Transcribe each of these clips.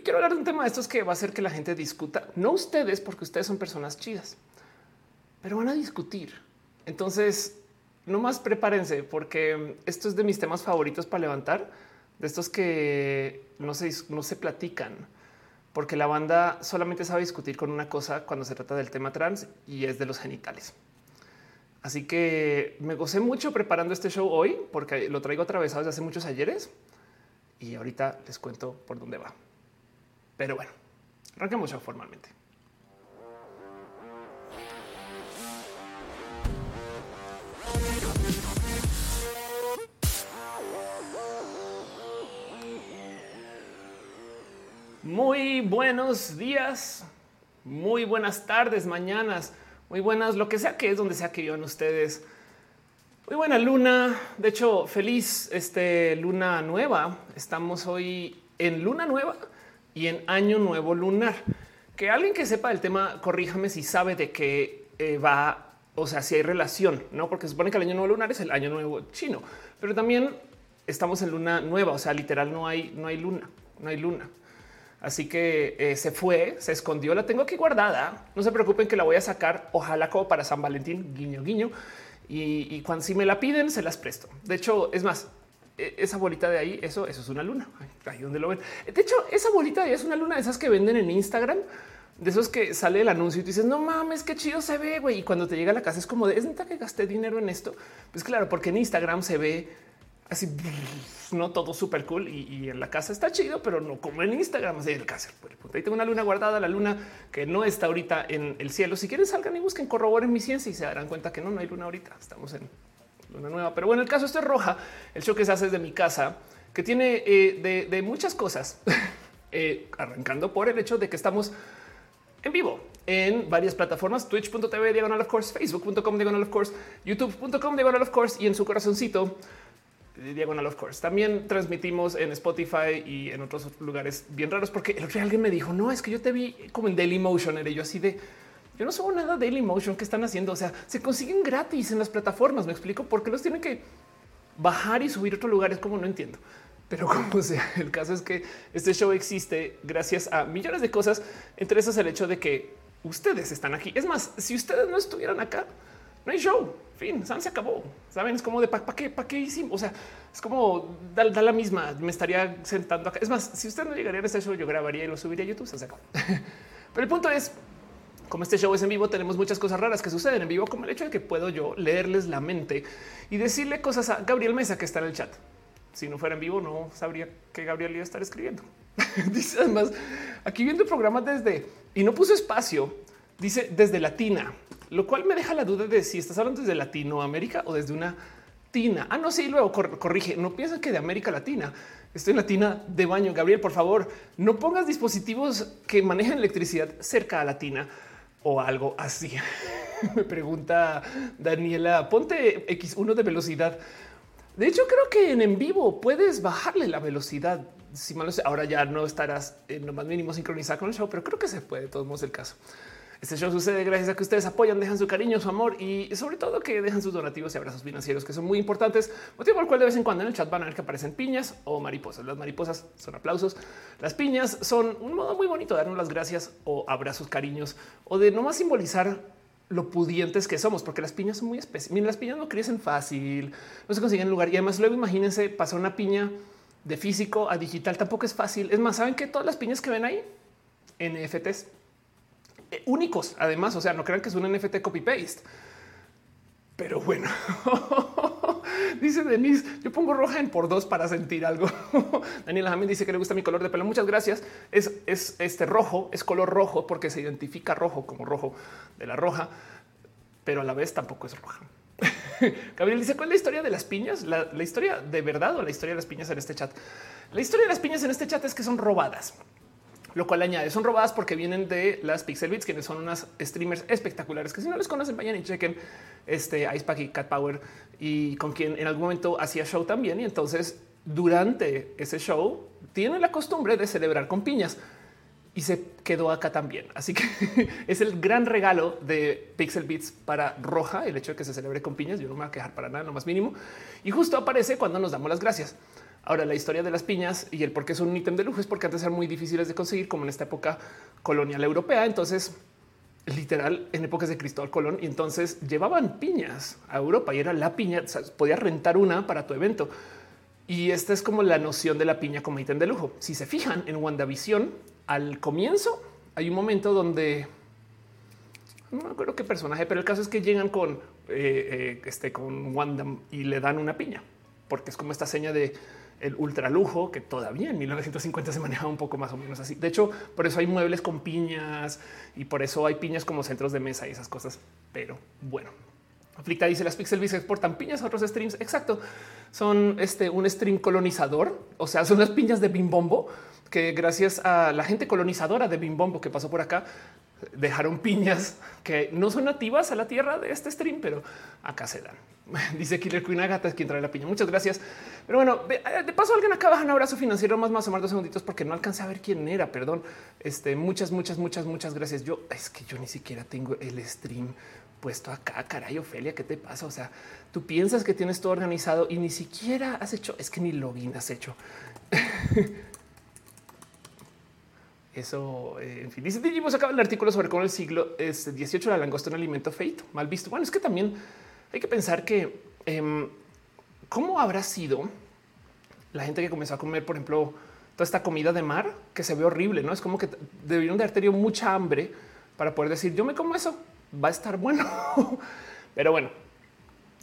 Hoy quiero hablar de un tema de estos que va a hacer que la gente discuta, no ustedes, porque ustedes son personas chidas, pero van a discutir. Entonces, no más prepárense, porque esto es de mis temas favoritos para levantar, de estos que no se, no se platican, porque la banda solamente sabe discutir con una cosa cuando se trata del tema trans y es de los genitales. Así que me gocé mucho preparando este show hoy porque lo traigo atravesado desde hace muchos ayeres y ahorita les cuento por dónde va. Pero bueno, arranquemos ya formalmente. Muy buenos días, muy buenas tardes, mañanas muy buenas, lo que sea que es donde sea que vivan ustedes. Muy buena luna. De hecho, feliz este luna nueva. Estamos hoy en luna nueva y en año nuevo lunar. Que alguien que sepa del tema, corríjame si sabe de qué eh, va, o sea, si hay relación, no? Porque se supone que el año nuevo lunar es el año nuevo chino, pero también estamos en luna nueva. O sea, literal, no hay, no hay luna, no hay luna. Así que eh, se fue, se escondió, la tengo aquí guardada. No se preocupen que la voy a sacar, ojalá como para San Valentín, guiño, guiño. Y, cuando si me la piden, se las presto. De hecho, es más, esa bolita de ahí, eso, eso es una luna. Ahí donde lo ven. De hecho, esa bolita de ahí es una luna de esas que venden en Instagram, de esos que sale el anuncio y tú dices, no mames, qué chido se ve, güey. Y cuando te llega a la casa es como de, es neta que gasté dinero en esto. Pues claro, porque en Instagram se ve así, no todo súper cool y, en la casa está chido, pero no como en Instagram. Así el caso. Ahí tengo una luna guardada, la luna que no está ahorita en el cielo. Si quieren, salgan y busquen, corroboren mi ciencia y se darán cuenta que no, no hay luna ahorita. Estamos en luna nueva. Pero bueno, el caso esto es roja. El show que se hace desde mi casa, que tiene eh, de, muchas cosas, eh, arrancando por el hecho de que estamos en vivo en varias plataformas, twitch.tv, diagonal of course, facebook.com, diagonal of course, youtube.com, diagonal of course y en su corazoncito Diagonal of Course. También transmitimos en Spotify y en otros lugares bien raros, porque el otro día alguien me dijo, no, es que yo te vi como en Daily Motion, yo así de, yo no subo nada Daily Motion, ¿qué están haciendo? O sea, se consiguen gratis en las plataformas, me explico, por qué los tienen que bajar y subir a otros lugares, como no entiendo. Pero como sea, el caso es que este show existe gracias a millones de cosas, entre esas el hecho de que ustedes están aquí. Es más, si ustedes no estuvieran acá, no hay show. Fin, se acabó. Saben, es como de para qué, para qué hicimos. O sea, es como da, la misma. Me estaría sentando acá. Es más, si usted no llegaría a este show, yo grabaría y lo subiría a YouTube. Se acabó. Pero el punto es, como este show es en vivo, tenemos muchas cosas raras que suceden en vivo, como el hecho de que puedo yo leerles la mente y decirle cosas a Gabriel Mesa que está en el chat. Si no fuera en vivo, no sabría que Gabriel iba a estar escribiendo. dice además, aquí viendo el programa desde y no puso espacio, dice desde Latina lo cual me deja la duda de si estás hablando desde Latinoamérica o desde una tina. Ah, no, sí, luego corrige. No piensa que de América Latina. Estoy en Latina de baño. Gabriel, por favor, no pongas dispositivos que manejan electricidad cerca a Latina o algo así. me pregunta Daniela, ponte X1 de velocidad. De hecho, creo que en en vivo puedes bajarle la velocidad. Si mal ahora ya no estarás en lo más mínimo sincronizado con el show, pero creo que se puede. De todos modos, el caso. Este show sucede gracias a que ustedes apoyan, dejan su cariño, su amor y sobre todo que dejan sus donativos y abrazos financieros que son muy importantes. Motivo por el cual de vez en cuando en el chat van a ver que aparecen piñas o mariposas. Las mariposas son aplausos. Las piñas son un modo muy bonito de darnos las gracias o abrazos, cariños o de no más simbolizar lo pudientes que somos, porque las piñas son muy especiales. las piñas no crecen fácil, no se consiguen lugar y además luego imagínense pasar una piña de físico a digital tampoco es fácil. Es más, saben que todas las piñas que ven ahí NFTs eh, únicos. Además, o sea, no crean que es un NFT copy paste. Pero bueno, dice Denise, yo pongo roja en por dos para sentir algo. Daniela también dice que le gusta mi color de pelo. Muchas gracias. Es, es este rojo, es color rojo porque se identifica rojo como rojo de la roja, pero a la vez tampoco es roja. Gabriel dice: ¿Cuál es la historia de las piñas? ¿La, ¿La, historia de verdad o la historia de las piñas en este chat? La historia de las piñas en este chat es que son robadas lo cual añade son robadas porque vienen de las Pixel Beats, quienes son unas streamers espectaculares que si no les conocen, vayan y chequen este Icepack y Cat Power y con quien en algún momento hacía show también. Y entonces durante ese show tiene la costumbre de celebrar con piñas y se quedó acá también. Así que es el gran regalo de Pixel Beats para Roja, el hecho de que se celebre con piñas. Yo no me voy a quejar para nada, no más mínimo. Y justo aparece cuando nos damos las gracias. Ahora, la historia de las piñas y el por qué son un ítem de lujo es porque antes eran muy difíciles de conseguir, como en esta época colonial europea. Entonces, literal, en épocas de Cristóbal Colón, y entonces llevaban piñas a Europa y era la piña. O podías rentar una para tu evento. Y esta es como la noción de la piña como ítem de lujo. Si se fijan en WandaVision, al comienzo hay un momento donde no me acuerdo qué personaje, pero el caso es que llegan con eh, eh, este con Wanda y le dan una piña, porque es como esta seña de el ultra lujo que todavía en 1950 se manejaba un poco más o menos así. De hecho, por eso hay muebles con piñas y por eso hay piñas como centros de mesa y esas cosas. Pero bueno, Aflicta dice las Pixel exportan piñas a otros streams. Exacto. Son este un stream colonizador. O sea, son las piñas de Bimbombo que gracias a la gente colonizadora de Bimbombo que pasó por acá dejaron piñas que no son nativas a la tierra de este stream, pero acá se dan. Dice Killer Queen Agata es quien trae la piña. Muchas gracias. Pero bueno, de, eh, paso alguien acá baja un abrazo financiero más más amar dos segunditos porque no alcancé a ver quién era. Perdón. Este, muchas, muchas, muchas, muchas gracias. Yo es que yo ni siquiera tengo el stream puesto acá. Caray, Ofelia, ¿qué te pasa? O sea, tú piensas que tienes todo organizado y ni siquiera has hecho. Es que ni login has hecho. Eso, eh, en fin, dice Digimos acaba el artículo sobre cómo el siglo es 18 la langosta un alimento feito, mal visto. Bueno, es que también hay que pensar que em, cómo habrá sido la gente que comenzó a comer, por ejemplo, toda esta comida de mar que se ve horrible, no es como que debieron de haber tenido mucha hambre para poder decir yo me como eso, va a estar bueno. Pero bueno,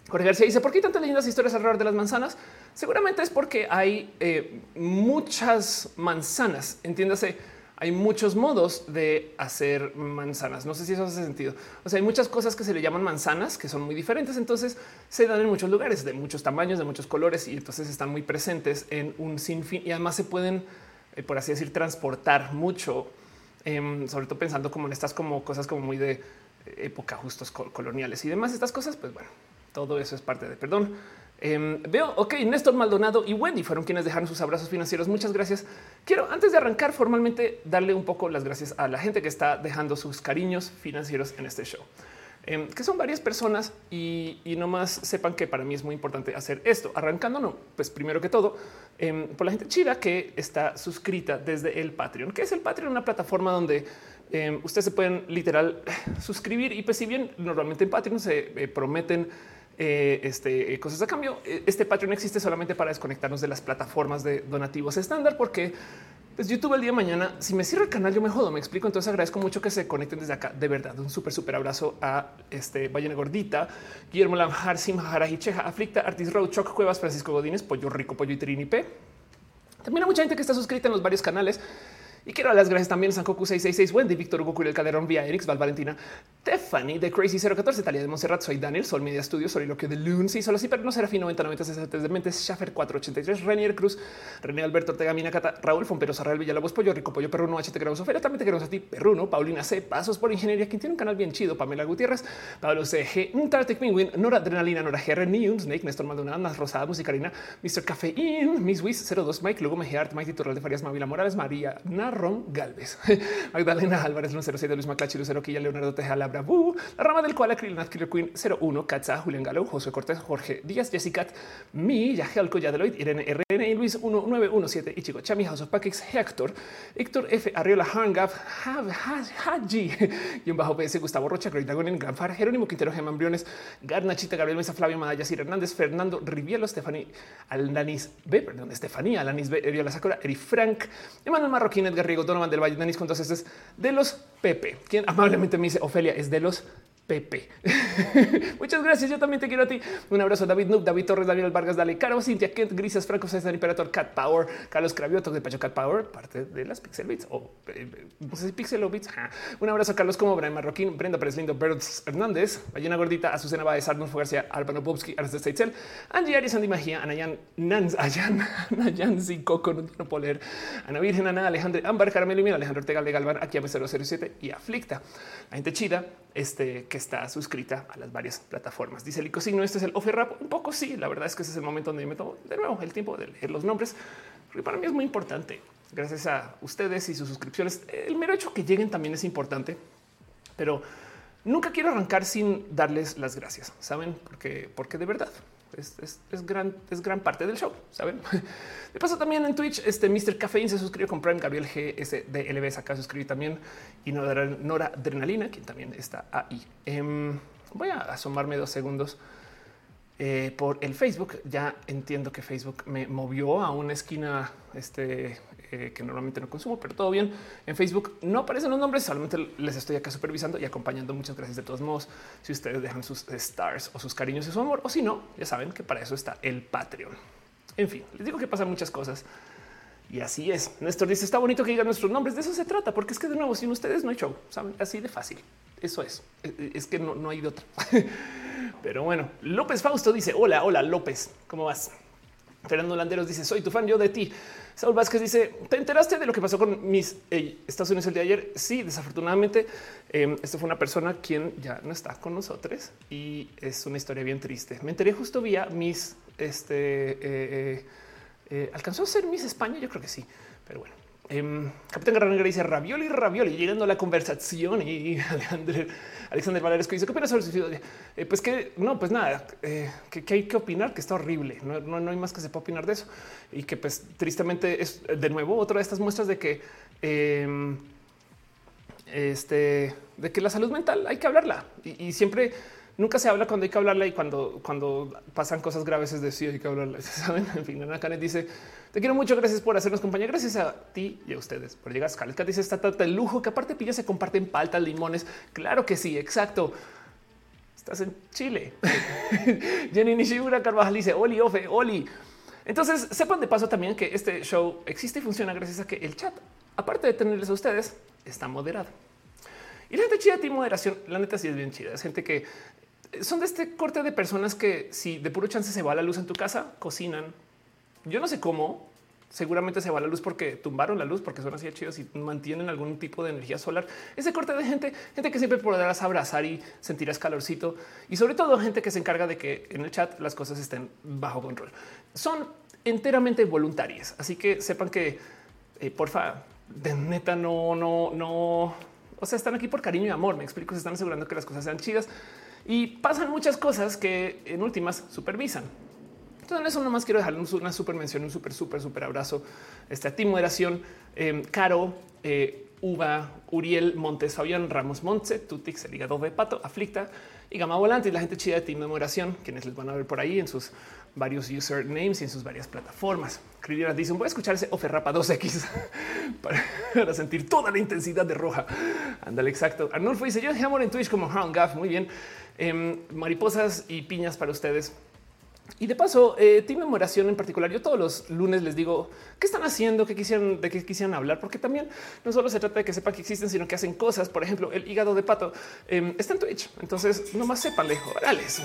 Jorge García dice por qué tantas leyendas e historias alrededor de las manzanas? Seguramente es porque hay eh, muchas manzanas, entiéndase hay muchos modos de hacer manzanas. No sé si eso hace sentido. O sea, hay muchas cosas que se le llaman manzanas que son muy diferentes. Entonces se dan en muchos lugares de muchos tamaños, de muchos colores y entonces están muy presentes en un sinfín y además se pueden, eh, por así decir, transportar mucho, em, sobre todo pensando como en estas como cosas como muy de época justos coloniales y demás. Estas cosas, pues bueno, todo eso es parte de perdón. Em, veo, ok, Néstor Maldonado y Wendy fueron quienes dejaron sus abrazos financieros. Muchas gracias. Quiero, antes de arrancar formalmente, darle un poco las gracias a la gente que está dejando sus cariños financieros en este show, em, que son varias personas y, y nomás sepan que para mí es muy importante hacer esto. Arrancando, no, pues primero que todo, em, por la gente chida que está suscrita desde el Patreon, que es el Patreon, una plataforma donde ustedes se pueden literal suscribir y pues si bien normalmente en Patreon se eh, prometen eh, este, eh, cosas a cambio. Este Patreon existe solamente para desconectarnos de las plataformas de donativos estándar, porque pues, YouTube el día de mañana, si me cierro el canal, yo me jodo, me explico. Entonces agradezco mucho que se conecten desde acá. De verdad, un súper, súper abrazo a este Ballena Gordita, Guillermo Lamjar, Sim Cheja, Aflicta, Artis Road, Choc Cuevas, Francisco Godínez, Pollo Rico, Pollo y Trini P. También hay mucha gente que está suscrita en los varios canales. Y quiero dar las gracias también a Sankoku 666, Wendy, Víctor Hugo Curiel Calderón, Vía Erix, Val Valentina, Stephanie de Crazy 014, Talia de Monserrat, soy Daniel, Sol Media Studio, Soliloquio de Loon, sí, solo así, pero no será fin 90, 90, 60 de mentes, Schaffer 483, Renier Cruz, René Alberto Ortega, Mina Cata, Raúl Fomperosa, Real Villalobos, Pollo Rico, Pollo Perruno, HT Gramos Oferta, también te queremos a ti, Perruno, Paulina C, Pasos por Ingeniería, quien tiene un canal bien chido, Pamela Gutiérrez, Pablo CG, Tartek Penguin, Nora Adrenalina, Nora GR, News, Snake, Néstor Maldonado, Nas Rosada, Musicarina, Mr. Cafeín, Miss Wiz 02, Mike Lugo, Mejía Art, Mike Torral de Farias, Mavila Morales, María Narrón Galvez. Magdalena Álvarez, 07, Luis Maclachi, Lucero Quilla, Leonardo Tejala, Bravo, la rama del cual Akrilanat Killer Queen 01, Katza, Julián Galo, José Cortés, Jorge Díaz, Jessica, Mi, Yagelco, Yadeloid, Irene RN y Luis 1917, Ichigo Chami, House of Packix, Hector, Héctor F, Arriola, Hangaf, Haji, y un bajo PS, Gustavo Rocha, Great Dragon, Granfar, Jerónimo Quintero, Gemán Briones, Garnachita, Gabriel Mesa, Flavio Madaya, Sir Hernández, Fernando Rivielo, Stephanie Alanis B, perdón, Estefanía, Alanis B, Eriola Sakura, Eri Frank, Emanuel Marroquín, Edgar Donovan del Valle, con dos es de los Pepe, quien amablemente me dice Ofelia es de los Pepe. Muchas gracias. Yo también te quiero a ti. Un abrazo David Noob, David Torres, Daniel Vargas, Dale, Caro, Cintia Kent, Grisas, Franco César, Imperator, Cat Power, Carlos Cravioto de Pacho Cat Power, parte de las Pixel Beats o eh, sé si Pixel o Beats. Un abrazo a Carlos como Brian Marroquín, Brenda Pérez Lindo, Hernández, Ballena Gordita, Azucena Baez, Arnulfo García, Albano Bobsky, Arnest Seitzel, Angie Ari, Sandy Magia, Anayan, Nans, Ayan, Anayan, Coco, no, no puedo leer, Ana Virgen, Ana, Alejandro, Ámbar, Caramelo y Alejandro Ortega, Galván, aquí a 007 y Aflicta. La gente chida este, que está suscrita a las varias plataformas. Dice el signo, este es el offer rap. Un poco sí, la verdad es que ese es el momento donde me tomo de nuevo el tiempo de leer los nombres, porque para mí es muy importante. Gracias a ustedes y sus suscripciones, el mero hecho que lleguen también es importante, pero nunca quiero arrancar sin darles las gracias. Saben, porque, porque de verdad Es, gran, es gran parte del show, ¿saben? De paso también en Twitch, este Mr. Cafeín se suscribió con Prime, Gabriel GSDLB acá suscribió también y Nora Adrenalina, quien también está ahí. Em, voy a asomarme dos segundos eh, por el Facebook. Ya entiendo que Facebook me movió a una esquina este, eh, que normalmente no consumo, pero todo bien. En Facebook no aparecen los nombres, solamente les estoy acá supervisando y acompañando. Muchas gracias de todos modos. Si ustedes dejan sus stars o sus cariños y su amor, o si no, ya saben que para eso está el Patreon. En fin, les digo que pasan muchas cosas. Y así es. Néstor dice, está bonito que digan nuestros nombres. De eso se trata, porque es que de nuevo, sin ustedes no hay show. Saben, así de fácil. Eso es. E, e, es que no, no hay de otra. Pero bueno, López Fausto dice, hola, hola López, ¿cómo vas? Fernando Landeros dice, soy tu fan, yo de ti. Saúl Vázquez dice, ¿te enteraste de lo que pasó con mis eh, Estados Unidos el día de ayer? Sí, desafortunadamente, eh, fue una persona quien ya no está con nosotros y es una historia bien triste. Me enteré justo vía mis, este, eh, eh, alcanzó a ser Miss España, yo creo que sí, pero bueno. Eh, Capitán Garra dice ravioli, ravioli, llegando a la conversación y Alejandro, Alexander Valeresco dice qué opinas sobre suicidio? Eh, pues que no, pues nada, eh, que, hay que opinar, que está horrible. No, no, hay más que se pueda opinar de eso y que pues tristemente es de nuevo otra de estas muestras de que em, este de que la salud mental hay que hablarla y siempre nunca se habla cuando hay que hablarla y cuando, cuando pasan cosas graves es decir, hay que hablarla. ¿saben? En fin, Ana dice, te quiero mucho, gracias por hacernos compañía, gracias a ti y a ustedes por llegar. Scarlett dice, esta tarta de lujo, que aparte pilla se comparten paltas, limones. Claro que sí, exacto. Estás en Chile. Jenny Nishimura Carvajal dice, Oli, Ofe, Oli. Entonces, sepan de paso también que este show existe y funciona gracias a que el chat, aparte de tenerles a ustedes, está moderado. Y la gente chida de moderación, la neta sí es bien chida. Es gente que son de este corte de personas que si de puro chance se va la luz en tu casa, cocinan. Yo no sé cómo, seguramente se va la luz porque tumbaron la luz, porque son así chidos y mantienen algún tipo de energía solar. Ese corte de gente, gente que siempre podrás abrazar y sentirás calorcito y sobre todo gente que se encarga de que en el chat las cosas estén bajo control. Son enteramente voluntarias, así que sepan que eh, porfa, de neta no, no, no. O sea, están aquí por cariño y amor. Me explico, se están asegurando que las cosas sean chidas y pasan muchas cosas que en últimas supervisan. Entonces, eso nomás quiero dejarles una super mención, un súper, súper, súper abrazo este, a ti, moderación, eh, Caro, eh, Uva, Uriel, Montes, Fabián, Ramos, Montse, Tutix, el hígado de pato, Aflicta y Gama Volante y la gente chida de Team de Moderación, quienes les van a ver por ahí en sus varios usernames y en sus varias plataformas. Critinas dicen voy a escuchar ese Oferrapa 2X para, sentir toda la intensidad de roja. Ándale, exacto. Arnulfo dice yo dejé amor en Twitch como Hound Gaff. Muy bien. Em, mariposas y piñas para ustedes. Y de paso, eh, Memoración en particular, yo todos los lunes les digo qué están haciendo, qué quisieran, de qué quisieran hablar, porque también no solo se trata de que sepan que existen, sino que hacen cosas. Por ejemplo, el hígado de pato em, está en Twitch. Entonces, nomás sépanle, órales.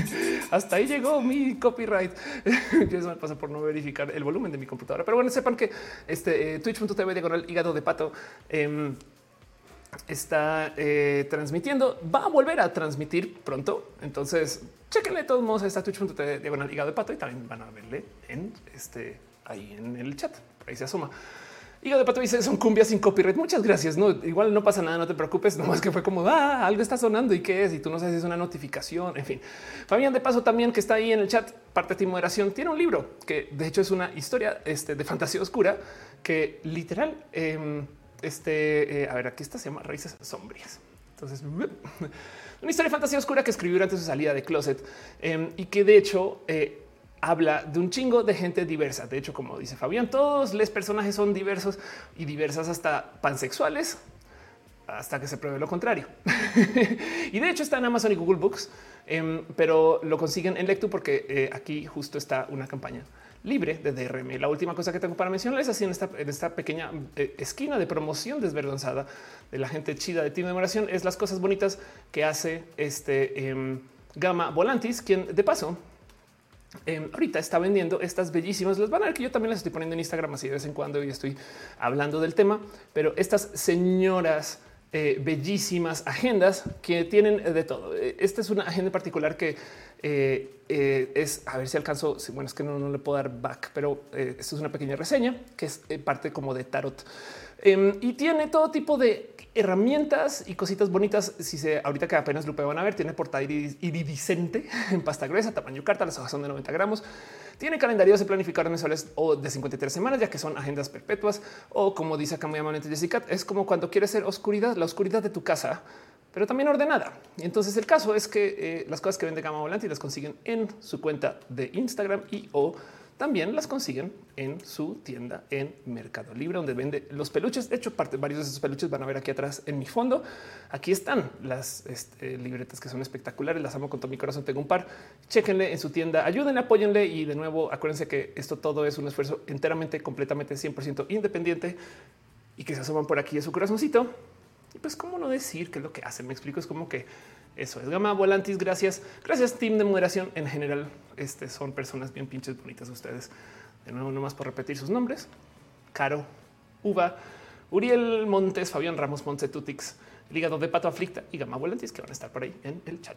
Hasta ahí llegó mi copyright. Eso me pasa por no verificar el volumen de mi computadora. Pero bueno, sepan que este eh, twitch.tv el hígado de pato. Em, está eh, transmitiendo, va a volver a transmitir pronto. Entonces, chequenle de todos modos a esta twitch.tv diagonal hígado de pato y también van a verle en este ahí en el chat. Por ahí se asoma. Hígado de pato dice son cumbias sin copyright. Muchas gracias. No, igual no pasa nada, no te preocupes. Nomás que fue como ah, algo está sonando y qué es. Y tú no sabes si es una notificación. En fin, Fabián de paso también que está ahí en el chat, parte de moderación, tiene un libro que de hecho es una historia este, de fantasía oscura que literal em, este, eh, a ver, aquí está, se llama Raíces Sombrías. Entonces, una historia de fantasía oscura que escribió durante su salida de closet em, y que de hecho eh, habla de un chingo de gente diversa. De hecho, como dice Fabián, todos los personajes son diversos y diversas hasta pansexuales, hasta que se pruebe lo contrario. y de hecho está en Amazon y Google Books, em, pero lo consiguen en Lectu porque eh, aquí justo está una campaña libre de DRM. La última cosa que tengo para mencionarles así en esta, en esta pequeña eh, esquina de promoción desvergonzada de la gente chida de Team Memoración es las cosas bonitas que hace este em, Gama Volantis, quien de paso em, ahorita está vendiendo estas bellísimas. Les van a ver que yo también las estoy poniendo en Instagram así de vez en cuando y estoy hablando del tema, pero estas señoras eh, bellísimas agendas que tienen de todo. Esta es una agenda particular que eh, eh, es a ver si alcanzo. Bueno, es que no, le puedo dar back, pero eh, esto es una pequeña reseña que es parte como de tarot em, y tiene todo tipo de herramientas y cositas bonitas. Si se ahorita que apenas lo van a ver, tiene portada en pasta gruesa, tamaño carta, las hojas son de 90 gramos. Tiene calendarios de planificadores mensuales o de 53 semanas, ya que son agendas perpetuas. O como dice acá muy amablemente Jessica, es como cuando quieres ser oscuridad, la oscuridad de tu casa, pero también ordenada. Entonces el caso es que eh, las cosas que vende Gama Volante las consiguen en su cuenta de Instagram y o también las consiguen en su tienda en Mercado Libre, donde vende los peluches. De hecho, parte, varios de esos peluches van a ver aquí atrás en mi fondo. Aquí están las este, libretas que son espectaculares. Las amo con todo mi corazón. Tengo un par. Chequenle en su tienda, ayúdenle, apóyenle. Y de nuevo, acuérdense que esto todo es un esfuerzo enteramente, completamente 100% independiente y que se asoman por aquí en su corazoncito. Y pues, cómo no decir que es lo que hacen. Me explico. Es como que eso es Gama Volantis. Gracias. Gracias, team de moderación. En general, este son personas bien pinches bonitas ustedes. De nuevo, nomás por repetir sus nombres. Caro, Uva, Uriel Montes, Fabián Ramos Tutix, Ligado de Pato Aflicta y Gama Volantis que van a estar por ahí en el chat.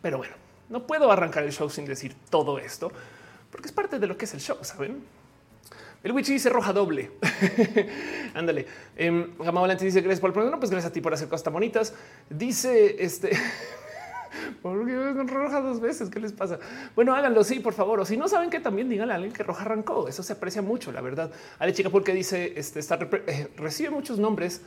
Pero bueno, no puedo arrancar el show sin decir todo esto porque es parte de lo que es el show, ¿saben? El Witch dice roja doble. Ándale. Eh, Gama Valente dice gracias por el programa. Pues gracias a ti por hacer cosas tan bonitas. Dice este. ¿Por qué roja dos veces? ¿Qué les pasa? Bueno, háganlo, sí, por favor. O si no saben que también díganle a alguien que roja arrancó. Eso se aprecia mucho, la verdad. Ale chica, porque dice este está, eh, recibe muchos nombres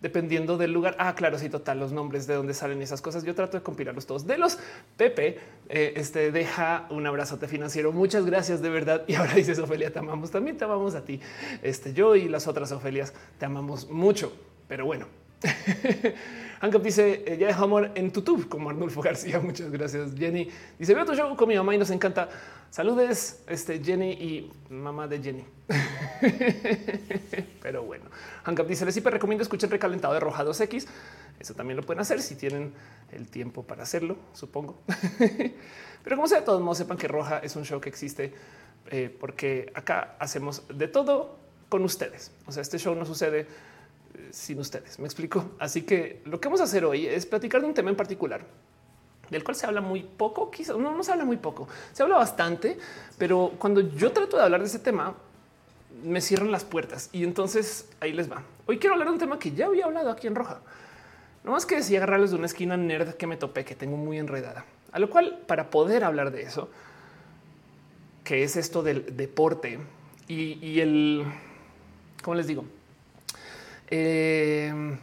dependiendo del lugar. Ah, claro, sí, total, los nombres de dónde salen esas cosas. Yo trato de compilarlos todos. De los Pepe, eh, este deja un abrazote financiero. Muchas gracias de verdad. Y ahora dices, Ofelia, te amamos. También te amamos a ti. Este yo y las otras Ofelias te amamos mucho. Pero bueno, Hancap dice eh, ya deja amor en YouTube como Arnulfo García. Muchas gracias. Jenny dice veo tu show con mi mamá y nos encanta. Saludes, este Jenny y mamá de Jenny. Pero bueno, Hancap dice les recomiendo escuchar recalentado de Roja 2X. Eso también lo pueden hacer si tienen el tiempo para hacerlo, supongo. Pero como sea, de todos modos sepan que Roja es un show que existe eh, porque acá hacemos de todo con ustedes. O sea, este show no sucede sin ustedes. Me explico. Así que lo que vamos a hacer hoy es platicar de un tema en particular del cual se habla muy poco, quizás no, no se habla muy poco, se habla bastante, pero cuando yo trato de hablar de ese tema, me cierran las puertas y entonces ahí les va. Hoy quiero hablar de un tema que ya había hablado aquí en Roja. No más que decir agarrarles de una esquina nerd que me topé, que tengo muy enredada. A lo cual, para poder hablar de eso, que es esto del deporte y, el, ¿cómo les digo? Em,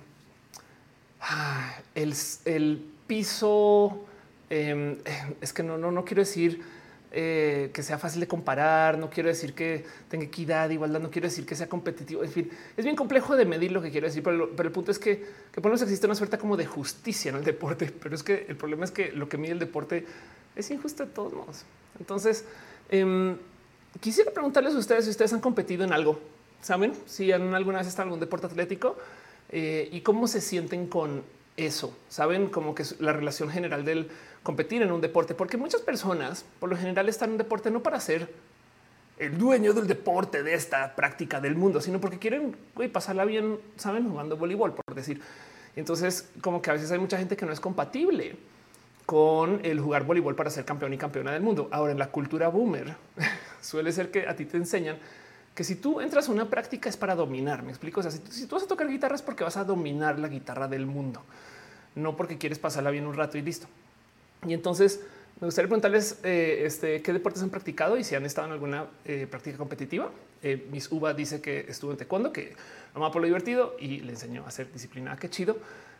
ah, el, piso em, es que no, no, no quiero decir eh, que sea fácil de comparar, no quiero decir que tenga equidad, igualdad, no quiero decir que sea competitivo. En fin, es bien complejo de medir lo que quiero decir, pero, el punto es que, que por lo menos existe una suerte como de justicia en el deporte, pero es que el problema es que lo que mide el deporte es injusto de todos modos. Entonces, em, quisiera preguntarles a ustedes si ustedes han competido en algo ¿Saben si en alguna vez está en algún deporte atlético eh, y cómo se sienten con eso? ¿Saben como que la relación general del competir en un deporte? Porque muchas personas por lo general están en un deporte no para ser el dueño del deporte de esta práctica del mundo, sino porque quieren pasarla bien, saben, jugando voleibol, por decir. Entonces, como que a veces hay mucha gente que no es compatible con el jugar voleibol para ser campeón y campeona del mundo. Ahora, en la cultura boomer, suele ser que a ti te enseñan que si tú entras a una práctica es para dominar. Me explico. O sea, si, tú vas a tocar guitarra es porque vas a dominar la guitarra del mundo, no porque quieres pasarla bien un rato y listo. Y entonces me gustaría preguntarles eh, este, qué deportes han practicado y si han estado en alguna eh, práctica competitiva. Eh, Miss Uva dice que estuvo en taekwondo, que ama por lo divertido y le enseñó a hacer disciplina. Ah, qué chido.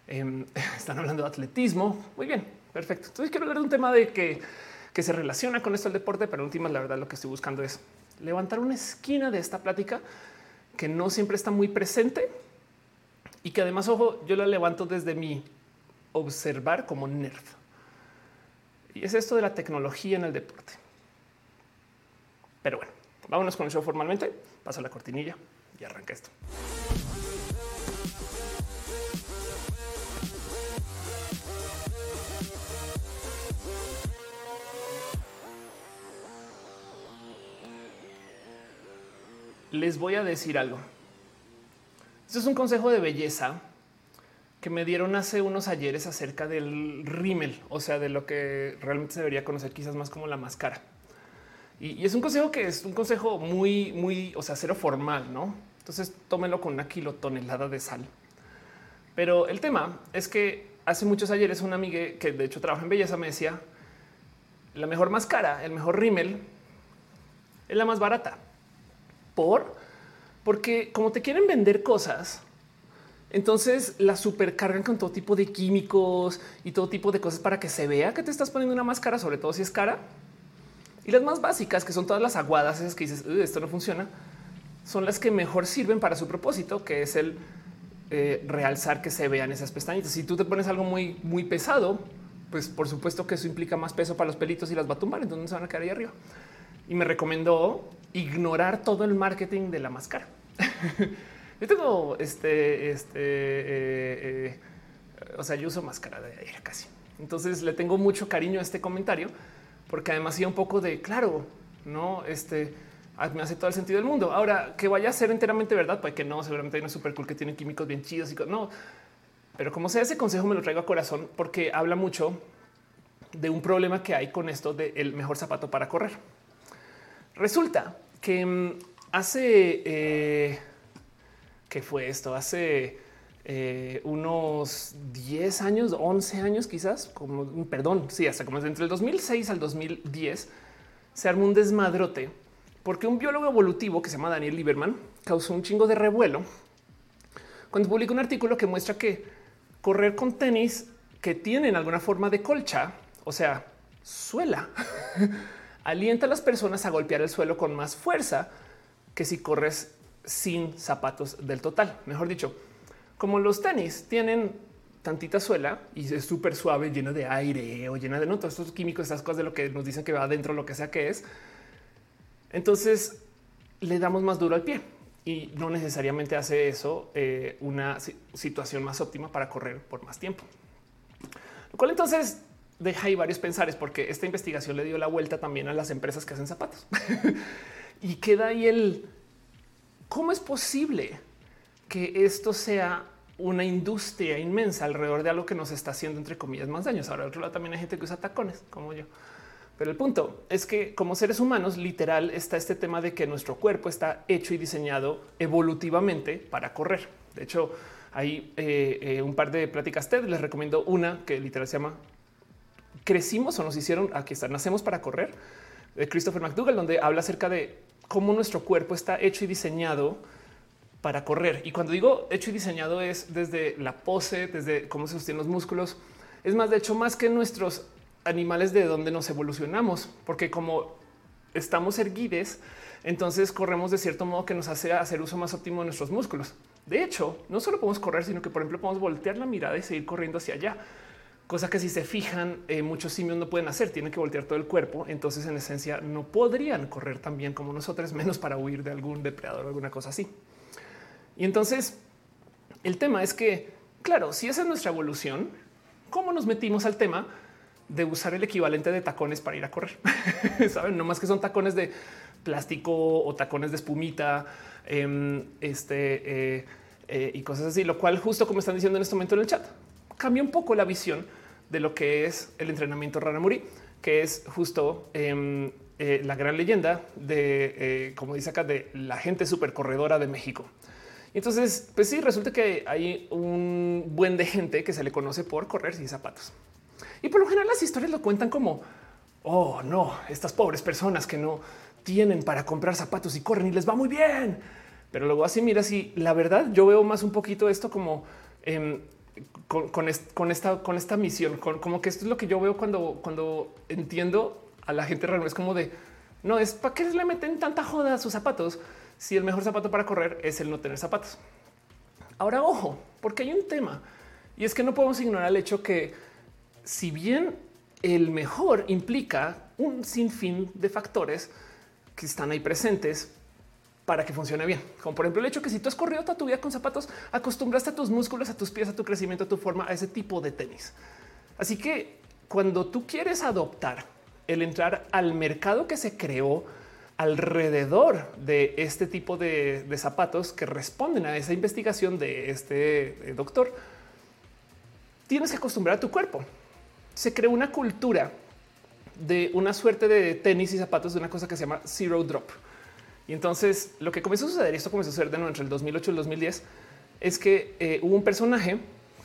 Em, están hablando de atletismo. Muy bien, perfecto. Entonces quiero hablar de un tema de que, que se relaciona con esto el deporte, pero en últimas la verdad lo que estoy buscando es levantar una esquina de esta plática que no siempre está muy presente y que además, ojo, yo la levanto desde mi observar como nerd. Y es esto de la tecnología en el deporte. Pero bueno, vámonos con el show formalmente. Paso la cortinilla y arranca esto. les voy a decir algo. Esto es un consejo de belleza que me dieron hace unos ayeres acerca del rímel, o sea, de lo que realmente se debería conocer quizás más como la máscara. Y, es un consejo que es un consejo muy, muy, o sea, cero formal, ¿no? Entonces tómenlo con una kilotonelada de sal. Pero el tema es que hace muchos ayeres una amiga que de hecho trabaja en belleza me decía la mejor máscara, el mejor rímel es la más barata. ¿Por? Porque como te quieren vender cosas, entonces la supercargan con todo tipo de químicos y todo tipo de cosas para que se vea que te estás poniendo una máscara, sobre todo si es cara. Y las más básicas, que son todas las aguadas, esas que dices, esto no funciona, son las que mejor sirven para su propósito, que es el eh, realzar que se vean esas pestañitas. Si tú te pones algo muy, muy pesado, pues por supuesto que eso implica más peso para los pelitos y las va a tumbar, entonces se van a quedar ahí arriba. Y me recomendó ignorar todo el marketing de la máscara. yo tengo este, este, eh, eh, o sea, yo uso máscara de aire casi. Entonces le tengo mucho cariño a este comentario, porque además hacía un poco de claro, no este Ah, me hace todo el sentido del mundo. Ahora que vaya a ser enteramente verdad, pues que no, seguramente hay una super cool que tiene químicos bien chidos y no. Pero como sea, ese consejo me lo traigo a corazón porque habla mucho de un problema que hay con esto del mejor zapato para correr. Resulta que mm, hace eh, ¿qué fue esto? Hace eh, unos 10 años, 11 años, quizás, como perdón, sí, hasta como entre el 2006 al 2010 se armó un desmadrote porque un biólogo evolutivo que se llama Daniel Lieberman causó un chingo de revuelo cuando publicó un artículo que muestra que correr con tenis que tienen alguna forma de colcha, o sea, suela, alienta a las personas a golpear el suelo con más fuerza que si corres sin zapatos del total. Mejor dicho, como los tenis tienen tantita suela y es súper suave, lleno de aire o llena de no, todos estos químicos, esas cosas de lo que nos dicen que va adentro, lo que sea que es, entonces le damos más duro al pie y no necesariamente hace eso eh, una situación más óptima para correr por más tiempo. Lo cual entonces deja ahí varios pensares porque esta investigación le dio la vuelta también a las empresas que hacen zapatos y queda ahí el cómo es posible que esto sea una industria inmensa alrededor de algo que nos está haciendo entre comillas más daños. Ahora, otro lado también hay gente que usa tacones como yo. Pero el punto es que como seres humanos, literal, está este tema de que nuestro cuerpo está hecho y diseñado evolutivamente para correr. De hecho, hay eh, eh, un par de pláticas TED. Les recomiendo una que literal se llama Crecimos o nos hicieron, aquí está, nacemos para correr, de Christopher McDougall, donde habla acerca de cómo nuestro cuerpo está hecho y diseñado para correr. Y cuando digo hecho y diseñado es desde la pose, desde cómo se sostienen los músculos. Es más, de hecho, más que nuestros animales de donde nos evolucionamos, porque como estamos erguides, entonces corremos de cierto modo que nos hace hacer uso más óptimo de nuestros músculos. De hecho, no solo podemos correr, sino que por ejemplo podemos voltear la mirada y seguir corriendo hacia allá, cosa que si se fijan, eh, muchos simios no pueden hacer, tienen que voltear todo el cuerpo, entonces en esencia no podrían correr tan bien como nosotros, menos para huir de algún depredador o alguna cosa así. Y entonces el tema es que, claro, si esa es nuestra evolución, ¿cómo nos metimos al tema? de usar el equivalente de tacones para ir a correr. Saben, no más que son tacones de plástico o tacones de espumita, em, este eh, eh, y cosas así, lo cual justo como están diciendo en este momento en el chat, cambia un poco la visión de lo que es el entrenamiento Ranamuri, que es justo em, eh, la gran leyenda de, como dice acá, de la gente super corredora de México. Entonces, pues sí, resulta que hay un buen de gente que se le conoce por correr sin zapatos. Y por lo general las historias lo cuentan como, oh no, estas pobres personas que no tienen para comprar zapatos y corren y les va muy bien. Pero luego así, mira, si la verdad yo veo más un poquito esto como em, con, esta, con esta misión, como que esto es lo que yo veo cuando, cuando entiendo a la gente realmente es como de no es para qué le meten tanta joda a sus zapatos si el mejor zapato para correr es el no tener zapatos. Ahora, ojo, porque hay un tema y es que no podemos ignorar el hecho que si bien el mejor implica un sinfín de factores que están ahí presentes para que funcione bien. Como por ejemplo el hecho que si tú has corrido toda tu vida con zapatos, acostumbraste a tus músculos, a tus pies, a tu crecimiento, a tu forma, a ese tipo de tenis. Así que cuando tú quieres adoptar el entrar al mercado que se creó alrededor de este tipo de, de zapatos que responden a esa investigación de este eh, doctor, tienes que acostumbrar a tu cuerpo se creó una cultura de una suerte de tenis y zapatos de una cosa que se llama zero drop. Y entonces lo que comenzó a suceder, y esto comenzó a suceder de nuevo entre el 2008 y el 2010, es que eh, hubo un personaje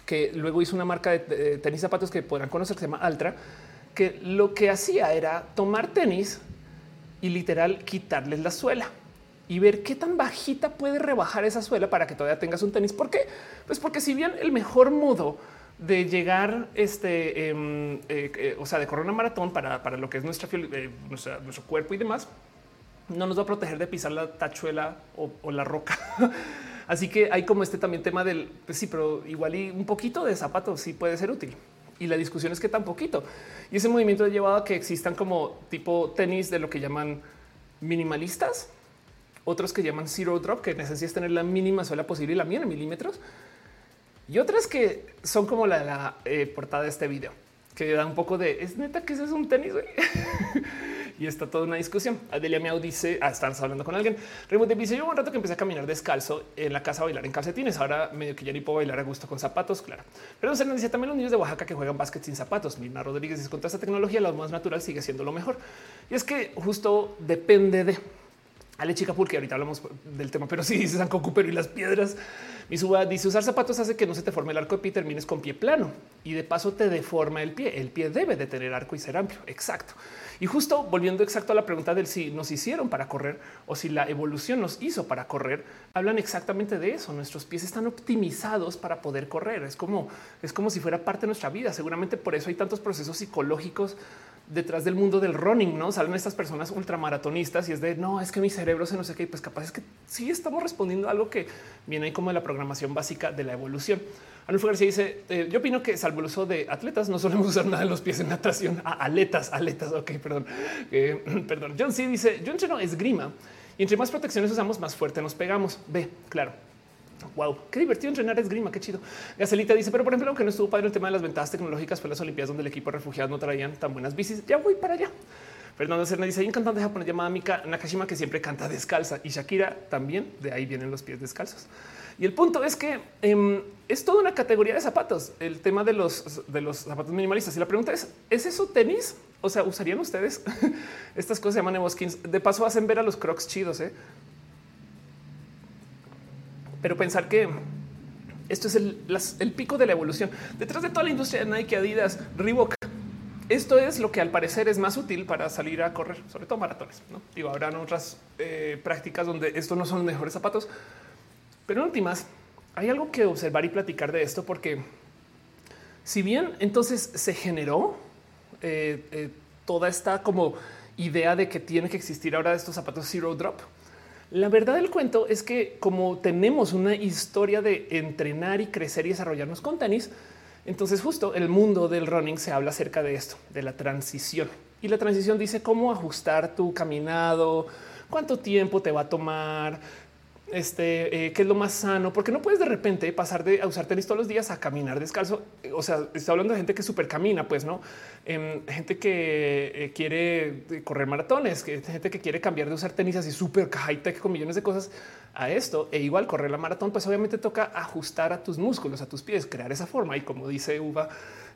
que luego hizo una marca de tenis zapatos que podrán conocer que se llama Altra, que lo que hacía era tomar tenis y literal quitarles la suela y ver qué tan bajita puede rebajar esa suela para que todavía tengas un tenis. ¿Por qué? Pues porque si bien el mejor modo de llegar, este, em, eh, eh, o sea, de correr una maratón para, lo que es nuestra, nuestra, nuestro cuerpo y demás, no nos va a proteger de pisar la tachuela o, la roca. Así que hay como este también tema del, pues sí, pero igual y un poquito de zapatos sí puede ser útil. Y la discusión es que tan poquito. Y ese movimiento ha llevado a que existan como tipo tenis de lo que llaman minimalistas, otros que llaman zero drop, que necesitas tener la mínima suela posible y la mía en milímetros, y otras que son como la, la eh, portada de este video, que da un poco de es neta que ese es un tenis. y está toda una discusión. Adelia Miau dice, ah, están hablando con alguien. Remote dice, yo un rato que empecé a caminar descalzo en la casa a bailar en calcetines. Ahora medio que ya ni puedo bailar a gusto con zapatos, claro. Pero se dice también los niños de Oaxaca que juegan básquet sin zapatos. Mirna Rodríguez dice, contra esta tecnología, lo más natural sigue siendo lo mejor. Y es que justo depende de Ale Chica, porque ahorita hablamos del tema, pero sí dice San Cocu, y las piedras. Mi suba dice usar zapatos hace que no se te forme el arco de pie y termines con pie plano y de paso te deforma el pie. El pie debe de tener arco y ser amplio. Exacto. Y justo volviendo exacto a la pregunta del si nos hicieron para correr o si la evolución nos hizo para correr, hablan exactamente de eso. Nuestros pies están optimizados para poder correr. Es como es como si fuera parte de nuestra vida. Seguramente por eso hay tantos procesos psicológicos detrás del mundo del running, no salen estas personas ultramaratonistas y es de no, es que mi cerebro se no sé qué. Pues capaz es que sí estamos respondiendo a algo que viene ahí como de la programación básica de la evolución. Anulfo García dice: eh, Yo opino que, salvo el uso de atletas, no solemos usar nada de los pies en natación. Ah, aletas, aletas. Ok, perdón, eh, perdón. John sí dice: Yo entreno esgrima y entre más protecciones usamos, más fuerte nos pegamos. Ve, claro. Wow, qué divertido entrenar esgrima, qué chido. Gacelita dice, pero por ejemplo, aunque no estuvo padre el tema de las ventajas tecnológicas fue las Olimpiadas donde el equipo de refugiados no traían tan buenas bicis. Ya voy para allá. Fernando Cerna dice, hay un cantante japonés llamado Mika Nakashima que siempre canta descalza y Shakira también, de ahí vienen los pies descalzos. Y el punto es que em, es toda una categoría de zapatos, el tema de los, de los zapatos minimalistas. Y la pregunta es, ¿es eso tenis? O sea, ¿usarían ustedes estas cosas? Se llaman Evo Skins. De paso hacen ver a los crocs chidos, ¿eh? Pero pensar que esto es el, pico de la evolución. Detrás de toda la industria de Nike, Adidas, Reebok, esto es lo que al parecer es más útil para salir a correr, sobre todo maratones. ¿no? Digo, habrán otras eh, prácticas donde estos no son los mejores zapatos, pero en últimas hay algo que observar y platicar de esto, porque si bien entonces se generó eh, eh, toda esta como idea de que tiene que existir ahora estos zapatos zero drop, la verdad del cuento es que como tenemos una historia de entrenar y crecer y desarrollarnos con tenis, entonces justo el mundo del running se habla acerca de esto, de la transición. Y la transición dice cómo ajustar tu caminado, cuánto tiempo te va a tomar, este, eh, es lo más sano, porque no puedes de repente pasar de usar tenis todos los días a caminar descalzo. O sea, está hablando de gente que súper camina, pues no em, gente que eh, quiere correr maratones, que gente que quiere cambiar de usar tenis así súper high tech con millones de cosas a esto. E igual correr la maratón, pues obviamente toca ajustar a tus músculos, a tus pies, crear esa forma. Y como dice Uva,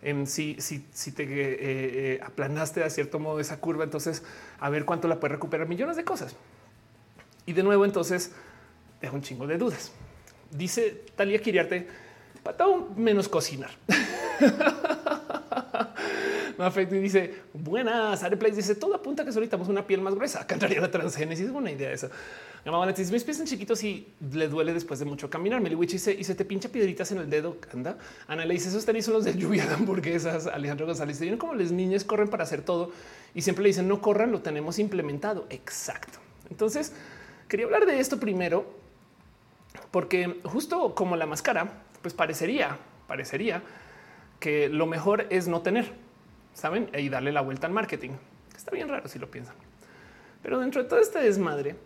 em, si, si, si te eh, aplanaste a cierto modo esa curva, entonces a ver cuánto la puedes recuperar millones de cosas. Y de nuevo, entonces, deja un chingo de dudas. Dice Talia Kiriarte, todo menos cocinar. y dice buenas. Areplays dice todo apunta que solicitamos una piel más gruesa. Cantaría la transgénesis. Buena idea esa. Dice mis pies son chiquitos y le duele después de mucho caminar. Meliwich dice y se te pincha piedritas en el dedo. Anda. Ana le dice esos tenis son los de lluvia de hamburguesas. Alejandro González dice como las niñas corren para hacer todo y siempre le dicen no corran, lo tenemos implementado. Exacto. Entonces quería hablar de esto primero porque justo como la máscara, pues parecería, parecería que lo mejor es no tener, saben, y darle la vuelta al marketing. Está bien raro si lo piensan. Pero dentro de todo este desmadre,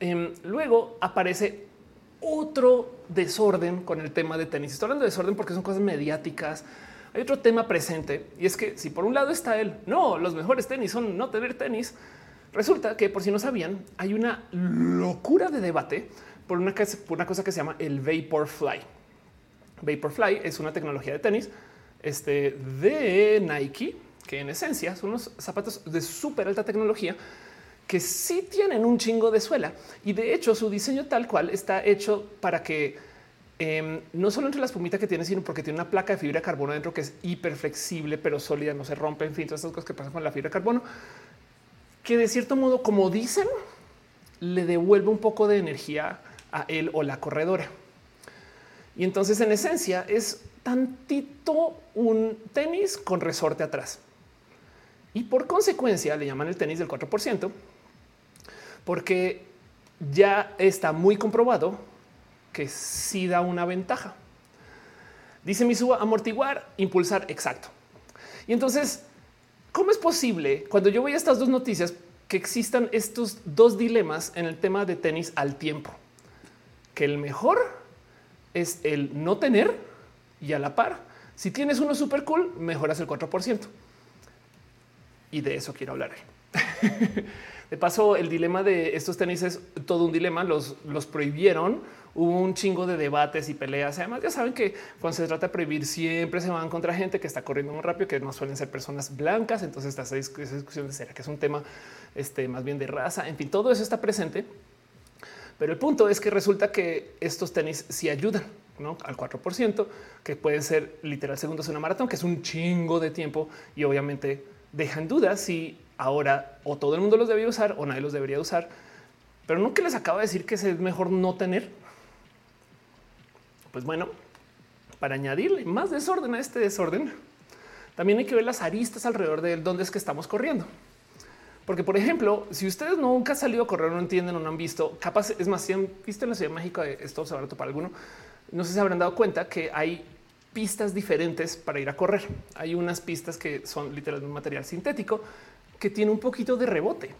em, luego aparece otro desorden con el tema de tenis. Estoy hablando de desorden porque son cosas mediáticas. Hay otro tema presente y es que si por un lado está él, no, los mejores tenis son no tener tenis. Resulta que por si no sabían, hay una locura de debate por una, una cosa que se llama el Vaporfly. Vaporfly es una tecnología de tenis este, de Nike, que en esencia son unos zapatos de súper alta tecnología que sí tienen un chingo de suela. Y de hecho su diseño tal cual está hecho para que Em, no solo entre la espumita que tiene, sino porque tiene una placa de fibra de carbono dentro que es hiper flexible, pero sólida, no se rompe. En fin, todas estas cosas que pasan con la fibra de carbono, que de cierto modo, como dicen, le devuelve un poco de energía a él o la corredora. Y entonces, en esencia, es tantito un tenis con resorte atrás. Y por consecuencia le llaman el tenis del 4%, porque ya está muy comprobado que sí da una ventaja. Dice mi suba amortiguar, impulsar, exacto. Y entonces, ¿cómo es posible cuando yo voy a estas dos noticias que existan estos dos dilemas en el tema de tenis al tiempo? Que el mejor es el no tener y a la par. Si tienes uno súper cool, mejoras el 4%. Y de eso quiero hablar. de paso, el dilema de estos tenis es todo un dilema. Los, los prohibieron hubo un chingo de debates y peleas. Además, ya saben que cuando se trata de prohibir, siempre se van contra gente que está corriendo muy rápido, que no suelen ser personas blancas. Entonces, esta discusión de será que es un tema este, más bien de raza. En fin, todo eso está presente. Pero el punto es que resulta que estos tenis sí ayudan al 4%, que pueden ser literal segundos en una maratón, que es un chingo de tiempo y obviamente dejan dudas si ahora o todo el mundo los debería usar o nadie los debería usar. Pero no que les acabo de decir que es mejor no tener pues bueno, para añadirle más desorden a este desorden, también hay que ver las aristas alrededor de dónde es que estamos corriendo. Porque, por ejemplo, si ustedes nunca han salido a correr, no entienden o no han visto, capaz, es más, si han visto en la Ciudad de México, eh, esto se habrá para alguno, no sé si habrán dado cuenta que hay pistas diferentes para ir a correr. Hay unas pistas que son literalmente un material sintético que tiene un poquito de rebote.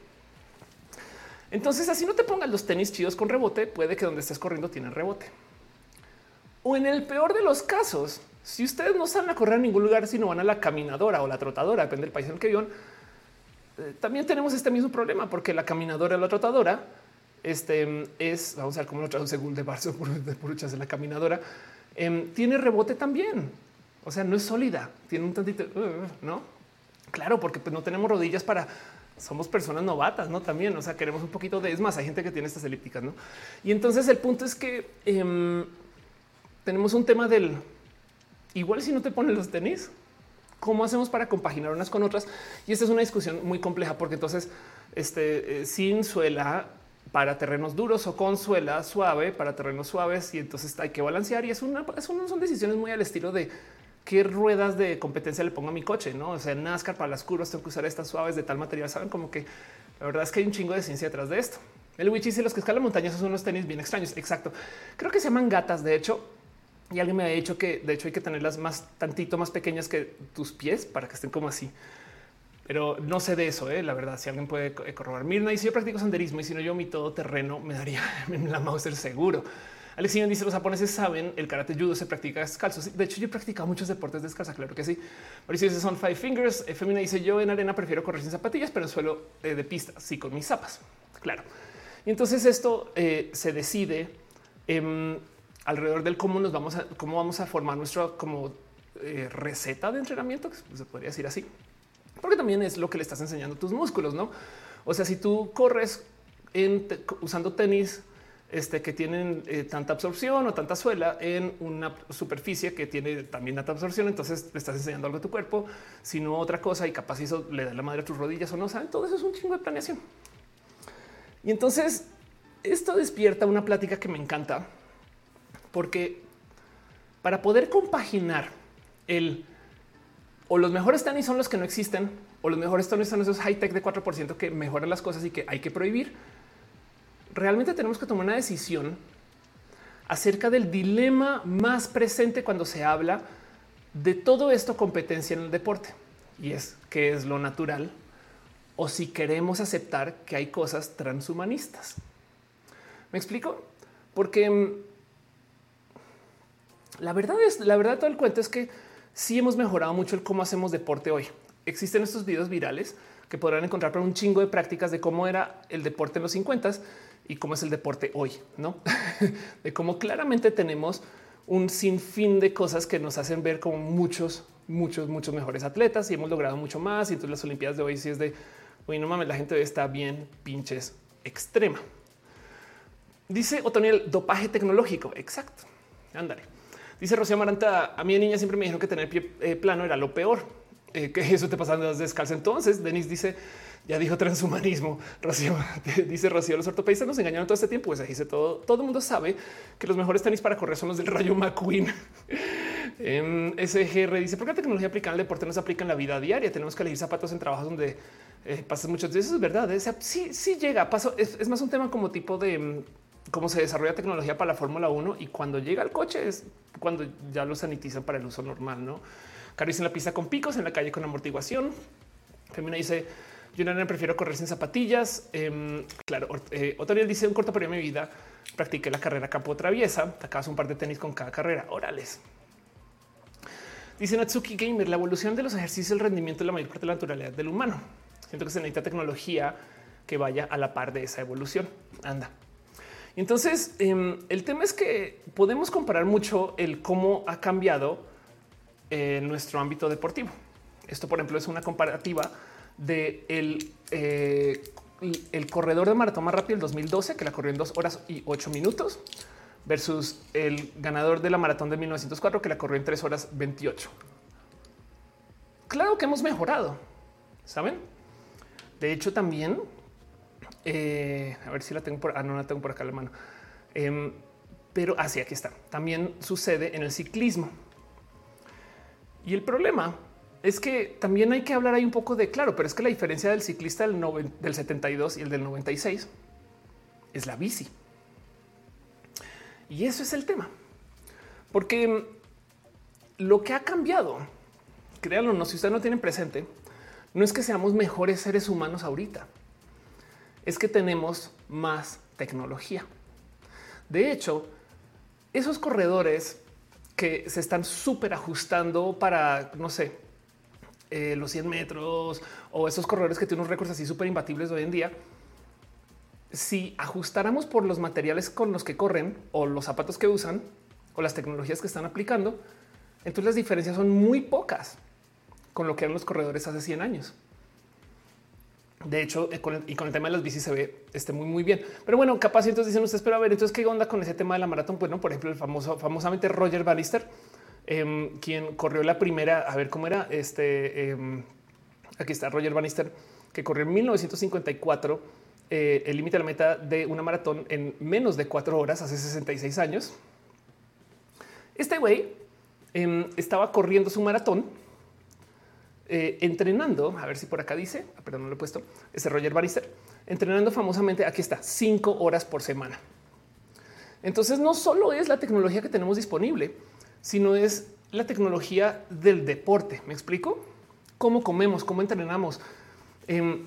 Entonces, así no te pongan los tenis chidos con rebote, puede que donde estés corriendo tiene rebote. O en el peor de los casos, si ustedes no salen a correr a ningún lugar, sino van a la caminadora o la trotadora, depende del país en el que vivan, también tenemos este mismo problema porque la caminadora la trotadora este es, vamos a ver cómo lo traduce según de Barso de Puruchas de la caminadora, em, tiene rebote también. O sea, no es sólida, tiene un tantito, uh, no? Claro, porque pues, no tenemos rodillas para somos personas novatas, no también. O sea, queremos un poquito de es más. Hay gente que tiene estas elípticas, no? Y entonces el punto es que em, tenemos un tema del igual si no te ponen los tenis, ¿cómo hacemos para compaginar unas con otras? Y esta es una discusión muy compleja porque entonces este, eh, sin suela para terrenos duros o con suela suave para terrenos suaves y entonces hay que balancear y es una, son decisiones muy al estilo de qué ruedas de competencia le pongo a mi coche, no? O sea, NASCAR para las curvas tengo que usar estas suaves de tal material. Saben como que la verdad es que hay un chingo de ciencia detrás de esto. El Witch y los que escalan montañas son unos tenis bien extraños. Exacto. Creo que se llaman gatas. De hecho, y alguien me ha dicho que de hecho hay que tenerlas más tantito más pequeñas que tus pies para que estén como así. Pero no sé de eso, ¿eh? la verdad. Si alguien puede corroborar. Mirna, y si yo practico senderismo y si no yo mi todo terreno me daría la Mauser seguro. Alexiño dice los japoneses saben el karate judo se practica descalzo. De hecho, yo he practicado muchos deportes descalza. Claro que sí. Mauricio dice son five fingers. Femina dice yo en arena prefiero correr sin zapatillas, pero en suelo eh, de pista, sí con mis zapas. Claro. Y entonces esto eh, se decide alrededor del cómo nos vamos a, cómo vamos a formar nuestra como eh, receta de entrenamiento, que se podría decir así, porque también es lo que le estás enseñando a tus músculos, no? O sea, si tú corres usando tenis este, que tienen eh, tanta absorción o tanta suela en una superficie que tiene también tanta absorción, entonces le estás enseñando algo a tu cuerpo, sino otra cosa y capaz eso le da la madre a tus rodillas o no, saben, todo eso es un chingo de planeación. Y entonces esto despierta una plática que me encanta, porque para poder compaginar el o los mejores tenis son los que no existen o los mejores tenis son esos high tech de 4% que mejoran las cosas y que hay que prohibir. Realmente tenemos que tomar una decisión acerca del dilema más presente cuando se habla de todo esto competencia en el deporte y es que es lo natural o si queremos aceptar que hay cosas transhumanistas. ¿Me explico? Porque mm, la verdad es, la verdad todo el cuento es que sí hemos mejorado mucho el cómo hacemos deporte hoy. Existen estos videos virales que podrán encontrar para un chingo de prácticas de cómo era el deporte en los 50 y cómo es el deporte hoy, no? de cómo claramente tenemos un sinfín de cosas que nos hacen ver como muchos, muchos, muchos mejores atletas y hemos logrado mucho más. Y entonces las Olimpiadas de hoy sí es de, oye, no mames, la gente está bien pinches extrema. Dice Otoniel, dopaje tecnológico. Exacto. Ándale. Dice Rocío Maranta, a mí de niña siempre me dijeron que tener pie eh, plano era lo peor, eh, que eso te pasando descalzo. Entonces, Denis dice, ya dijo transhumanismo. Rocío dice Rocío, los ortopedistas nos engañaron todo este tiempo. Pues dice todo, todo el mundo sabe que los mejores tenis para correr son los del Rayo McQueen. Em, SGR dice, ¿por qué la tecnología aplicada al deporte no se aplica en la vida diaria? Tenemos que elegir zapatos en trabajos donde eh, pasas muchos días. Eso es verdad. ¿eh? sí, sí llega. Paso, es, más un tema como tipo de mm, cómo se desarrolla tecnología para la Fórmula 1 y cuando llega el coche es cuando ya lo sanitizan para el uso normal. No Caro en la pista con picos, en la calle con amortiguación. Femina dice yo no prefiero correr sin zapatillas. Eh, claro, eh, dice un corto periodo de mi vida practiqué la carrera campo traviesa. Acabas un par de tenis con cada carrera. Órales. Dice Natsuki Gamer, la evolución de los ejercicios, el rendimiento de la mayor parte de la naturalidad del humano. Siento que se necesita tecnología que vaya a la par de esa evolución. Anda. Entonces, em, el tema es que podemos comparar mucho el cómo ha cambiado en nuestro ámbito deportivo. Esto, por ejemplo, es una comparativa de el, eh, el corredor de maratón más rápido del 2012, que la corrió en dos horas y ocho minutos, versus el ganador de la maratón de 1904, que la corrió en tres horas 28. Claro que hemos mejorado, saben? De hecho, también eh, a ver si la tengo por ah, no la tengo por acá la mano, em, pero así aquí está. También sucede en el ciclismo. Y el problema es que también hay que hablar ahí un poco de claro, pero es que la diferencia del ciclista del, del 72 y el del 96 es la bici. Y eso es el tema, porque lo que ha cambiado, créanlo, no, si ustedes no tienen presente, no es que seamos mejores seres humanos ahorita, es que tenemos más tecnología. De hecho, esos corredores que se están súper ajustando para, no sé, eh, los 100 metros o esos corredores que tienen unos récords así súper imbatibles hoy en día, si ajustáramos por los materiales con los que corren o los zapatos que usan o las tecnologías que están aplicando, entonces las diferencias son muy pocas con lo que eran los corredores hace 100 años. De hecho, eh, y con el tema de las bicis se ve este muy, muy bien. Pero bueno, capaz entonces dicen ustedes, pero a ver, entonces qué onda con ese tema de la maratón? Pues no, por ejemplo, el famoso, famosamente Roger Bannister Em, quien corrió la primera, a ver cómo era este. Em, aquí está Roger Bannister, que corrió en 1954 eh, el límite de la meta de una maratón en menos de cuatro horas hace 66 años. Este güey em, estaba corriendo su maratón, eh, entrenando. A ver si por acá dice, ah, perdón, no lo he puesto. Ese Roger Bannister entrenando famosamente. Aquí está cinco horas por semana. Entonces, no solo es la tecnología que tenemos disponible, sino es la tecnología del deporte. ¿Me explico? ¿Cómo comemos? ¿Cómo entrenamos? Em,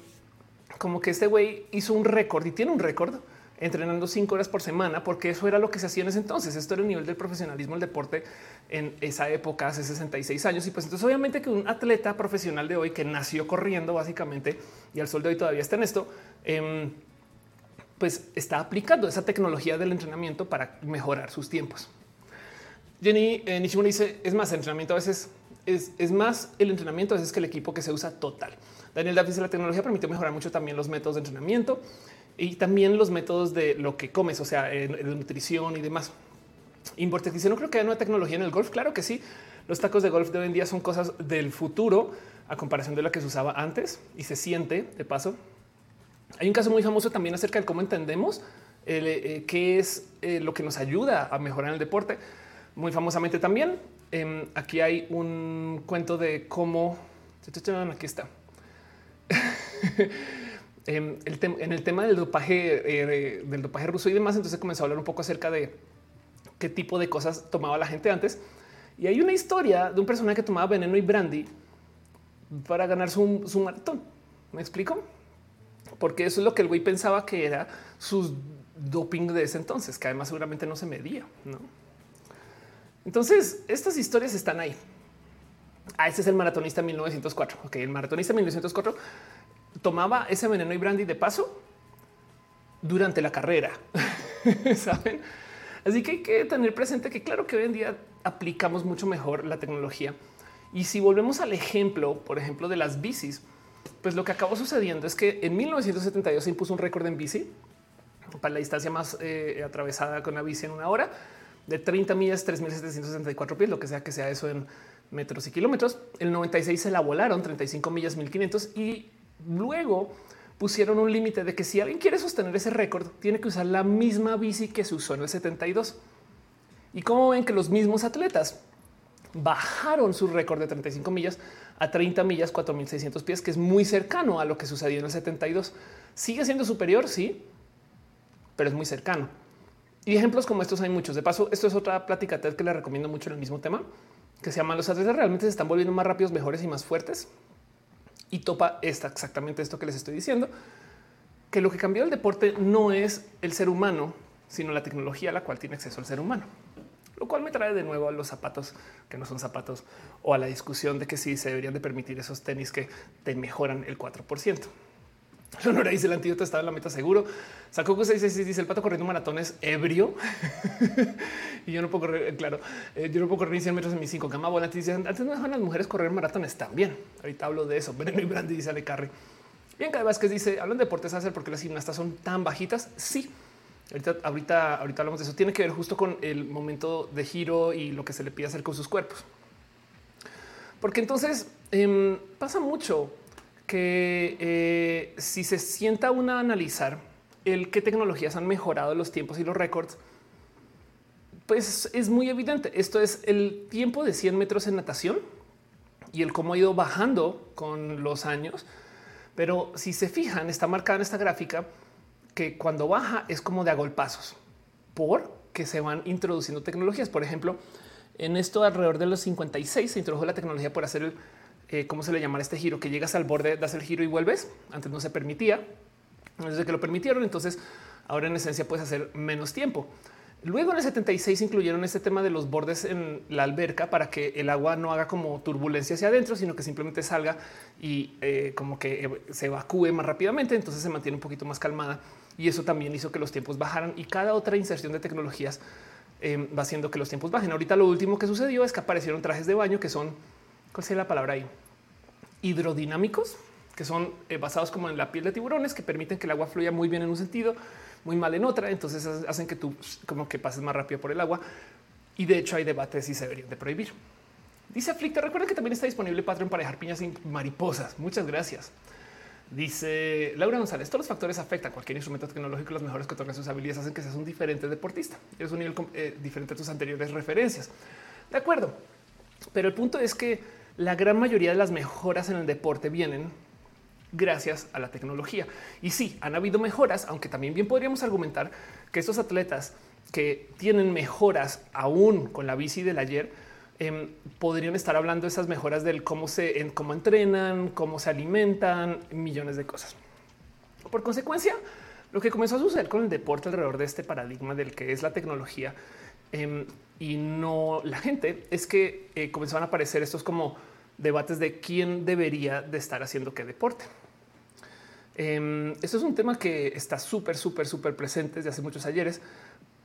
como que este güey hizo un récord y tiene un récord entrenando cinco horas por semana, porque eso era lo que se hacía en ese entonces. Esto era el nivel del profesionalismo del deporte en esa época, hace 66 años. Y pues entonces obviamente que un atleta profesional de hoy que nació corriendo básicamente y al sol de hoy todavía está en esto, em, pues está aplicando esa tecnología del entrenamiento para mejorar sus tiempos. Jenny eh, Nishimura dice es más entrenamiento a veces es, más el entrenamiento a veces que el equipo que se usa total. Daniel dice la tecnología permite mejorar mucho también los métodos de entrenamiento y también los métodos de lo que comes, o sea, en, nutrición y demás. Importex dice no creo que haya una tecnología en el golf. Claro que sí. Los tacos de golf de hoy en día son cosas del futuro a comparación de la que se usaba antes y se siente de paso. Hay un caso muy famoso también acerca de cómo entendemos eh, qué es eh, lo que nos ayuda a mejorar el deporte muy famosamente también. Em, aquí hay un cuento de cómo aquí está. Em, en el tema del dopaje, eh, del dopaje ruso y demás, entonces comenzó a hablar un poco acerca de qué tipo de cosas tomaba la gente antes. Y hay una historia de un personaje que tomaba veneno y brandy para ganar su, su maratón. ¿Me explico? Porque eso es lo que el güey pensaba que era su doping de ese entonces, que además seguramente no se medía, ¿no? Entonces, estas historias están ahí. Ah, ese es el maratonista 1904. Ok, el maratonista 1904 tomaba ese veneno y brandy de paso durante la carrera. Saben? Así que hay que tener presente que, claro, que hoy en día aplicamos mucho mejor la tecnología. Y si volvemos al ejemplo, por ejemplo, de las bicis, pues lo que acabó sucediendo es que en 1972 se impuso un récord en bici para la distancia más eh, atravesada con la bici en una hora de 30 millas, 3.764 pies, lo que sea que sea eso en metros y kilómetros. El 96 se la volaron 35 millas, 1500 y luego pusieron un límite de que si alguien quiere sostener ese récord, tiene que usar la misma bici que se usó en el 72. Y como ven que los mismos atletas bajaron su récord de 35 millas a 30 millas, 4600 pies, que es muy cercano a lo que sucedió en el 72. Sigue siendo superior, sí, pero es muy cercano. Y ejemplos como estos hay muchos. De paso, esto es otra plática TED que le recomiendo mucho en el mismo tema, que se llama Los atletas realmente se están volviendo más rápidos, mejores y más fuertes. Y topa esta exactamente esto que les estoy diciendo, que lo que cambió el deporte no es el ser humano, sino la tecnología a la cual tiene acceso el ser humano. Lo cual me trae de nuevo a los zapatos que no son zapatos o a la discusión de que si se deberían de permitir esos tenis que te mejoran el 4%. Sonora dice el antídoto estaba en la meta seguro. Sacó 666 dice el pato corriendo maratones ebrio. y yo no puedo correr, claro, eh, yo no puedo correr ni 100 metros en mis 5 cama volante. Dice antes no dejan las mujeres correr maratones también. Ahorita hablo de eso. Veneno y Brandy dice Ale Carre. Bien, cada vez que dice hablan de deportes hacer porque las gimnastas son tan bajitas. Sí, ahorita, ahorita, ahorita hablamos de eso. Tiene que ver justo con el momento de giro y lo que se le pide hacer con sus cuerpos. Porque entonces eh, pasa mucho que eh, si se sienta una a analizar el qué tecnologías han mejorado los tiempos y los récords, pues es muy evidente. Esto es el tiempo de 100 metros en natación y el cómo ha ido bajando con los años. Pero si se fijan, está marcada en esta gráfica que cuando baja es como de a golpazos, porque se van introduciendo tecnologías. Por ejemplo, en esto alrededor de los 56 se introdujo la tecnología por hacer el eh, ¿cómo se le llama este giro? Que llegas al borde, das el giro y vuelves. Antes no se permitía. Desde que lo permitieron, entonces ahora en esencia puedes hacer menos tiempo. Luego en el 76 incluyeron este tema de los bordes en la alberca para que el agua no haga como turbulencia hacia adentro, sino que simplemente salga y eh, como que se evacúe más rápidamente. Entonces se mantiene un poquito más calmada y eso también hizo que los tiempos bajaran y cada otra inserción de tecnologías eh, va haciendo que los tiempos bajen. Ahorita lo último que sucedió es que aparecieron trajes de baño que son, ¿cuál sería la palabra ahí? hidrodinámicos, que son eh, basados como en la piel de tiburones, que permiten que el agua fluya muy bien en un sentido, muy mal en otra. Entonces hacen que tú como que pases más rápido por el agua. Y de hecho hay debates si se deberían de prohibir. Dice Aflicta, recuerda que también está disponible Patreon para dejar piñas sin mariposas. Muchas gracias. Dice Laura González, todos los factores afectan cualquier instrumento tecnológico. Los mejores que otorgan sus habilidades hacen que seas un diferente deportista. Es un nivel eh, diferente a tus anteriores referencias. De acuerdo. Pero el punto es que la gran mayoría de las mejoras en el deporte vienen gracias a la tecnología. Y sí, han habido mejoras, aunque también bien podríamos argumentar que estos atletas que tienen mejoras aún con la bici del ayer, em, podrían estar hablando de esas mejoras del cómo se en cómo entrenan, cómo se alimentan, millones de cosas. Por consecuencia, lo que comenzó a suceder con el deporte alrededor de este paradigma del que es la tecnología Em, y no la gente es que eh, comenzaban a aparecer estos como debates de quién debería de estar haciendo qué deporte. Eh, esto es un tema que está súper, súper, súper presente desde hace muchos ayeres,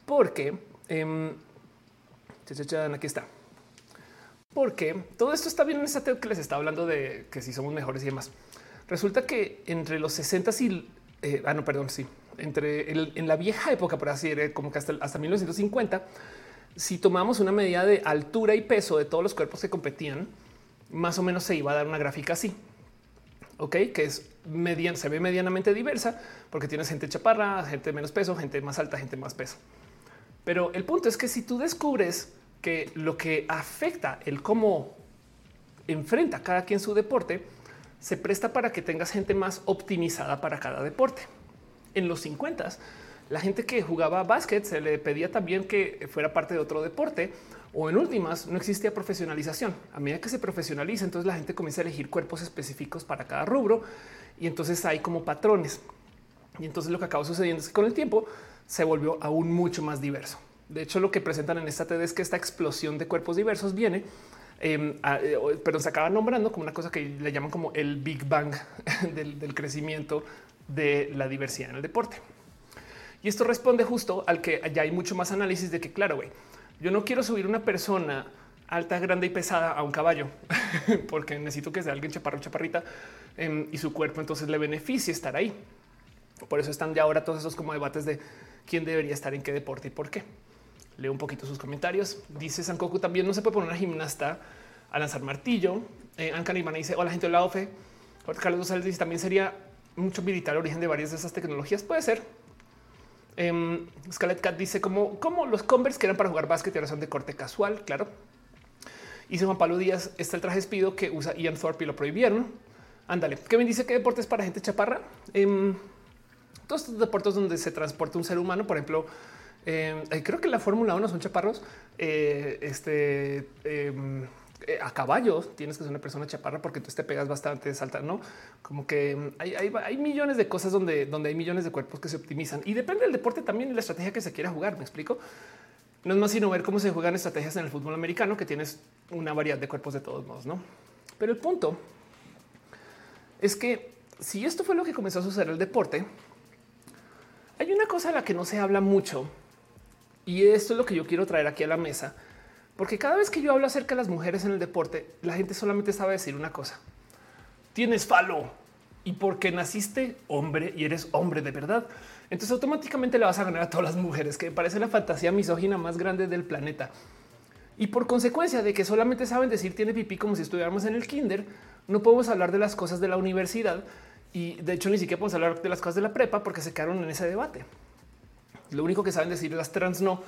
porque eh, aquí está. Porque todo esto está bien en esa TED que les está hablando de que si somos mejores y demás. Resulta que entre los 60 y eh, ah, no, perdón, sí, entre en la vieja época, por así decirlo, como que hasta, hasta 1950, si tomamos una medida de altura y peso de todos los cuerpos que competían, más o menos se iba a dar una gráfica así. Ok, que es median, se ve medianamente diversa porque tienes gente chaparra, gente menos peso, gente más alta, gente más peso. Pero el punto es que si tú descubres que lo que afecta el cómo enfrenta cada quien su deporte, se presta para que tengas gente más optimizada para cada deporte. En los 50 la gente que jugaba básquet se le pedía también que fuera parte de otro deporte o en últimas no existía profesionalización. A medida que se profesionaliza, entonces la gente comienza a elegir cuerpos específicos para cada rubro y entonces hay como patrones. Y entonces lo que acaba sucediendo es que con el tiempo se volvió aún mucho más diverso. De hecho, lo que presentan en esta TED es que esta explosión de cuerpos diversos viene, em, eh, pero se acaba nombrando como una cosa que le llaman como el Big Bang del crecimiento de la diversidad en el deporte. Y esto responde justo al que ya hay mucho más análisis de que, claro, güey, yo no quiero subir una persona alta, grande y pesada a un caballo, porque necesito que sea alguien chaparro, chaparrita em, y su cuerpo entonces le beneficie estar ahí. Por eso están ya ahora todos esos como debates de quién debería estar en qué deporte y por qué. Leo un poquito sus comentarios. Dice Sankoku también no se puede poner una gimnasta a lanzar martillo. Eh, Anka dice hola gente de la OFE. Carlos González dice también sería mucho militar origen de varias de esas tecnologías. Puede ser. Eh, Scarlett Cat dice como, como los Converse que eran para jugar básquet y ahora son de corte casual. Claro. Dice Juan Pablo Díaz está el traje espido que usa Ian Thorpe y lo prohibieron. Ándale. Kevin dice que deportes para gente chaparra. Eh, todos estos deportes donde se transporta un ser humano, por ejemplo, eh, creo que la Fórmula 1 son chaparros. Eh, este em, eh, a caballo tienes que ser una persona chaparra porque tú te pegas bastante, salta, no como que em, hay, hay, millones de cosas donde, donde hay millones de cuerpos que se optimizan y depende del deporte también y la estrategia que se quiera jugar. Me explico. No es más sino ver cómo se juegan estrategias en el fútbol americano, que tienes una variedad de cuerpos de todos modos, no? Pero el punto es que si esto fue lo que comenzó a suceder el deporte, hay una cosa a la que no se habla mucho y esto es lo que yo quiero traer aquí a la mesa, porque cada vez que yo hablo acerca de las mujeres en el deporte, la gente solamente sabe decir una cosa. Tienes falo y porque naciste hombre y eres hombre de verdad, entonces automáticamente le vas a ganar a todas las mujeres, que parece la fantasía misógina más grande del planeta. Y por consecuencia de que solamente saben decir tiene pipí como si estuviéramos en el kinder, no podemos hablar de las cosas de la universidad y de hecho ni siquiera podemos hablar de las cosas de la prepa porque se quedaron en ese debate. Lo único que saben decir las trans no.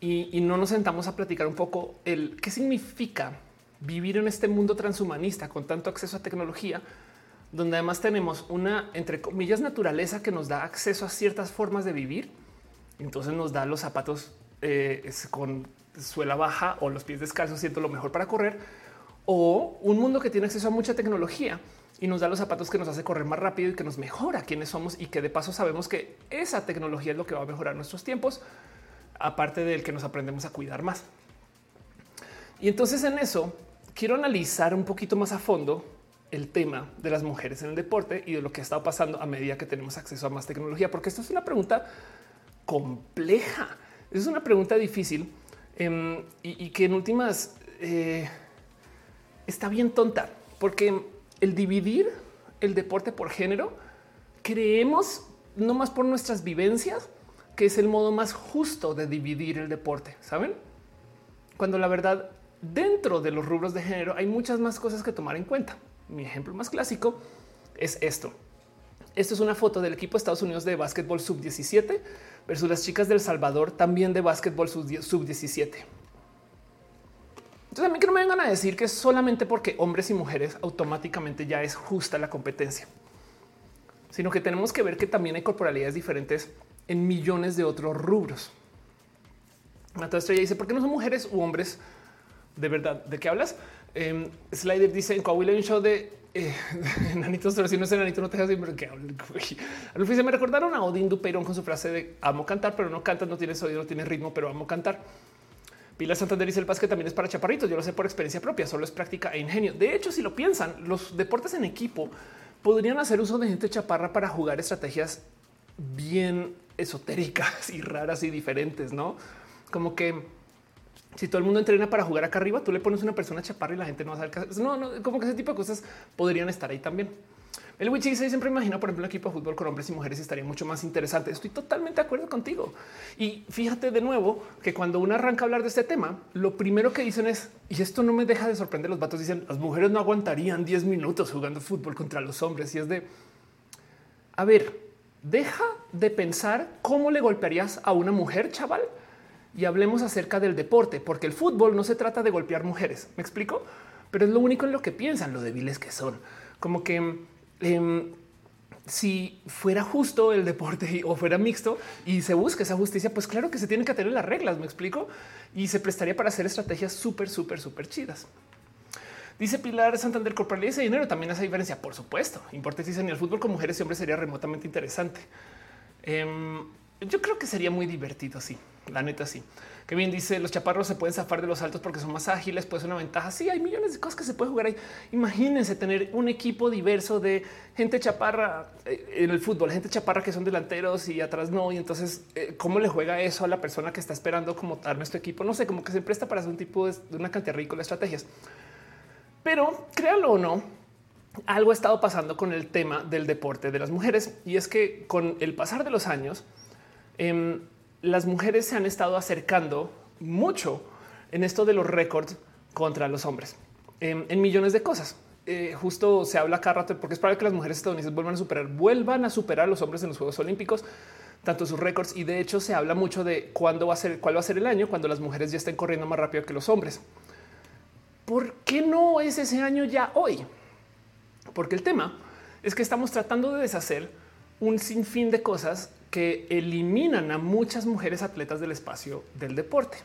Y, no nos sentamos a platicar un poco el qué significa vivir en este mundo transhumanista con tanto acceso a tecnología, donde además tenemos una, entre comillas, naturaleza que nos da acceso a ciertas formas de vivir. Entonces nos da los zapatos eh, con suela baja o los pies descalzos, siento lo mejor para correr, o un mundo que tiene acceso a mucha tecnología y nos da los zapatos que nos hace correr más rápido y que nos mejora quiénes somos y que de paso sabemos que esa tecnología es lo que va a mejorar nuestros tiempos, aparte del que nos aprendemos a cuidar más. Y entonces en eso quiero analizar un poquito más a fondo el tema de las mujeres en el deporte y de lo que ha estado pasando a medida que tenemos acceso a más tecnología, porque esto es una pregunta compleja, es una pregunta difícil em, y, que en últimas eh, está bien tonta, porque el dividir el deporte por género, creemos no más por nuestras vivencias que es el modo más justo de dividir el deporte. Saben cuando la verdad dentro de los rubros de género hay muchas más cosas que tomar en cuenta. Mi ejemplo más clásico es esto. Esto es una foto del equipo de Estados Unidos de básquetbol sub 17 versus las chicas del Salvador también de básquetbol sub 17. Entonces también que no me vengan a decir que solamente porque hombres y mujeres automáticamente ya es justa la competencia, sino que tenemos que ver que también hay corporalidades diferentes en millones de otros rubros. Mateo Estrella dice, ¿por qué no son mujeres u hombres? De verdad, ¿de qué hablas? Em, Slider dice, en Coahuila hay un show de eh, enanitos, pero si no es enanito no te dejas de que me recordaron a Odín Dupeirón con su frase de amo cantar, pero no cantas, no tienes oído, no tienes ritmo, pero amo cantar. Pilar Santander dice el básquet también es para chaparritos. Yo lo sé por experiencia propia, solo es práctica e ingenio. De hecho, si lo piensan, los deportes en equipo podrían hacer uso de gente chaparra para jugar estrategias bien esotéricas y raras y diferentes, no como que si todo el mundo entrena para jugar acá arriba, tú le pones una persona chaparra y la gente no va a saber. No, no, como que ese tipo de cosas podrían estar ahí también. El Witch dice siempre imagina, por ejemplo, un equipo de fútbol con hombres y mujeres estaría mucho más interesante. Estoy totalmente de acuerdo contigo. Y fíjate de nuevo que cuando uno arranca a hablar de este tema, lo primero que dicen es y esto no me deja de sorprender. Los vatos dicen las mujeres no aguantarían 10 minutos jugando fútbol contra los hombres. Y es de a ver, deja de pensar cómo le golpearías a una mujer, chaval, y hablemos acerca del deporte, porque el fútbol no se trata de golpear mujeres. Me explico, pero es lo único en lo que piensan, lo débiles que son. Como que Em, si fuera justo el deporte o fuera mixto y se busca esa justicia, pues claro que se tienen que tener las reglas, me explico, y se prestaría para hacer estrategias súper, súper, súper chidas. Dice Pilar Santander, corporalidad ese dinero también hace diferencia. Por supuesto, importa si el fútbol con mujeres y hombres sería remotamente interesante. Em, yo creo que sería muy divertido. Sí, la neta, sí. Que bien dice los chaparros se pueden zafar de los altos porque son más ágiles, puede ser una ventaja. Sí, hay millones de cosas que se puede jugar ahí. Imagínense tener un equipo diverso de gente chaparra eh, en el fútbol, gente chaparra que son delanteros y atrás no. Y entonces, eh, ¿cómo le juega eso a la persona que está esperando como dar nuestro equipo? No sé, como que se presta para hacer un tipo de, una cantidad ridícula de estrategias. Pero créanlo o no, algo ha estado pasando con el tema del deporte de las mujeres y es que con el pasar de los años, em, las mujeres se han estado acercando mucho en esto de los récords contra los hombres en, millones de cosas. Eh, justo se habla cada rato porque es para que las mujeres estadounidenses vuelvan a superar, vuelvan a superar a los hombres en los Juegos Olímpicos, tanto sus récords. Y de hecho se habla mucho de cuándo va a ser, cuál va a ser el año cuando las mujeres ya estén corriendo más rápido que los hombres. ¿Por qué no es ese año ya hoy? Porque el tema es que estamos tratando de deshacer un sinfín de cosas que eliminan a muchas mujeres atletas del espacio del deporte.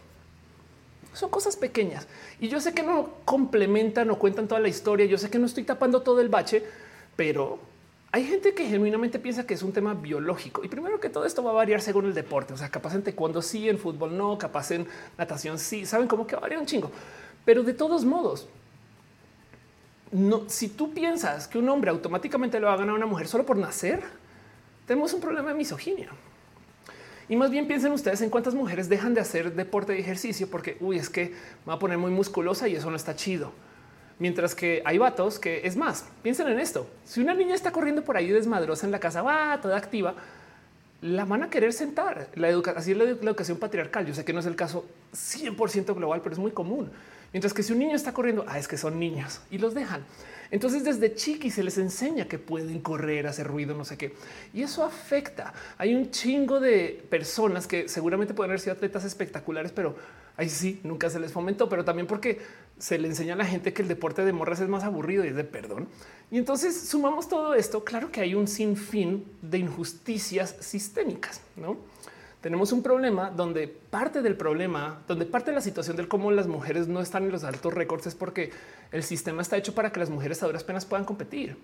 Son cosas pequeñas y yo sé que no complementan o cuentan toda la historia. Yo sé que no estoy tapando todo el bache, pero hay gente que genuinamente piensa que es un tema biológico y primero que todo esto va a variar según el deporte. O sea, capaz en taekwondo sí, en fútbol no, capaz en natación sí, saben cómo que varía un chingo, pero de todos modos, si tú piensas que un hombre automáticamente lo va a ganar a una mujer solo por nacer, tenemos un problema de misoginia. Y más bien piensen ustedes en cuántas mujeres dejan de hacer deporte y ejercicio porque, uy, es que va a poner muy musculosa y eso no está chido. Mientras que hay vatos que es más, piensen en esto. Si una niña está corriendo por ahí desmadrosa en la casa, va toda activa, la van a querer sentar. La educación, así es la, educación patriarcal. Yo sé que no es el caso 100% global, pero es muy común. Mientras que si un niño está corriendo, ah, es que son niños y los dejan. Entonces desde chiqui se les enseña que pueden correr, hacer ruido, no sé qué. Y eso afecta. Hay un chingo de personas que seguramente pueden haber sido atletas espectaculares, pero ahí sí, nunca se les fomentó, pero también porque se le enseña a la gente que el deporte de morras es más aburrido y es de perdón. Y entonces sumamos todo esto. Claro que hay un sinfín de injusticias sistémicas, ¿no? Tenemos un problema donde parte del problema, donde parte de la situación del cómo las mujeres no están en los altos récords es porque el sistema está hecho para que las mujeres a duras penas puedan competir.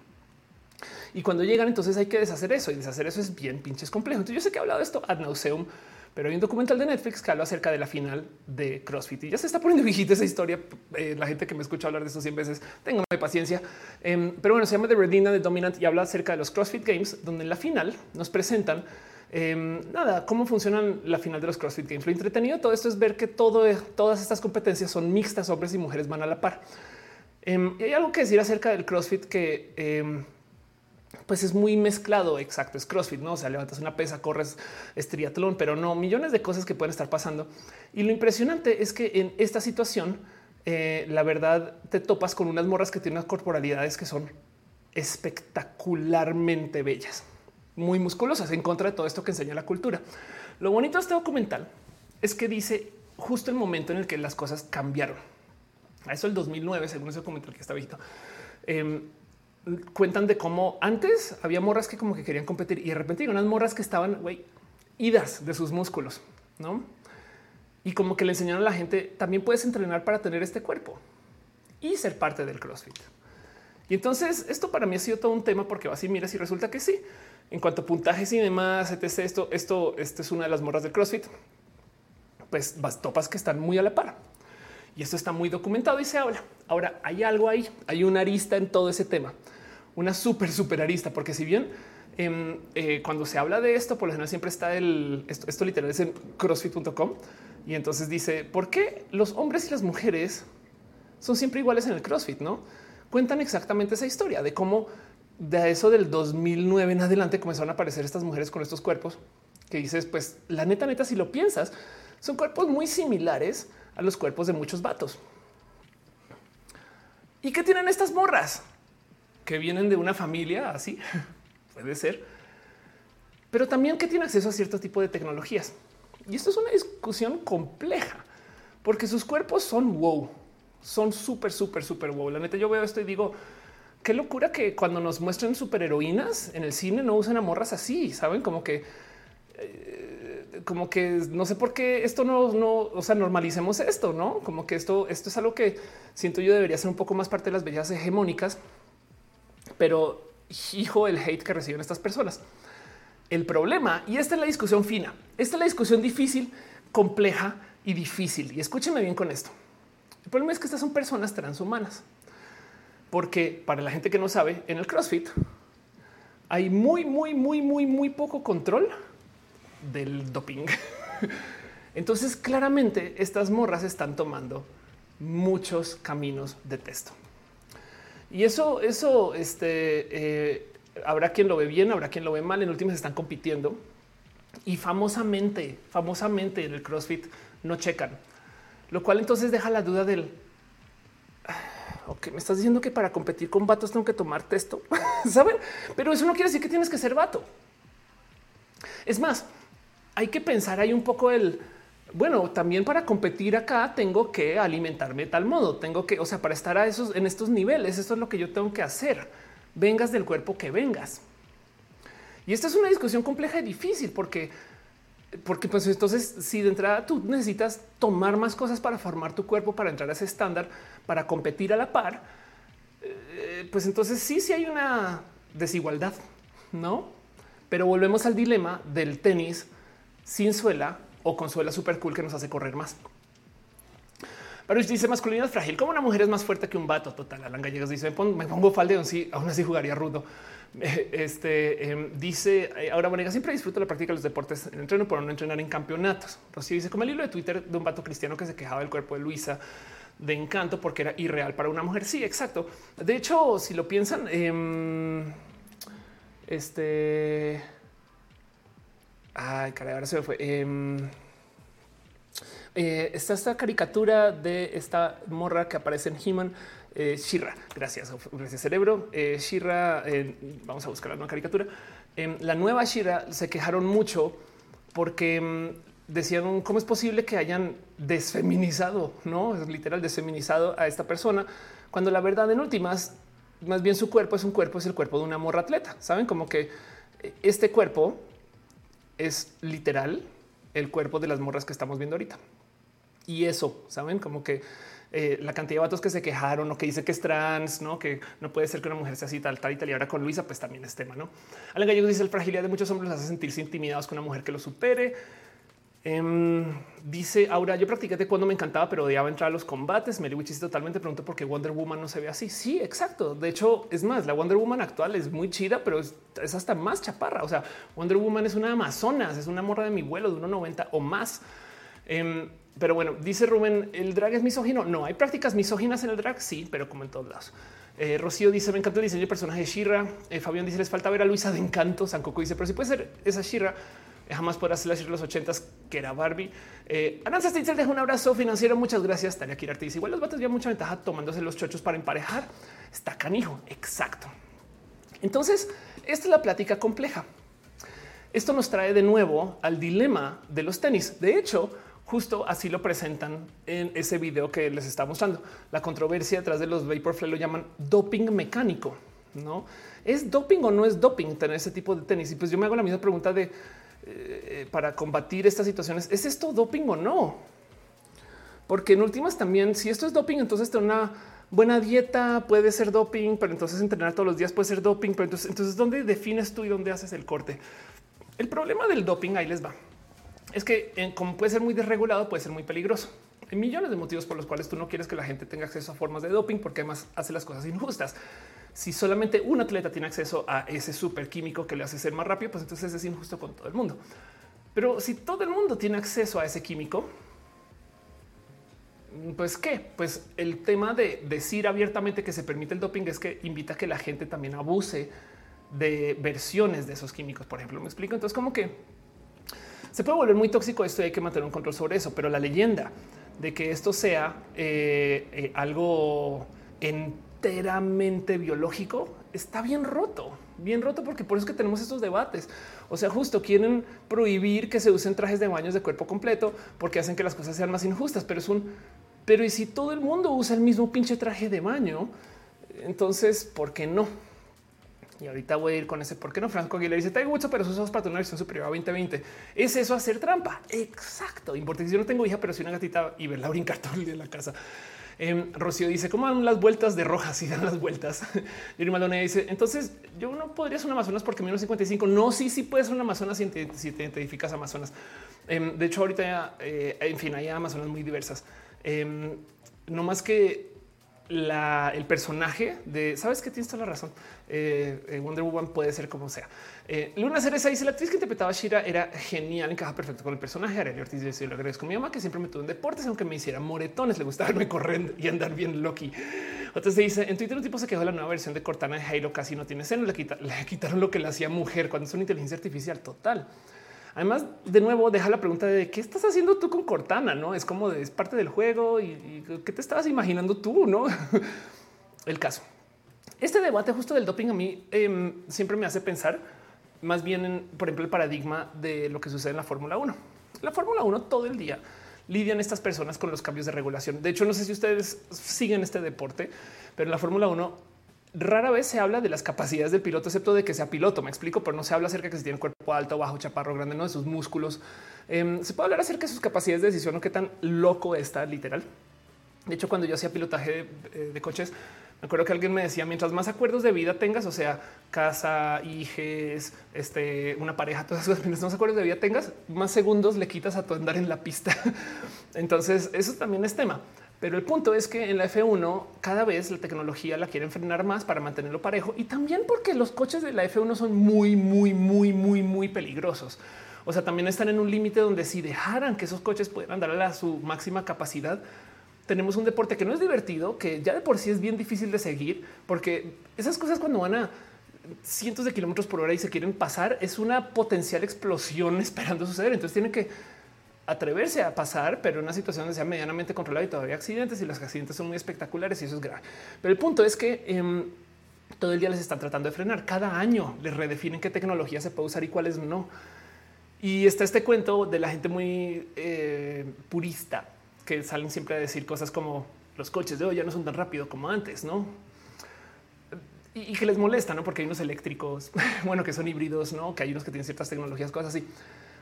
Y cuando llegan, entonces hay que deshacer eso y deshacer eso es bien pinches complejo. Entonces yo sé que he hablado de esto ad nauseum, pero hay un documental de Netflix que habla acerca de la final de CrossFit y ya se está poniendo viejita esa historia. Eh, la gente que me escucha hablar de esto 100 veces, tengan paciencia. Em, pero bueno, se llama The Redina de Dominant y habla acerca de los CrossFit Games, donde en la final nos presentan Em, nada, cómo funcionan la final de los CrossFit Games. Lo entretenido de todo esto es ver que todo, todas estas competencias son mixtas, hombres y mujeres van a la par. Em, y hay algo que decir acerca del CrossFit que em, pues es muy mezclado. Exacto, es CrossFit, no? O sea, levantas una pesa, corres, es triatlón, pero no millones de cosas que pueden estar pasando. Y lo impresionante es que en esta situación, eh, la verdad, te topas con unas morras que tienen unas corporalidades que son espectacularmente bellas muy musculosas en contra de todo esto que enseña la cultura. Lo bonito de este documental es que dice justo el momento en el que las cosas cambiaron. A eso el 2009, según ese documental que está visto, em, cuentan de cómo antes había morras que como que querían competir y de repente hay unas morras que estaban idas de sus músculos, no? Y como que le enseñaron a la gente también puedes entrenar para tener este cuerpo y ser parte del CrossFit. Y entonces esto para mí ha sido todo un tema porque así miras y resulta que sí, en cuanto a puntajes y demás, etc. Esto, esto, esto es una de las morras de CrossFit. Pues topas que están muy a la par. Y esto está muy documentado y se habla. Ahora hay algo ahí, hay una arista en todo ese tema, una súper, súper arista, porque si bien em, eh, cuando se habla de esto, por lo general siempre está el esto, esto literal es en crossfit.com y entonces dice por qué los hombres y las mujeres son siempre iguales en el CrossFit, no cuentan exactamente esa historia de cómo de eso del 2009 en adelante comenzaron a aparecer estas mujeres con estos cuerpos que dices, pues la neta, neta, si lo piensas, son cuerpos muy similares a los cuerpos de muchos vatos. ¿Y qué tienen estas morras? Que vienen de una familia así, puede ser, pero también que tienen acceso a cierto tipo de tecnologías. Y esto es una discusión compleja, porque sus cuerpos son wow, son súper, súper, súper wow. La neta, yo veo esto y digo, qué locura que cuando nos muestran superheroínas en el cine no usan a morras así, saben como que eh, como que no sé por qué esto no, no, o sea, normalicemos esto, no como que esto, esto es algo que siento yo debería ser un poco más parte de las bellas hegemónicas, pero hijo el hate que reciben estas personas. El problema, y esta es la discusión fina, esta es la discusión difícil, compleja y difícil. Y escúcheme bien con esto. El problema es que estas son personas transhumanas porque para la gente que no sabe, en el CrossFit hay muy, muy, muy, muy, muy poco control del doping. Entonces, claramente estas morras están tomando muchos caminos de texto. Y eso, eso, este, eh, habrá quien lo ve bien, habrá quien lo ve mal. En últimas están compitiendo. y famosamente, famosamente en el CrossFit no checan, lo cual entonces deja la duda del ok, me estás diciendo que para competir con vatos tengo que tomar texto, saben? Pero eso no quiere decir que tienes que ser vato. Es más, hay que pensar ahí un poco el bueno, también para competir acá tengo que alimentarme de tal modo, tengo que, o sea, para estar a esos en estos niveles, esto es lo que yo tengo que hacer. Vengas del cuerpo que vengas. Y esta es una discusión compleja y difícil porque porque pues entonces si de entrada tú necesitas tomar más cosas para formar tu cuerpo, para entrar a ese estándar, para competir a la par, eh, pues entonces sí, sí hay una desigualdad, ¿no? Pero volvemos al dilema del tenis sin suela o con suela super cool que nos hace correr más. Pero dice masculinidad frágil. Como una mujer es más fuerte que un vato. Total. Alan Gallegos dice: Me pongo falde, sí, aún así jugaría rudo. Este em, dice eh, ahora Bonega siempre disfruto la práctica de los deportes en entreno por no entrenar en campeonatos. Rocío dice como el hilo de Twitter de un vato cristiano que se quejaba del cuerpo de Luisa de encanto porque era irreal para una mujer. Sí, exacto. De hecho, si lo piensan, eh, este. Ay, caray, ahora se me fue. Em, eh, está esta caricatura de esta morra que aparece en He-Man eh, Shira, gracias, gracias cerebro. Eh, Shira, eh, vamos a buscar la nueva caricatura. Em, la nueva Shira se quejaron mucho porque em, decían cómo es posible que hayan desfeminizado, no es literal desfeminizado a esta persona, cuando la verdad en últimas, más bien su cuerpo es un cuerpo, es el cuerpo de una morra atleta. Saben como que este cuerpo es literal el cuerpo de las morras que estamos viendo ahorita. Y eso, saben como que eh, la cantidad de vatos que se quejaron o que dice que es trans, no que no puede ser que una mujer sea así tal, tal y tal. Y ahora con Luisa, pues también es tema. No Alan Gallego dice la fragilidad de muchos hombres hace sentirse intimidados con una mujer que lo supere. Em, dice ahora yo practiqué cuando me encantaba, pero odiaba entrar a los combates. Mary Wichis totalmente pregunto por qué Wonder Woman no se ve así. Sí, exacto. De hecho, es más, la Wonder Woman actual es muy chida, pero es, hasta más chaparra. O sea, Wonder Woman es una Amazonas, es una morra de mi vuelo de 1,90 o más. Em, pero bueno, dice Rubén, ¿el drag es misógino? No, hay prácticas misóginas en el drag, sí, pero como en todos lados. Eh, Rocío dice, me encanta el diseño de personaje de Shira. Eh, Fabián dice, les falta ver a Luisa de Encanto. Sancoco dice, pero si puede ser esa Shira, eh, jamás podrá ser la Shira de los ochentas, que era Barbie. Eh, Aranza Stitzel deja un abrazo financiero. Muchas gracias. Tania Kirarte dice, igual los vatos ya mucha ventaja tomándose los chochos para emparejar. Está canijo. Exacto. Entonces, esta es la plática compleja. Esto nos trae de nuevo al dilema de los tenis. De hecho, Justo así lo presentan en ese video que les está mostrando. La controversia detrás de los Vaporfly lo llaman doping mecánico. No es doping o no es doping tener ese tipo de tenis. Y pues yo me hago la misma pregunta de eh, para combatir estas situaciones. ¿Es esto doping o no? Porque en últimas también, si esto es doping, entonces tener una buena dieta puede ser doping, pero entonces entrenar todos los días puede ser doping. Pero entonces, entonces ¿dónde defines tú y dónde haces el corte? El problema del doping ahí les va es que como puede ser muy desregulado, puede ser muy peligroso. Hay millones de motivos por los cuales tú no quieres que la gente tenga acceso a formas de doping porque además hace las cosas injustas. Si solamente un atleta tiene acceso a ese super químico que le hace ser más rápido, pues entonces es injusto con todo el mundo. Pero si todo el mundo tiene acceso a ese químico, pues qué? Pues el tema de decir abiertamente que se permite el doping es que invita a que la gente también abuse de versiones de esos químicos. Por ejemplo, me explico. Entonces, como que se puede volver muy tóxico esto y hay que mantener un control sobre eso, pero la leyenda de que esto sea eh, eh, algo enteramente biológico está bien roto, bien roto, porque por eso es que tenemos estos debates. O sea, justo quieren prohibir que se usen trajes de baños de cuerpo completo porque hacen que las cosas sean más injustas, pero es un, pero y si todo el mundo usa el mismo pinche traje de baño, entonces, ¿por qué no? Y ahorita voy a ir con ese. ¿Por qué no? Franco Aguilera dice: Tengo mucho, pero esos para una versión superior a 2020. ¿Es eso hacer trampa? Exacto. Importa yo no tengo hija, pero soy una gatita y verla brincar todo el día en la casa. Eh, Rocío dice: ¿Cómo dan las vueltas de rojas y dan las vueltas? Yuri Maldonado dice: Entonces yo no podría ser un Amazonas porque menos 55. No, sí, sí puedes ser un Amazonas si te, si identificas Amazonas. Eh, de hecho, ahorita, eh, en fin, hay Amazonas muy diversas. Em, no más que el personaje de sabes que tienes toda la razón. Eh, eh, Wonder Woman puede ser como sea. Eh, Luna Cereza dice la actriz que interpretaba a Shira era genial, encaja perfecto con el personaje. Ariel Ortiz dice agradezco a mi mamá que siempre me tuvo en deportes, aunque me hiciera moretones, le gustaba verme correr y andar bien Loki. Otra se dice en Twitter un tipo se quejó de la nueva versión de Cortana de Halo, casi no tiene seno, le, quitaron lo que le hacía mujer cuando es una inteligencia artificial total. Además, de nuevo, deja la pregunta de qué estás haciendo tú con Cortana, no es como es parte del juego y, qué te estabas imaginando tú, no? El caso. Este debate justo del doping a mí em, siempre me hace pensar más bien en, por ejemplo, el paradigma de lo que sucede en la Fórmula 1. La Fórmula 1 todo el día lidian estas personas con los cambios de regulación. De hecho, no sé si ustedes siguen este deporte, pero la Fórmula 1 rara vez se habla de las capacidades del piloto, excepto de que sea piloto. Me explico, pero no se habla acerca de que si tiene cuerpo alto, bajo, chaparro, grande, no de sus músculos. Em, se puede hablar acerca de sus capacidades de decisión o qué tan loco está literal. De hecho, cuando yo hacía pilotaje de, eh, coches, me acuerdo que alguien me decía, mientras más acuerdos de vida tengas, o sea, casa, hijes, este, una pareja, todas esas mientras más acuerdos de vida tengas, más segundos le quitas a tu andar en la pista. Entonces, eso también es tema. Pero el punto es que en la F1 cada vez la tecnología la quieren frenar más para mantenerlo parejo y también porque los coches de la F1 son muy, muy, muy, muy, muy peligrosos. O sea, también están en un límite donde si dejaran que esos coches puedan andar a su máxima capacidad, tenemos un deporte que no es divertido, que ya de por sí es bien difícil de seguir, porque esas cosas cuando van a cientos de kilómetros por hora y se quieren pasar, es una potencial explosión esperando suceder. Entonces tienen que atreverse a pasar, pero en una situación donde sea medianamente controlada y todavía accidentes y los accidentes son muy espectaculares y eso es grave. Pero el punto es que em, todo el día les están tratando de frenar. Cada año les redefinen qué tecnología se puede usar y cuáles no. Y está este cuento de la gente muy eh, purista que salen siempre a decir cosas como los coches de hoy ya no son tan rápido como antes, no? Y, que les molesta, no? Porque hay unos eléctricos, bueno, que son híbridos, no? Que hay unos que tienen ciertas tecnologías, cosas así.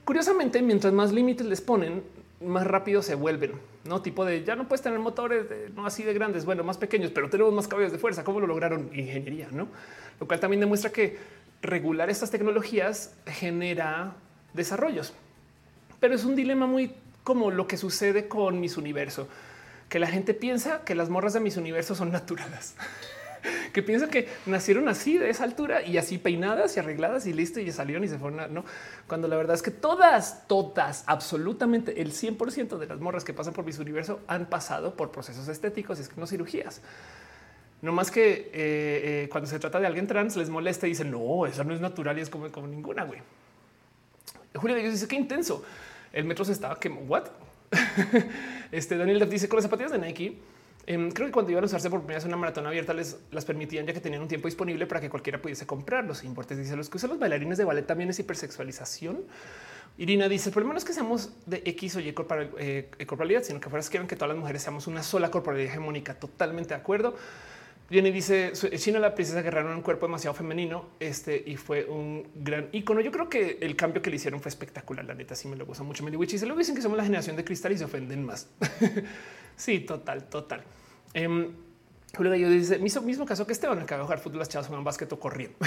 Curiosamente, mientras más límites les ponen, más rápido se vuelven, no tipo de ya no puedes tener motores no así de grandes, bueno, más pequeños, pero tenemos más caballos de fuerza. ¿Cómo lo lograron? Ingeniería, no? Lo cual también demuestra que regular estas tecnologías genera desarrollos, pero es un dilema muy como lo que sucede con mis universo, que la gente piensa que las morras de mis universos son naturales que piensan que nacieron así de esa altura y así peinadas y arregladas y listo y salieron y se fueron. no, cuando la verdad es que todas, todas, absolutamente el 100% de las morras que pasan por mis universo han pasado por procesos estéticos y es que no cirugías. No más que eh, eh, cuando se trata de alguien trans les molesta y dicen no, esa no es natural y es como, como ninguna. Güey. Julio de dice qué intenso. El metro se estaba que what? este Daniel dice con las zapatillas de Nike creo que cuando iban a usarse por primera vez una maratón abierta les las permitían ya que tenían un tiempo disponible para que cualquiera pudiese comprarlos. Importes dice los que usan los bailarines de ballet también es hipersexualización. Irina dice el problema no es que seamos de X o Y eh, corporalidad, sino que fuera quieren que todas las mujeres seamos una sola corporalidad hegemónica. Totalmente de acuerdo. Jenny dice China, la princesa guerrera, un cuerpo demasiado femenino. Este y fue un gran icono. Yo creo que el cambio que le hicieron fue espectacular. La neta, sí me lo gusta mucho. y se lo dicen que somos la generación de cristal y se ofenden más. sí, total, total. Eh, Julio Gallo dice mismo, mismo caso que Esteban, acaba de jugar fútbol, las chavas juegan básquet o corriendo.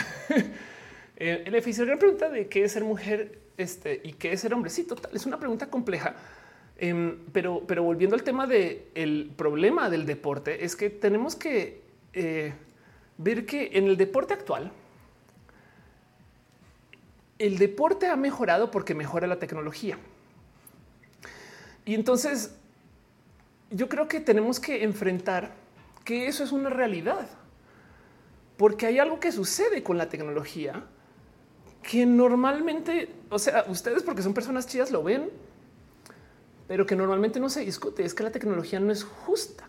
eh, el F gran pregunta de qué es ser mujer este, y qué es ser hombre. Sí, total, es una pregunta compleja. Eh, pero, pero volviendo al tema del el problema del deporte, es que tenemos que eh, ver que en el deporte actual, el deporte ha mejorado porque mejora la tecnología. Y entonces yo creo que tenemos que enfrentar que eso es una realidad, porque hay algo que sucede con la tecnología que normalmente, o sea, ustedes porque son personas chidas lo ven, pero que normalmente no se discute, es que la tecnología no es justa,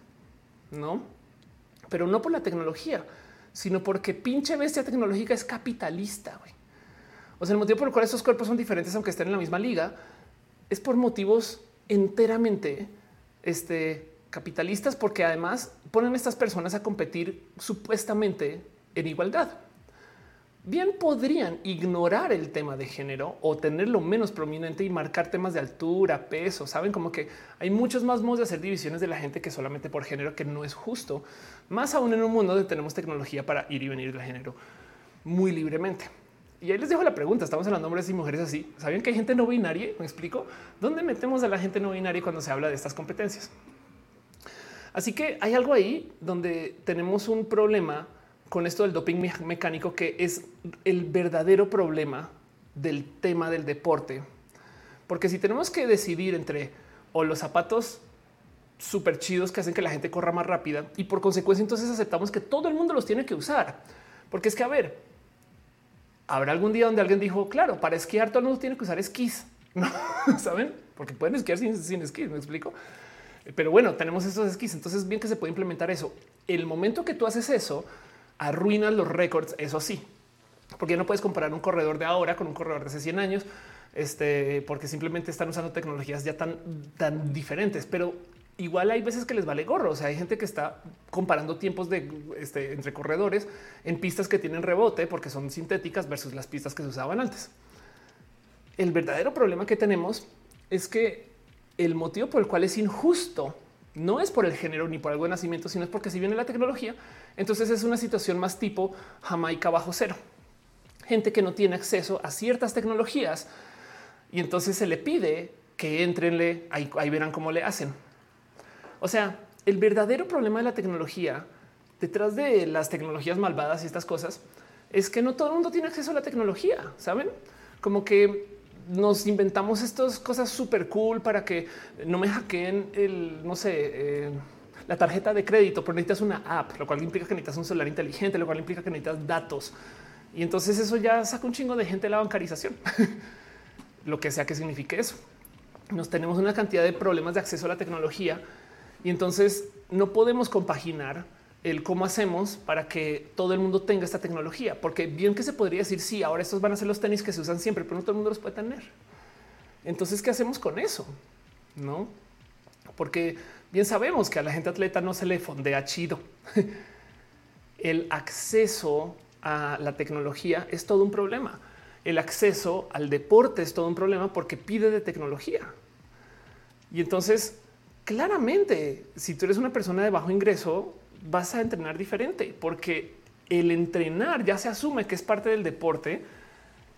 ¿no? Pero no por la tecnología, sino porque pinche bestia tecnológica es capitalista, güey. O sea, el motivo por el cual estos cuerpos son diferentes, aunque estén en la misma liga, es por motivos enteramente este, capitalistas porque además ponen a estas personas a competir supuestamente en igualdad. Bien podrían ignorar el tema de género o tenerlo menos prominente y marcar temas de altura, peso. Saben como que hay muchos más modos de hacer divisiones de la gente que solamente por género, que no es justo. Más aún en un mundo donde tenemos tecnología para ir y venir de género muy libremente. Y ahí les dejo la pregunta. Estamos hablando de hombres y mujeres así. ¿Sabían que hay gente no binaria? Me explico. ¿Dónde metemos a la gente no binaria cuando se habla de estas competencias? Así que hay algo ahí donde tenemos un problema con esto del doping mecánico, que es el verdadero problema del tema del deporte. Porque si tenemos que decidir entre o los zapatos súper chidos que hacen que la gente corra más rápida y por consecuencia entonces aceptamos que todo el mundo los tiene que usar. Porque es que, a ver, habrá algún día donde alguien dijo, claro, para esquiar todo el mundo tiene que usar esquís, ¿no? ¿Saben? Porque pueden esquiar sin, esquís, ¿me explico? Pero bueno, tenemos esos esquís, entonces bien que se puede implementar eso. El momento que tú haces eso, arruinas los récords, eso sí, porque no puedes comparar un corredor de ahora con un corredor de hace 100 años, este, porque simplemente están usando tecnologías ya tan, tan diferentes, pero igual hay veces que les vale gorro. O sea, hay gente que está comparando tiempos de este, entre corredores en pistas que tienen rebote porque son sintéticas versus las pistas que se usaban antes. El verdadero problema que tenemos es que el motivo por el cual es injusto no es por el género ni por algo de nacimiento, sino es porque si viene la tecnología, entonces es una situación más tipo Jamaica bajo cero. Gente que no tiene acceso a ciertas tecnologías y entonces se le pide que entrenle, ahí, ahí verán cómo le hacen. O sea, el verdadero problema de la tecnología detrás de las tecnologías malvadas y estas cosas es que no todo el mundo tiene acceso a la tecnología, saben? Como que nos inventamos estas cosas súper cool para que no me hackeen el, no sé, eh, la tarjeta de crédito, pero necesitas una app, lo cual implica que necesitas un celular inteligente, lo cual implica que necesitas datos. Y entonces eso ya saca un chingo de gente de la bancarización, lo que sea que signifique eso. Nos tenemos una cantidad de problemas de acceso a la tecnología y entonces no podemos compaginar el cómo hacemos para que todo el mundo tenga esta tecnología, porque bien que se podría decir, sí, ahora estos van a ser los tenis que se usan siempre, pero no todo el mundo los puede tener. Entonces, ¿qué hacemos con eso? No, porque bien sabemos que a la gente atleta no se le fondea chido. El acceso a la tecnología es todo un problema. El acceso al deporte es todo un problema porque pide de tecnología. Y entonces claramente, si tú eres una persona de bajo ingreso, vas a entrenar diferente porque el entrenar ya se asume que es parte del deporte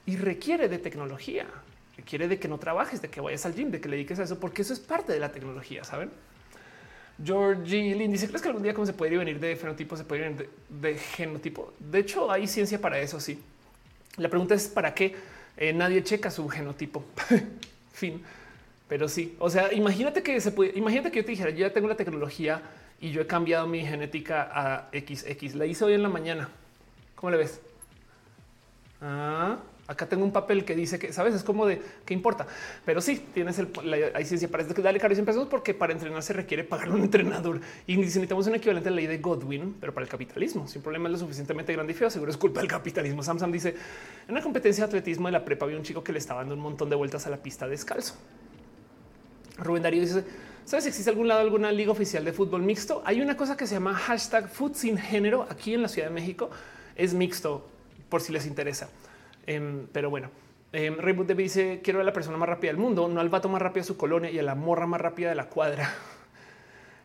y requiere de tecnología, requiere de que no trabajes, de que vayas al gym, de que le dediques a eso, porque eso es parte de la tecnología, ¿saben? Georgie Lynn dice, ¿crees que algún día cómo se puede venir de fenotipo, se puede venir de, genotipo? De hecho, hay ciencia para eso, sí. La pregunta es, ¿para qué? Eh, nadie checa su genotipo. fin. Pero sí, o sea, imagínate que se puede, imagínate que yo te dijera, yo ya tengo la tecnología y yo he cambiado mi genética a XX. La hice hoy en la mañana. ¿Cómo le ves? Ah, acá tengo un papel que dice que sabes, es como de qué importa, pero sí tienes el, la, hay ciencia para que dale caro empezamos porque para entrenar se requiere pagar un entrenador y necesitamos un equivalente a la ley de Godwin, pero para el capitalismo. Si un problema es lo suficientemente grande y feo, seguro es culpa del capitalismo. Samsung dice en una competencia de atletismo de la prepa había un chico que le estaba dando un montón de vueltas a la pista descalzo. Rubén Darío dice: ¿Sabes si existe algún lado, alguna liga oficial de fútbol mixto? Hay una cosa que se llama hashtag food sin género aquí en la Ciudad de México. Es mixto por si les interesa. Em, pero bueno, eh, Reboot dice: Quiero a la persona más rápida del mundo, no al vato más rápido de su colonia y a la morra más rápida de la cuadra.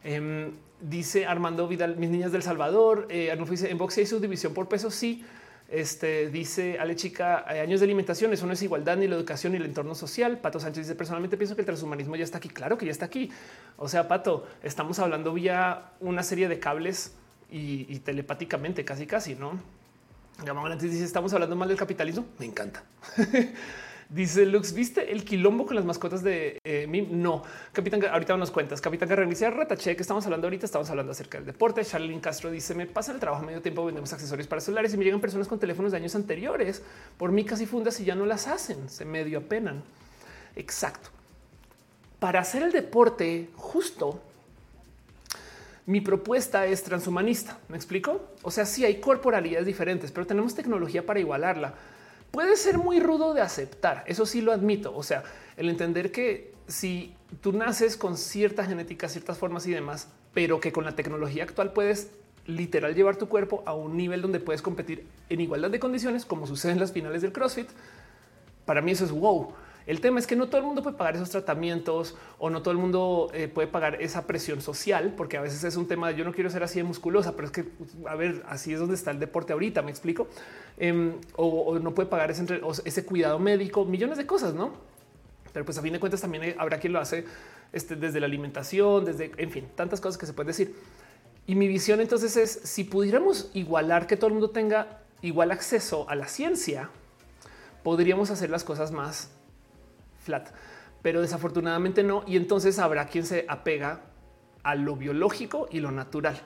Em, dice Armando Vidal, mis niñas del Salvador. Eh, dice: En boxe hay subdivisión por peso. Sí. Este dice Ale Chica, hay años de alimentación, eso no es igualdad ni la educación ni el entorno social. Pato Sánchez dice personalmente pienso que el transhumanismo ya está aquí. Claro que ya está aquí. O sea, Pato, estamos hablando vía una serie de cables y, telepáticamente, casi, casi, no? Antes dice estamos hablando mal del capitalismo. Me encanta. Dice Lux, ¿viste el quilombo con las mascotas de eh, Mim? No, Capitán, ahorita nos cuentas. Capitán Guerrero dice, retache que estamos hablando ahorita, estamos hablando acerca del deporte. Charlene Castro dice, me pasa el trabajo medio tiempo, vendemos accesorios para celulares y me llegan personas con teléfonos de años anteriores por micas y fundas y ya no las hacen, se medio apenan. Exacto. Para hacer el deporte justo, mi propuesta es transhumanista. ¿Me explico? O sea, sí hay corporalidades diferentes, pero tenemos tecnología para igualarla puede ser muy rudo de aceptar. Eso sí lo admito. O sea, el entender que si tú naces con cierta genética, ciertas formas y demás, pero que con la tecnología actual puedes literal llevar tu cuerpo a un nivel donde puedes competir en igualdad de condiciones, como sucede en las finales del CrossFit. Para mí eso es wow. El tema es que no todo el mundo puede pagar esos tratamientos o no todo el mundo eh, puede pagar esa presión social, porque a veces es un tema de yo no quiero ser así de musculosa, pero es que a ver, así es donde está el deporte ahorita. Me explico em, o, no puede pagar ese, ese cuidado médico, millones de cosas, no? Pero pues a fin de cuentas también habrá quien lo hace este, desde la alimentación, desde en fin, tantas cosas que se pueden decir. Y mi visión entonces es si pudiéramos igualar que todo el mundo tenga igual acceso a la ciencia, podríamos hacer las cosas más flat, pero desafortunadamente no. Y entonces habrá quien se apega a lo biológico y lo natural.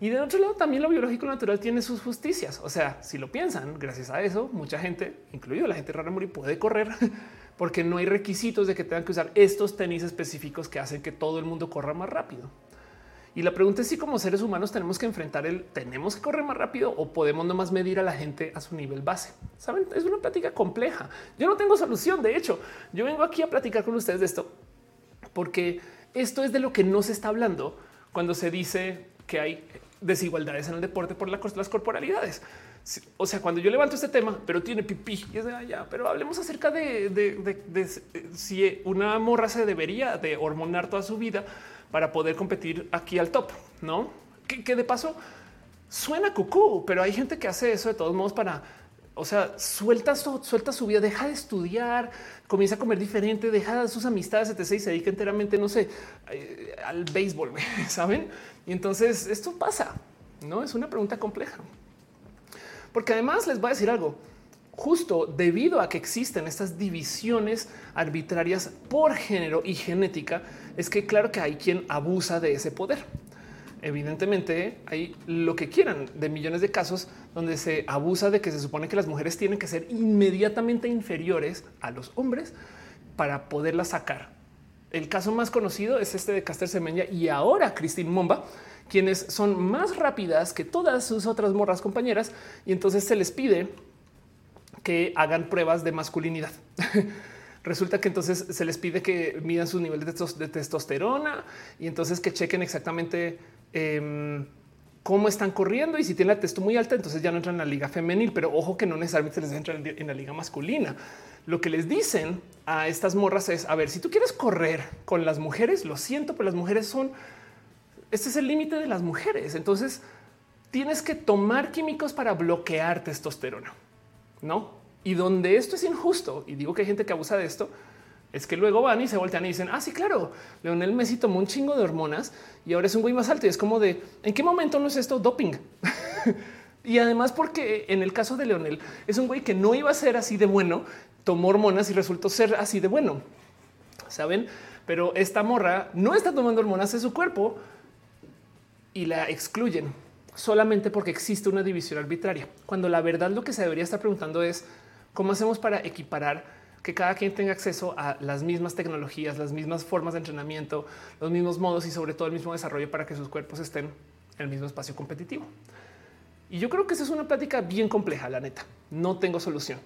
Y de otro lado, también lo biológico natural tiene sus justicias. O sea, si lo piensan, gracias a eso, mucha gente, incluido la gente rara morir, puede correr porque no hay requisitos de que tengan que usar estos tenis específicos que hacen que todo el mundo corra más rápido. Y la pregunta es si como seres humanos tenemos que enfrentar el tenemos que correr más rápido o podemos nomás medir a la gente a su nivel base. Saben, es una plática compleja. Yo no tengo solución. De hecho, yo vengo aquí a platicar con ustedes de esto porque esto es de lo que no se está hablando cuando se dice que hay desigualdades en el deporte por las corporalidades. O sea, cuando yo levanto este tema, pero tiene pipí y es de allá, pero hablemos acerca de, si una morra se debería de hormonar toda su vida para poder competir aquí al top, no? Que, de paso suena cucú, pero hay gente que hace eso de todos modos para, o sea, suelta su, suelta su vida, deja de estudiar, comienza a comer diferente, deja sus amistades, etc. y se dedica enteramente, no sé, eh, al béisbol, saben? Y entonces esto pasa, no es una pregunta compleja. Porque además les voy a decir algo, justo debido a que existen estas divisiones arbitrarias por género y genética, es que claro que hay quien abusa de ese poder. Evidentemente hay lo que quieran de millones de casos donde se abusa de que se supone que las mujeres tienen que ser inmediatamente inferiores a los hombres para poderlas sacar. El caso más conocido es este de Caster Semenya y ahora Christine Momba, quienes son más rápidas que todas sus otras morras compañeras y entonces se les pide que hagan pruebas de masculinidad. Resulta que entonces se les pide que midan sus niveles de, testosterona y entonces que chequen exactamente em, cómo están corriendo y si tienen la testo muy alta, entonces ya no entran en la liga femenil, pero ojo que no necesariamente les entran en la liga masculina. Lo que les dicen a estas morras es, a ver, si tú quieres correr con las mujeres, lo siento, pero las mujeres son este es el límite de las mujeres. Entonces tienes que tomar químicos para bloquear testosterona, no? Y donde esto es injusto, y digo que hay gente que abusa de esto, es que luego van y se voltean y dicen, ah, sí, claro, Leonel Messi tomó un chingo de hormonas y ahora es un güey más alto. Y es como de, ¿en qué momento no es esto doping? y además porque en el caso de Leonel es un güey que no iba a ser así de bueno, tomó hormonas y resultó ser así de bueno. ¿Saben? Pero esta morra no está tomando hormonas en su cuerpo, y la excluyen solamente porque existe una división arbitraria. Cuando la verdad lo que se debería estar preguntando es cómo hacemos para equiparar que cada quien tenga acceso a las mismas tecnologías, las mismas formas de entrenamiento, los mismos modos y sobre todo el mismo desarrollo para que sus cuerpos estén en el mismo espacio competitivo. Y yo creo que esa es una plática bien compleja, la neta. No tengo solución,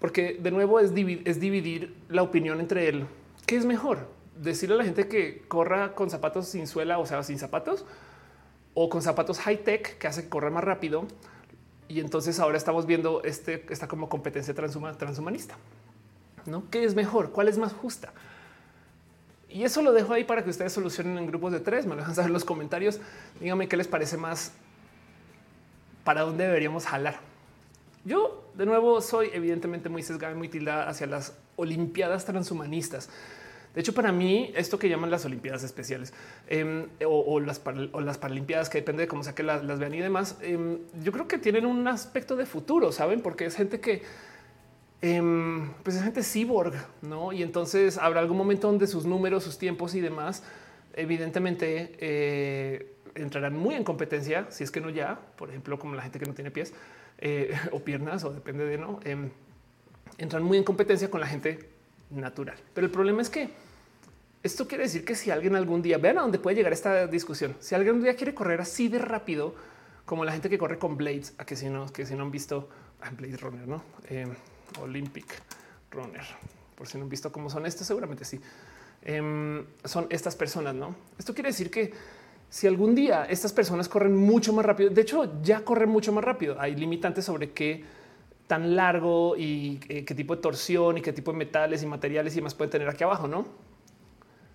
porque de nuevo es, dividir la opinión entre él. ¿Qué es mejor? Decirle a la gente que corra con zapatos sin suela, o sea, sin zapatos, o con zapatos high tech que hace que corra más rápido. Y entonces ahora estamos viendo este, esta como competencia transhumanista. ¿no? ¿Qué es mejor? ¿Cuál es más justa? Y eso lo dejo ahí para que ustedes solucionen en grupos de tres. Me lo dejan saber en los comentarios. Díganme qué les parece más para dónde deberíamos jalar. Yo, de nuevo, soy evidentemente muy sesgada y muy tildada hacia las Olimpiadas transhumanistas. De hecho, para mí, esto que llaman las Olimpiadas especiales em, o, las, o, las Paralimpiadas, que depende de cómo sea que las, vean y demás, em, yo creo que tienen un aspecto de futuro, saben, porque es gente que em, pues es gente cyborg, no? Y entonces habrá algún momento donde sus números, sus tiempos y demás, evidentemente eh, entrarán muy en competencia, si es que no ya, por ejemplo, como la gente que no tiene pies eh, o piernas, o depende de no, entran muy en competencia con la gente natural. Pero el problema es que esto quiere decir que si alguien algún día, vean a dónde puede llegar esta discusión, si alguien un día quiere correr así de rápido como la gente que corre con Blades, a que si no, que si no han visto a Blade Runner, no eh, Olympic Runner, por si no han visto cómo son estos, seguramente sí. Em, son estas personas, no? Esto quiere decir que si algún día estas personas corren mucho más rápido, de hecho ya corren mucho más rápido, hay limitantes sobre qué tan largo y eh, qué tipo de torsión y qué tipo de metales y materiales y más puede tener aquí abajo, no?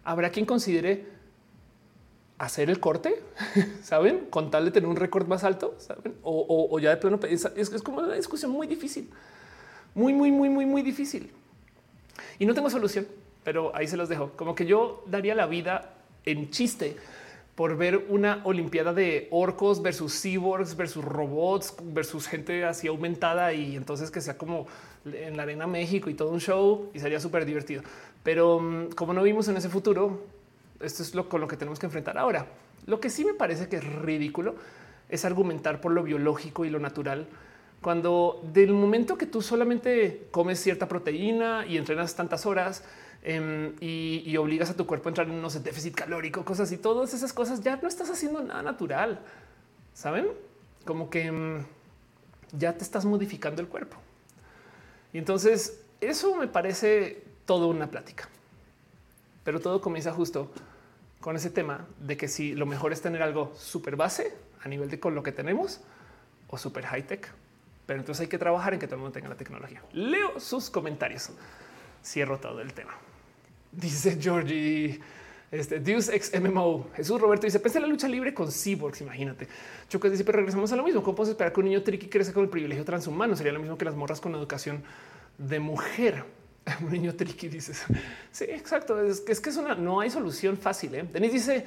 habrá quien considere hacer el corte, saben, con tal de tener un récord más alto, saben, o, ya de plano es, es, como una discusión muy difícil, muy, muy, muy, muy, muy difícil. Y no tengo solución, pero ahí se los dejo. Como que yo daría la vida en chiste por ver una olimpiada de orcos versus cyborgs versus robots versus gente así aumentada y entonces que sea como en la arena México y todo un show y sería súper divertido. Pero mm, como no vimos en ese futuro, esto es lo con lo que tenemos que enfrentar ahora. Lo que sí me parece que es ridículo es argumentar por lo biológico y lo natural. Cuando del momento que tú solamente comes cierta proteína y entrenas tantas horas em, y, obligas a tu cuerpo a entrar en un déficit calórico, cosas y todas esas cosas, ya no estás haciendo nada natural. Saben como que em, ya te estás modificando el cuerpo. Y entonces eso me parece todo una plática. Pero todo comienza justo con ese tema de que si lo mejor es tener algo súper base a nivel de con lo que tenemos o súper high tech. Pero entonces hay que trabajar en que todo el mundo tenga la tecnología. Leo sus comentarios. Cierro todo el tema. Dice Georgie, este Deus ex MMO. Jesús Roberto dice: Pensé la lucha libre con cyborgs. Imagínate. Chocas dice: Pero regresamos a lo mismo. ¿Cómo puedes esperar que un niño tricky crezca con el privilegio transhumano? Sería lo mismo que las morras con educación de mujer. Un niño tricky dices. Sí, exacto. Es que es que es una, no hay solución fácil. ¿eh? Denis dice: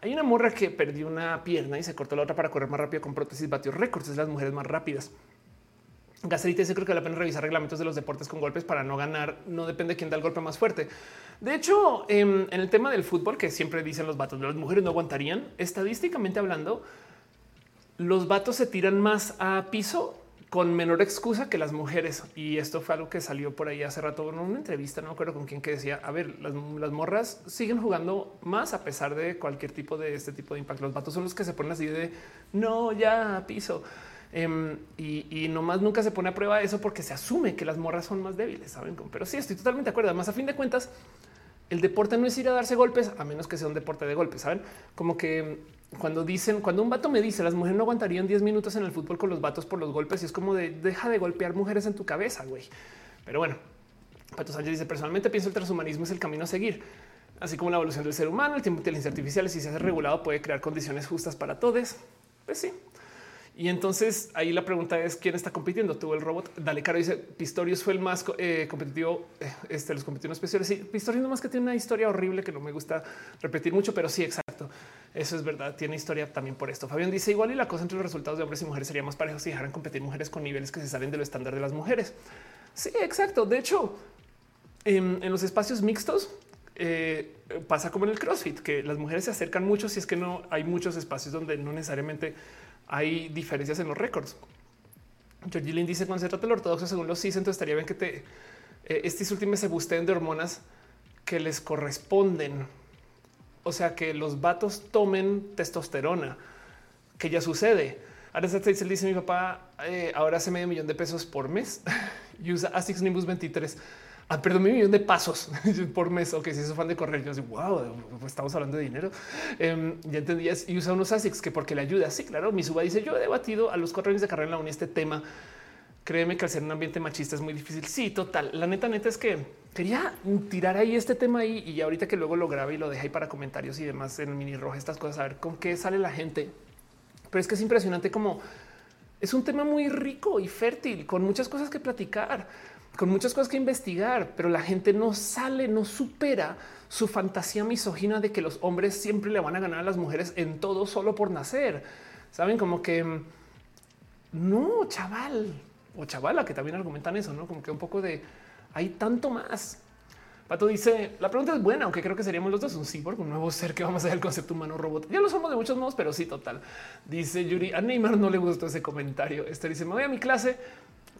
hay una morra que perdió una pierna y se cortó la otra para correr más rápido con prótesis, batió récords. Es las mujeres más rápidas. Gacerita dice creo que vale la pena revisar reglamentos de los deportes con golpes para no ganar. No depende de quién da el golpe más fuerte. De hecho, en, el tema del fútbol, que siempre dicen los vatos, las mujeres no aguantarían, estadísticamente hablando, los vatos se tiran más a piso con menor excusa que las mujeres. Y esto fue algo que salió por ahí hace rato en una entrevista, no recuerdo con quién que decía, a ver, las, morras siguen jugando más a pesar de cualquier tipo de este tipo de impacto. Los vatos son los que se ponen así de, no, ya piso. Em, y, y, nomás nunca se pone a prueba eso porque se asume que las morras son más débiles, saben? Pero sí, estoy totalmente de acuerdo. Además, a fin de cuentas, el deporte no es ir a darse golpes, a menos que sea un deporte de golpes, saben? Como que cuando dicen, cuando un vato me dice las mujeres no aguantarían 10 minutos en el fútbol con los vatos por los golpes, y es como de deja de golpear mujeres en tu cabeza, güey. Pero bueno, Pato Sánchez dice personalmente pienso el transhumanismo es el camino a seguir. Así como la evolución del ser humano, el tiempo de inteligencia artificial, si se hace regulado, puede crear condiciones justas para todos. Pues sí, y entonces ahí la pregunta es quién está compitiendo. Tuvo el robot. Dale Caro dice Pistorius fue el más eh, competitivo. Eh, este los competitivos especiales. Sí, Pistorius más que tiene una historia horrible que no me gusta repetir mucho, pero sí, exacto. Eso es verdad. Tiene historia también por esto. Fabián dice igual y la cosa entre los resultados de hombres y mujeres sería más parejo si dejaran competir mujeres con niveles que se salen de lo estándar de las mujeres. Sí, exacto. De hecho, en, los espacios mixtos eh, pasa como en el CrossFit, que las mujeres se acercan mucho si es que no hay muchos espacios donde no necesariamente hay diferencias en los récords. Georgie Lynn dice concéntrate el ortodoxo según los CIS, entonces estaría bien que te eh, estos se busquen de hormonas que les corresponden. O sea, que los vatos tomen testosterona, que ya sucede. Ahora dice mi papá eh, ahora hace medio millón de pesos por mes y usa Asics Nimbus 23 ah, perdón, un millón de pasos por mes. Ok, si es fan de correr, yo digo, wow, pues estamos hablando de dinero. Em, ya entendías y usa unos ASICs que porque le ayuda. Sí, claro. Mi suba dice: Yo he debatido a los cuatro años de carrera en la uni este tema. Créeme que al ser un ambiente machista es muy difícil. Sí, total. La neta, neta es que quería tirar ahí este tema ahí y ahorita que luego lo grabe y lo deje ahí para comentarios y demás en mini roja, estas cosas, a ver con qué sale la gente. Pero es que es impresionante como es un tema muy rico y fértil con muchas cosas que platicar con muchas cosas que investigar, pero la gente no sale, no supera su fantasía misógina de que los hombres siempre le van a ganar a las mujeres en todo solo por nacer. Saben como que mm, no, chaval o chavala, que también argumentan eso, no como que un poco de hay tanto más. Pato dice la pregunta es buena, aunque creo que seríamos los dos un cyborg, un nuevo ser que vamos a ver el concepto humano robot. Ya lo somos de muchos modos, pero sí, total. Dice Yuri a Neymar no le gustó ese comentario. Esther dice me voy a mi clase.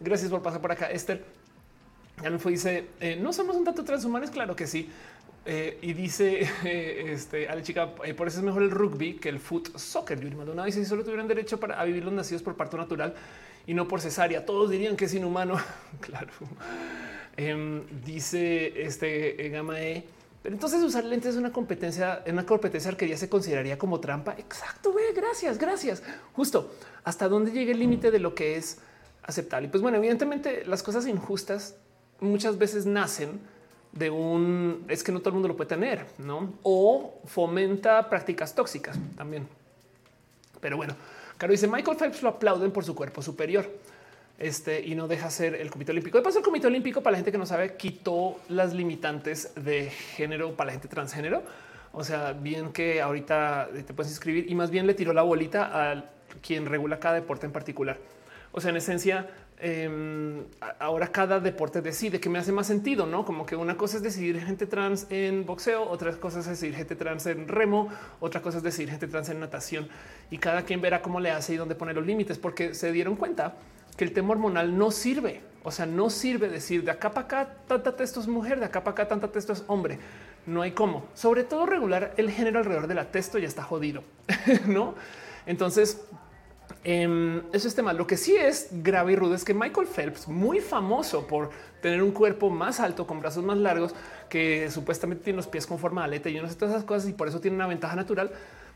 Gracias por pasar por acá, Esther. Ya no fue, dice, eh, no somos un tanto transhumanos, claro que sí. Eh, y dice este a la chica, eh, por eso es mejor el rugby que el foot soccer. Yuri Maldonado dice, si solo tuvieran derecho para vivir los nacidos por parto natural y no por cesárea, todos dirían que es inhumano. claro. Em, dice este Gama E. Pero entonces usar lentes es una competencia, en una competencia que ya se consideraría como trampa. Exacto, gracias, gracias. Justo hasta dónde llega el límite de lo que es aceptable. Y pues bueno, evidentemente las cosas injustas muchas veces nacen de un es que no todo el mundo lo puede tener, no? O fomenta prácticas tóxicas también. Pero bueno, Caro dice Michael Phelps lo aplauden por su cuerpo superior. Este y no deja ser el Comité Olímpico. De paso, el Comité Olímpico, para la gente que no sabe, quitó las limitantes de género para la gente transgénero. O sea, bien que ahorita te puedes inscribir y más bien le tiró la bolita a quien regula cada deporte en particular O sea, en esencia, em, ahora cada deporte decide que me hace más sentido, no como que una cosa es decidir gente trans en boxeo, otra cosa es decidir gente trans en remo, otra cosa es decidir gente trans en natación y cada quien verá cómo le hace y dónde pone los límites, porque se dieron cuenta que el tema hormonal no sirve. O sea, no sirve decir de acá para acá tanta testo es mujer, de acá para acá tanta testo es hombre. No hay cómo. Sobre todo regular el género alrededor de la testo ya está jodido, no? Entonces, eh, eso es tema. Lo que sí es grave y rudo es que Michael Phelps, muy famoso por tener un cuerpo más alto, con brazos más largos, que supuestamente tiene los pies con forma de aleta y yo no sé todas esas cosas y por eso tiene una ventaja natural.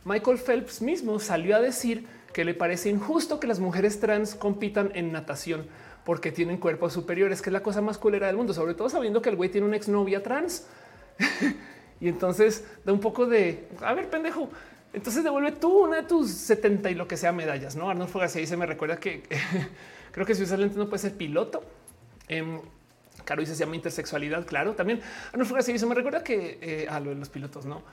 Michael Phelps mismo salió a decir que le parece injusto que las mujeres trans compitan en natación porque tienen cuerpos superiores, que es la cosa más culera del mundo, sobre todo sabiendo que el güey tiene una exnovia trans. y entonces da un poco de, a ver, pendejo, entonces devuelve tú una de tus 70 y lo que sea medallas, ¿no? Arnold García dice, me recuerda que creo que si usas lentes no puede ser piloto. Eh, Caro dice, se llama intersexualidad, claro. También Arnold García dice, me recuerda que eh, a lo de los pilotos, ¿no?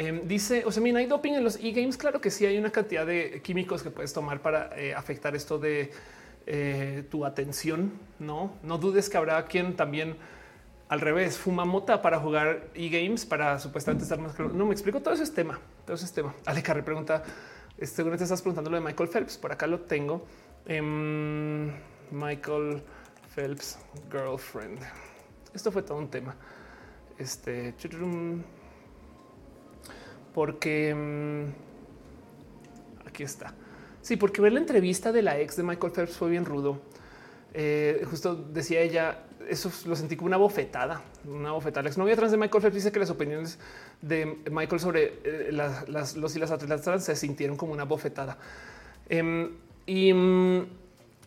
Em, dice, o sea, mira, hay doping en los e-games. Claro que sí, hay una cantidad de químicos que puedes tomar para eh, afectar esto de eh, tu atención. No, no dudes que habrá quien también al revés fuma mota para jugar e-games para supuestamente estar más. No me explico. Todo eso es tema. Todo eso es tema. Ale Carre pregunta, según te estás preguntando lo de Michael Phelps. Por acá lo tengo. Em, Michael Phelps girlfriend. Esto fue todo un tema. Este porque mm, aquí está. Sí, porque ver la entrevista de la ex de Michael Phelps fue bien rudo. Eh, justo decía ella, eso lo sentí como una bofetada, una bofetada. La exnovia trans de Michael Phelps dice que las opiniones de Michael sobre eh, las, los y las atletas trans se sintieron como una bofetada. Em, y mm,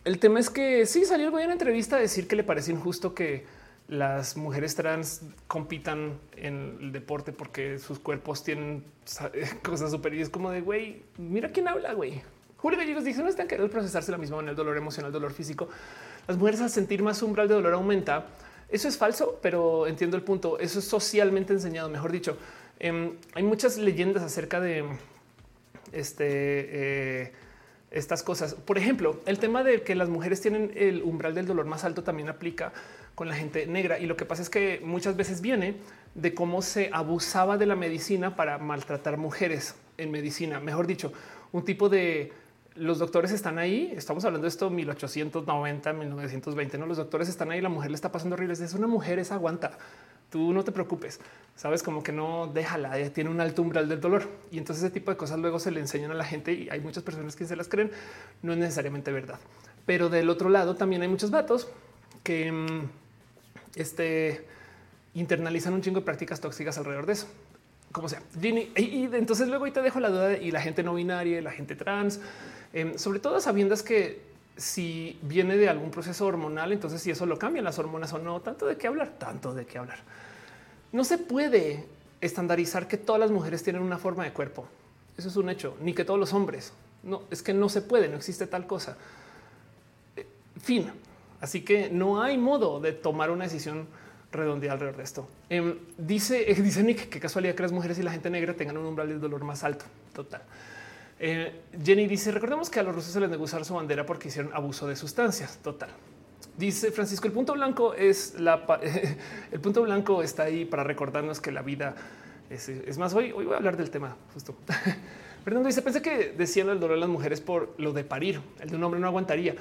el tema es que sí salió el güey en la entrevista a decir que le parece injusto que las mujeres trans compitan en el deporte porque sus cuerpos tienen cosas superiores como de güey, mira quién habla, güey. Julio Gallegos dice no están queriendo procesarse la misma en el dolor emocional, dolor físico. Las mujeres al sentir más umbral de dolor aumenta. Eso es falso, pero entiendo el punto. Eso es socialmente enseñado, mejor dicho. Em, hay muchas leyendas acerca de este eh, estas cosas. Por ejemplo, el tema de que las mujeres tienen el umbral del dolor más alto también aplica con la gente negra. Y lo que pasa es que muchas veces viene de cómo se abusaba de la medicina para maltratar mujeres en medicina. Mejor dicho, un tipo de los doctores están ahí. Estamos hablando de esto 1890, 1920. No, los doctores están ahí. La mujer le está pasando horrible. Es una mujer, es aguanta. Tú no te preocupes. Sabes como que no déjala. Ella tiene un alto umbral del dolor y entonces ese tipo de cosas luego se le enseñan a la gente y hay muchas personas que se las creen. No es necesariamente verdad, pero del otro lado también hay muchos vatos que mm, este, internalizan un chingo de prácticas tóxicas alrededor de eso. Como sea, Y, entonces luego ahí te dejo la duda y la gente no binaria, la gente trans, em, sobre todo sabiendo que si viene de algún proceso hormonal, entonces si eso lo cambian las hormonas o no, tanto de qué hablar, tanto de qué hablar. No se puede estandarizar que todas las mujeres tienen una forma de cuerpo. Eso es un hecho, ni que todos los hombres. No, es que no se puede, no existe tal cosa. Eh, fin. Así que no hay modo de tomar una decisión redondeada alrededor de esto. Em, dice, dice Nick que casualidad que las mujeres y la gente negra tengan un umbral de dolor más alto. Total. Eh, Jenny dice: Recordemos que a los rusos se les negó usar su bandera porque hicieron abuso de sustancias. Total. Dice Francisco: el punto blanco es el punto blanco está ahí para recordarnos que la vida es, más. Hoy, hoy voy a hablar del tema justo. Fernando dice: Pensé que decían el dolor de las mujeres por lo de parir. El de un hombre no aguantaría.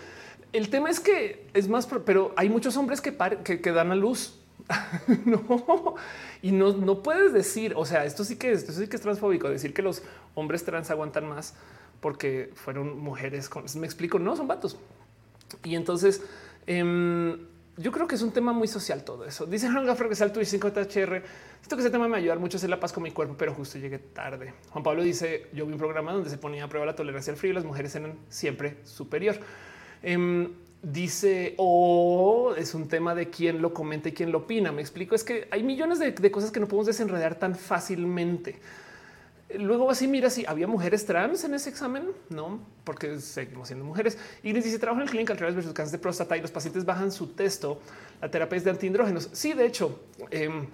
El tema es que es más, pero hay muchos hombres que, que, dan a luz. no, y no, no puedes decir, o sea, esto sí que esto sí que es transfóbico, decir que los hombres trans aguantan más porque fueron mujeres. Con, me explico, no son vatos. Y entonces em, yo creo que es un tema muy social todo eso. Dice Juan Gaffer que salto y 5 HR. Esto que ese tema me ayudar mucho a hacer la paz con mi cuerpo, pero justo llegué tarde. Juan Pablo dice: Yo vi un programa donde se ponía a prueba la tolerancia al frío y las mujeres eran siempre superior. Em, dice o oh, es un tema de quién lo comenta y quién lo opina. Me explico. Es que hay millones de, cosas que no podemos desenredar tan fácilmente. Luego así mira si había mujeres trans en ese examen, no, porque seguimos siendo mujeres. Y les dice trabajo en el clínica través versus cáncer de próstata y los pacientes bajan su texto. La terapia es de antiindrógenos. Sí, de hecho, em,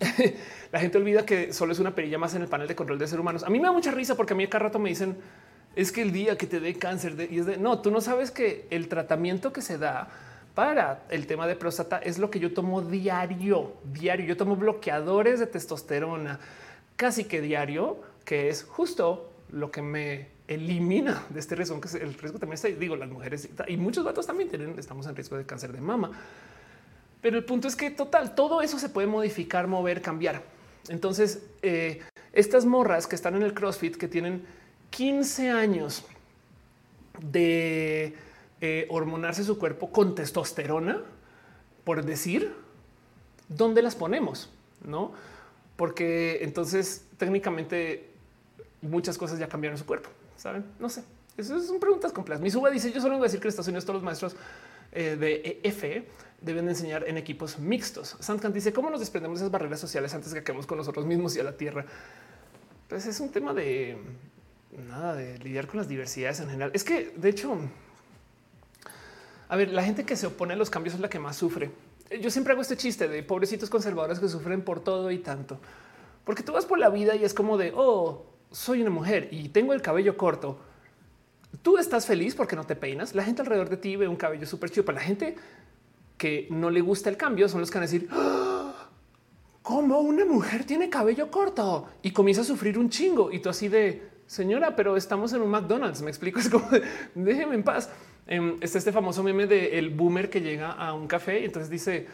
la gente olvida que solo es una perilla más en el panel de control de seres humanos. A mí me da mucha risa porque a mí cada rato me dicen es que el día que te dé cáncer de, y es de no, tú no sabes que el tratamiento que se da para el tema de próstata es lo que yo tomo diario, diario. Yo tomo bloqueadores de testosterona casi que diario, que es justo lo que me elimina de este riesgo, que el riesgo también está, digo, las mujeres y muchos vatos también tienen, estamos en riesgo de cáncer de mama. Pero el punto es que total, todo eso se puede modificar, mover, cambiar. Entonces, eh, estas morras que están en el CrossFit, que tienen 15 años de eh, hormonarse su cuerpo con testosterona, por decir, ¿dónde las ponemos? No, porque entonces técnicamente muchas cosas ya cambiaron su cuerpo. Saben? No sé. Esas son preguntas complejas. Mi suba dice: Yo solo voy a decir que en Estados Unidos todos los maestros eh, de EF deben enseñar en equipos mixtos. Santcant dice: ¿Cómo nos desprendemos de esas barreras sociales antes que acabemos con nosotros mismos y a la tierra? Pues es un tema de nada de lidiar con las diversidades en general. Es que de hecho, a ver, la gente que se opone a los cambios es la que más sufre. Yo siempre hago este chiste de pobrecitos conservadores que sufren por todo y tanto, porque tú vas por la vida y es como de oh, soy una mujer y tengo el cabello corto. Tú estás feliz porque no te peinas. La gente alrededor de ti ve un cabello súper chido, pero la gente que no le gusta el cambio son los que van a decir ¡Ah! cómo una mujer tiene cabello corto y comienza a sufrir un chingo. Y tú así de señora, pero estamos en un McDonald's. Me explico. Es como déjeme en paz. Em, está este famoso meme de el boomer que llega a un café y entonces dice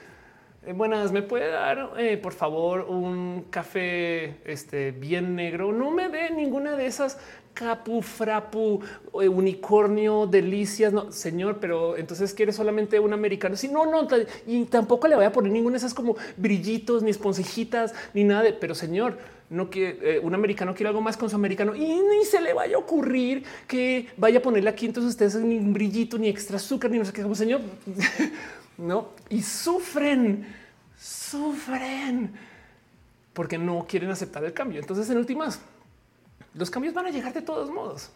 eh, buenas, ¿me puede dar eh, por favor un café este, bien negro? No me dé ninguna de esas capu, frapu, eh, unicornio, delicias. No, señor, pero entonces quiere solamente un americano. Si no, no, y tampoco le voy a poner ninguna de esas como brillitos, ni esponjitas, ni nada de, pero señor, no quiere un americano quiere algo más con su americano y ni se le vaya a ocurrir que vaya a ponerle aquí entonces ustedes ni un brillito, ni extra azúcar, ni no sé qué, como señor, no, y sufren, sufren porque no quieren aceptar el cambio. Entonces, en últimas, los cambios van a llegar de todos modos.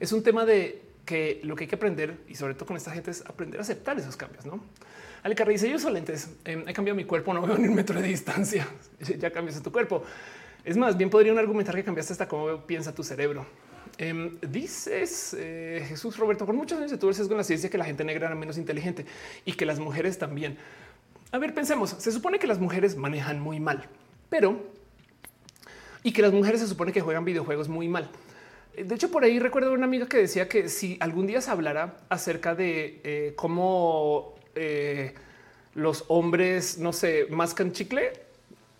Es un tema de que lo que hay que aprender y sobre todo con esta gente es aprender a aceptar esos cambios. No Ale dice: Yo uso lentes, em, he cambiado mi cuerpo, no veo ni un metro de distancia. ya cambias tu cuerpo. Es más, bien podrían argumentar que cambiaste hasta cómo piensa tu cerebro. Em, dices eh, Jesús Roberto, por muchos años se tuvo el sesgo en la ciencia que la gente negra era menos inteligente y que las mujeres también. A ver, pensemos, se supone que las mujeres manejan muy mal, pero y que las mujeres se supone que juegan videojuegos muy mal. De hecho, por ahí recuerdo una amiga que decía que si algún día se hablara acerca de eh, cómo eh, los hombres, no sé, mascan chicle,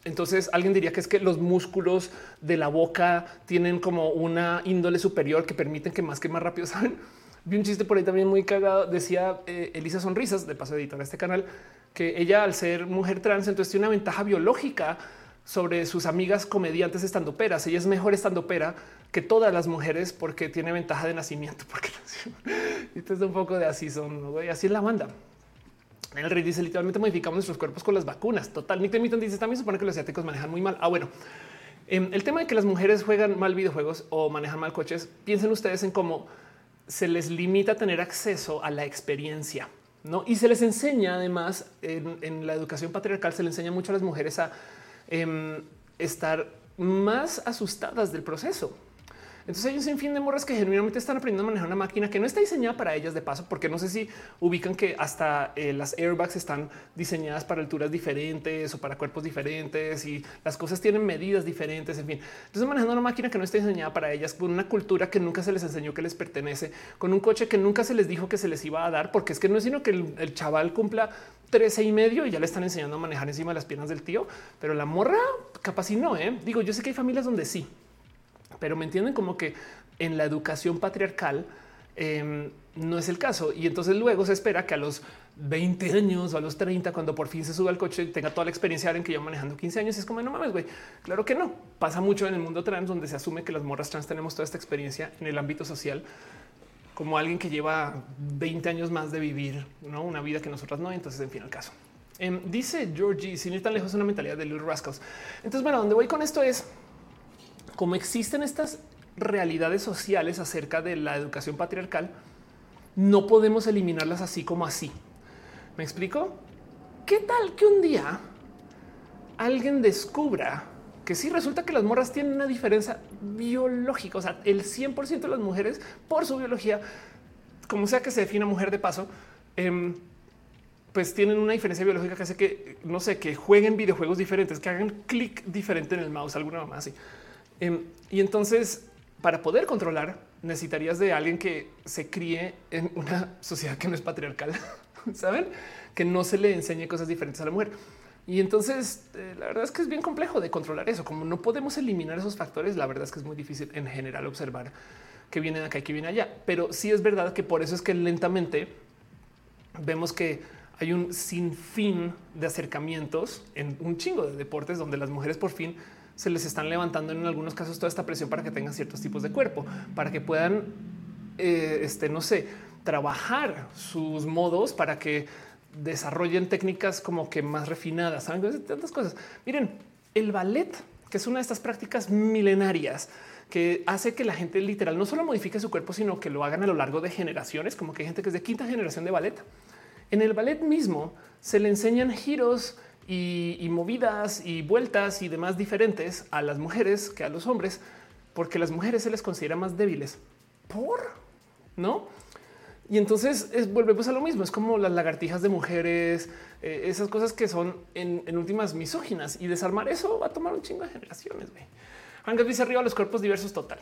entonces alguien diría que es que los músculos de la boca tienen como una índole superior que permiten que más que más rápido saben. Vi un chiste por ahí también muy cagado. Decía eh, Elisa Sonrisas, de paso editora de este canal, que ella al ser mujer trans, entonces tiene una ventaja biológica sobre sus amigas comediantes estandoperas. Ella es mejor estandopera que todas las mujeres porque tiene ventaja de nacimiento. Porque es un poco de así son, así es la banda. El rey dice literalmente modificamos nuestros cuerpos con las vacunas. Total. Nick Mitton dice también supone que los asiáticos manejan muy mal. Ah, bueno, em, el tema de que las mujeres juegan mal videojuegos o manejan mal coches. Piensen ustedes en cómo se les limita tener acceso a la experiencia. ¿no? Y se les enseña además en, la educación patriarcal, se le enseña mucho a las mujeres a em, estar más asustadas del proceso. Entonces hay un sinfín de morras que genuinamente están aprendiendo a manejar una máquina que no está diseñada para ellas de paso, porque no sé si ubican que hasta eh, las airbags están diseñadas para alturas diferentes o para cuerpos diferentes y las cosas tienen medidas diferentes. En fin, entonces manejando una máquina que no está diseñada para ellas, con una cultura que nunca se les enseñó que les pertenece, con un coche que nunca se les dijo que se les iba a dar, porque es que no es sino que el, chaval cumpla 13 y medio y ya le están enseñando a manejar encima de las piernas del tío, pero la morra capaz y no. ¿eh? Digo, yo sé que hay familias donde sí, pero me entienden como que en la educación patriarcal em, no es el caso. Y entonces luego se espera que a los 20 años o a los 30, cuando por fin se sube al coche tenga toda la experiencia en que yo manejando 15 años, es como no mames, güey. Claro que no pasa mucho en el mundo trans, donde se asume que las morras trans tenemos toda esta experiencia en el ámbito social como alguien que lleva 20 años más de vivir una vida que nosotras no. Entonces, en fin, el caso. Em, dice Georgie, sin ir tan lejos, una mentalidad de Little Rascals. Entonces, bueno, donde voy con esto es como existen estas realidades sociales acerca de la educación patriarcal, no podemos eliminarlas así como así. ¿Me explico? ¿Qué tal que un día alguien descubra que sí resulta que las morras tienen una diferencia biológica. O sea, el 100% de las mujeres por su biología, como sea que se defina mujer de paso, em, pues tienen una diferencia biológica que hace que, no sé, que jueguen videojuegos diferentes, que hagan clic diferente en el mouse, alguna más así. Em, y entonces, para poder controlar, necesitarías de alguien que se críe en una sociedad que no es patriarcal, saben? Que no se le enseñe cosas diferentes a la mujer. Y entonces eh, la verdad es que es bien complejo de controlar eso. Como no podemos eliminar esos factores, la verdad es que es muy difícil en general observar que viene acá y que viene allá. Pero sí es verdad que por eso es que lentamente vemos que hay un sinfín de acercamientos en un chingo de deportes donde las mujeres por fin se les están levantando en algunos casos toda esta presión para que tengan ciertos tipos de cuerpo, para que puedan, eh, este, no sé, trabajar sus modos para que desarrollen técnicas como que más refinadas, ¿saben? Tantas cosas. Miren, el ballet, que es una de estas prácticas milenarias que hace que la gente literal no solo modifique su cuerpo, sino que lo hagan a lo largo de generaciones, como que hay gente que es de quinta generación de ballet en el ballet mismo se le enseñan giros y, movidas y vueltas y demás diferentes a las mujeres que a los hombres, porque las mujeres se les considera más débiles. ¿Por? ¿No? Y entonces volvemos a lo mismo. Es como las lagartijas de mujeres, eh, esas cosas que son en, últimas misóginas y desarmar eso va a tomar un chingo de generaciones. Ángel dice arriba los cuerpos diversos total.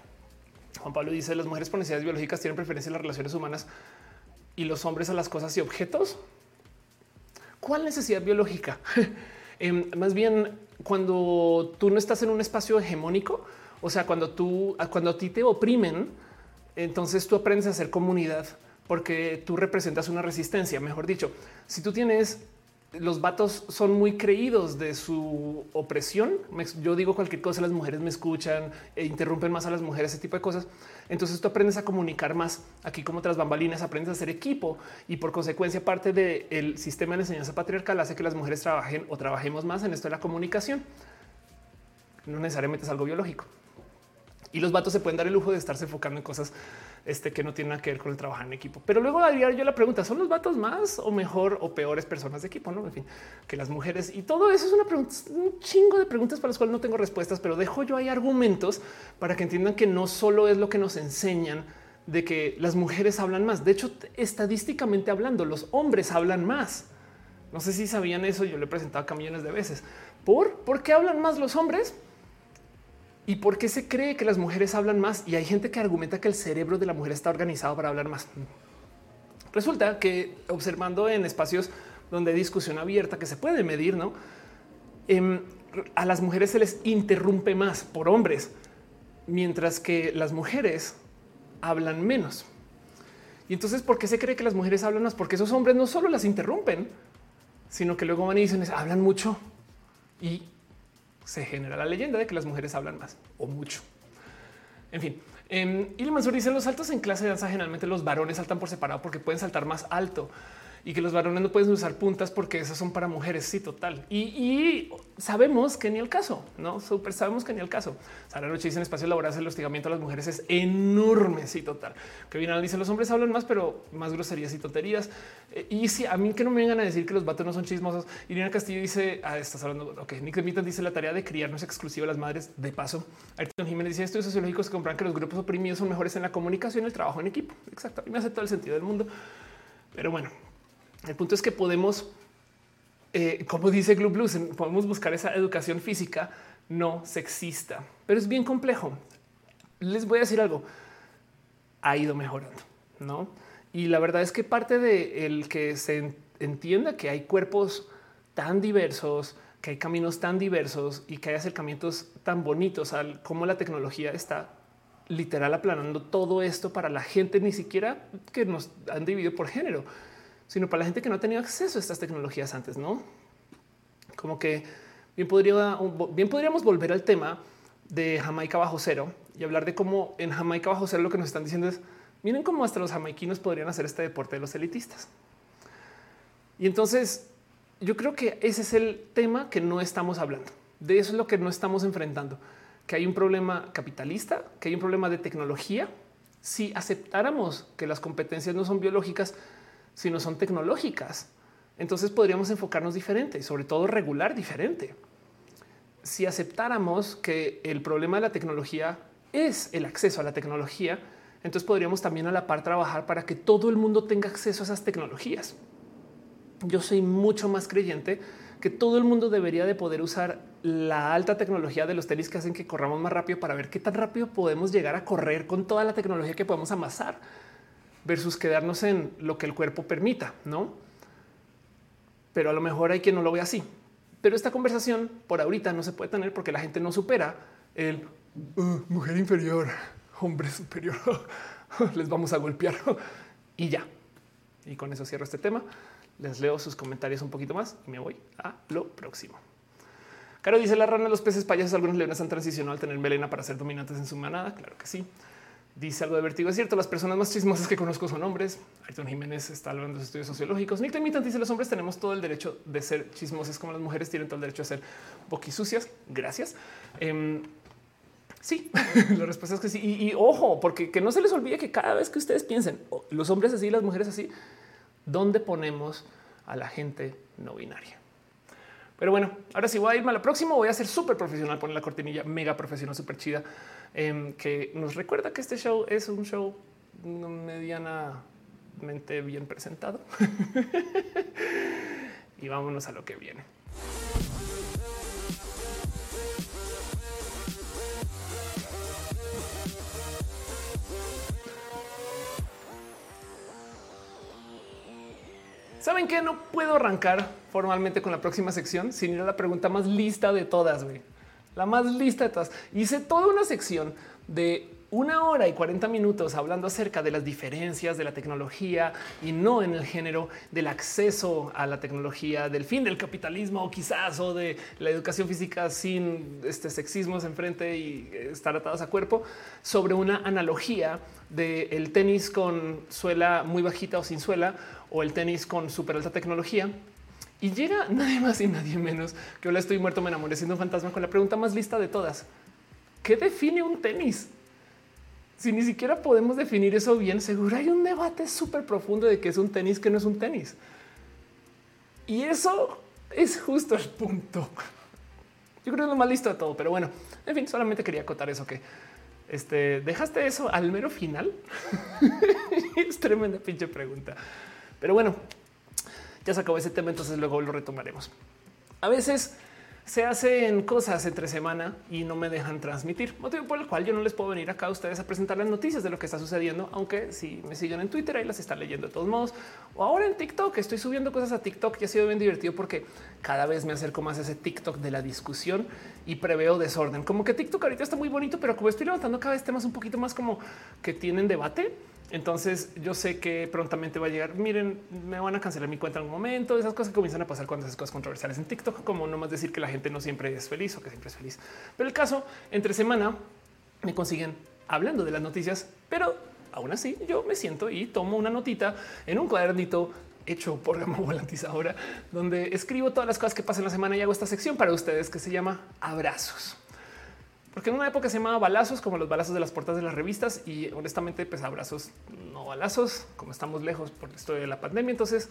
Juan Pablo dice las mujeres por necesidades biológicas tienen preferencia en las relaciones humanas y los hombres a las cosas y objetos. ¿Cuál necesidad biológica? Em, más bien cuando tú no estás en un espacio hegemónico, o sea, cuando tú, cuando a ti te oprimen, entonces tú aprendes a hacer comunidad porque tú representas una resistencia. Mejor dicho, si tú tienes los vatos son muy creídos de su opresión. Yo digo cualquier cosa, las mujeres me escuchan e interrumpen más a las mujeres, ese tipo de cosas. Entonces tú aprendes a comunicar más aquí como tras bambalinas, aprendes a hacer equipo y por consecuencia parte del sistema de enseñanza patriarcal hace que las mujeres trabajen o trabajemos más en esto de la comunicación. No necesariamente es algo biológico. Y los vatos se pueden dar el lujo de estarse enfocando en cosas este, que no tiene nada que ver con el trabajo en equipo. Pero luego haría yo la pregunta, ¿son los vatos más o mejor o peores personas de equipo? No, en fin, que las mujeres y todo eso es una pregunta, un chingo de preguntas para las cuales no tengo respuestas, pero dejo yo ahí argumentos para que entiendan que no solo es lo que nos enseñan de que las mujeres hablan más. De hecho, estadísticamente hablando, los hombres hablan más. No sé si sabían eso. Yo le he presentado acá millones de veces. ¿Por? ¿Por qué hablan más los hombres? ¿Y por qué se cree que las mujeres hablan más? Y hay gente que argumenta que el cerebro de la mujer está organizado para hablar más. Resulta que observando en espacios donde hay discusión abierta que se puede medir, ¿no? Em, a las mujeres se les interrumpe más por hombres, mientras que las mujeres hablan menos. Y entonces, ¿por qué se cree que las mujeres hablan más? Porque esos hombres no solo las interrumpen, sino que luego van y dicen, hablan mucho y se genera la leyenda de que las mujeres hablan más o mucho. En fin, eh, y Mansur dice los saltos en clase de danza generalmente los varones saltan por separado porque pueden saltar más alto y que los varones no pueden usar puntas porque esas son para mujeres. Sí, total. Y, sabemos que ni el caso, no súper sabemos que ni el caso. Sara Noche dice en espacio laboral el hostigamiento a las mujeres es enorme. Sí, total. Que bien dice los hombres hablan más, pero más groserías y tonterías. Eh, y si a mí que no me vengan a decir que los vatos no son chismosos. Irina Castillo dice, ah, estás hablando. Ok, Nick Demitan dice la tarea de criar no es exclusiva de las madres. De paso, Ayrton Jiménez dice estudios sociológicos que compran que los grupos oprimidos son mejores en la comunicación y el trabajo en equipo. Exacto. A mí me hace todo el sentido del mundo. Pero bueno, el punto es que podemos, eh, como dice Glue Blues, podemos buscar esa educación física no sexista, pero es bien complejo. Les voy a decir algo, ha ido mejorando, ¿no? Y la verdad es que parte de el que se entienda que hay cuerpos tan diversos, que hay caminos tan diversos y que hay acercamientos tan bonitos al cómo la tecnología está literal aplanando todo esto para la gente, ni siquiera que nos han dividido por género sino para la gente que no ha tenido acceso a estas tecnologías antes, ¿no? Como que bien, podría, bien podríamos volver al tema de Jamaica bajo cero y hablar de cómo en Jamaica bajo cero lo que nos están diciendo es, miren cómo hasta los jamaiquinos podrían hacer este deporte de los elitistas. Y entonces yo creo que ese es el tema que no estamos hablando. De eso es lo que no estamos enfrentando, que hay un problema capitalista, que hay un problema de tecnología. Si aceptáramos que las competencias no son biológicas, sino son tecnológicas. Entonces podríamos enfocarnos diferente y sobre todo regular diferente. si aceptáramos que el problema de la tecnología es el acceso a la tecnología, entonces podríamos también a la par trabajar para que todo el mundo tenga acceso a esas tecnologías. Yo soy mucho más creyente que todo el mundo debería de poder usar la alta tecnología de los tenis que hacen que corramos más rápido para ver qué tan rápido podemos llegar a correr con toda la tecnología que podemos amasar versus quedarnos en lo que el cuerpo permita, ¿no? Pero a lo mejor hay quien no lo ve así. Pero esta conversación por ahorita no se puede tener porque la gente no supera el uh, mujer inferior, hombre superior, les vamos a golpear y ya. Y con eso cierro este tema. Les leo sus comentarios un poquito más y me voy a lo próximo. Caro dice la rana de los peces payasos. Algunos leones han transicionado al tener melena para ser dominantes en su manada. Claro que sí. Dice algo de. Es cierto, las personas más chismosas que conozco son hombres. Ayrton Jiménez está hablando de estudios sociológicos. Nick Temitan dice los hombres tenemos todo el derecho de ser chismosos como las mujeres tienen todo el derecho a ser boquisucias. Gracias. Um, sí, la respuesta es que sí. Y, y, ojo, porque que no se les olvide que cada vez que ustedes piensen los hombres así, las mujeres así, ¿dónde ponemos a la gente no binaria? Pero bueno, ahora sí voy a irme a la próxima. Voy a ser súper profesional, poner la cortinilla mega profesional, súper chida eh, que nos recuerda que este show es un show medianamente bien presentado. y vámonos a lo que viene. ¿Saben que No puedo arrancar formalmente con la próxima sección sin ir a la pregunta más lista de todas. güey la más lista de todas. Hice toda una sección de una hora y 40 minutos hablando acerca de las diferencias de la tecnología y no en el género del acceso a la tecnología, del fin del capitalismo, quizás, o de la educación física sin este sexismos enfrente y estar atados a cuerpo, sobre una analogía del tenis con suela muy bajita o sin suela, o el tenis con súper alta tecnología y llega nadie más y nadie menos que hola estoy muerto, me enamoré siendo un fantasma con la pregunta más lista de todas. ¿Qué define un tenis? Si ni siquiera podemos definir eso bien, seguro hay un debate súper profundo de qué es un tenis, que no es un tenis. Y eso es justo el punto. Yo creo que es lo más listo de todo, pero bueno, en fin, solamente quería acotar eso que este dejaste eso al mero final. es tremenda pinche pregunta. Pero bueno, ya se acabó ese tema, entonces luego lo retomaremos. A veces se hacen cosas entre semana y no me dejan transmitir, motivo por el cual yo no les puedo venir acá a ustedes a presentar las noticias de lo que está sucediendo, aunque si me siguen en Twitter ahí las están leyendo de todos modos, o ahora en TikTok estoy subiendo cosas a TikTok y ha sido bien divertido porque cada vez me acerco más a ese TikTok de la discusión y preveo desorden. Como que TikTok ahorita está muy bonito, pero como estoy levantando cada vez temas un poquito más como que tienen debate, entonces yo sé que prontamente va a llegar. Miren, me van a cancelar mi cuenta en un momento. Esas cosas comienzan a pasar cuando esas cosas controversiales en TikTok, como no más decir que la gente no siempre es feliz o que siempre es feliz. Pero el caso entre semana me consiguen hablando de las noticias, pero aún así yo me siento y tomo una notita en un cuadernito hecho por Gama Volantizadora, donde escribo todas las cosas que pasan la semana y hago esta sección para ustedes que se llama abrazos porque en una época se llamaba balazos como los balazos de las puertas de las revistas y honestamente pues abrazos no balazos como estamos lejos por la historia de la pandemia. Entonces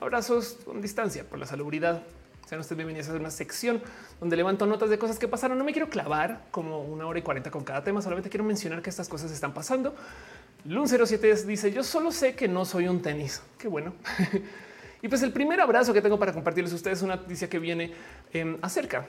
abrazos con distancia por la salubridad. Sean ustedes bienvenidos a una sección donde levanto notas de cosas que pasaron. No me quiero clavar como una hora y cuarenta con cada tema. Solamente quiero mencionar que estas cosas están pasando. Lun 07 dice yo solo sé que no soy un tenis. Qué bueno. y pues el primer abrazo que tengo para compartirles a ustedes es una noticia que viene eh, acerca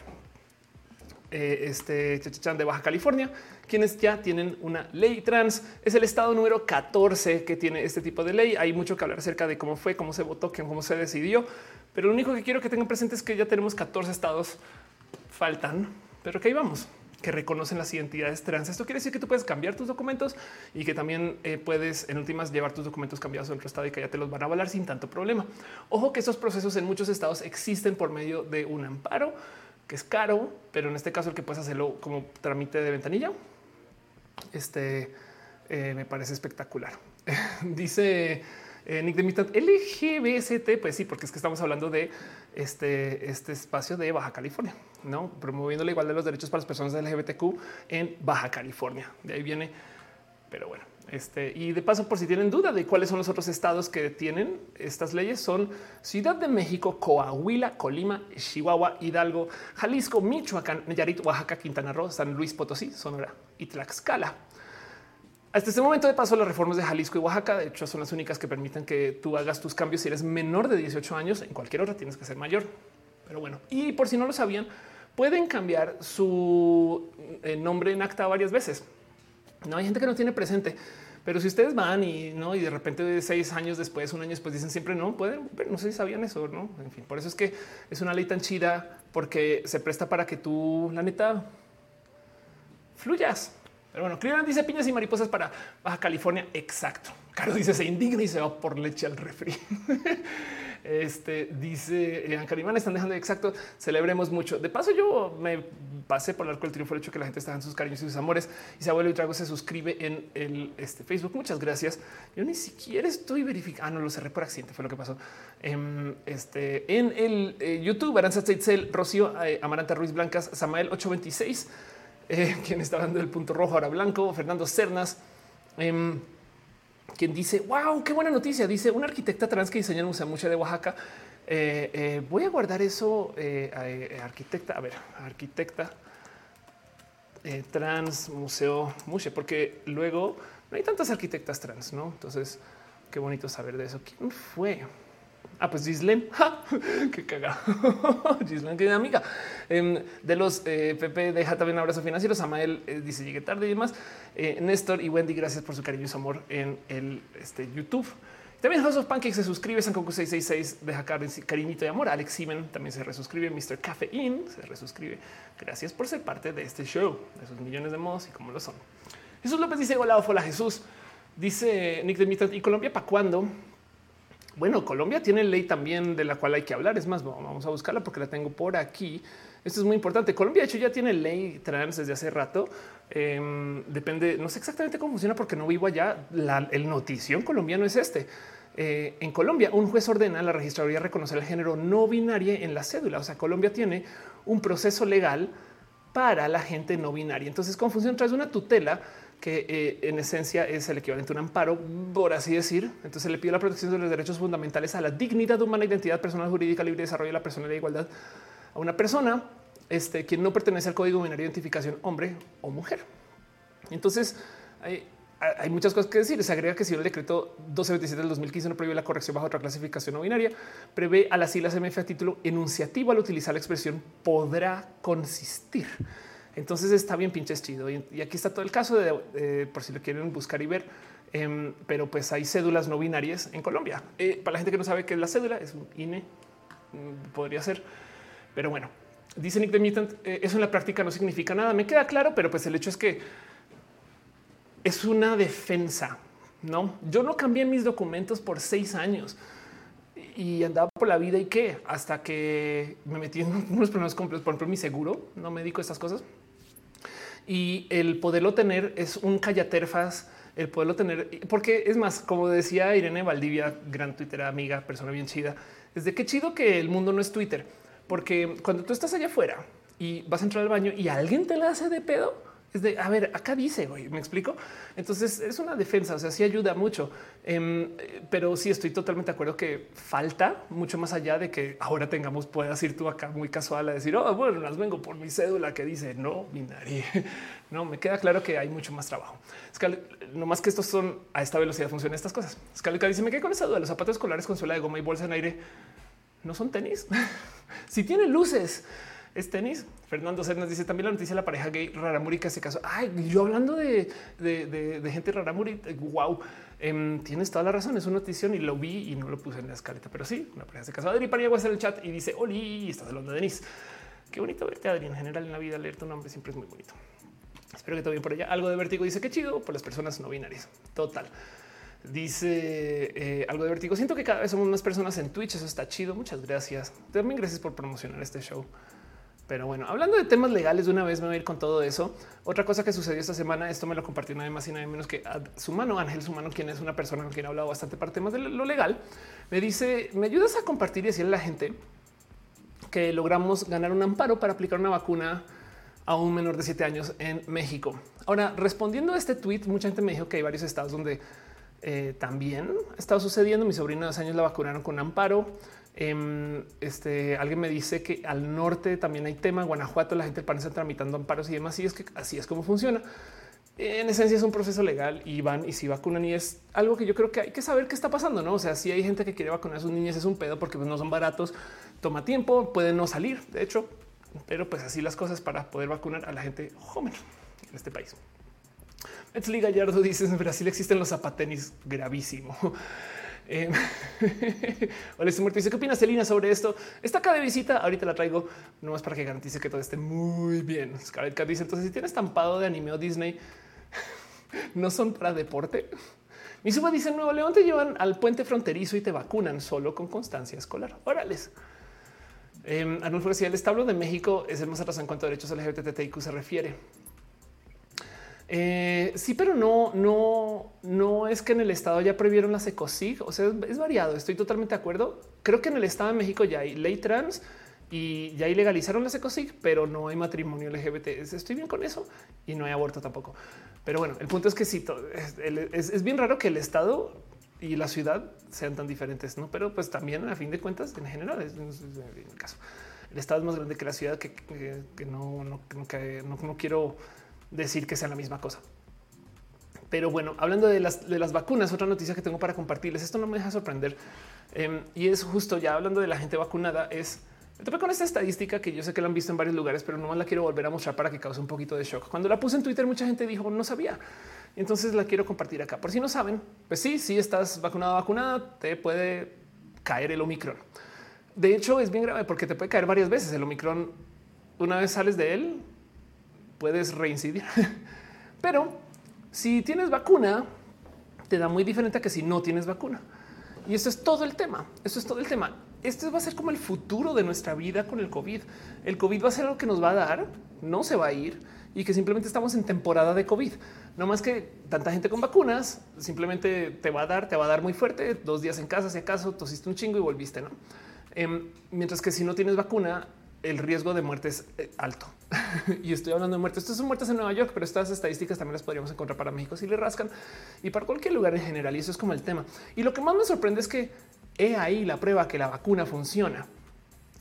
eh, este de Baja California, quienes ya tienen una ley trans. Es el estado número 14 que tiene este tipo de ley. Hay mucho que hablar acerca de cómo fue, cómo se votó, cómo se decidió. Pero lo único que quiero que tengan presente es que ya tenemos 14 estados, faltan, pero que ahí vamos que reconocen las identidades trans. Esto quiere decir que tú puedes cambiar tus documentos y que también eh, puedes en últimas llevar tus documentos cambiados a otro estado y que ya te los van a avalar sin tanto problema. Ojo que esos procesos en muchos estados existen por medio de un amparo que es caro, pero en este caso el que puedes hacerlo como trámite de ventanilla, este eh, me parece espectacular. Dice eh, Nick de Mitad LGBST, pues sí, porque es que estamos hablando de este, este espacio de Baja California, no promoviendo la igualdad de los derechos para las personas LGBTQ en Baja California. De ahí viene, pero bueno, Este, y de paso, por si tienen duda de cuáles son los otros estados que tienen estas leyes, son Ciudad de México, Coahuila, Colima, Chihuahua, Hidalgo, Jalisco, Michoacán, Nayarit, Oaxaca, Quintana Roo, San Luis Potosí, Sonora y Tlaxcala. Hasta este momento de paso, las reformas de Jalisco y Oaxaca, de hecho, son las únicas que permiten que tú hagas tus cambios si eres menor de 18 años. En cualquier otra tienes que ser mayor. Pero bueno, y por si no lo sabían, pueden cambiar su eh, nombre en acta varias veces. No hay gente que no tiene presente. Pero si ustedes van y no, y de repente seis años después, un año después dicen siempre no pueden, no sé si sabían eso, no? En fin, por eso es que es una ley tan chida porque se presta para que tú, la neta, fluyas. Pero bueno, Cleveland dice piñas y mariposas para Baja California. Exacto. Carlos dice se indigna y se va por leche al refri. Este dice eh, Carimán están dejando de exacto. Celebremos mucho. De paso, yo me pasé por el arco del triunfo el hecho que la gente está en sus cariños y sus amores y se abuelo y trago se suscribe en el este, Facebook. Muchas gracias. Yo ni siquiera estoy verificando. Ah, lo cerré por accidente. Fue lo que pasó em, este, en el eh, YouTube. Aranza Teitzel, Rocío, eh, Amaranta Ruiz Blancas, Samael 826, quien está hablando del punto rojo ahora blanco, Fernando Cernas. Em, quien dice, wow, qué buena noticia. Dice una arquitecta trans que diseñó el Museo Mucha de Oaxaca. Eh, eh, voy a guardar eso, eh, arquitecta, a ver, arquitecta trans Museo Muche, porque luego no hay tantas arquitectas trans, ¿no? Entonces, qué bonito saber de eso. ¿Quién fue? Ah, pues Gislem, qué cagado. Gislem, que amiga em, de los eh, Pepe. Deja también un abrazo financiero. Samael eh, dice llegué tarde y demás. Eh, Néstor y Wendy, gracias por su cariño y su amor en el este, YouTube. También House of Pancakes se suscribe, San Coco 666 deja cariñito y amor. Alex Simen también se resuscribe, Mr. Cafeín se resuscribe. Gracias por ser parte de este show, de esos millones de modos y cómo lo son. Jesús López dice hola, hola Jesús. Dice Nick de Mitad y Colombia para cuándo? Bueno, Colombia tiene ley también de la cual hay que hablar. Es más, vamos a buscarla porque la tengo por aquí. Esto es muy importante. Colombia, de hecho, ya tiene ley trans desde hace rato. Em, depende, no sé exactamente cómo funciona porque no vivo allá. el notición colombiano es este. Eh, en Colombia, un juez ordena a la registraduría reconocer el género no binario en la cédula. O sea, Colombia tiene un proceso legal para la gente no binaria. Entonces, como funciona tras una tutela, que eh, en esencia es el equivalente a un amparo, por así decir. Entonces le pide la protección de los derechos fundamentales a la dignidad humana, identidad personal, jurídica, libre desarrollo de la persona de igualdad a una persona este, quien no pertenece al código binario de identificación hombre o mujer. Entonces hay, hay muchas cosas que decir. Se agrega que si el decreto 1227 del 2015 no prohíbe la corrección bajo otra clasificación no binaria, prevé a las siglas MF a título enunciativo al utilizar la expresión podrá consistir. Entonces está bien pinches chido. Y, aquí está todo el caso de, por si lo quieren buscar y ver. Em, pero pues hay cédulas no binarias en Colombia. Eh, para la gente que no sabe qué es la cédula, es un INE, mm, podría ser. Pero bueno, dice Nick de Mutant, eh, eso en la práctica no significa nada. Me queda claro, pero pues el hecho es que es una defensa. No, yo no cambié mis documentos por seis años y andaba por la vida y qué hasta que me metí en unos problemas completos. Por ejemplo, mi seguro no me dedico a estas cosas y el poderlo tener es un callaterfas, el poderlo tener, porque es más, como decía Irene Valdivia, gran Twitter amiga, persona bien chida, es de qué chido que el mundo no es Twitter, porque cuando tú estás allá afuera y vas a entrar al baño y alguien te la hace de pedo, de, a ver, acá dice, güey, ¿me explico? Entonces es una defensa, o sea, sí ayuda mucho, em, pero sí estoy totalmente de acuerdo que falta mucho más allá de que ahora tengamos, puedas ir tú acá muy casual a decir, oh, bueno, las vengo por mi cédula que dice no binario. No, me queda claro que hay mucho más trabajo. No más que estos son a esta velocidad funcionan estas cosas. Scalica dice, me quedé con esa duda, los zapatos escolares con suela de goma y bolsa en aire no son tenis. si tienen luces, es tenis. Fernando Cernas dice también la noticia de la pareja gay Raramuri que se casó. Ay, yo hablando de, de, de, de gente wow, em, tienes toda la razón. Es una noticia y lo vi y no lo puse en la escaleta, pero sí, una pareja se casó. Adri Paniagua en el chat y dice Oli, estás hablando de Denis. Qué bonito verte, Adri. En general, en la vida, leer tu nombre siempre es muy bonito. Espero que todo bien por allá. Algo de vértigo dice que chido por las personas no binarias. Total. Dice eh, algo de vértigo. Siento que cada vez somos más personas en Twitch. Eso está chido. Muchas gracias. También gracias por promocionar este show. Pero bueno, hablando de temas legales, de una vez me voy a ir con todo eso. Otra cosa que sucedió esta semana, esto me lo compartió nada más y nada menos que su mano, Ángel Sumano, quien es una persona con quien he hablado bastante para temas de lo legal, me dice, ¿me ayudas a compartir y decirle a la gente que logramos ganar un amparo para aplicar una vacuna a un menor de siete años en México. Ahora, respondiendo a este tweet, mucha gente me dijo que hay varios estados donde eh, también ha estado sucediendo. Mi sobrina de dos años la vacunaron con amparo. Em, este, alguien me dice que al norte también hay tema. Guanajuato, la gente parece tramitando amparos y demás. Y es que así es como funciona. En esencia es un proceso legal y van y si vacunan y es algo que yo creo que hay que saber qué está pasando. No, o sea, si hay gente que quiere vacunar a sus niñas, es un pedo porque pues, no son baratos, toma tiempo, pueden no salir. De hecho, pero pues así las cosas para poder vacunar a la gente joven en este país. Metzli Gallardo dice en Brasil existen los zapatenis gravísimo. Eh, hola, estoy muerto. Dice qué opinas, Celina, sobre esto. Está acá de visita. Ahorita la traigo nomás para que garantice que todo esté muy bien. Scarlett Cat dice entonces si tienes estampado de anime o Disney, no son para deporte. Mi suba dice Nuevo León te llevan al puente fronterizo y te vacunan solo con constancia escolar. Órales. Eh, Arnulfo decía el establo de México es el más atrasado en cuanto a derechos LGBTIQ se refiere. Eh, sí, pero no, no, no es que en el estado ya previeron las ecosig. O sea, es, variado. Estoy totalmente de acuerdo. Creo que en el estado de México ya hay ley trans y ya ilegalizaron las ecosig, pero no hay matrimonio LGBT. Estoy bien con eso y no hay aborto tampoco. Pero bueno, el punto es que sí, es, bien raro que el estado y la ciudad sean tan diferentes, no? Pero pues también a fin de cuentas, en general, es, el caso. El estado es más grande que la ciudad, que, no, no, no quiero decir que sea la misma cosa. Pero bueno, hablando de las, de las vacunas, otra noticia que tengo para compartirles, esto no me deja sorprender. Em, y es justo ya hablando de la gente vacunada, es me topé con esta estadística que yo sé que la han visto en varios lugares, pero no la quiero volver a mostrar para que cause un poquito de shock. Cuando la puse en Twitter, mucha gente dijo no sabía. Entonces la quiero compartir acá. Por si no saben, pues sí, si estás vacunado vacunada, te puede caer el Omicron. De hecho, es bien grave porque te puede caer varias veces el Omicron. Una vez sales de él, puedes reincidir. Pero si tienes vacuna, te da muy diferente a que si no tienes vacuna. Y eso es todo el tema. Eso es todo el tema. Este va a ser como el futuro de nuestra vida con el COVID. El COVID va a ser algo que nos va a dar, no se va a ir y que simplemente estamos en temporada de COVID. No más que tanta gente con vacunas simplemente te va a dar, te va a dar muy fuerte. Dos días en casa, si acaso tosiste un chingo y volviste, no? Em, mientras que si no tienes vacuna, el riesgo de muerte es eh, alto. y estoy hablando de muertes. Estas son muertes en Nueva York, pero estas estadísticas también las podríamos encontrar para México si le rascan y para cualquier lugar en general. Y eso es como el tema. Y lo que más me sorprende es que he ahí la prueba que la vacuna funciona.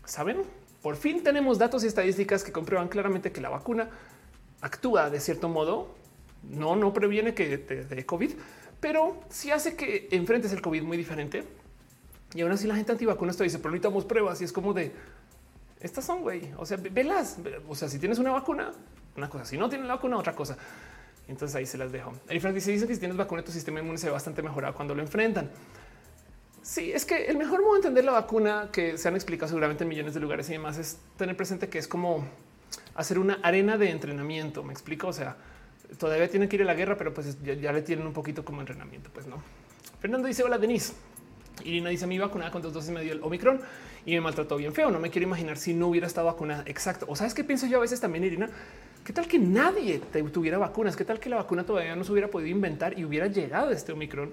Saben, por fin tenemos datos y estadísticas que comprueban claramente que la vacuna actúa de cierto modo. No, no previene que te dé COVID, pero sí hace que enfrentes el COVID muy diferente. Y aún así la gente antivacuna esto dice, pero necesitamos pruebas y es como de estas son, güey. O sea, velas. O sea, si tienes una vacuna, una cosa. Si no tienes la vacuna, otra cosa. Entonces ahí se las dejo. El dice, dice que si tienes vacuna, tu sistema inmune se ve bastante mejorado cuando lo enfrentan. Sí, es que el mejor modo de entender la vacuna que se han explicado seguramente en millones de lugares y demás es tener presente que es como hacer una arena de entrenamiento. Me explico. O sea, todavía tienen que ir a la guerra, pero pues ya, ya le tienen un poquito como entrenamiento. Pues no. Fernando dice: Hola, Denise. Irina dice mi vacunada con dos dosis me dio el Omicron y me maltrató bien feo. No me quiero imaginar si no hubiera estado vacunada. Exacto. O sabes qué pienso yo a veces también, Irina? ¿Qué tal que nadie tuviera vacunas? ¿Qué tal que la vacuna todavía no se hubiera podido inventar y hubiera llegado este Omicron?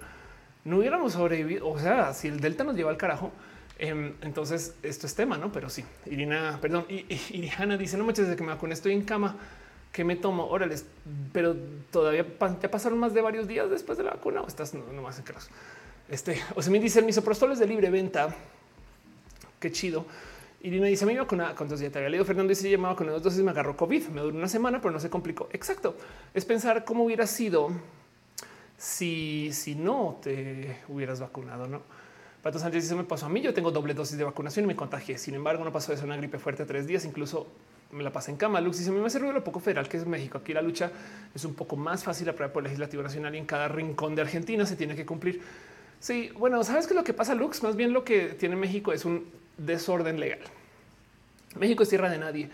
No hubiéramos sobrevivido. O sea, si el Delta nos lleva al carajo, em, entonces esto es tema, no? Pero sí, Irina, perdón, y, Irina dice: No muchas desde que me vacuné, estoy en cama. ¿Qué me tomo? Órales, pero todavía te pasaron más de varios días después de la vacuna o estás nomás en caso. Este, o se me dice el misoprostol es de libre venta. Qué chido. Irina dice: Me iba con cuántos días te había leído. Fernando dice: Llamaba con dos dosis, me agarró COVID. Me duró una semana, pero no se complicó. Exacto. Es pensar cómo hubiera sido si, si no te hubieras vacunado, no? Pato Sánchez dice: Me pasó a mí. Yo tengo doble dosis de vacunación y me contagié. Sin embargo, no pasó de ser una gripe fuerte tres días. Incluso me la pasé en cama. Lux dice: A mí me ruido lo poco federal que es México. Aquí la lucha es un poco más fácil a prueba por el legislativo nacional y en cada rincón de Argentina se tiene que cumplir. Sí, bueno, sabes que lo que pasa, Lux, más bien lo que tiene México es un desorden legal. México es tierra de nadie.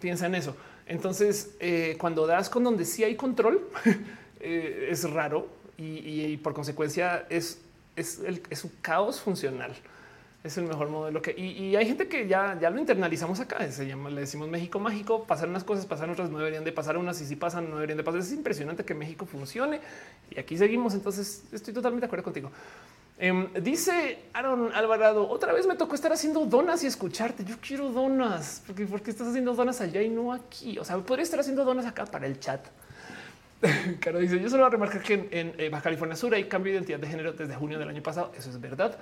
Piensa en eso. Entonces, eh, cuando das con donde sí hay control, eh, es raro y, por consecuencia es, es, es, un caos funcional. Es el mejor modelo que y, hay gente que ya, ya lo internalizamos acá. Se llama, le decimos México mágico. Pasar unas cosas, pasar otras, no deberían de pasar unas y si pasan, no deberían de pasar. Es impresionante que México funcione y aquí seguimos. Entonces estoy totalmente de acuerdo contigo. Em, dice Aaron Alvarado, otra vez me tocó estar haciendo donas y escucharte. Yo quiero donas, porque, porque estás haciendo donas allá y no aquí. O sea, podría estar haciendo donas acá para el chat. Caro dice: Yo solo a remarcar que en, en, eh, Baja California Sur hay cambio de identidad de género desde junio del año pasado. Eso es verdad.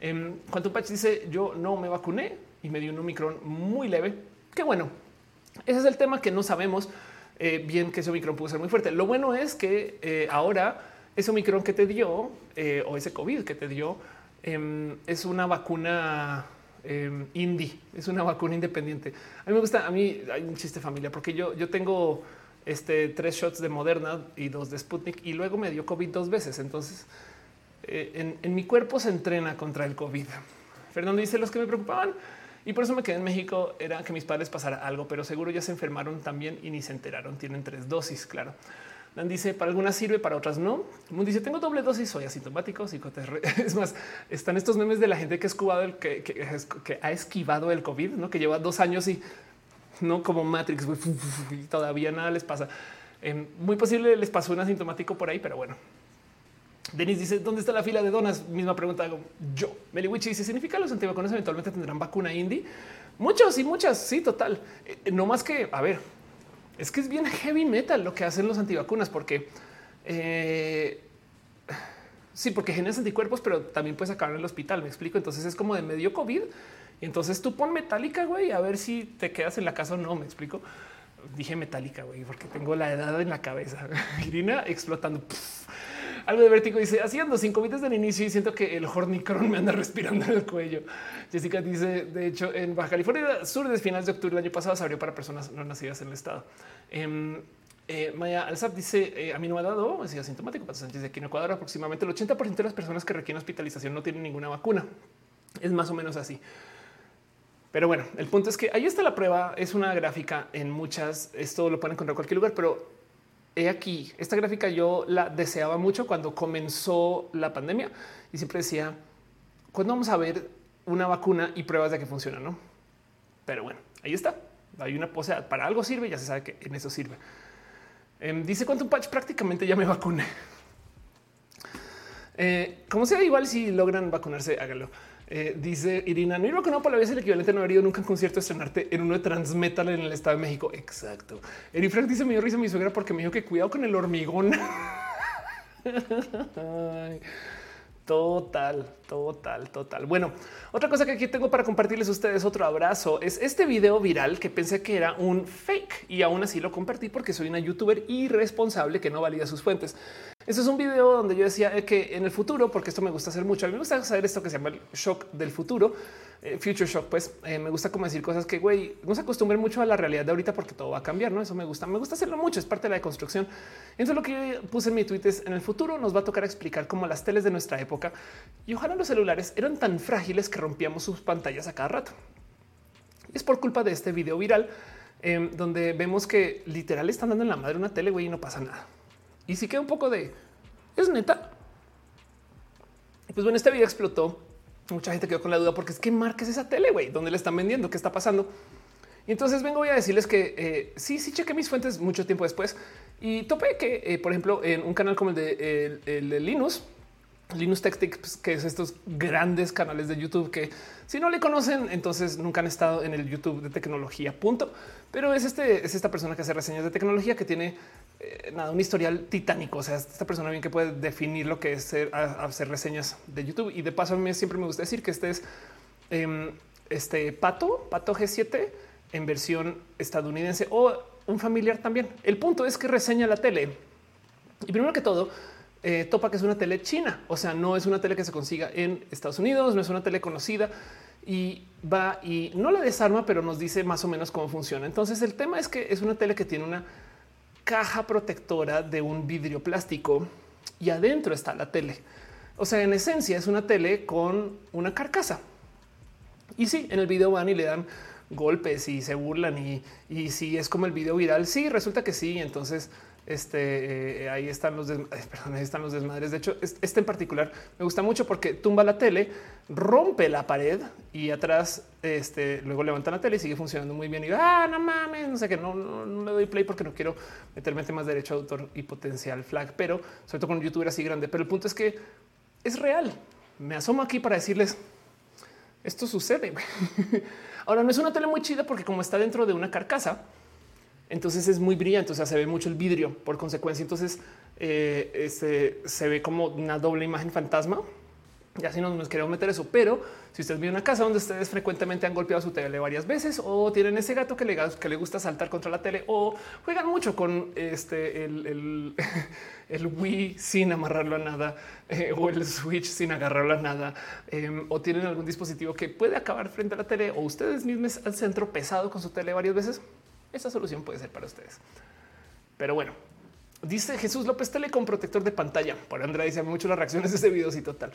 Eh, Quantum Patch dice: Yo no me vacuné y me dio un Omicron muy leve. Qué bueno. Ese es el tema que no sabemos eh, bien que ese Omicron pudo ser muy fuerte. Lo bueno es que eh, ahora ese Omicron que te dio eh, o ese COVID que te dio em, es una vacuna em, indie, es una vacuna independiente. A mí me gusta, a mí hay un chiste familia porque yo, yo tengo este tres shots de Moderna y dos de Sputnik y luego me dio COVID dos veces. Entonces eh, en, mi cuerpo se entrena contra el COVID. Fernando dice los que me preocupaban y por eso me quedé en México era que mis padres pasara algo, pero seguro ya se enfermaron también y ni se enteraron. Tienen tres dosis, claro. Dan dice para algunas sirve, para otras no. Moon dice tengo doble dosis, soy asintomático, Es más, están estos memes de la gente que, el, que, que, ha esquivado el COVID, no que lleva dos años y no como Matrix y todavía nada les pasa. Eh, muy posible les pasó un asintomático por ahí, pero bueno. Denis dice dónde está la fila de donas. Misma pregunta hago yo. Meliwichi dice significa los antivacunas eventualmente tendrán vacuna indie. Muchos y muchas. Sí, total. Eh, no más que a ver, es que es bien heavy metal lo que hacen los antivacunas, porque eh, sí, porque generas anticuerpos, pero también puedes acabar en el hospital. Me explico. Entonces es como de medio COVID. Y entonces tú pon metálica, güey, a ver si te quedas en la casa o no. Me explico. Dije metálica, güey, porque tengo la edad en la cabeza. Irina explotando. Algo de vértigo dice haciendo cinco bits del inicio y siento que el hornicron me anda respirando en el cuello. Jessica dice de hecho en Baja California Sur desde finales de octubre del año pasado se abrió para personas no nacidas en el estado. Eh, eh, Maya Alzap dice eh, a mí no me ha dado es asintomático. Dice aquí en Ecuador aproximadamente el 80% de las personas que requieren hospitalización no tienen ninguna vacuna. Es más o menos así. Pero bueno, el punto es que ahí está la prueba. Es una gráfica en muchas. Esto lo pueden encontrar en cualquier lugar, pero he aquí esta gráfica. Yo la deseaba mucho cuando comenzó la pandemia y siempre decía cuándo vamos a ver una vacuna y pruebas de que funciona, no? Pero bueno, ahí está. Hay una pose para algo sirve. Ya se sabe que en eso sirve. Eh, dice Quantum Patch prácticamente ya me vacuné. Eh, como sea, igual si logran vacunarse, háganlo. Eh, dice Irina, no vacunado por la vez el equivalente no haber ido nunca a un concierto estrenarte en uno de Transmetal en el Estado de México. Exacto. Eri Frank dice, me dio risa mi suegra porque me dijo que cuidado con el hormigón. Total, total, total. Bueno, otra cosa que aquí tengo para compartirles a ustedes otro abrazo es este video viral que pensé que era un fake y aún así lo compartí porque soy una youtuber irresponsable que no valida sus fuentes. Este es un video donde yo decía que en el futuro, porque esto me gusta hacer mucho, a mí me gusta saber esto que se llama el shock del futuro, eh, future shock, pues eh, me gusta como decir cosas que güey, no se acostumbren mucho a la realidad de ahorita porque todo va a cambiar, ¿no? Eso me gusta, me gusta hacerlo mucho, es parte de la deconstrucción. Entonces lo que puse en mi tweet es en el futuro nos va a tocar explicar cómo las teles de nuestra época y ojalá los celulares eran tan frágiles que rompíamos sus pantallas a cada rato. Es por culpa de este video viral eh, donde vemos que literal están dando en la madre una tele, güey, y no pasa nada. Y si queda un poco de es neta. Pues bueno, este video explotó. Mucha gente quedó con la duda porque es que marca es esa tele, güey, donde le están vendiendo, qué está pasando. Y entonces vengo a decirles que eh, sí, sí chequé mis fuentes mucho tiempo después y topé que, eh, por ejemplo, en un canal como el de, el, de Linus, Linus Tech Tips, que es estos grandes canales de YouTube que si no le conocen, entonces nunca han estado en el YouTube de tecnología, punto. Pero es este, es esta persona que hace reseñas de tecnología que tiene eh, nada, un historial titánico. O sea, esta persona bien que puede definir lo que es hacer reseñas de YouTube. Y de paso, a mí siempre me gusta decir que este es eh, este pato, pato G7 en versión estadounidense o un familiar también. El punto es que reseña la tele. Y primero que todo, eh, topa que es una tele china. O sea, no es una tele que se consiga en Estados Unidos, no es una tele conocida y va y no la desarma, pero nos dice más o menos cómo funciona. Entonces, el tema es que es una tele que tiene una caja protectora de un vidrio plástico y adentro está la tele. O sea, en esencia es una tele con una carcasa. Y sí, en el video van y le dan golpes y se burlan y, y si es como el video viral, sí, resulta que sí. Entonces este eh, ahí están los perdón, ahí están los desmadres. De hecho, este en particular me gusta mucho porque tumba la tele, rompe la pared y atrás este luego levanta la tele y sigue funcionando muy bien. Y ah, no mames, no sé que no, no, le doy play porque no quiero meterme más derecho a autor y potencial flag, pero sobre todo con un youtuber así grande. Pero el punto es que es real. me asomo aquí para decirles esto sucede. Ahora no es una tele muy chida porque como está dentro de una carcasa, entonces es muy brillante, o sea, se ve mucho el vidrio por consecuencia. Entonces eh, este, se ve como una doble imagen fantasma. Y así no nos queremos meter eso. Pero si ustedes viven una casa donde ustedes frecuentemente han golpeado su tele varias veces o tienen ese gato que le, que le gusta saltar contra la tele o juegan mucho con este el, el, Wii sin amarrarlo a nada eh, o el Switch sin agarrarlo a nada em, o tienen algún dispositivo que puede acabar frente a la tele o ustedes mismos al centro pesado con su tele varias veces, esa solución puede ser para ustedes. Pero bueno, Dice Jesús López Tele con protector de pantalla. Por Andrea dice mucho las reacciones de este video. Sí, total.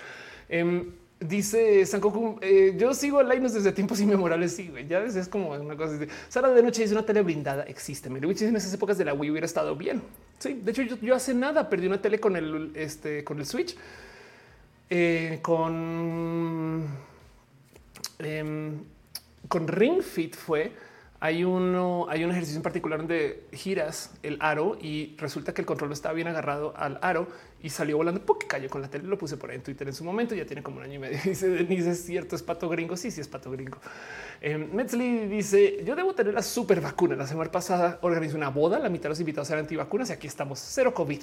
Em, dice San eh, yo sigo Linus desde tiempos inmemorables. Sí, ya es como una cosa. Sara de noche dice una tele blindada. Existe. Melwich en esas épocas de la Wii hubiera estado bien. Sí, de hecho, yo, hace nada perdí una tele con el, este, con el Switch. Eh, con, em, con Ring Fit fue hay uno, hay un ejercicio en particular donde giras el aro y resulta que el control estaba bien agarrado al aro y salió volando porque cayó con la tele. Lo puse por ahí en Twitter en su momento. Ya tiene como un año y medio. Dice Denise, es cierto, es pato gringo. Sí, sí, es pato gringo. Eh, Metzli dice: Yo debo tener la super vacuna. La semana pasada organizé una boda. La mitad de los invitados eran antivacunas y aquí estamos cero COVID.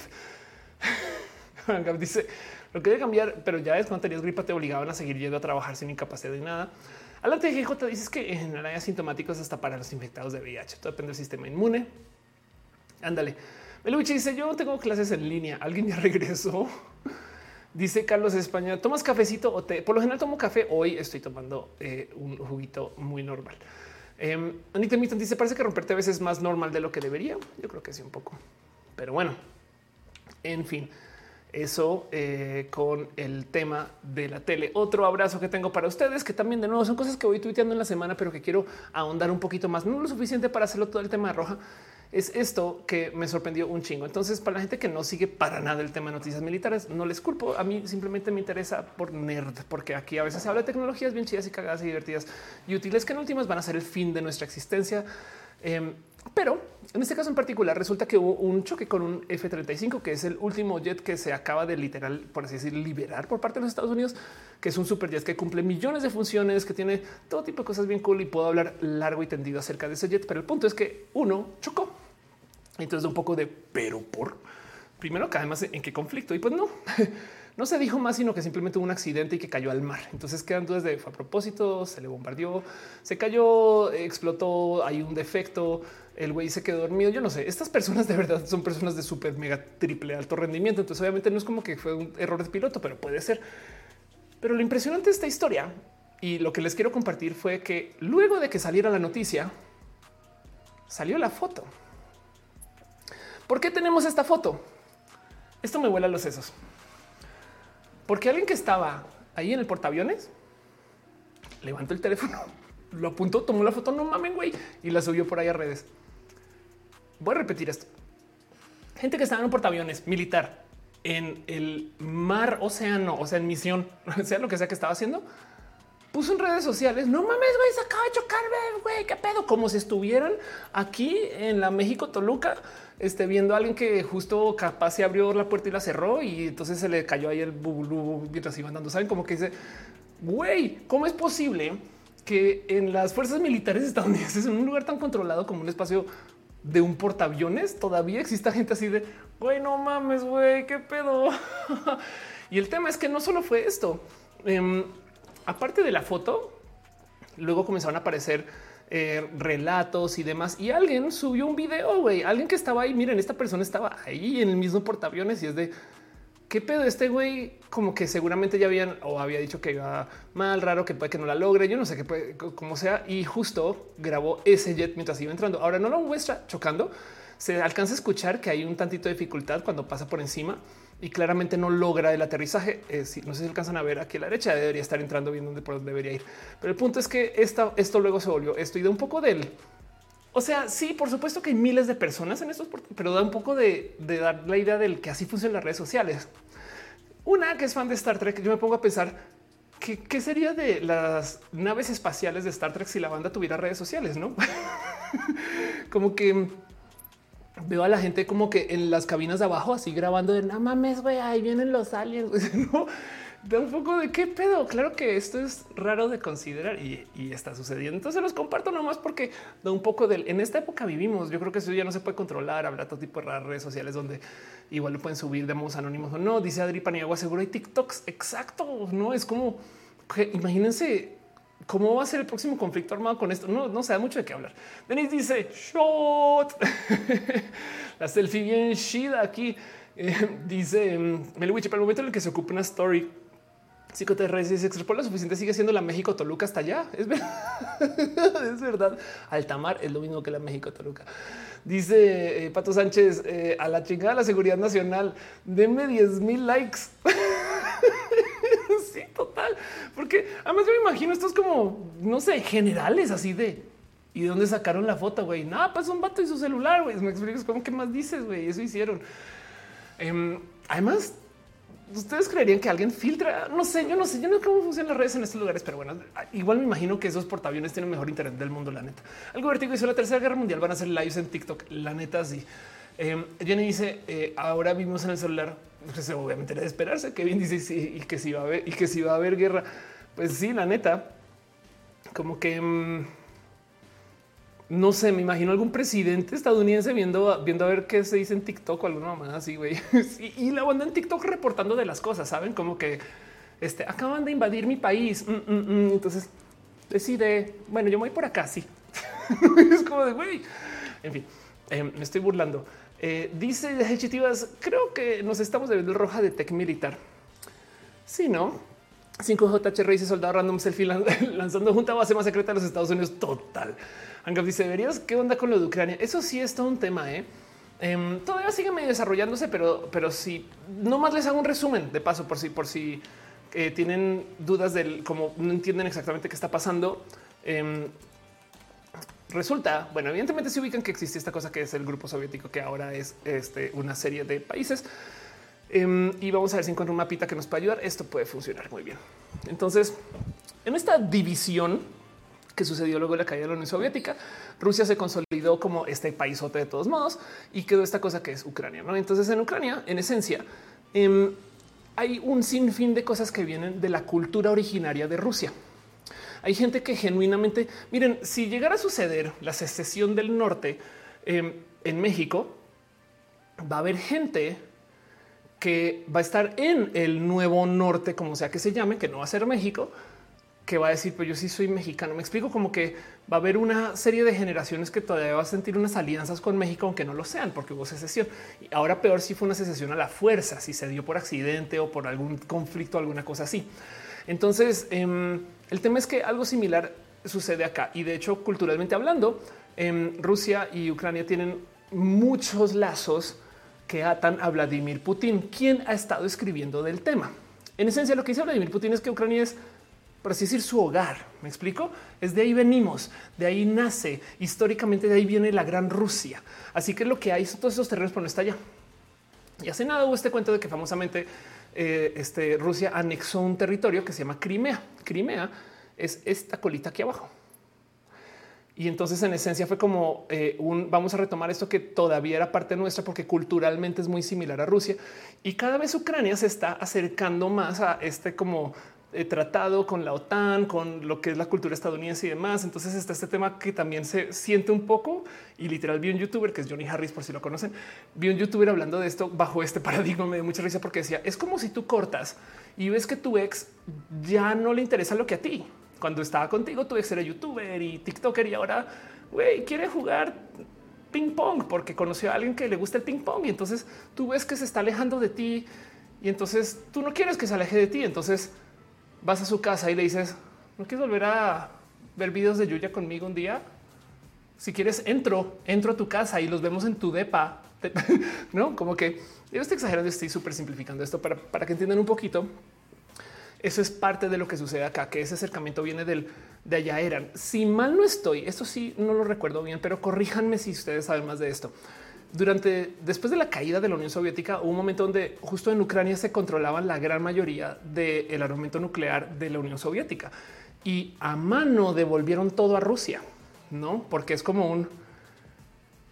dice: Lo que debe cambiar, pero ya es cuando tenías gripa, te obligaban a seguir yendo a trabajar sin incapacidad de nada. Adelante, GJ dices que en general hay asintomáticos hasta para los infectados de VIH. Todo depende del sistema inmune. Ándale. Meluchi dice: Yo tengo clases en línea. Alguien ya regresó. Dice Carlos España: ¿Tomas cafecito o té? Por lo general tomo café. Hoy estoy tomando eh, un juguito muy normal. Eh, Anita Mitton dice: Parece que romperte a veces es más normal de lo que debería. Yo creo que sí, un poco. Pero bueno, en fin eso eh, con el tema de la tele. Otro abrazo que tengo para ustedes, que también de nuevo son cosas que voy tuiteando en la semana, pero que quiero ahondar un poquito más, no lo suficiente para hacerlo todo el tema de roja. Es esto que me sorprendió un chingo. Entonces, para la gente que no sigue para nada el tema de noticias militares, no les culpo. A mí simplemente me interesa por nerd, porque aquí a veces se habla de tecnologías bien chidas y cagadas y divertidas y útiles que en últimas van a ser el fin de nuestra existencia. Em, pero en este caso en particular resulta que hubo un choque con un F-35, que es el último jet que se acaba de literal, por así decir, liberar por parte de los Estados Unidos, que es un superjet que cumple millones de funciones, que tiene todo tipo de cosas bien cool y puedo hablar largo y tendido acerca de ese jet. Pero el punto es que uno chocó. Entonces un poco de pero por primero que además en qué conflicto y pues no. No se dijo más, sino que simplemente hubo un accidente y que cayó al mar. Entonces quedan dudas de fue a propósito, se le bombardeó, se cayó, explotó, hay un defecto, el güey se quedó dormido. Yo no sé. Estas personas de verdad son personas de súper mega triple alto rendimiento. Entonces, obviamente no es como que fue un error de piloto, pero puede ser. Pero lo impresionante de esta historia y lo que les quiero compartir fue que luego de que saliera la noticia, salió la foto. ¿Por qué tenemos esta foto? Esto me vuela los sesos. Porque alguien que estaba ahí en el portaaviones levantó el teléfono, lo apuntó, tomó la foto, no mamen, güey, y la subió por ahí a redes. Voy a repetir esto. Gente que estaba en un portaaviones militar en el mar, océano, o sea, en misión, sea lo que sea que estaba haciendo, puso en redes sociales, no mames, güey, se acaba de chocar, güey, qué pedo, como si estuvieran aquí en la México Toluca este, viendo a alguien que justo capaz se abrió la puerta y la cerró y entonces se le cayó ahí el bubulú mientras iban andando. Saben como que dice, güey, ¿cómo es posible que en las fuerzas militares estadounidenses, en un lugar tan controlado como un espacio de un portaaviones, todavía exista gente así de, güey, no mames, güey, qué pedo? y el tema es que no solo fue esto. Em, aparte de la foto, luego comenzaron a aparecer eh, relatos y demás. Y alguien subió un video, alguien que estaba ahí. Miren, esta persona estaba ahí en el mismo portaaviones y es de qué pedo. Este güey, como que seguramente ya habían o había dicho que iba mal, raro, que puede que no la logre. Yo no sé qué puede, como sea. Y justo grabó ese jet mientras iba entrando. Ahora no lo muestra chocando. Se alcanza a escuchar que hay un tantito de dificultad cuando pasa por encima y claramente no logra el aterrizaje. Eh, no sé si alcanzan a ver aquí a la derecha, debería estar entrando bien donde por donde debería ir. Pero el punto es que esto luego se volvió esto y da un poco del. O sea, sí, por supuesto que hay miles de personas en estos, pero da un poco de, dar la idea del que así funcionan las redes sociales. Una que es fan de Star Trek, yo me pongo a pensar qué sería de las naves espaciales de Star Trek si la banda tuviera redes sociales, no? como que veo a la gente como que en las cabinas de abajo así grabando de no mames, güey, ahí vienen los aliens. ¿no? De un poco de qué pedo. Claro que esto es raro de considerar y, está sucediendo. Entonces los comparto nomás porque da un poco del en esta época vivimos. Yo creo que eso ya no se puede controlar. Habrá todo tipo de redes sociales donde igual lo pueden subir de modos anónimos o no. Dice Adri Paniagua, seguro hay TikToks. Exacto. No es como que imagínense cómo va a ser el próximo conflicto armado con esto. No, no se da mucho de qué hablar. Denis dice shot la selfie bien shida aquí. Eh, dice Melwich, para el momento en el que se ocupe una story Psicoterra si se extrapoló lo suficiente, sigue siendo la México Toluca hasta allá. Es verdad. Altamar es lo mismo que la México Toluca. Dice eh, Pato Sánchez eh, a la chingada de la seguridad nacional. Deme 10 mil likes. sí, total. Porque además yo me imagino estos como, no sé, generales así de ¿Y de dónde sacaron la foto, güey? Nada, pues un vato y su celular, güey. Me explico, ¿cómo que más dices, güey? Eso hicieron. Em, además, ustedes creerían que alguien filtra. No sé, yo no sé, yo no sé cómo funcionan las redes en estos lugares, pero bueno, igual me imagino que esos portaaviones tienen mejor internet del mundo. La neta, algo vertigo hizo la tercera guerra mundial. Van a hacer lives en TikTok. La neta, sí. Eh, Jenny dice eh, ahora vimos en el celular. Pues obviamente era de esperarse. Kevin dice sí, y que si va a haber y que si va a haber guerra. Pues sí, la neta, como que. Mm, no sé, me imagino algún presidente estadounidense viendo, viendo a ver qué se dice en TikTok o alguna mamá así, güey. y, la banda en TikTok reportando de las cosas, saben como que este acaban de invadir mi país. Mm, mm, mm. Entonces decide, bueno, yo voy por acá. Sí, es como de güey. En fin, eh, me estoy burlando. Eh, dice de Chitivas, creo que nos estamos debiendo roja de tech militar. Sí, no? 5JH dice soldado random selfie lanzando junta base más secreta de los Estados Unidos. Total. Angap dice, ¿verías qué onda con lo de Ucrania? Eso sí es todo un tema, ¿eh? Em, todavía sigue medio desarrollándose, pero, pero si no más les hago un resumen de paso por si, por si eh, tienen dudas del cómo no entienden exactamente qué está pasando. Em, resulta, bueno, evidentemente se ubican que existe esta cosa que es el grupo soviético, que ahora es este, una serie de países. Em, y vamos a ver si encuentro un mapita que nos puede ayudar. Esto puede funcionar muy bien. Entonces, en esta división que sucedió luego la caída de la Unión Soviética. Rusia se consolidó como este paisote de todos modos y quedó esta cosa que es Ucrania. ¿no? Entonces en Ucrania, en esencia, em, hay un sinfín de cosas que vienen de la cultura originaria de Rusia. Hay gente que genuinamente, miren, si llegara a suceder la secesión del norte em, en México, va a haber gente que va a estar en el nuevo norte, como sea que se llame, que no va a ser México, que va a decir, pues yo sí soy mexicano. Me explico como que va a haber una serie de generaciones que todavía va a sentir unas alianzas con México, aunque no lo sean, porque hubo secesión. Y ahora peor si fue una secesión a la fuerza, si se dio por accidente o por algún conflicto, alguna cosa así. Entonces, em, el tema es que algo similar sucede acá. Y de hecho, culturalmente hablando, em, Rusia y Ucrania tienen muchos lazos que atan a Vladimir Putin, quien ha estado escribiendo del tema. En esencia, lo que dice Vladimir Putin es que Ucrania es por así decir, su hogar. Me explico. Es de ahí venimos, de ahí nace históricamente, de ahí viene la gran Rusia. Así que lo que hay son todos esos terrenos, pero no está allá. Y hace nada hubo este cuento de que famosamente eh, este, Rusia anexó un territorio que se llama Crimea. Crimea es esta colita aquí abajo. Y entonces en esencia fue como eh, un vamos a retomar esto que todavía era parte nuestra porque culturalmente es muy similar a Rusia y cada vez Ucrania se está acercando más a este como tratado con la OTAN, con lo que es la cultura estadounidense y demás. Entonces está este tema que también se siente un poco y literal vi un youtuber que es Johnny Harris, por si lo conocen, vi un youtuber hablando de esto bajo este paradigma. Me dio mucha risa porque decía es como si tú cortas y ves que tu ex ya no le interesa lo que a ti. Cuando estaba contigo, tu ex era youtuber y TikToker y ahora güey, quiere jugar ping pong porque conoció a alguien que le gusta el ping pong y entonces tú ves que se está alejando de ti y entonces tú no quieres que se aleje de ti. Entonces vas a su casa y le dices, ¿no quieres volver a ver videos de Yuya conmigo un día? Si quieres, entro, entro a tu casa y los vemos en tu depa. no, como que yo estoy exagerando, estoy súper simplificando esto para, para que entiendan un poquito. Eso es parte de lo que sucede acá, que ese acercamiento viene del de allá eran. Si mal no estoy, esto sí no lo recuerdo bien, pero corríjanme si ustedes saben más de esto durante después de la caída de la Unión Soviética hubo un momento donde justo en Ucrania se controlaban la gran mayoría del armamento nuclear de la Unión Soviética y a mano devolvieron todo a Rusia, no? Porque es como un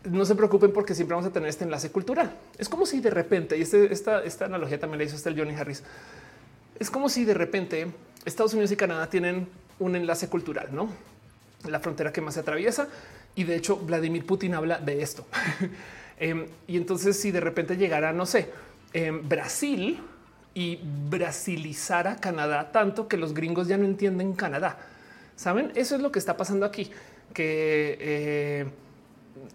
no se preocupen porque siempre vamos a tener este enlace cultural. Es como si de repente, y este, esta, analogía también la hizo el Johnny Harris, es como si de repente Estados Unidos y Canadá tienen un enlace cultural, no la frontera que más se atraviesa. Y de hecho, Vladimir Putin habla de esto. Em, y entonces, si de repente llegara, no sé, en Brasil y brasilizara Canadá tanto que los gringos ya no entienden Canadá. Saben, eso es lo que está pasando aquí, que, eh,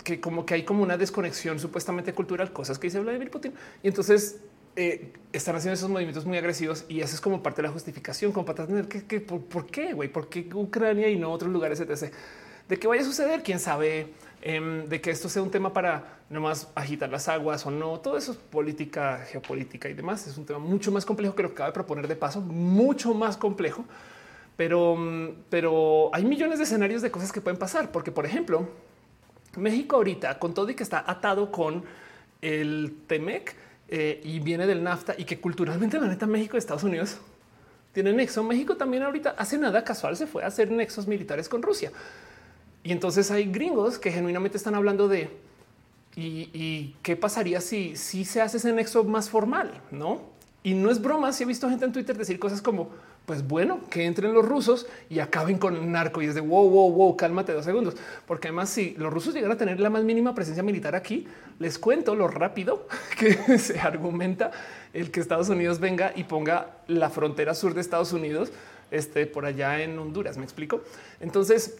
que como que hay como una desconexión supuestamente cultural, cosas que dice Vladimir Putin. Y entonces eh, están haciendo esos movimientos muy agresivos y eso es como parte de la justificación, como para tener que, por, qué, güey, por qué Ucrania y no otros lugares, etc. De que vaya a suceder, quién sabe, em, de que esto sea un tema para nomás agitar las aguas o no. Todo eso es política, geopolítica y demás. Es un tema mucho más complejo que lo que acaba de proponer de paso, mucho más complejo. Pero, pero hay millones de escenarios de cosas que pueden pasar, porque por ejemplo, México ahorita con todo y que está atado con el Temec, eh, y viene del NAFTA y que culturalmente la neta México y Estados Unidos tienen nexo. México también ahorita hace nada casual se fue a hacer nexos militares con Rusia. Y entonces hay gringos que genuinamente están hablando de y, qué pasaría si, si se hace ese nexo más formal, no? Y no es broma. Si he visto gente en Twitter decir cosas como pues bueno, que entren los rusos y acaben con el narco. Y es de wow, wow, wow, cálmate dos segundos. Porque además, si los rusos llegan a tener la más mínima presencia militar aquí, les cuento lo rápido que se argumenta el que Estados Unidos venga y ponga la frontera sur de Estados Unidos este, por allá en Honduras. Me explico. Entonces,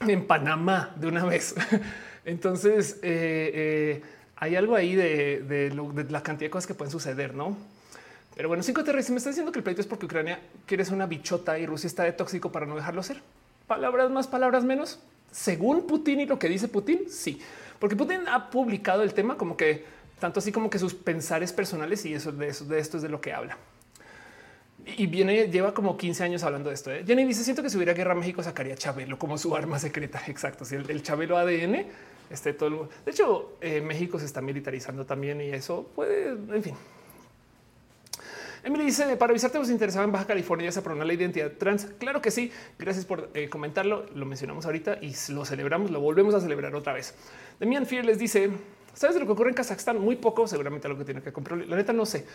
en, Panamá de una vez. Entonces, eh, eh, hay algo ahí de, la cantidad de cosas que pueden suceder, no? Pero bueno, cinco terrestres me está diciendo que el pleito es porque Ucrania quiere ser una bichota y Rusia está de tóxico para no dejarlo ser. Palabras más, palabras menos. Según Putin y lo que dice Putin, sí, porque Putin ha publicado el tema como que tanto así como que sus pensares personales y eso de eso, de esto es de lo que habla. Y viene, lleva como 15 años hablando de esto. ¿eh? Jenny dice: Siento que si hubiera guerra, México sacaría Chabelo como su arma secreta. Exacto. Si el, Chabelo ADN, este todo. de hecho, eh, México se está militarizando también y eso puede, en fin, Emily dice para avisarte, os interesaba en Baja California se aprobó la identidad trans. Claro que sí. Gracias por eh, comentarlo. Lo mencionamos ahorita y lo celebramos, lo volvemos a celebrar otra vez. Demian Fear les dice: ¿Sabes de lo que ocurre en Kazajstán? Muy poco, seguramente lo que tiene que comprar. La neta no sé.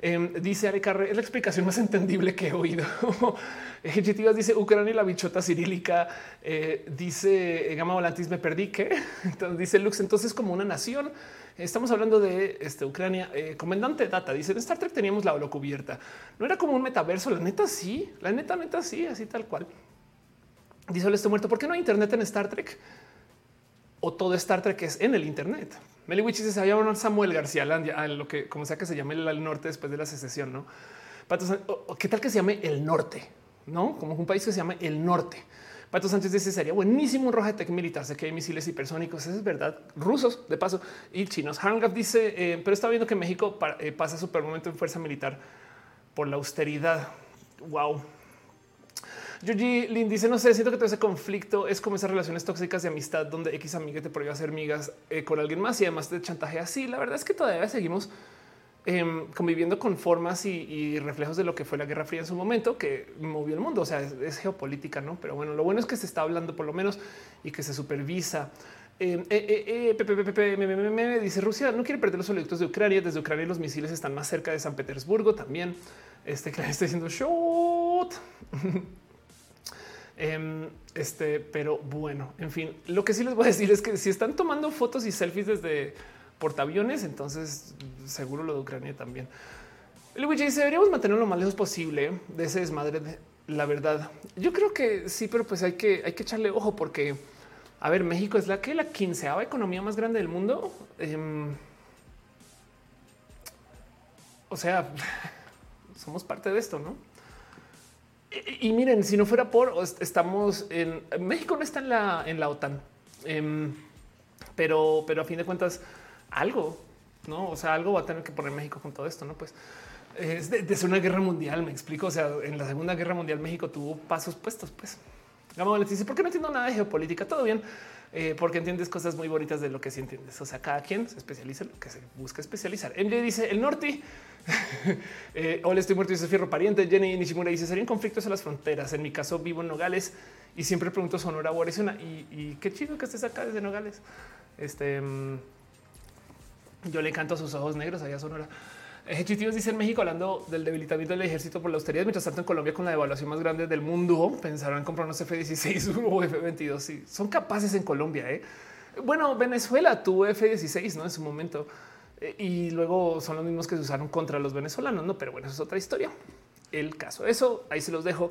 Em, dice Ari Carre, es la explicación más entendible que he oído. Ejecutivas dice Ucrania y la bichota cirílica. Eh, dice Gama Volantis, me perdí. que Entonces dice Lux, entonces como una nación. Estamos hablando de este, Ucrania. Eh, comandante Data dice en Star Trek teníamos la holo cubierta. No era como un metaverso. La neta, sí, la neta, neta, sí, así tal cual. Dice estoy muerto. ¿Por qué no hay Internet en Star Trek? O todo Star Trek es en el Internet. Meliwich dice se llama Samuel García Landia, lo que como sea que se llame el norte después de la secesión. No, ¿qué tal que se llame el norte? No como un país que se llama el norte. Pato Sánchez dice sería buenísimo un roja tech militar. Sé que hay misiles hipersónicos. Eso es verdad. Rusos de paso y chinos. Harngap dice, eh, pero está viendo que México eh, pasa super momento en fuerza militar por la austeridad. Wow. Yuji Lin dice: No sé, siento que todo ese conflicto es como esas relaciones tóxicas de amistad donde X amiga te prohíbe hacer migas eh, con alguien más y además te chantaje así. La verdad es que todavía seguimos Em, conviviendo con formas y, reflejos de lo que fue la Guerra Fría en su momento, que movió el mundo. O sea, es, geopolítica, no? Pero bueno, lo bueno es que se está hablando por lo menos y que se supervisa. Dice Rusia no quiere perder los oleoductos de Ucrania. Desde Ucrania los misiles están más cerca de San Petersburgo también. Este que está diciendo shot. este, pero bueno, en fin, lo que sí les voy a decir es que si están tomando fotos y selfies desde portaaviones, entonces seguro lo de Ucrania también. Luigi dice, deberíamos mantenerlo lo más lejos posible de ese desmadre. De la verdad, yo creo que sí, pero pues hay que, hay que echarle ojo porque, a ver, México es la que la quinceava economía más grande del mundo. Em, o sea, somos parte de esto, ¿no? Y, miren, si no fuera por, estamos en México no está en la, en la OTAN, em, pero, pero a fin de cuentas, algo, no? O sea, algo va a tener que poner México con todo esto, no? Pues es de, ser una guerra mundial. Me explico. O sea, en la Segunda Guerra Mundial México tuvo pasos puestos. Pues Gama dice: ¿Por qué no entiendo nada de geopolítica? Todo bien, eh, porque entiendes cosas muy bonitas de lo que sí entiendes. O sea, cada quien se especializa en lo que se busca especializar. MJ dice: El norte. eh, hola, estoy muerto. Dice Fierro pariente. Jenny Nishimura dice: Serían conflictos en las fronteras. En mi caso, vivo en Nogales y siempre pregunto Sonora o Arizona. Y, y qué chido que estés acá desde Nogales. Este. Mm, yo le canto sus ojos negros allá Sonora. Ejecutivos dice en México hablando del debilitamiento del ejército por la austeridad. Mientras tanto, en Colombia, con la devaluación más grande del mundo, pensaron en comprar unos F-16 o F-22. Sí, son capaces en Colombia. ¿eh? Bueno, Venezuela tuvo F-16 ¿no? en su momento eh, y luego son los mismos que se usaron contra los venezolanos. No, pero bueno, eso es otra historia. El caso, eso ahí se los dejo.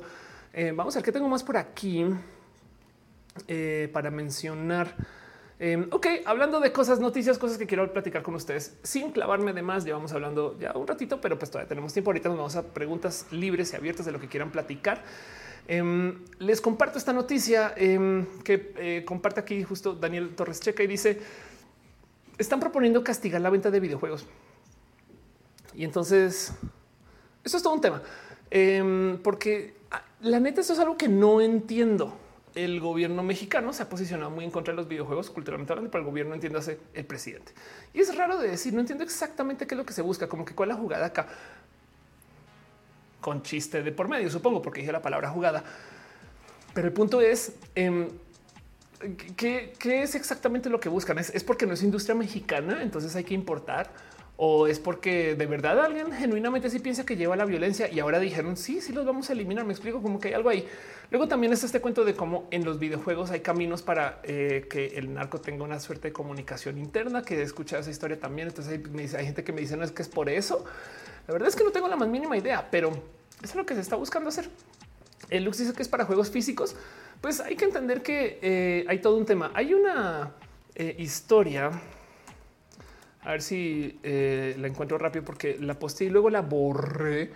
Eh, vamos a ver qué tengo más por aquí para mencionar. Em, ok, hablando de cosas, noticias, cosas que quiero platicar con ustedes sin clavarme de más. Llevamos hablando ya un ratito, pero pues todavía tenemos tiempo. Ahorita nos vamos a preguntas libres y abiertas de lo que quieran platicar. Em, les comparto esta noticia em, que eh, comparte aquí justo Daniel Torres Checa y dice están proponiendo castigar la venta de videojuegos. Y entonces eso es todo un tema, porque ah, la neta, eso es algo que no entiendo el gobierno mexicano se ha posicionado muy en contra de los videojuegos culturalmente hablando, pero el gobierno entiéndase el presidente. Y es raro de decir, no entiendo exactamente qué es lo que se busca, como que cuál es la jugada acá. Con chiste de por medio, supongo, porque dije la palabra jugada. Pero el punto es, eh, ¿qué, es exactamente lo que buscan? ¿Es, ¿Es porque no es industria mexicana, entonces hay que importar o es porque de verdad alguien genuinamente sí piensa que lleva la violencia y ahora dijeron sí, sí los vamos a eliminar. Me explico como que hay algo ahí. Luego también está este cuento de cómo en los videojuegos hay caminos para eh, que el narco tenga una suerte de comunicación interna, que escucha esa historia también. Entonces hay, hay gente que me dice no es que es por eso. La verdad es que no tengo la más mínima idea, pero eso es lo que se está buscando hacer. El Lux dice que es para juegos físicos. Pues hay que entender que eh, hay todo un tema. Hay una eh, historia a ver si eh, la encuentro rápido porque la posté y luego la borré.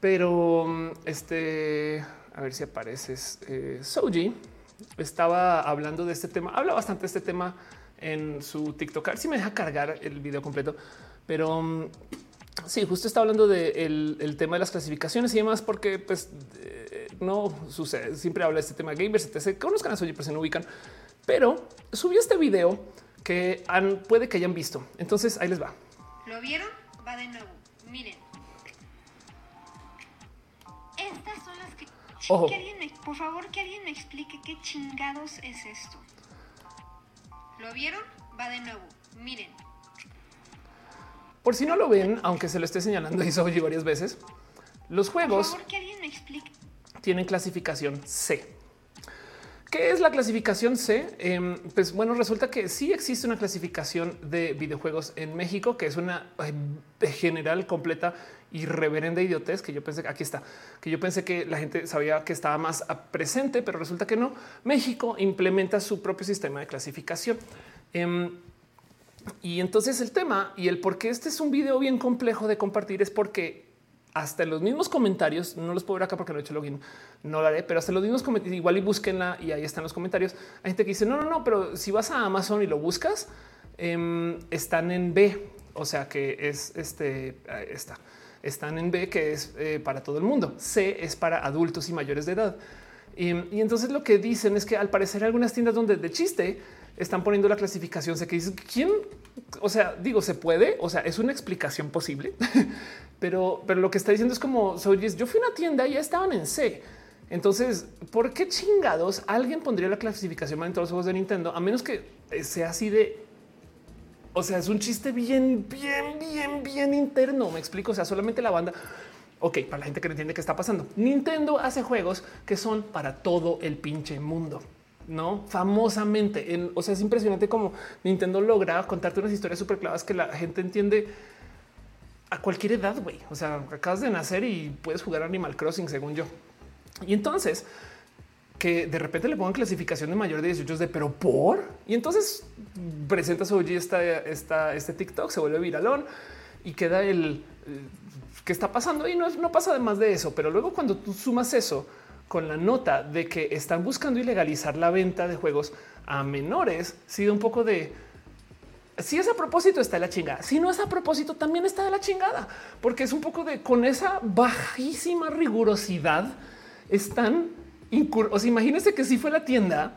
Pero mm, este, a ver si apareces. Eh, Soji estaba hablando de este tema. Habla bastante de este tema en su TikTok. A ver si me deja cargar el video completo. Pero mm, sí, justo está hablando del de tema de las clasificaciones y demás, porque pues eh, no sucede. Siempre habla de este tema gamers, etc. Conozcan a Soji, pero se no ubican. Pero subió este video que han, puede que hayan visto. Entonces ahí les va. ¿Lo vieron? Va de nuevo. Miren. Estas son las que... Ojo. por favor, que alguien me explique qué chingados es esto. ¿Lo vieron? Va de nuevo. Miren. Por si no lo ven, aunque se lo esté señalando y Soji varias veces, los juegos favor, que me tienen clasificación C. ¿Qué es la clasificación C? Em, pues bueno, resulta que sí existe una clasificación de videojuegos en México, que es una general completa y reverenda idiotez que yo pensé que aquí está, que yo pensé que la gente sabía que estaba más presente, pero resulta que no. México implementa su propio sistema de clasificación. Em, y entonces el tema y el por qué este es un video bien complejo de compartir es porque hasta los mismos comentarios, no los puedo ver acá porque no he hecho login, no lo haré, pero hasta los mismos comentarios, igual y búsquenla y ahí están los comentarios. Hay gente que dice, no, no, no, pero si vas a Amazon y lo buscas, em, están en B, o sea que es este, está, están en B, que es eh, para todo el mundo. C es para adultos y mayores de edad. Y, y, entonces lo que dicen es que al parecer algunas tiendas donde de chiste están poniendo la clasificación, sé que dicen quién, o sea, digo, se puede, o sea, es una explicación posible, pero, pero lo que está diciendo es como soy, yo fui a una tienda y ya estaban en C. Entonces, ¿por qué chingados alguien pondría la clasificación en todos los juegos de Nintendo? A menos que sea así de, o sea, es un chiste bien, bien, bien, bien interno. Me explico. O sea, solamente la banda. Ok, para la gente que no entiende qué está pasando. Nintendo hace juegos que son para todo el pinche mundo no famosamente. o sea, es impresionante cómo Nintendo logra contarte unas historias súper claras que la gente entiende a cualquier edad. Güey, o sea, acabas de nacer y puedes jugar Animal Crossing, según yo. Y entonces que de repente le pongan clasificación de mayor de 18 de pero por y entonces presenta su esta, esta, este TikTok, se vuelve viralón y queda el eh, que está pasando y no, no pasa de más de eso. Pero luego cuando tú sumas eso, con la nota de que están buscando ilegalizar la venta de juegos a menores, sido un poco de si es a propósito está de la chingada, si no es a propósito también está de la chingada, porque es un poco de con esa bajísima rigurosidad están o sea, imagínense que si fue la tienda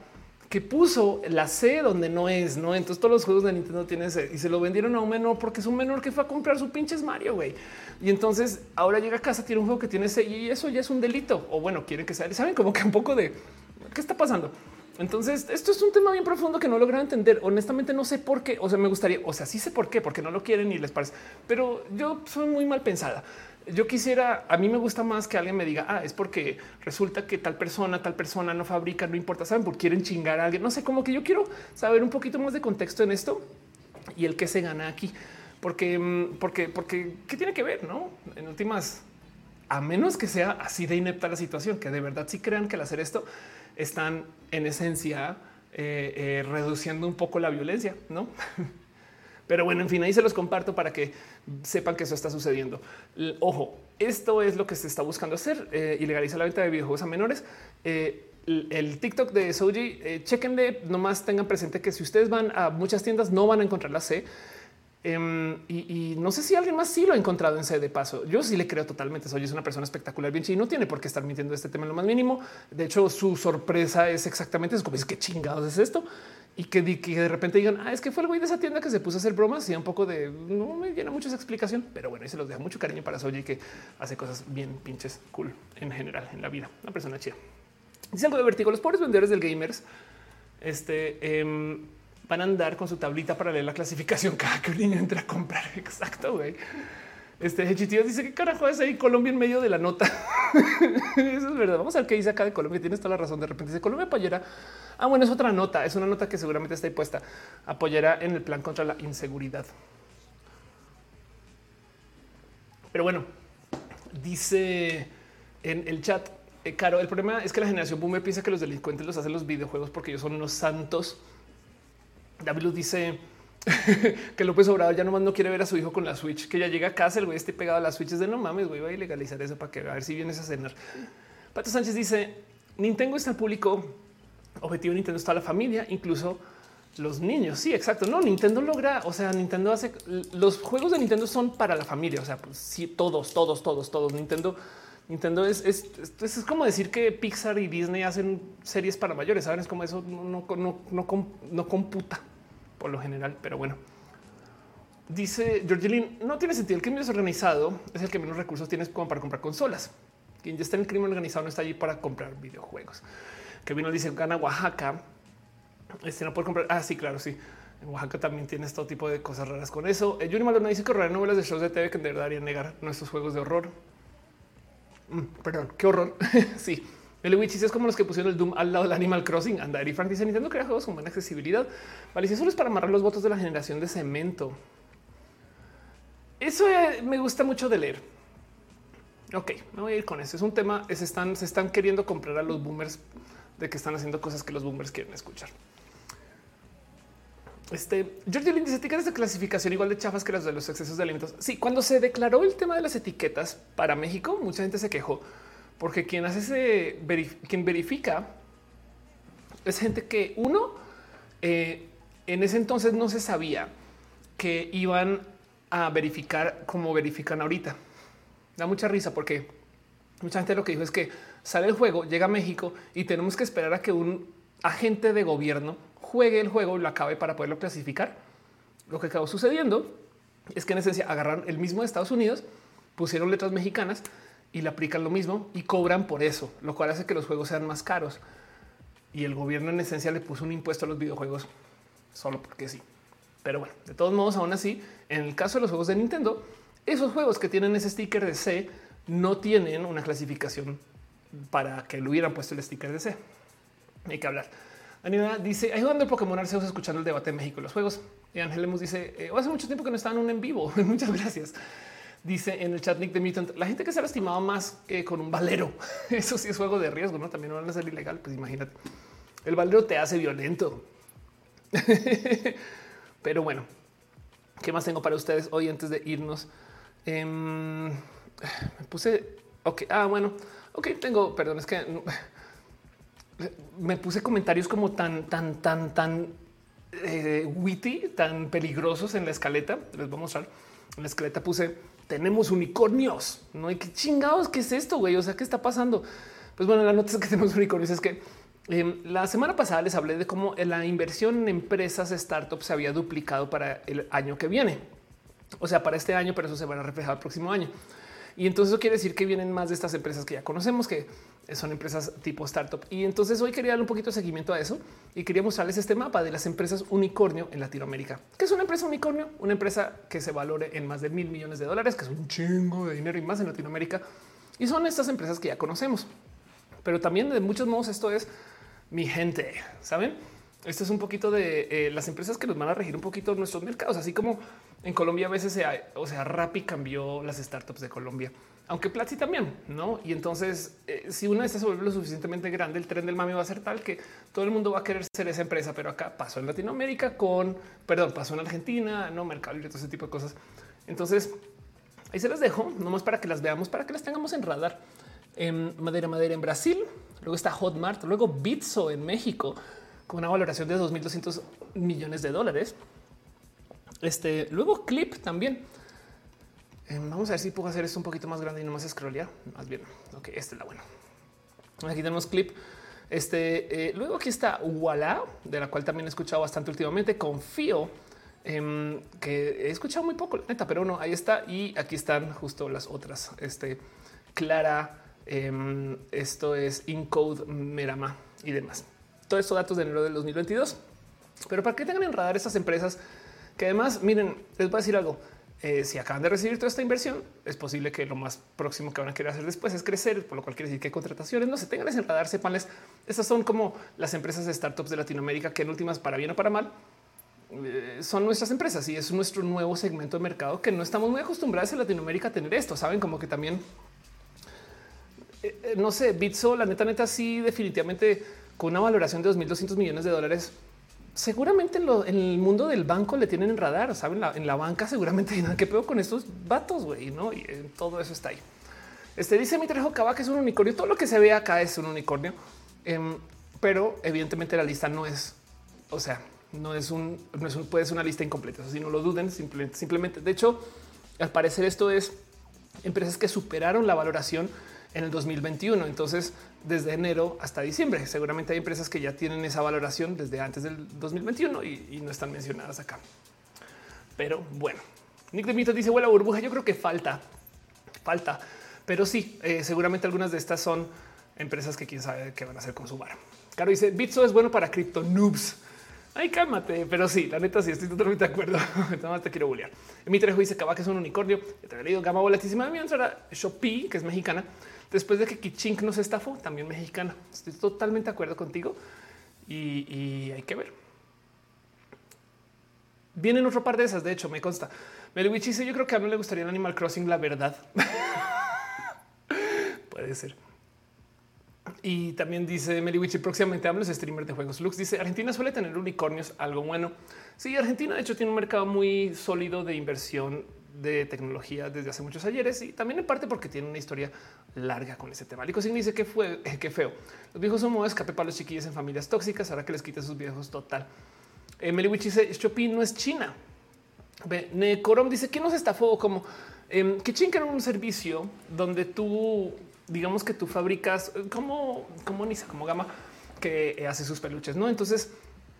que puso la C donde no es, no? Entonces todos los juegos de Nintendo tienen C y se lo vendieron a un menor porque es un menor que fue a comprar su pinches Mario, güey. Y entonces ahora llega a casa, tiene un juego que tiene C y eso ya es un delito. O bueno, quieren que sea, saben como que un poco de qué está pasando. Entonces, esto es un tema bien profundo que no logro entender. Honestamente, no sé por qué. O sea, me gustaría, o sea, sí sé por qué, porque no lo quieren y les parece, pero yo soy muy mal pensada. Yo quisiera, a mí me gusta más que alguien me diga, ah, es porque resulta que tal persona, tal persona no fabrica, no importa, saben, porque quieren chingar a alguien. No sé, como que yo quiero saber un poquito más de contexto en esto y el que se gana aquí, porque, mm, porque, porque, ¿qué tiene que ver? No, en últimas, a menos que sea así de inepta la situación, que de verdad sí crean que al hacer esto están en esencia eh, eh, reduciendo un poco la violencia, no? Pero bueno, en fin, ahí se los comparto para que sepan que eso está sucediendo. Ojo, esto es lo que se está buscando hacer, eh, ilegalizar la venta de videojuegos a menores. el TikTok de Soji, chequenle, nomás tengan presente que si ustedes van a muchas tiendas no van a encontrar la C. Em, y, no sé si alguien más sí lo ha encontrado en C de paso. Yo sí le creo totalmente. Soy es una persona espectacular, bien y no tiene por qué estar mintiendo este tema en lo más mínimo. De hecho, su sorpresa es exactamente es como es que chingados es esto y que, de repente digan ah, es que fue el güey de esa tienda que se puso a hacer bromas y un poco de no me llena mucho esa explicación, pero bueno, y se los deja mucho cariño para Soji que hace cosas bien pinches cool en general en la vida. Una persona chida. Dice algo de vertigo. Los pobres vendedores del gamers. Este em, van a andar con su tablita para leer la clasificación cada que un niño entra a comprar. Exacto, güey. Este Hechitío dice que carajo es ahí Colombia en medio de la nota. Eso es verdad. Vamos a ver qué dice acá de Colombia. Tienes toda la razón. De repente dice Colombia apoyará. Ah, bueno, es otra nota. Es una nota que seguramente está ahí puesta. Apoyará en el plan contra la inseguridad. Pero bueno, dice en el chat, eh, Caro, el problema es que la generación boomer piensa que los delincuentes los hacen los videojuegos porque ellos son unos santos David Luz dice que López Obrador ya nomás no quiere ver a su hijo con la Switch, que ya llega a casa, el güey esté pegado a las Switches de no mames, güey, va a ilegalizar eso para que a ver si vienes a cenar. Pato Sánchez dice Nintendo está en público objetivo. Nintendo está la familia, incluso los niños. Sí, exacto. No, Nintendo logra, o sea, Nintendo hace los juegos de Nintendo son para la familia. O sea, pues sí, todos, todos, todos, todos. Nintendo, Nintendo es, es, es, como decir que Pixar y Disney hacen series para mayores. Saben, es como eso no, no, no, no, computa por lo general, pero bueno. Dice Georgelin, no tiene sentido. El crimen desorganizado es el que menos recursos tienes como para comprar consolas. Quien ya está en el crimen organizado no está allí para comprar videojuegos. Que vino dice gana Oaxaca. Este no puede comprar. Ah, sí, claro, sí. En Oaxaca también tienes todo tipo de cosas raras con eso. Eh, Yuri Maldonado dice que horror novelas de shows de TV que de verdad harían negar nuestros juegos de horror. Mm, perdón, qué horror. sí. El Witch es como los que pusieron el Doom al lado del Animal Crossing. Anda, y Frank dice Nintendo crea juegos con buena accesibilidad. Vale, si solo es para amarrar los votos de la generación de cemento. Eso eh, me gusta mucho de leer. Ok, me voy a ir con eso. Es un tema, se están queriendo comprar a los boomers de que están haciendo cosas que los boomers quieren escuchar. Este George Lynn dice etiquetas de clasificación igual de chafas que las de los excesos de alimentos. Sí, cuando se declaró el tema de las etiquetas para México, mucha gente se quejó porque quien hace ese, quien verifica es gente que uno eh, en ese entonces no se sabía que iban a verificar como verifican ahorita. Da mucha risa porque mucha gente lo que dijo es que sale el juego, llega a México y tenemos que esperar a que un agente de gobierno juegue el juego y lo acabe para poderlo clasificar. Lo que acabó sucediendo es que en esencia agarraron el mismo de Estados Unidos, pusieron letras mexicanas y le aplican lo mismo y cobran por eso, lo cual hace que los juegos sean más caros. Y el gobierno en esencia le puso un impuesto a los videojuegos solo porque sí. Pero bueno, de todos modos, aún así, en el caso de los juegos de Nintendo, esos juegos que tienen ese sticker de C no tienen una clasificación para que lo hubieran puesto el sticker de C. Hay que hablar. Anina dice, ayudando el Pokémon Arceus escuchando el debate en México los juegos. Y Ángel Lemus dice, eh, hace mucho tiempo que no estaban en un en vivo. Muchas gracias. Dice en el chat Nick de Mutant, la gente que se ha lastimado más que con un valero. Eso sí es juego de riesgo, ¿no? También no van a ser ilegal, pues imagínate. El valero te hace violento. Pero bueno, ¿qué más tengo para ustedes hoy antes de irnos? Em, me puse, ok, ah, bueno, ok, tengo, perdón, es que me puse comentarios como tan, tan, tan, tan eh, witty, tan peligrosos en la escaleta. Les voy a mostrar. En la escaleta puse tenemos unicornios. No hay que chingados. ¿Qué es esto? Güey? O sea, ¿qué está pasando? Pues bueno, la nota es que tenemos unicornios. Es que em, la semana pasada les hablé de cómo la inversión en empresas startups se había duplicado para el año que viene. O sea, para este año, pero eso se va a reflejar el próximo año. Y entonces eso quiere decir que vienen más de estas empresas que ya conocemos, que son empresas tipo startup. Y entonces hoy quería darle un poquito de seguimiento a eso y quería mostrarles este mapa de las empresas unicornio en Latinoamérica. ¿Qué es una empresa unicornio? Una empresa que se valore en más de mil millones de dólares, que es un chingo de dinero y más en Latinoamérica. Y son estas empresas que ya conocemos. Pero también de muchos modos esto es mi gente, ¿saben? Esto es un poquito de eh, las empresas que nos van a regir un poquito nuestros mercados, así como en Colombia a veces, se, o sea, Rappi cambió las startups de Colombia aunque Platzi también, ¿no? Y entonces, eh, si una de estas se vuelve lo suficientemente grande, el tren del mami va a ser tal que todo el mundo va a querer ser esa empresa, pero acá pasó en Latinoamérica con, perdón, pasó en Argentina, no Mercado y todo ese tipo de cosas. Entonces, ahí se las dejo, nomás para que las veamos, para que las tengamos en radar. En Madera Madera en Brasil, luego está Hotmart, luego Bitso en México, con una valoración de 2.200 millones de dólares. Este, luego Clip también Em, vamos a ver si puedo hacer esto un poquito más grande y no más scrollear. Más bien, ok, esta es la buena. Aquí tenemos clip. Este, eh, luego aquí está Walla, de la cual también he escuchado bastante últimamente. Confío em, que he escuchado muy poco, neta, pero no, ahí está. Y aquí están justo las otras. Este, Clara, em, esto es Encode, Merama y demás. Todo esto datos de enero del 2022. Pero para que tengan en radar estas empresas que además, miren, les voy a decir algo eh, si acaban de recibir toda esta inversión, es posible que lo más próximo que van a querer hacer después es crecer, por lo cual quiere decir que contrataciones no se tengan en radar, sepanles. Estas son como las empresas de startups de Latinoamérica que en últimas, para bien o para mal, eh, son nuestras empresas y es nuestro nuevo segmento de mercado que no estamos muy acostumbrados en Latinoamérica a tener esto. Saben como que también, eh, no sé, Bitso, la neta, neta, sí, definitivamente con una valoración de 2.200 millones de dólares seguramente en, el mundo del banco le tienen en radar, saben, en la banca seguramente hay que con estos vatos, güey, ¿no? Y eh, todo eso está ahí. Este dice mi Trejo Cava que es un unicornio. Todo lo que se ve acá es un unicornio, em, pero evidentemente la lista no es, o sea, no es un, no es puede ser una lista incompleta. Si no lo duden, simplemente, simplemente. De hecho, al parecer esto es empresas que superaron la valoración en el 2021. Entonces, desde enero hasta diciembre, seguramente hay empresas que ya tienen esa valoración desde antes del 2021 y, no están mencionadas acá. Pero bueno, Nick de Mito dice, huele burbuja. Yo creo que falta, falta, pero sí, eh, seguramente algunas de estas son empresas que quién sabe qué van a hacer con su bar. Caro dice Bitso es bueno para cripto noobs. Ay, cálmate, pero sí, la neta sí, estoy totalmente de acuerdo. Nada te quiero bullear. Mi Trejo dice que es un unicornio. Te he leído gama volatísima. Mi era Shopee, que es mexicana después de que Kichink nos estafó, también mexicana. Estoy totalmente de acuerdo contigo y, hay que ver. Vienen otro par de esas, de hecho, me consta. Meliwich dice: Yo creo que a mí le gustaría el Animal Crossing, la verdad. Puede ser. Y también dice Meliwich, próximamente hablo de streamer de juegos. Lux dice Argentina suele tener unicornios, algo bueno. Sí, Argentina de hecho tiene un mercado muy sólido de inversión de tecnología desde hace muchos ayeres y también en parte porque tiene una historia larga con ese tema. Lico dice que fue eh, que feo. Los viejos son modo escape para los chiquillos en familias tóxicas. Ahora que les quita sus viejos total. Eh, Meliwich dice Shopee no es China. Necorom dice que nos estafó como eh, que chingan un servicio donde tú digamos que tú fabricas eh, como como Nisa, como Gama que hace sus peluches. No, entonces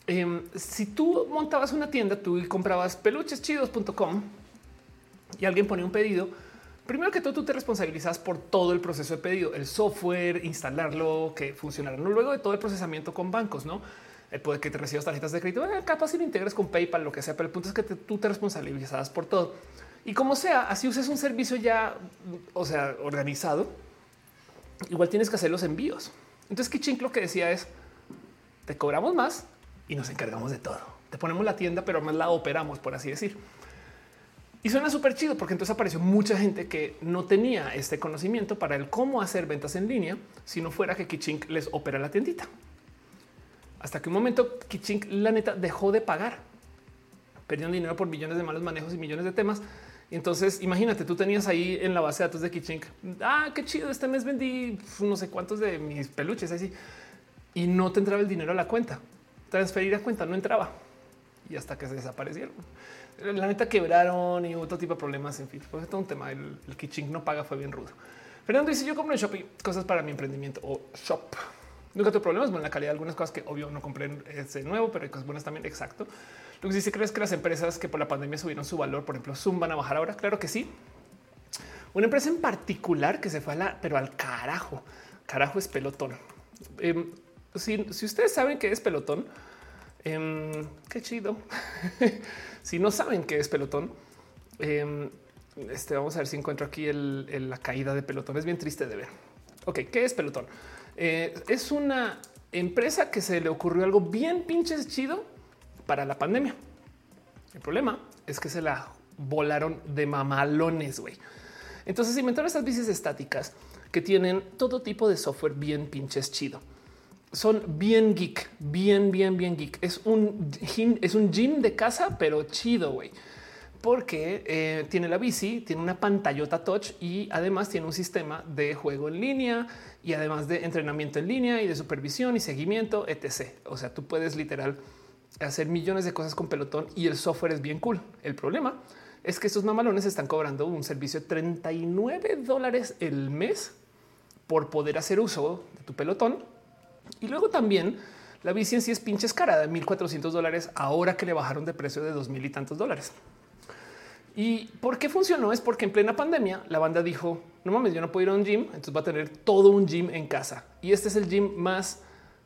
em, si tú montabas una tienda, tú comprabas pelucheschidos.com y alguien pone un pedido, primero que todo tú te responsabilizas por todo el proceso de pedido, el software, instalarlo, que funcionara. ¿no? Luego de todo el procesamiento con bancos, no eh, puede que te recibas tarjetas de crédito, eh, capaz si lo integres con PayPal, lo que sea, pero el punto es que tú te responsabilizas por todo. Y como sea, así uses un servicio ya, o sea, organizado, igual tienes que hacer los envíos. Entonces, Kichink lo que decía es, te cobramos más y nos encargamos de todo. Te ponemos la tienda, pero más la operamos, por así decir. Y suena súper chido porque entonces apareció mucha gente que no tenía este conocimiento para el cómo hacer ventas en línea si no fuera que Kichink les opera la tiendita. Hasta que un momento Kichink la neta dejó de pagar. Perdieron dinero por millones de malos manejos y millones de temas. Y entonces imagínate, tú tenías ahí en la base de datos de Kichink. Ah, qué chido. Este mes vendí no sé cuántos de mis peluches así y no te entraba el dinero a la cuenta. Transferir a cuenta no entraba y hasta que se desaparecieron la neta quebraron y otro tipo de problemas. En fin, pues todo un tema. El, el no paga, fue bien rudo. Fernando dice: Yo compro en Shopee cosas para mi emprendimiento o shop. Nunca tuve problemas con la calidad de algunas cosas que obvio no compré ese nuevo, pero hay cosas buenas también. Exacto. Lo que dice: ¿Crees que las empresas que por la pandemia subieron su valor, por ejemplo, Zoom van a bajar ahora? Claro que sí. Una empresa en particular que se fue a la, pero al carajo, carajo es pelotón. Em, si, ustedes saben qué es pelotón, em, qué chido. si no saben qué es pelotón, em, este, vamos a ver si encuentro aquí la caída de pelotón. Es bien triste de ver. Ok, ¿qué es pelotón? Eh, es una empresa que se le ocurrió algo bien pinches chido para la pandemia. El problema es que se la volaron de mamalones, güey. Entonces inventaron estas bicis estáticas que tienen todo tipo de software bien pinches chido. Son bien geek, bien, bien, bien geek. Es un gym, es un gym de casa, pero chido, güey. Porque eh, tiene la bici, tiene una pantallota touch y además tiene un sistema de juego en línea y además de entrenamiento en línea y de supervisión y seguimiento, etc. O sea, tú puedes literal hacer millones de cosas con pelotón y el software es bien cool. El problema es que estos mamalones están cobrando un servicio de 39 dólares el mes por poder hacer uso de tu pelotón. Y luego también la bici en sí es pinches cara de 1400 dólares ahora que le bajaron de precio de dos mil y tantos dólares. ¿Y por qué funcionó? Es porque en plena pandemia la banda dijo, no mames, yo no puedo ir a un gym, entonces va a tener todo un gym en casa. Y este es el gym más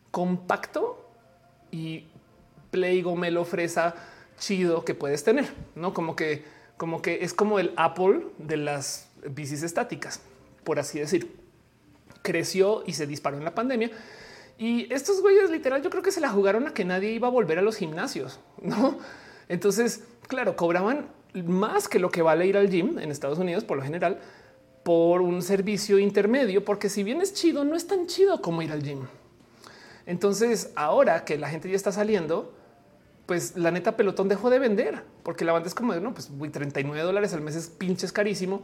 compacto y play gomelo fresa chido que puedes tener, ¿no? Como que, como que es como el Apple de las bicis estáticas, por así decir. Creció y se disparó en la pandemia. Y estos güeyes literal yo creo que se la jugaron a que nadie iba a volver a los gimnasios, ¿no? Entonces, claro, cobraban más que lo que vale ir al gym en Estados Unidos por lo general por un servicio intermedio, porque si bien es chido, no es tan chido como ir al gym. Entonces, ahora que la gente ya está saliendo, pues la neta pelotón dejó de vender porque la banda es como no, pues 39 dólares al mes es pinches carísimo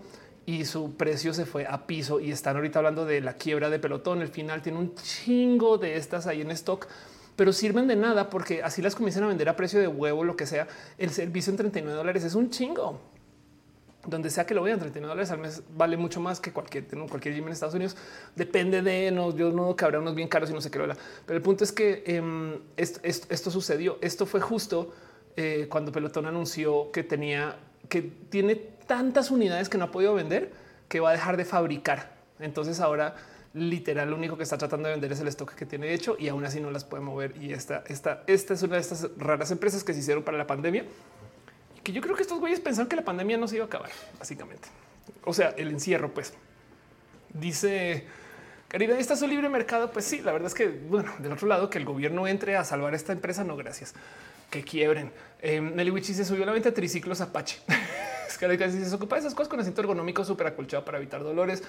y su precio se fue a piso y están ahorita hablando de la quiebra de pelotón. El final tiene un chingo de estas ahí en stock, pero sirven de nada porque así las comienzan a vender a precio de huevo, lo que sea. El servicio en 39 dólares es un chingo donde sea que lo vean, 39 dólares al mes vale mucho más que cualquier, cualquier gym en Estados Unidos. Depende de no, yo no que habrá unos bien caros y no sé qué. Pero el punto es que em, esto, sucedió. Esto fue justo eh, cuando Pelotón anunció que tenía que tiene tantas unidades que no ha podido vender que va a dejar de fabricar. Entonces ahora literal lo único que está tratando de vender es el stock que tiene hecho y aún así no las puede mover. Y esta, esta, esta es una de estas raras empresas que se hicieron para la pandemia que yo creo que estos güeyes pensaron que la pandemia no se iba a acabar, básicamente. O sea, el encierro, pues. Dice, querida, ¿está su libre mercado? Pues sí, la verdad es que, bueno, del otro lado, que el gobierno entre a salvar esta empresa, no, gracias. Que quiebren. Eh, Nelly se subió la venta de triciclos Apache. es que se ocupa de esas cosas con asiento ergonómico súper acolchado para evitar dolores.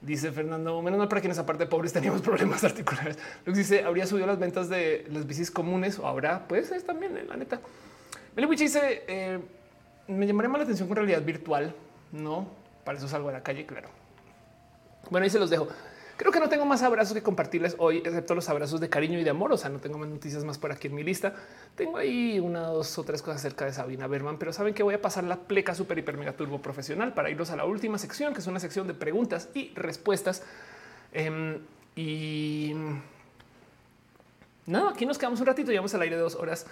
Dice Fernando, menos mal para quienes aparte pobres teníamos problemas articulares. Luego dice, habría subido las ventas de las bicis comunes o habrá, puede ser también, eh, la neta. Meliwich dice, eh, me llamaría más la atención con realidad virtual. No, para eso salgo a la calle, claro. Bueno, ahí se los dejo. Creo que no tengo más abrazos que compartirles hoy, excepto los abrazos de cariño y de amor. O sea, no tengo más noticias más por aquí en mi lista. Tengo ahí una, dos o tres cosas acerca de Sabina Berman, pero saben que voy a pasar la pleca super hiper mega turbo profesional para irnos a la última sección, que es una sección de preguntas y respuestas. Em, y nada, aquí nos quedamos un ratito, llevamos al aire de dos horas.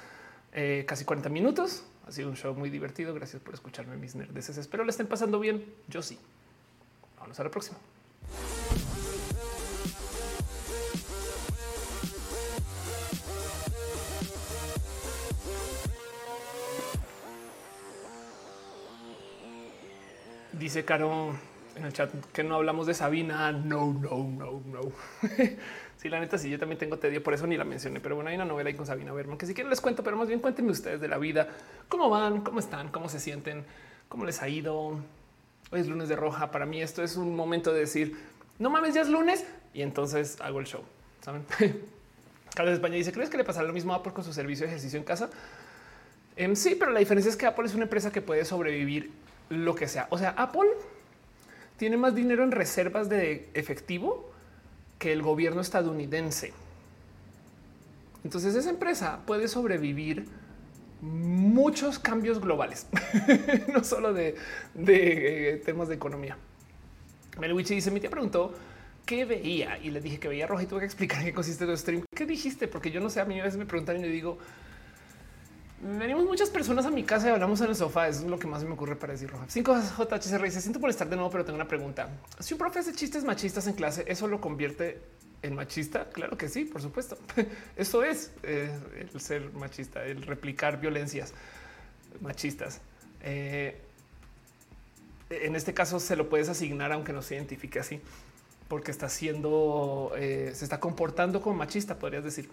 Eh, casi 40 minutos. Ha sido un show muy divertido. Gracias por escucharme, mis nerds. Espero le estén pasando bien. Yo sí. Vamos a la próxima. Dice Caro en el chat que no hablamos de Sabina. No, no, no, no. Sí, la neta, sí, yo también tengo tedio, por eso ni la mencioné. Pero bueno, hay una novela ahí con Sabina Berman que si quieren les cuento, pero más bien cuéntenme ustedes de la vida, cómo van, cómo están, cómo se sienten, cómo les ha ido. Hoy es lunes de roja. Para mí, esto es un momento de decir no mames, ya es lunes y entonces hago el show. Saben, Carlos España dice: ¿Crees que le pasará lo mismo a Apple con su servicio de ejercicio en casa? Em, sí, pero la diferencia es que Apple es una empresa que puede sobrevivir lo que sea. O sea, Apple tiene más dinero en reservas de efectivo que el gobierno estadounidense. Entonces esa empresa puede sobrevivir muchos cambios globales, no solo de, eh, temas de economía. Melwichi dice, mi tía preguntó qué veía y le dije que veía roja y tuve que explicar qué consiste el stream. ¿Qué dijiste? Porque yo no sé, a mí a veces me preguntan y le digo, Venimos muchas personas a mi casa y hablamos en el sofá. Es lo que más me ocurre para decir roja. 5 JHCR dice: Siento por estar de nuevo, pero tengo una pregunta. Si un profe hace chistes machistas en clase, ¿eso lo convierte en machista? Claro que sí, por supuesto. Eso es eh, el ser machista, el replicar violencias machistas. Eh, en este caso se lo puedes asignar, aunque no se identifique así, porque está siendo, eh, se está comportando como machista, podrías decir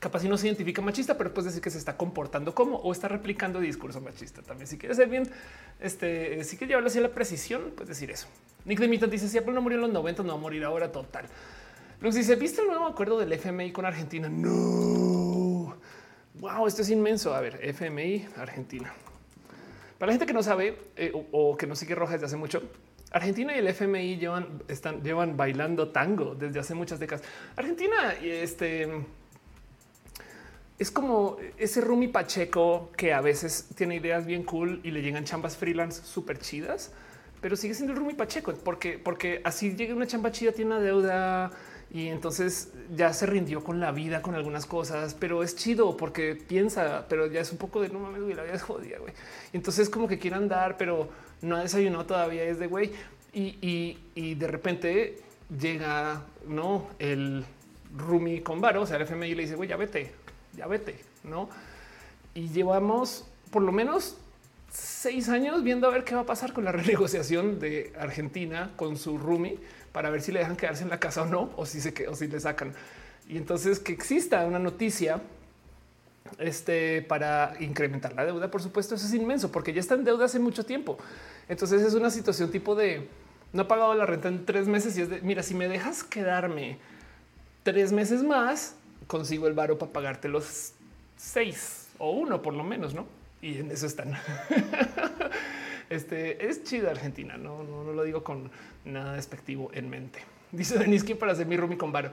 capaz si no se identifica machista, pero puedes decir que se está comportando como o está replicando discurso machista. También si quieres ser bien, este, si quieres llevarlo así a la precisión, puedes decir eso. Nick de dice si Apple no murió en los 90, no va a morir ahora total. Lux dice, ¿viste el nuevo acuerdo del FMI con Argentina? No. Wow, esto es inmenso. A ver, FMI, Argentina. Para la gente que no sabe eh, o, que no sigue roja desde hace mucho, Argentina y el FMI llevan, están, llevan bailando tango desde hace muchas décadas. Argentina y este es como ese Rumi Pacheco que a veces tiene ideas bien cool y le llegan chambas freelance súper chidas, pero sigue siendo el Rumi Pacheco porque, porque así llega una chamba chida, tiene una deuda y entonces ya se rindió con la vida, con algunas cosas, pero es chido porque piensa, pero ya es un poco de no mames, güey, la vida es jodida, güey. Entonces como que quiere andar, pero no ha desayunado todavía, es de güey. Y, y, de repente llega no el Rumi con varo, o sea, el FMI le dice, güey, ya vete, ya vete, ¿no? Y llevamos por lo menos seis años viendo a ver qué va a pasar con la renegociación de Argentina con su Rumi para ver si le dejan quedarse en la casa o no, o si se o si le sacan. Y entonces que exista una noticia este para incrementar la deuda, por supuesto, eso es inmenso porque ya está en deuda hace mucho tiempo. Entonces es una situación tipo de no ha pagado la renta en tres meses y es de mira, si me dejas quedarme tres meses más, consigo el varo para pagarte los seis o uno por lo menos, ¿no? Y en eso están. este es chida Argentina, no, no, lo digo con nada despectivo en mente. Dice Denis para hacer mi roomie con varo.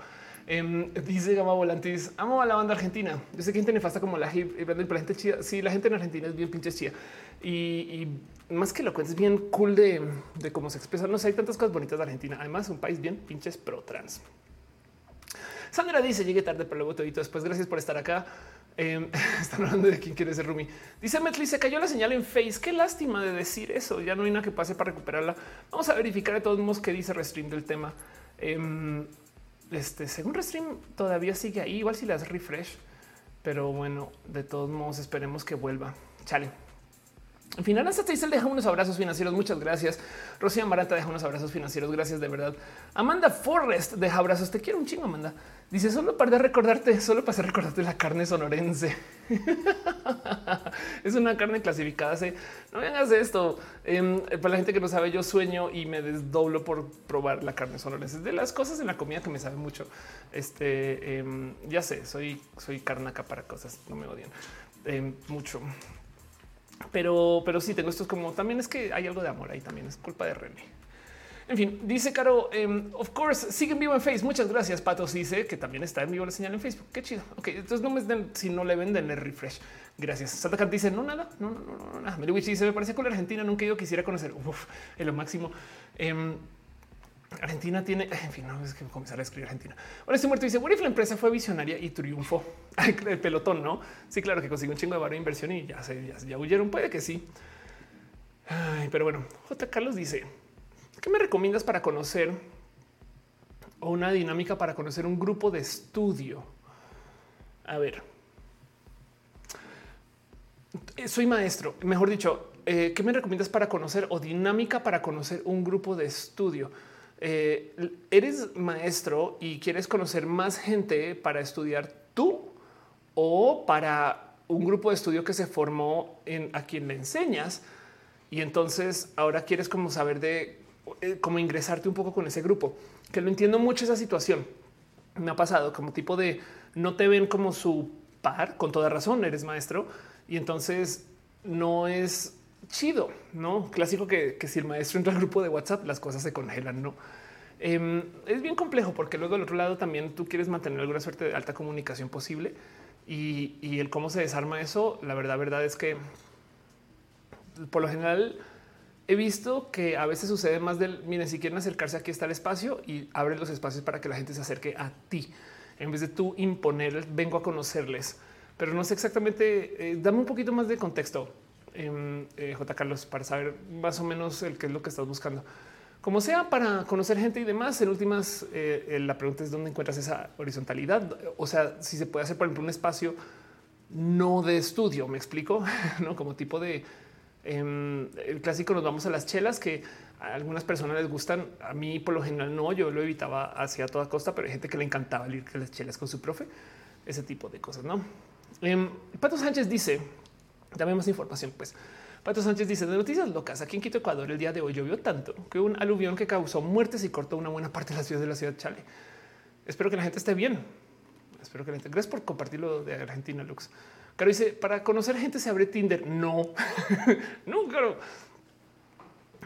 Em, dice Gama Volantis, amo a la banda argentina. Yo sé que gente nefasta como la hip, gente chida. Sí, la gente en Argentina es bien pinche chida. Y, más que lo cuentes, es bien cool de, de, cómo se expresa. No sé, hay tantas cosas bonitas de Argentina. Además, un país bien pinches pro trans. Sandra dice llegué tarde, pero luego te después. Gracias por estar acá. Eh, están hablando de quién quiere ser Rumi. Dice Metli se cayó la señal en Face. Qué lástima de decir eso. Ya no hay nada que pase para recuperarla. Vamos a verificar de todos modos qué dice Restream del tema. Em, este, según Restream, todavía sigue ahí. Igual si le das refresh, pero bueno, de todos modos, esperemos que vuelva. Chale. En fin, Ana le deja unos abrazos financieros. Muchas gracias. Rocío Marata deja unos abrazos financieros. Gracias de verdad. Amanda Forrest deja abrazos. Te quiero un chingo, Amanda. Dice solo para recordarte, solo para recordarte la carne sonorense. es una carne clasificada. No me hagas esto. Em, para la gente que no sabe, yo sueño y me desdoblo por probar la carne sonorense. Es de las cosas en la comida que me sabe mucho. Este em, ya sé, soy, soy carnaca para cosas. No me odian em, mucho pero, pero sí tengo esto como también es que hay algo de amor ahí también es culpa de René. En fin, dice Caro, em, of course, siguen vivo en Facebook. Muchas gracias. Patos dice que también está en vivo la señal en Facebook. Qué chido. Ok, entonces no me den, si no le venden el refresh. Gracias. Santa Cat dice no, nada, no, no, no, no, nada. Meriwich dice me parece con la Argentina. Nunca yo quisiera conocer. Uf, en lo máximo. Um, Argentina tiene, en fin, no es que comenzar a escribir Argentina. Ahora estoy muerto. Dice, what if la empresa fue visionaria y triunfó? El pelotón, ¿no? Sí, claro que consiguió un chingo de barro de inversión y ya se ya, huyeron. Puede que sí. pero bueno, J. Carlos dice, ¿qué me recomiendas para conocer o una dinámica para conocer un grupo de estudio? A ver, eh, soy maestro, mejor dicho, eh, ¿qué me recomiendas para conocer o dinámica para conocer un grupo de estudio? Eh, eres maestro y quieres conocer más gente para estudiar tú o para un grupo de estudio que se formó en a quien le enseñas y entonces ahora quieres como saber de eh, cómo ingresarte un poco con ese grupo, que lo entiendo mucho esa situación. Me ha pasado como tipo de no te ven como su par, con toda razón, eres maestro y entonces no es chido, no clásico que, si el maestro entra al grupo de WhatsApp, las cosas se congelan. No em, es bien complejo porque luego del otro lado también tú quieres mantener alguna suerte de alta comunicación posible y, el cómo se desarma eso. La verdad, verdad es que por lo general he visto que a veces sucede más del miren, si quieren acercarse, aquí está el espacio y abre los espacios para que la gente se acerque a ti en vez de tú imponer. Vengo a conocerles pero no sé exactamente. Eh, dame un poquito más de contexto, eh, J. Carlos, para saber más o menos el qué es lo que estás buscando. Como sea, para conocer gente y demás, en últimas, eh, la pregunta es dónde encuentras esa horizontalidad. O sea, si se puede hacer, por ejemplo, un espacio no de estudio, me explico, no como tipo de em, el clásico. Nos vamos a las chelas que a algunas personas les gustan. A mí, por lo general, no. Yo lo evitaba hacia toda costa, pero hay gente que le encantaba ir a las chelas con su profe, ese tipo de cosas. No, em, Pato Sánchez dice: Dame más información, pues. Pato Sánchez dice de noticias locas. Aquí en Quito, Ecuador, el día de hoy llovió tanto que un aluvión que causó muertes y cortó una buena parte de la ciudad de la ciudad Chale. Espero que la gente esté bien. Espero que la gente. Gracias por compartirlo de Argentina, Lux. Caro dice, para conocer gente se abre Tinder. No, no, claro.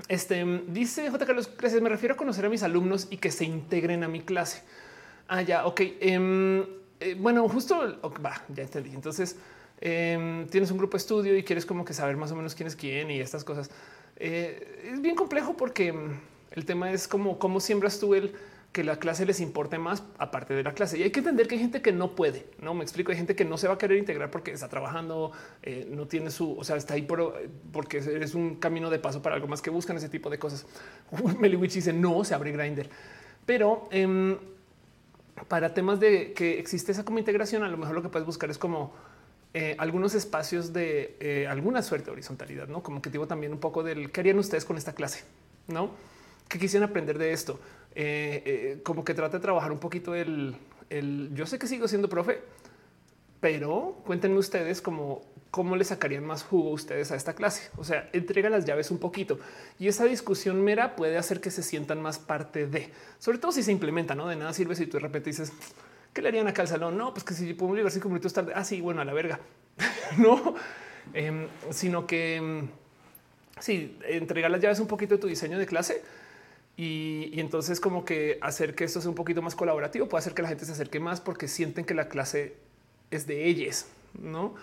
Este dice J. Carlos, gracias. Me refiero a conocer a mis alumnos y que se integren a mi clase. Ah, ya, ok. Em, eh, bueno, justo va, ya entendí. Entonces em, tienes un grupo de estudio y quieres como que saber más o menos quién es quién y estas cosas. Eh, es bien complejo porque el tema es como cómo siembras tú el que la clase les importe más aparte de la clase. Y hay que entender que hay gente que no puede, no me explico. Hay gente que no se va a querer integrar porque está trabajando, eh, no tiene su, o sea, está ahí por, porque es un camino de paso para algo más que buscan ese tipo de cosas. Meliwich dice no se abre Grinder, pero em, para temas de que existe esa como integración, a lo mejor lo que puedes buscar es como eh, algunos espacios de eh, alguna suerte de horizontalidad, no como que digo también un poco del qué harían ustedes con esta clase, no que quisieran aprender de esto eh, eh, como que trata de trabajar un poquito el, yo sé que sigo siendo profe, pero cuéntenme ustedes cómo, cómo le sacarían más jugo ustedes a esta clase. O sea, entrega las llaves un poquito y esa discusión mera puede hacer que se sientan más parte de, sobre todo si se implementa, no de nada sirve si tú de repente dices qué le harían acá al salón. No, pues que si podemos llegar cinco minutos tarde. Ah, sí, bueno, a la verga, no, em, sino que em, sí, entregar las llaves un poquito de tu diseño de clase y, entonces como que hacer que esto sea un poquito más colaborativo puede hacer que la gente se acerque más porque sienten que la clase es de ellos, ¿no?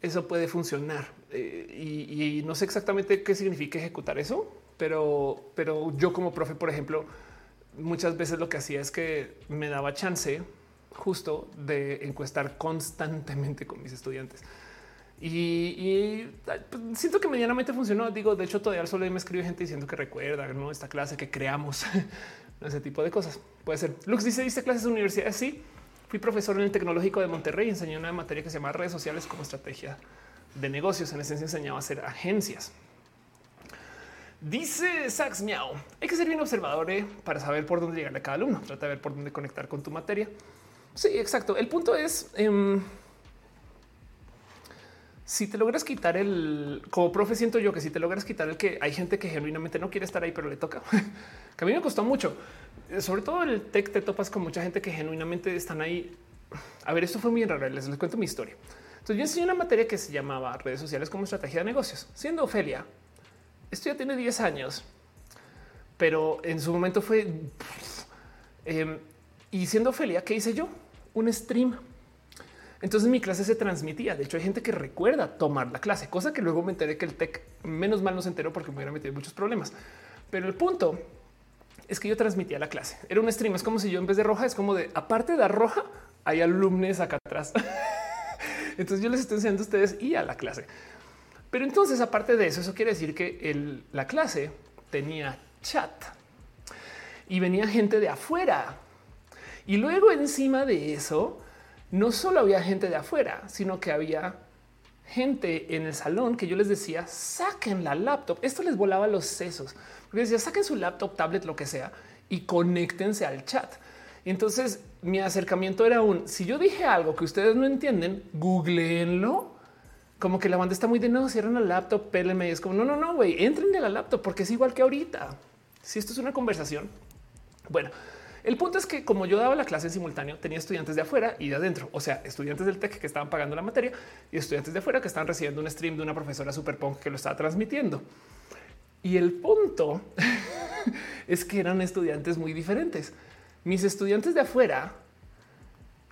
Eso puede funcionar eh, y, no sé exactamente qué significa ejecutar eso, pero, pero yo como profe, por ejemplo, muchas veces lo que hacía es que me daba chance justo de encuestar constantemente con mis estudiantes. Y, pues, siento que medianamente funcionó. Digo, de hecho, todavía solo me escribe gente diciendo que recuerda ¿no? esta clase que creamos, ese tipo de cosas. Puede ser. Lux dice, dice clases de universidad. Sí, fui profesor en el Tecnológico de Monterrey y enseñé una materia que se llama redes sociales como estrategia de negocios. En esencia enseñaba a hacer agencias. Dice Sax Miau, hay que ser bien observador ¿eh? para saber por dónde llegar a cada alumno. Trata de ver por dónde conectar con tu materia. Sí, exacto. El punto es... Em, si te logras quitar el como profe, siento yo que si te logras quitar el que hay gente que genuinamente no quiere estar ahí, pero le toca, que a mí me costó mucho. Sobre todo el tech te topas con mucha gente que genuinamente están ahí. A ver, esto fue muy raro. Les, les cuento mi historia. Entonces yo enseñé una materia que se llamaba redes sociales como estrategia de negocios. Siendo Ofelia, esto ya tiene 10 años, pero en su momento fue em, y siendo Ofelia, ¿qué hice yo? Un stream entonces mi clase se transmitía. De hecho, hay gente que recuerda tomar la clase, cosa que luego me enteré que el tech menos mal no se enteró porque me hubiera metido muchos problemas. Pero el punto es que yo transmitía la clase. Era un stream. Es como si yo en vez de roja es como de aparte de roja, hay alumnos acá atrás. entonces yo les estoy enseñando a ustedes y a la clase. Pero entonces, aparte de eso, eso quiere decir que la clase tenía chat y venía gente de afuera. Y luego encima de eso, no solo había gente de afuera, sino que había gente en el salón que yo les decía saquen la laptop. Esto les volaba los sesos porque decía saquen su laptop, tablet, lo que sea y conéctense al chat. Entonces mi acercamiento era un si yo dije algo que ustedes no entienden, googleenlo. Como que la banda está muy de no, cierran la laptop, pélenme. Y es como no, no, no, güey, entren de la laptop porque es igual que ahorita. Si esto es una conversación, bueno, el punto es que como yo daba la clase en simultáneo, tenía estudiantes de afuera y de adentro, o sea, estudiantes del TEC que estaban pagando la materia y estudiantes de afuera que estaban recibiendo un stream de una profesora super punk que lo estaba transmitiendo. Y el punto es que eran estudiantes muy diferentes. Mis estudiantes de afuera,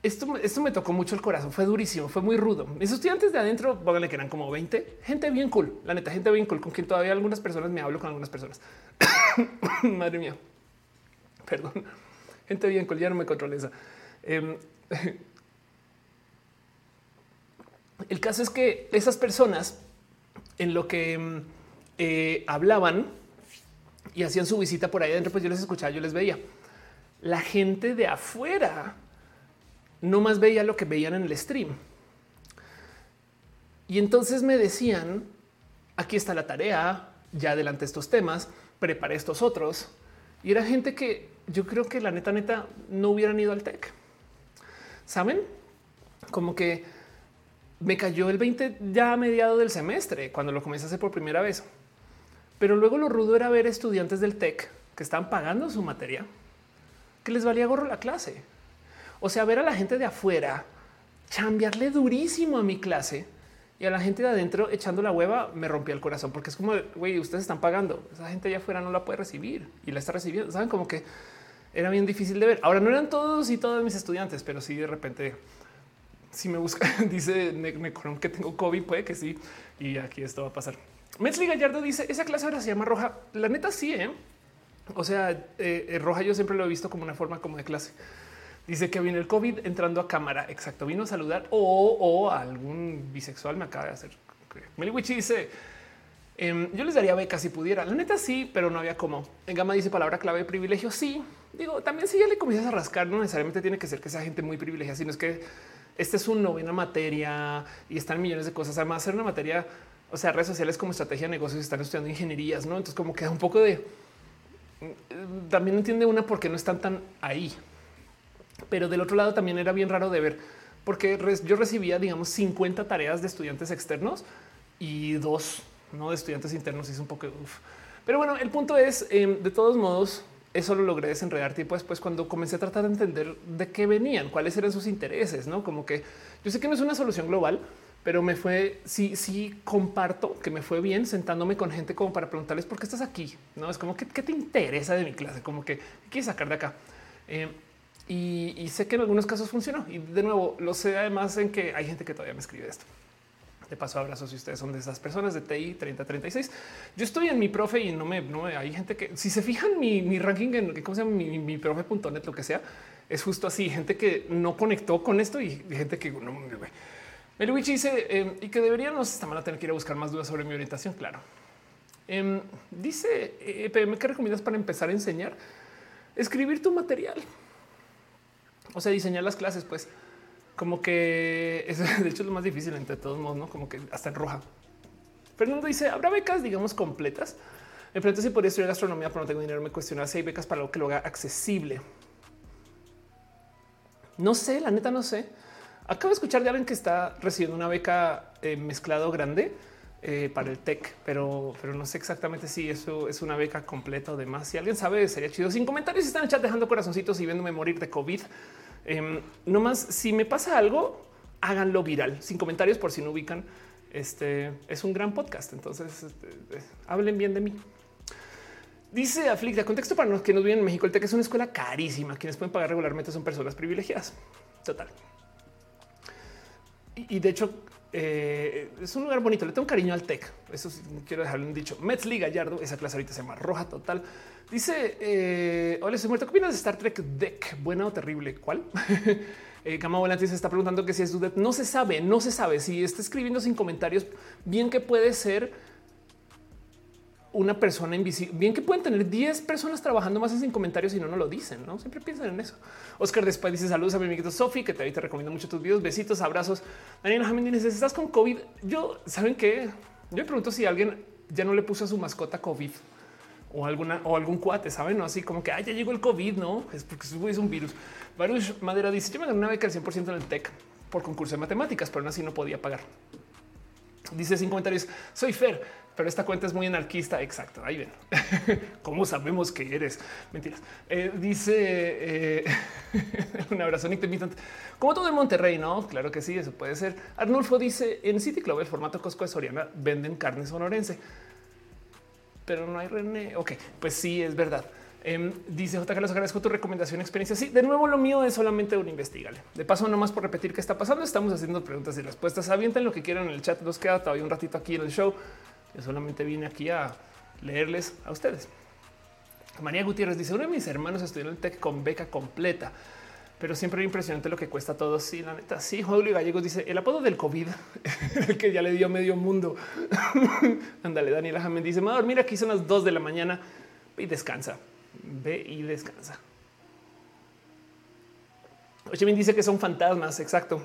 esto, esto me tocó mucho el corazón, fue durísimo, fue muy rudo. Mis estudiantes de adentro, pónganle que eran como 20, gente bien cool, la neta, gente bien cool, con quien todavía algunas personas me hablo con algunas personas. Madre mía, perdón gente bien, ya no me controla esa. Em, El caso es que esas personas en lo que mm, eh, hablaban y hacían su visita por ahí adentro, pues yo les escuchaba, yo les veía. La gente de afuera no más veía lo que veían en el stream. Y entonces me decían, aquí está la tarea, ya adelante estos temas, preparé estos otros. Y era gente que yo creo que la neta, neta, no hubieran ido al TEC. ¿Saben? Como que me cayó el 20 ya a mediado del semestre, cuando lo comencé a hacer por primera vez. Pero luego lo rudo era ver estudiantes del TEC que estaban pagando su materia, que les valía gorro la clase. O sea, ver a la gente de afuera chambearle durísimo a mi clase y a la gente de adentro echando la hueva me rompía el corazón porque es como, güey, ustedes están pagando. Esa gente allá afuera no la puede recibir y la está recibiendo. Saben como que era bien difícil de ver. Ahora no eran todos y todas mis estudiantes, pero sí de repente si me busca, dice Necron que tengo COVID, puede que sí. Y aquí esto va a pasar. Metzli Gallardo dice esa clase ahora se llama roja. La neta sí, ¿eh? O sea, eh, eh, roja yo siempre lo he visto como una forma como de clase. Dice que viene el COVID entrando a cámara. Exacto. Vino a saludar o, algún bisexual me acaba de hacer. Meliwichi dice em, yo les daría beca si pudiera. La neta sí, pero no había cómo. En Gama dice palabra clave privilegio. Sí, digo también si ya le comienzas a rascar, no necesariamente tiene que ser que sea gente muy privilegiada, sino es que este es un novena materia y están millones de cosas. Además, hacer una materia, o sea, redes sociales como estrategia de negocios, están estudiando ingenierías, no? Entonces, como queda un poco de mm, también entiende una porque no están tan ahí. Pero del otro lado también era bien raro de ver porque yo recibía, digamos, 50 tareas de estudiantes externos y dos no de estudiantes internos. Es un poco. Pero bueno, el punto es em, de todos modos, eso lo logré desenredar tipo después cuando comencé a tratar de entender de qué venían, cuáles eran sus intereses, no como que yo sé que no es una solución global, pero me fue sí, sí comparto que me fue bien sentándome con gente como para preguntarles por qué estás aquí. No es como que qué te interesa de mi clase, como que ¿qué quieres sacar de acá. Y, y, sé que en algunos casos funcionó. Y de nuevo, lo sé además en que hay gente que todavía me escribe esto. De paso, abrazos si ustedes son de esas personas de TI 3036. Yo estoy en mi profe y no me, no hay gente que si se fijan mi, mi ranking en cómo se llama mi, mi profe.net, lo que sea, es justo así. Gente que no conectó con esto y gente que no me dice em, y que deberíamos esta semana tener que ir a buscar más dudas sobre mi orientación. Claro. Em, dice EPM eh, que recomiendas para empezar a enseñar escribir tu material. O sea, diseñar las clases, pues como que es de hecho lo más difícil entre todos modos, no como que hasta en roja. Fernando dice: Habrá becas, digamos, completas. Me pregunto si podría estudiar gastronomía, pero no tengo dinero. Me cuestiona si hay becas para lo que lo haga accesible. No sé, la neta, no sé. Acabo de escuchar de alguien que está recibiendo una beca eh, mezclado grande eh, para el TEC, pero, pero no sé exactamente si eso es una beca completa o demás. Si alguien sabe, sería chido. Sin comentarios, están en chat dejando corazoncitos y viéndome morir de COVID. Eh, no más, si me pasa algo, háganlo viral, sin comentarios por si no ubican. Este es un gran podcast, entonces este, eh, hablen bien de mí. Dice Aflicta, contexto para los que nos viven en México, el TEC es una escuela carísima. Quienes pueden pagar regularmente son personas privilegiadas. Total. Y, de hecho, eh, es un lugar bonito. Le tengo cariño al TEC. Eso quiero dejarle un dicho. Metzli Gallardo, esa clase ahorita se llama Roja Total. Dice, eh, hola, soy muerto. ¿Qué opinas de Star Trek Deck? ¿Buena o terrible? ¿Cuál? eh, Cama Volante se está preguntando que si es Dudet. No se sabe, no se sabe. Si está escribiendo sin comentarios, bien que puede ser una persona invisible. Bien que pueden tener 10 personas trabajando más en sin comentarios y no, no lo dicen. No siempre piensan en eso. Oscar después dice saludos a mi amiguito Sofi, que te, te recomiendo mucho tus videos. Besitos, abrazos. Daniela Jamín dice: Estás con COVID. Yo saben que yo me pregunto si alguien ya no le puso a su mascota COVID o alguna o algún cuate, saben? No así como que ya llegó el COVID, no es porque es un virus. Baruch Madera dice: Yo me gané una beca al 100% en el tech por concurso de matemáticas, pero aún así no podía pagar. Dice sin comentarios: Soy Fer, pero esta cuenta es muy anarquista. Exacto. Ahí ven cómo sabemos que eres. Mentiras. Eh, dice eh, un abrazo, Nick Como todo en Monterrey, no? Claro que sí, eso puede ser. Arnulfo dice en City Club, el formato Costco de Soriana venden carne sonorense pero no hay René. Ok, pues sí, es verdad. Em, dice J. Carlos, agradezco tu recomendación, experiencia. Sí, de nuevo, lo mío es solamente un investigable. De paso, nomás por repetir qué está pasando, estamos haciendo preguntas y respuestas. Avienten lo que quieran en el chat. Nos queda todavía un ratito aquí en el show. Yo solamente vine aquí a leerles a ustedes. María Gutiérrez dice: Uno de mis hermanos estudió en el TEC con beca completa. Pero siempre impresionante lo que cuesta todo. Sí, la neta. Sí, Julio Gallegos dice el apodo del COVID, el que ya le dio medio mundo. Ándale, Daniela Jamen dice: Me mira, aquí son las dos de la mañana y descansa. Ve y descansa. Ochemin dice que son fantasmas. Exacto.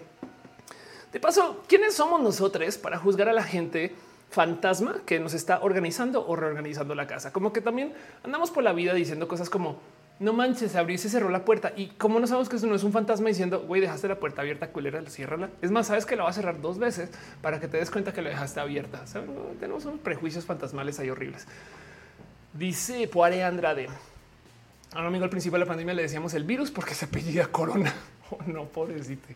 De paso, ¿quiénes somos nosotros para juzgar a la gente fantasma que nos está organizando o reorganizando la casa? Como que también andamos por la vida diciendo cosas como no manches, abrió y se cerró la puerta. Y como no sabemos que eso no es un fantasma diciendo, güey, dejaste la puerta abierta, culera, ciérrala. Es más, sabes que la va a cerrar dos veces para que te des cuenta que la dejaste abierta. tenemos unos prejuicios fantasmales ahí horribles. Dice Poare Andrade. A un amigo al principio de la pandemia le decíamos el virus porque se apellida Corona. Oh, no, pobrecito.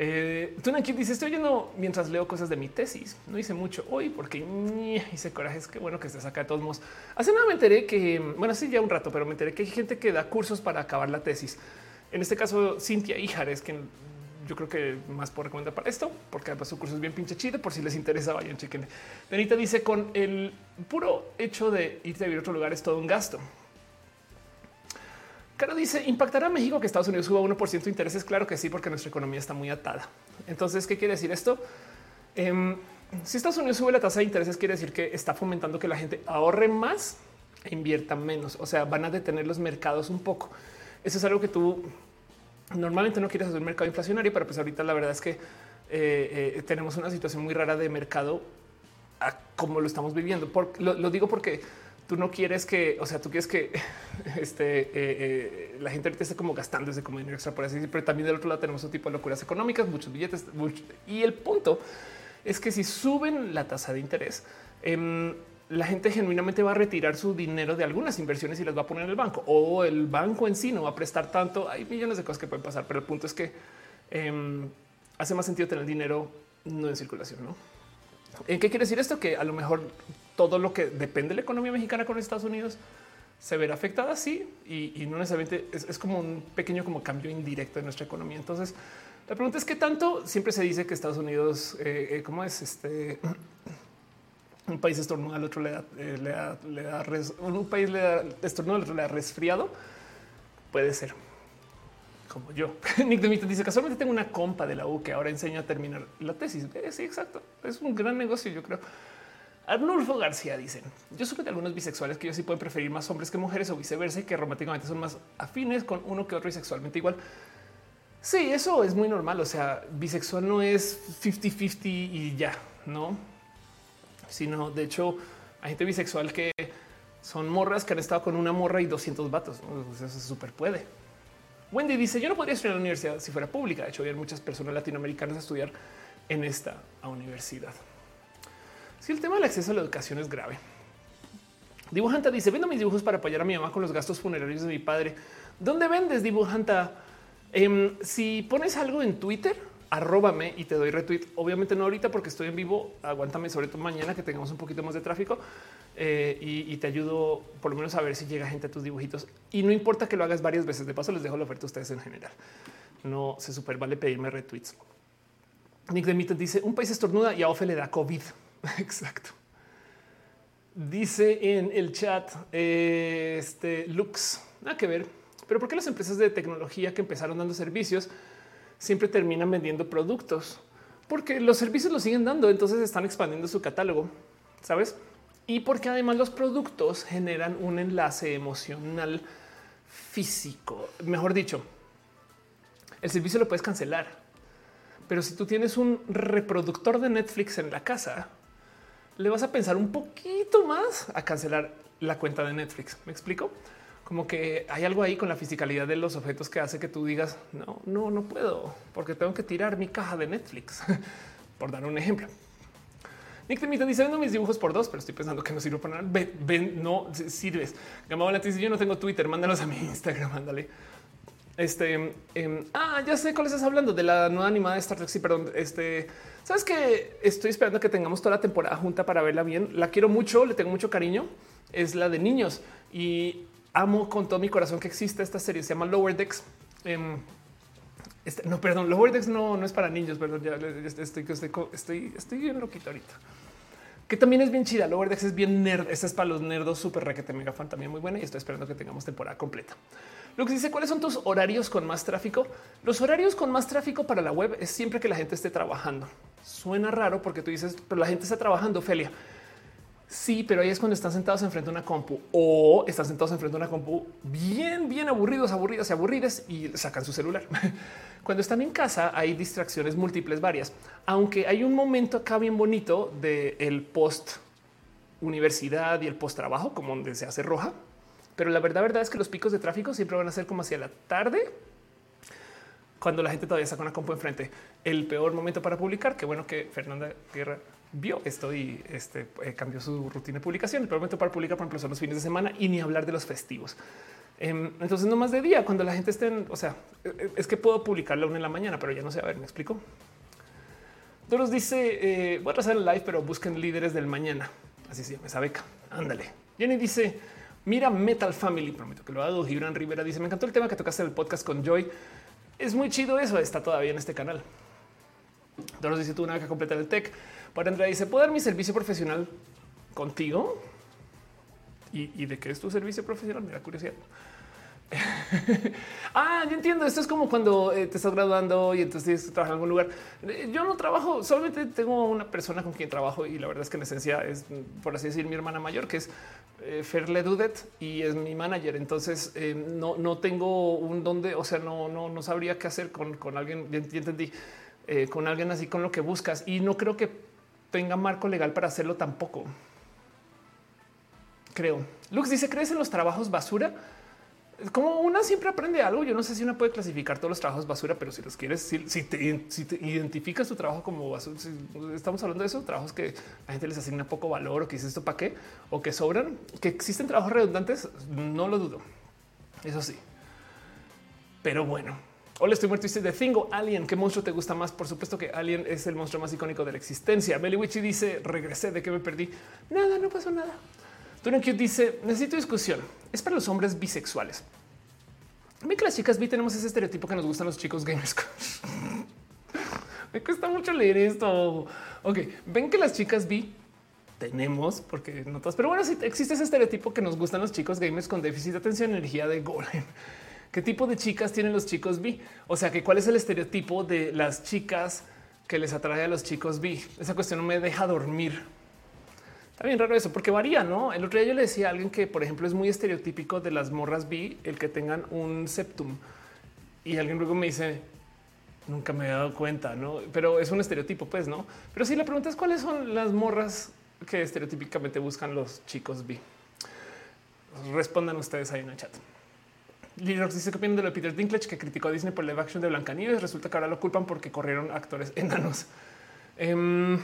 Eh, aquí dice estoy oyendo mientras leo cosas de mi tesis. No hice mucho hoy porque hice coraje. Es que bueno que estés acá de todos modos. Hace nada me enteré que, bueno, sí, ya un rato, pero me enteré que hay gente que da cursos para acabar la tesis. En este caso, Cintia Ijares, que yo creo que más por recomendar para esto, porque además su curso es bien pinche chido. Por si les interesa, vayan, chequen. Benita dice con el puro hecho de irte a vivir a otro lugar es todo un gasto. Caro dice, ¿impactará a México que Estados Unidos suba 1% de intereses? Claro que sí, porque nuestra economía está muy atada. Entonces, ¿qué quiere decir esto? Em, si Estados Unidos sube la tasa de intereses, quiere decir que está fomentando que la gente ahorre más e invierta menos. O sea, van a detener los mercados un poco. Eso es algo que tú normalmente no quieres hacer un mercado inflacionario, pero pues ahorita la verdad es que eh, eh, tenemos una situación muy rara de mercado como lo estamos viviendo. lo digo porque tú no quieres que, o sea, tú quieres que este, eh, eh, la gente ahorita esté como gastándose como dinero extra por así decir, pero también del otro lado tenemos otro tipo de locuras económicas, muchos billetes. y el punto es que si suben la tasa de interés, em, la gente genuinamente va a retirar su dinero de algunas inversiones y las va a poner en el banco o el banco en sí no va a prestar tanto. Hay millones de cosas que pueden pasar, pero el punto es que em, hace más sentido tener dinero no en circulación. ¿no? ¿En qué quiere decir esto? Que a lo mejor todo lo que depende de la economía mexicana con Estados Unidos se verá afectada así y, no necesariamente es, como un pequeño como cambio indirecto en nuestra economía. Entonces, la pregunta es qué tanto siempre se dice que Estados Unidos, eh, eh, ¿cómo es este? Un país estornuda al otro le da, eh, le da, le da un país le da estornuda le da resfriado. Puede ser como yo. Nick Demito dice casualmente tengo una compa de la U que ahora enseña a terminar la tesis. sí, exacto. Es un gran negocio, yo creo. Arnulfo García dicen: Yo supe de algunos bisexuales que ellos sí pueden preferir más hombres que mujeres o viceversa y que románticamente son más afines con uno que otro y sexualmente igual. Sí, eso es muy normal. O sea, bisexual no es 50-50 y ya, no, sino de hecho, hay gente bisexual que son morras que han estado con una morra y 200 vatos. Eso se súper puede. Wendy dice: Yo no podría estudiar en la universidad si fuera pública. De hecho, hay muchas personas latinoamericanas a estudiar en esta universidad. Si el tema del acceso a la educación es grave. Dibujanta dice: Vendo mis dibujos para apoyar a mi mamá con los gastos funerarios de mi padre. ¿Dónde vendes dibujanta? Em, si pones algo en Twitter, arróbame y te doy retweet. Obviamente no ahorita porque estoy en vivo. Aguántame, sobre todo mañana que tengamos un poquito más de tráfico eh, y, te ayudo por lo menos a ver si llega gente a tus dibujitos. Y no importa que lo hagas varias veces. De paso, les dejo la oferta a ustedes en general. No se super vale pedirme retweets. Nick de dice un país estornuda y a Ofe le da COVID. Exacto. Dice en el chat este Lux, nada que ver. Pero ¿por qué las empresas de tecnología que empezaron dando servicios siempre terminan vendiendo productos? Porque los servicios los siguen dando, entonces están expandiendo su catálogo, ¿sabes? Y porque además los productos generan un enlace emocional físico. Mejor dicho, el servicio lo puedes cancelar. Pero si tú tienes un reproductor de Netflix en la casa, le vas a pensar un poquito más a cancelar la cuenta de Netflix. ¿Me explico? Como que hay algo ahí con la fisicalidad de los objetos que hace que tú digas, no, no, no puedo, porque tengo que tirar mi caja de Netflix, por dar un ejemplo. Nick Temita dice vendo mis dibujos por dos, pero estoy pensando que no sirve para nada. Ven, no sirves. Gamma dice yo no tengo Twitter, mándalos a mi Instagram, mándale. Este, em, ah, ya sé cuál estás hablando de la nueva animada de Star Trek. Sí, perdón. Este, sabes que estoy esperando que tengamos toda la temporada junta para verla bien. La quiero mucho, le tengo mucho cariño. Es la de niños y amo con todo mi corazón que existe esta serie. Se llama Lower Decks. Em, este, no, perdón, Lower Decks no, no es para niños. Perdón, ya estoy, estoy, estoy, estoy bien loquito ahorita que también es bien chida. Lower Decks es bien nerd. Esta es para los nerdos súper requete mega fan también muy buena y estoy esperando que tengamos temporada completa. Que dice cuáles son tus horarios con más tráfico. Los horarios con más tráfico para la web es siempre que la gente esté trabajando. Suena raro porque tú dices, pero la gente está trabajando, Felia. Sí, pero ahí es cuando están sentados enfrente de una compu o están sentados enfrente de una compu bien, bien aburridos, aburridas y aburridas y sacan su celular. Cuando están en casa hay distracciones múltiples varias, aunque hay un momento acá bien bonito del el post universidad y el post trabajo, como donde se hace roja. Pero la verdad, verdad es que los picos de tráfico siempre van a ser como hacia la tarde, cuando la gente todavía con una compu enfrente. El peor momento para publicar. Qué bueno que Fernanda Guerra vio esto y este, eh, cambió su rutina de publicación. El momento para publicar, por ejemplo, son los fines de semana y ni hablar de los festivos. Em, entonces, no más de día, cuando la gente esté en, o sea, e, e, es que puedo publicarla una en la mañana, pero ya no sé. A ver, me explico. Doros dice: eh, Voy a trazar el live, pero busquen líderes del mañana. Así se llama esa beca. Ándale. Jenny dice: Mira Metal Family. Prometo que lo hago. Gibran Rivera dice: Me encantó el tema que tocaste en el podcast con Joy. Es muy chido eso. Está todavía en este canal. Doros dice: Tú una que completar el tech. Para Andrea dice, ¿puedo dar mi servicio profesional contigo? ¿Y, de qué es tu servicio profesional? Mira, curiosidad. ah, yo entiendo. Esto es como cuando eh, te estás graduando y entonces trabajas en algún lugar. Eh, yo no trabajo, solamente tengo una persona con quien trabajo y la verdad es que en esencia es, por así decir, mi hermana mayor, que es eh, Ferle Dudet y es mi manager. Entonces no, no tengo un donde, o sea, no, no, no sabría qué hacer con, con alguien. Ya entendí con alguien así con lo que buscas y no creo que tenga marco legal para hacerlo tampoco. Creo. Lux dice, ¿crees en los trabajos basura? Como una siempre aprende algo. Yo no sé si una puede clasificar todos los trabajos basura, pero si los quieres, si, te, identificas tu trabajo como basura, estamos hablando de esos trabajos que la gente les asigna poco valor o que dice esto para qué o que sobran, que existen trabajos redundantes, no lo dudo. Eso sí. Pero bueno, Hola, estoy muerto. Dice de Thingo Alien. ¿Qué monstruo te gusta más? Por supuesto que Alien es el monstruo más icónico de la existencia. Witchy dice regresé de que me perdí. Nada, no pasó nada. Cute dice necesito discusión. Es para los hombres bisexuales. Ven que las chicas bi tenemos ese estereotipo que nos gustan los chicos gamers. me cuesta mucho leer esto. Ok, ven que las chicas bi tenemos, porque no todas, pero bueno, sí existe ese estereotipo que nos gustan los chicos gamers con déficit de atención, energía de golem. ¿Qué tipo de chicas tienen los chicos bi? O sea, que cuál es el estereotipo de las chicas que les atrae a los chicos bi. Esa cuestión no me deja dormir. Está bien raro eso, porque varía, ¿no? El otro día yo le decía a alguien que, por ejemplo, es muy estereotípico de las morras bi el que tengan un septum. Y alguien luego me dice, nunca me he dado cuenta, ¿no? Pero es un estereotipo, pues, ¿no? Pero si la pregunta es cuáles son las morras que estereotípicamente buscan los chicos bi. Respondan ustedes ahí en el chat. Lirox dice que opinan de lo de Peter Dinklage que criticó a Disney por live action de Blancanieves. Resulta que ahora lo culpan porque corrieron actores enanos. Eh,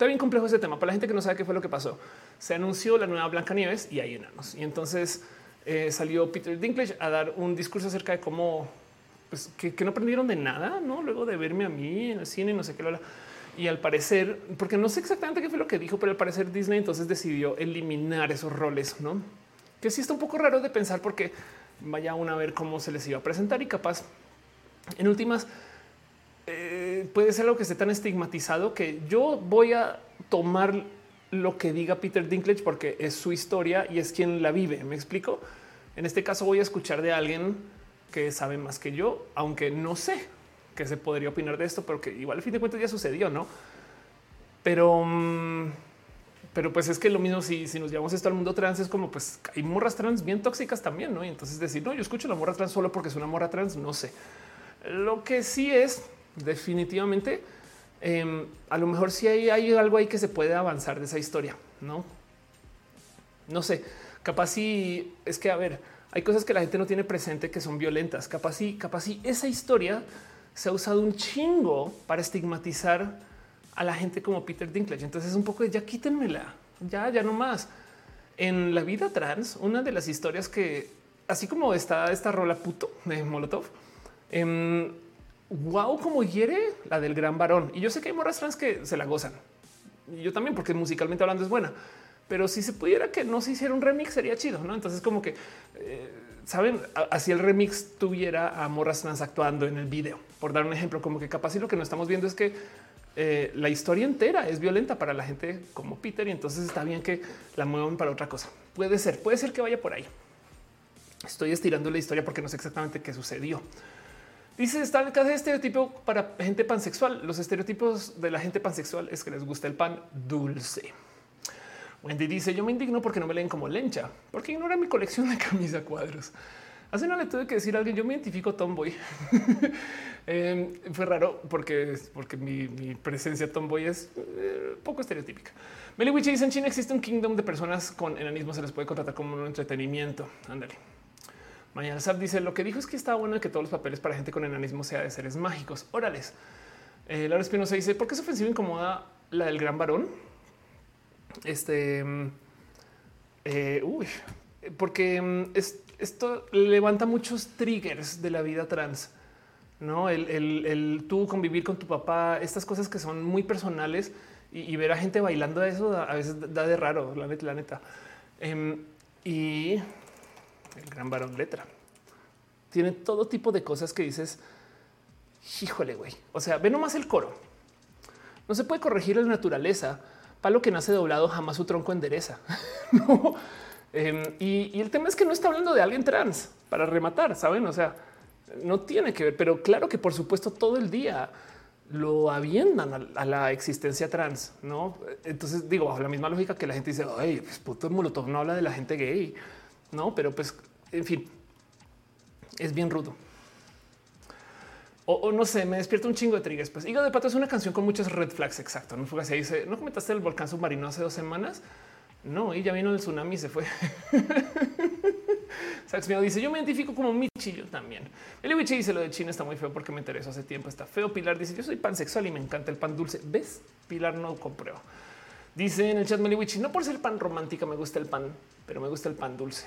está bien complejo ese tema. Para la gente que no sabe qué fue lo que pasó, se anunció la nueva Blancanieves y hay enanos. Y entonces eh, salió Peter Dinklage a dar un discurso acerca de cómo pues, que, no aprendieron de nada, no luego de verme a mí en el cine, no sé qué. Lo, y al parecer, porque no sé exactamente qué fue lo que dijo, pero al parecer Disney entonces decidió eliminar esos roles, no? Que sí está un poco raro de pensar porque vaya a ver cómo se les iba a presentar y capaz en últimas eh, puede ser algo que esté tan estigmatizado que yo voy a tomar lo que diga Peter Dinklage porque es su historia y es quien la vive. Me explico. En este caso voy a escuchar de alguien que sabe más que yo, aunque no sé qué se podría opinar de esto, pero que igual al fin de cuentas ya sucedió, no? Pero mm, pero pues es que lo mismo si, si nos llevamos esto al mundo trans es como pues hay morras trans bien tóxicas también, ¿no? Y entonces decir, no, yo escucho la morra trans solo porque es una morra trans, no sé. Lo que sí es definitivamente, em, a lo mejor sí hay, algo ahí que se puede avanzar de esa historia, ¿no? No sé, capaz sí, es que a ver, hay cosas que la gente no tiene presente que son violentas, capaz sí, capaz sí, esa historia se ha usado un chingo para estigmatizar a la gente como Peter Dinklage. Entonces es un poco de ya quítenmela, ya, ya no más. En la vida trans, una de las historias que, así como está esta rola puto de Molotov, wow, como hiere la del gran varón. Y yo sé que hay morras trans que se la gozan. Yo también, porque musicalmente hablando es buena. Pero si se pudiera que no se hiciera un remix, sería chido, ¿no? Entonces como que, eh, ¿saben? Así el remix tuviera a morras trans actuando en el video. Por dar un ejemplo, como que capaz y lo que no estamos viendo es que eh, la historia entera es violenta para la gente como Peter y entonces está bien que la muevan para otra cosa. Puede ser, puede ser que vaya por ahí. Estoy estirando la historia porque no sé exactamente qué sucedió. Dice, el de estereotipo para gente pansexual. Los estereotipos de la gente pansexual es que les gusta el pan dulce. Wendy dice, yo me indigno porque no me leen como lencha, porque ignora mi colección de camisa cuadros. Hace una le tuve que decir a alguien, yo me identifico tomboy. Em, fue raro porque, porque mi, presencia tomboy es eh, poco estereotípica. Meli dice, en China existe un kingdom de personas con enanismo, se les puede contratar como un entretenimiento. Ándale. Mañana Sab dice lo que dijo es que está bueno que todos los papeles para gente con enanismo sea de seres mágicos. Órales. Eh, Laura Espinosa dice por qué es ofensivo incomoda la del gran varón. Este, mm, eh, uy, porque mm, esto levanta muchos triggers de la vida trans. No el, el, tú convivir con tu papá, estas cosas que son muy personales y, ver a gente bailando eso a veces da de raro, la neta, la neta. Em, y el gran varón letra. Tiene todo tipo de cosas que dices, híjole, güey. O sea, ve nomás el coro. No se puede corregir la naturaleza. Palo que nace doblado jamás su tronco endereza. Em, y, y, el tema es que no está hablando de alguien trans para rematar, saben? O sea, no tiene que ver, pero claro que por supuesto todo el día lo aviendan a, la existencia trans, no? Entonces digo, bajo la misma lógica que la gente dice, ay, pues puto Molotov no habla de la gente gay, no? Pero pues en fin, es bien rudo. O, no sé, me despierta un chingo de triggers. Pues Hígado de Pato es una canción con muchos red flags. Exacto. No fue así. Dice, no comentaste el volcán submarino hace dos semanas. No, y ya vino el tsunami y se fue. Sax dice: Yo me identifico como Michi. Yo también. El Wichi dice: Lo de China está muy feo porque me interesó hace tiempo. Está feo. Pilar dice: Yo soy pansexual y me encanta el pan dulce. ¿Ves? Pilar no comprueba. Dice en el chat Meliwichi: No por ser pan romántica me gusta el pan, pero me gusta el pan dulce.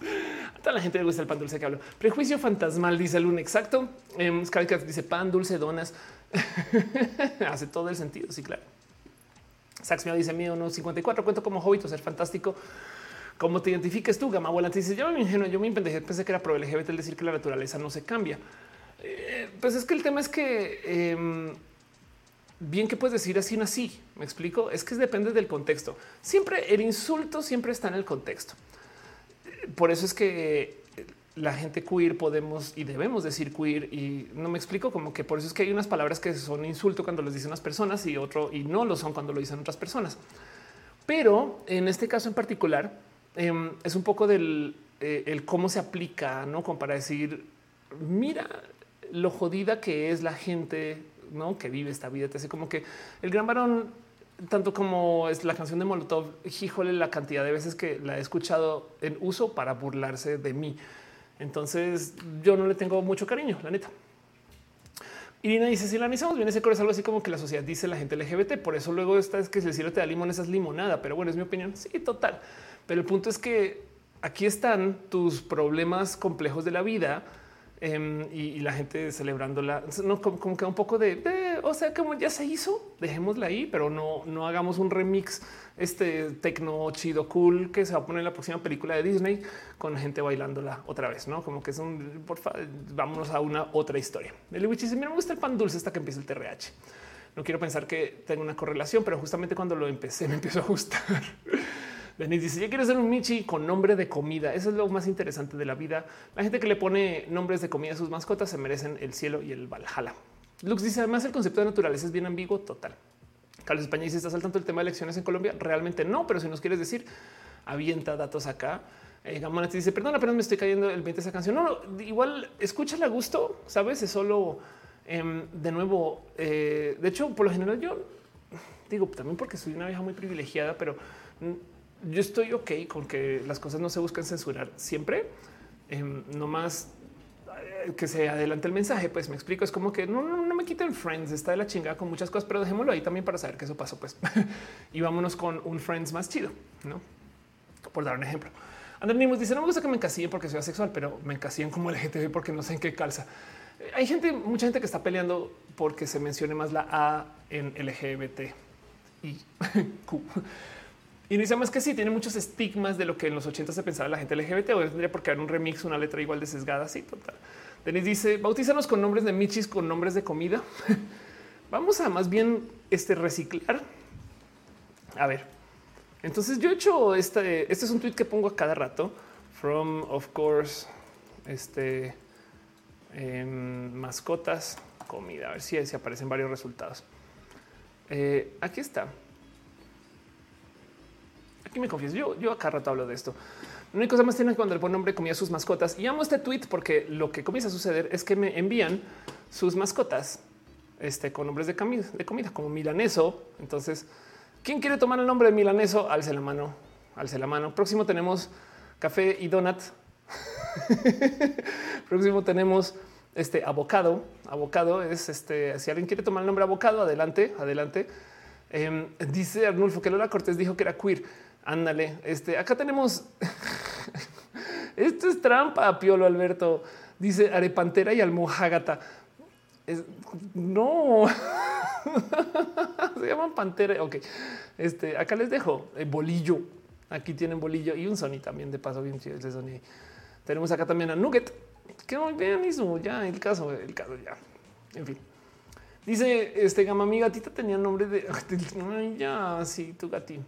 A toda la gente le gusta el pan dulce que hablo. Prejuicio fantasmal, dice Luna. Exacto. Eh, dice pan dulce, donas. Hace todo el sentido. Sí, claro. Sax me dice mío no 54. Cuento como hobbit ser fantástico. ¿Cómo te identifiques tú? Gama Volante dice yo me ingenuo, yo me impendejé, pensé que era pro LGBT el decir que la naturaleza no se cambia. Eh, pues es que el tema es que em, bien que puedes decir así, así. Me explico. Es que depende del contexto. Siempre el insulto siempre está en el contexto por eso es que la gente queer podemos y debemos decir queer y no me explico como que por eso es que hay unas palabras que son insulto cuando los dicen las personas y otro y no lo son cuando lo dicen otras personas. Pero en este caso en particular em, es un poco del eh, el cómo se aplica, no como para decir mira lo jodida que es la gente ¿no? que vive esta vida. Te hace como que el gran varón tanto como es la canción de Molotov, híjole la cantidad de veces que la he escuchado en uso para burlarse de mí. Entonces yo no le tengo mucho cariño, la neta. Irina dice: Si la analizamos bien, ese coro es algo así como que la sociedad dice la gente LGBT. Por eso luego está es que si el cielo te da limón, es limonada. Pero bueno, es mi opinión. Sí, total. Pero el punto es que aquí están tus problemas complejos de la vida Em, y, la gente celebrándola, no como, que un poco de, o sea, como ya se hizo, dejémosla ahí, pero no, no hagamos un remix este tecno chido cool que se va a poner en la próxima película de Disney con gente bailándola otra vez, no como que es un por favor, vámonos a una otra historia. El dice: Mira, me gusta el pan dulce hasta que empieza el TRH. No quiero pensar que tenga una correlación, pero justamente cuando lo empecé me empezó a gustar. Denis dice: Yo quiero ser un Michi con nombre de comida. Eso es lo más interesante de la vida. La gente que le pone nombres de comida a sus mascotas se merecen el cielo y el Valhalla. Lux dice: Además, el concepto de naturaleza es bien ambiguo. Total. Carlos España dice: ¿Estás al tanto del tema de elecciones en Colombia? Realmente no, pero si nos quieres decir, avienta datos acá. Eh, Gamona te dice: Perdón, apenas me estoy cayendo el 20 de esa canción. No, igual escúchala a gusto. Sabes, es solo em, de nuevo. Eh, de hecho, por lo general, yo digo también porque soy una vieja muy privilegiada, pero yo estoy ok con que las cosas no se buscan censurar siempre, em, no más eh, que se adelante el mensaje, pues me explico, es como que no, no, me quiten Friends, está de la chingada con muchas cosas, pero dejémoslo ahí también para saber que eso pasó, pues. y vámonos con un Friends más chido, ¿no? Por dar un ejemplo. Andrés dice, no me gusta que me encasillen porque soy asexual, pero me encasillen como LGTB porque no sé en qué calza. Eh, hay gente, mucha gente que está peleando porque se mencione más la A en LGBT y Q. Y dice más que sí, tiene muchos estigmas de lo que en los 80 se pensaba la gente LGBT. O tendría por qué haber un remix, una letra igual de sesgada. Sí, total. Denis dice bautízanos con nombres de michis, con nombres de comida. Vamos a más bien este reciclar. A ver, entonces yo he hecho este. Este es un tweet que pongo a cada rato. From, of course, este em, mascotas, comida. A ver si, si aparecen varios resultados. Eh, aquí está. Aquí me confieso. Yo, yo acá rato hablo de esto. No hay cosa más tiene cuando le pone nombre comía sus mascotas. Y amo este tweet porque lo que comienza a suceder es que me envían sus mascotas este, con nombres de, de comida, como milaneso. Entonces, ¿quién quiere tomar el nombre de milaneso? Alce la mano, alce la mano. Próximo tenemos café y donut. Próximo tenemos este abocado. Abocado es este. Si alguien quiere tomar el nombre abocado, adelante, adelante. Em, dice Arnulfo que Lola Cortés dijo que era queer. Ándale, este acá tenemos. Esto es trampa, Piolo Alberto. Dice Arepantera y Almohágata. no se llaman pantera. Ok, este acá les dejo eh, bolillo. Aquí tienen bolillo y un Sony también de paso bien chido ese Sony. Tenemos acá también a Nugget, que muy bien mismo. Ya el caso, el caso ya. En fin. Dice este gama mi gatita tenía nombre de ya, sí, tu gatín.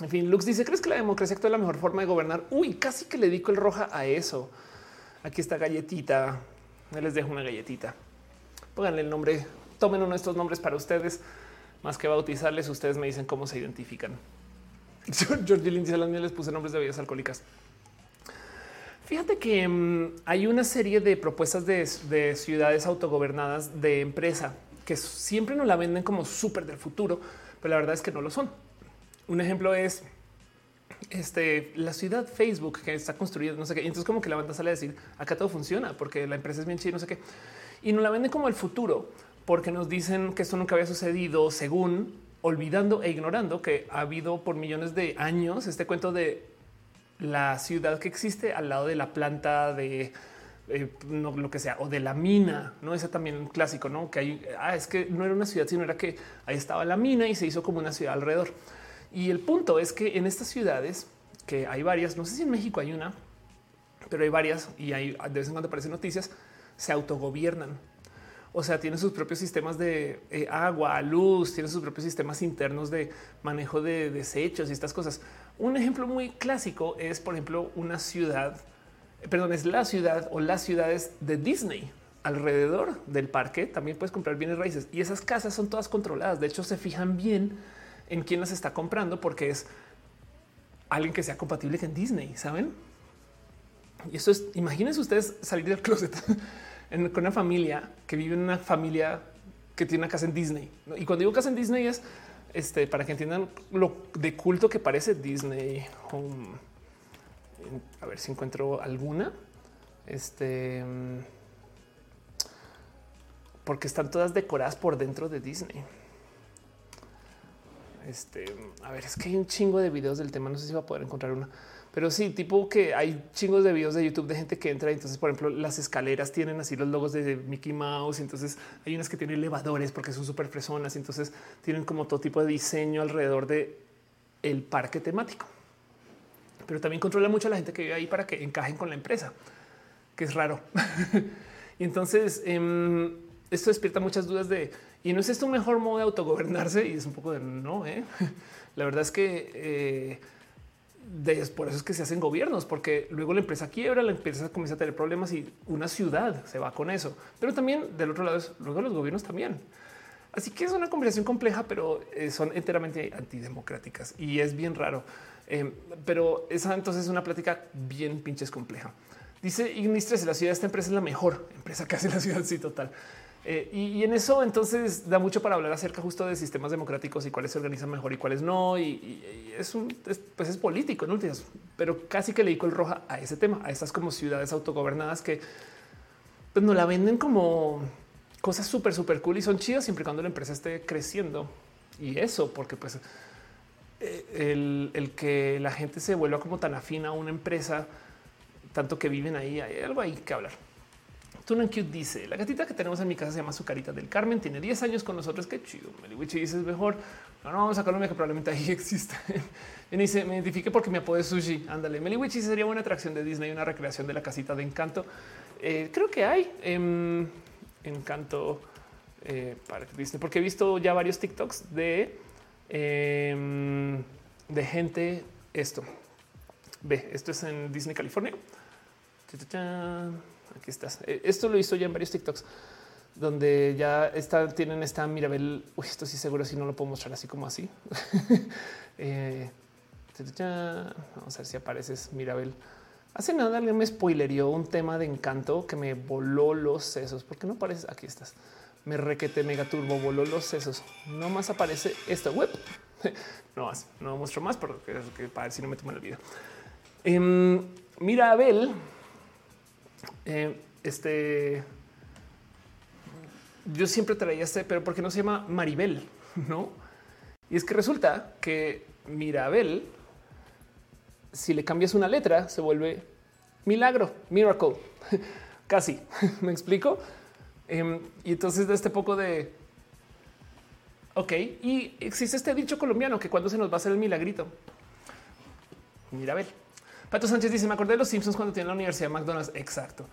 En fin, Lux dice: ¿Crees que la democracia actúa la mejor forma de gobernar? Uy, casi que le dedico el roja a eso. Aquí está galletita. les dejo una galletita. Pónganle el nombre, tomen uno de estos nombres para ustedes, más que bautizarles. Ustedes me dicen cómo se identifican. George Lynn dice: Las mías les puse nombres de bebidas alcohólicas. Fíjate que mm, hay una serie de propuestas de, ciudades autogobernadas de empresa que siempre nos la venden como súper del futuro, pero la verdad es que no lo son. Un ejemplo es este, la ciudad Facebook que está construida, no sé qué. entonces como que la banda sale a decir acá todo funciona porque la empresa es bien chida, no sé qué. Y nos la venden como el futuro porque nos dicen que esto nunca había sucedido según olvidando e ignorando que ha habido por millones de años este cuento de la ciudad que existe al lado de la planta de eh, no, lo que sea, o de la mina, no es también un clásico, no que hay, ah, es que no era una ciudad, sino era que ahí estaba la mina y se hizo como una ciudad alrededor. Y el punto es que en estas ciudades, que hay varias, no sé si en México hay una, pero hay varias y hay de vez en cuando aparecen noticias, se autogobiernan. O sea, tienen sus propios sistemas de eh, agua, luz, tienen sus propios sistemas internos de manejo de desechos y estas cosas. Un ejemplo muy clásico es, por ejemplo, una ciudad, perdón, es la ciudad o las ciudades de Disney. Alrededor del parque también puedes comprar bienes raíces y esas casas son todas controladas. De hecho, se fijan bien en quién las está comprando porque es alguien que sea compatible con Disney, ¿saben? Y eso es, imagínense ustedes salir del closet con una familia que vive en una familia que tiene una casa en Disney. Y cuando digo casa en Disney es este, para que entiendan lo de culto que parece Disney A ver si encuentro alguna. Este, porque están todas decoradas por dentro de Disney. Este, a ver, es que hay un chingo de videos del tema. No sé si va a poder encontrar una, pero sí, tipo que hay chingos de videos de YouTube de gente que entra. Entonces, por ejemplo, las escaleras tienen así los logos de Mickey Mouse. Entonces hay unas que tienen elevadores porque son súper fresonas. Entonces tienen como todo tipo de diseño alrededor de el parque temático. Pero también controla mucho a la gente que vive ahí para que encajen con la empresa, que es raro. y entonces em, esto despierta muchas dudas de y no es esto un mejor modo de autogobernarse y es un poco de no. ¿eh? La verdad es que eh, por eso es que se hacen gobiernos, porque luego la empresa quiebra, la empresa comienza a tener problemas y una ciudad se va con eso. Pero también del otro lado, es, luego los gobiernos también. Así que es una conversación compleja, pero eh, son enteramente antidemocráticas y es bien raro. pero esa entonces es una plática bien pinches compleja. Dice Ignistres, la ciudad de esta empresa es la mejor empresa que hace la ciudad. Sí, total. Eh, y, en eso entonces da mucho para hablar acerca justo de sistemas democráticos y cuáles se organizan mejor y cuáles no. Y, es un, pues es político, ¿no? Pero casi que le digo el roja a ese tema, a estas como ciudades autogobernadas que pues, no la venden como cosas súper, súper cool y son chidas siempre y cuando la empresa esté creciendo. Y eso, porque pues eh, el, el que la gente se vuelva como tan afina a una empresa, tanto que viven ahí, hay algo ahí que hablar. Tunan Cute dice la gatita que tenemos en mi casa se llama Zucarita del Carmen. Tiene 10 años con nosotros. Qué chido. Meliwichi dice es mejor. No, no vamos a Colombia que probablemente ahí existe. y dice me identifique porque me apodo sushi. Ándale. Meliwichi sería buena atracción de Disney, una recreación de la casita de encanto. Eh, creo que hay em, encanto eh, para Disney, porque he visto ya varios TikToks de, em, de gente esto Ve, esto es en Disney, California. Aquí estás. Eh, esto lo hizo ya en varios TikToks donde ya está, tienen esta Mirabel. Uy, esto sí seguro si no lo puedo mostrar así como así. eh, vamos a ver si apareces Mirabel. Hace nada alguien me spoilerió un tema de encanto que me voló los sesos. ¿Por qué no aparece? Aquí estás. Me requete mega turbo, voló los sesos. No más aparece esta web. no más, no muestro más porque para ver si no me toman el video. Eh, Mirabel, eh, este yo siempre traía este, pero porque no se llama Maribel, no? Y es que resulta que Mirabel, si le cambias una letra, se vuelve milagro, miracle, casi. Me explico. Em, y entonces de este poco de ok. Y existe este dicho colombiano que cuando se nos va a hacer el milagrito, Mirabel. Pato Sánchez dice: Me acordé de los Simpsons cuando tiene la universidad McDonald's. Exacto.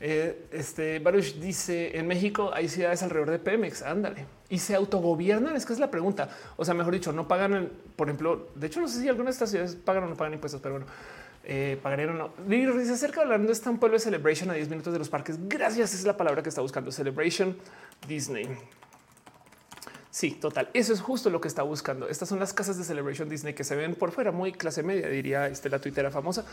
Eh, este Baruch dice en México hay ciudades alrededor de Pemex. Ándale y se autogobiernan. Es que es la pregunta. O sea, mejor dicho, no pagan, por ejemplo, de hecho, no sé si algunas de estas ciudades pagan o no pagan impuestos, pero bueno, eh, pagarían o no. Dice acerca hablando está un pueblo de Celebration a 10 minutos de los parques. Gracias. es la palabra que está buscando. Celebration Disney. Sí, total. Eso es justo lo que está buscando. Estas son las casas de Celebration Disney que se ven por fuera muy clase media, diría este, la tuitera famosa.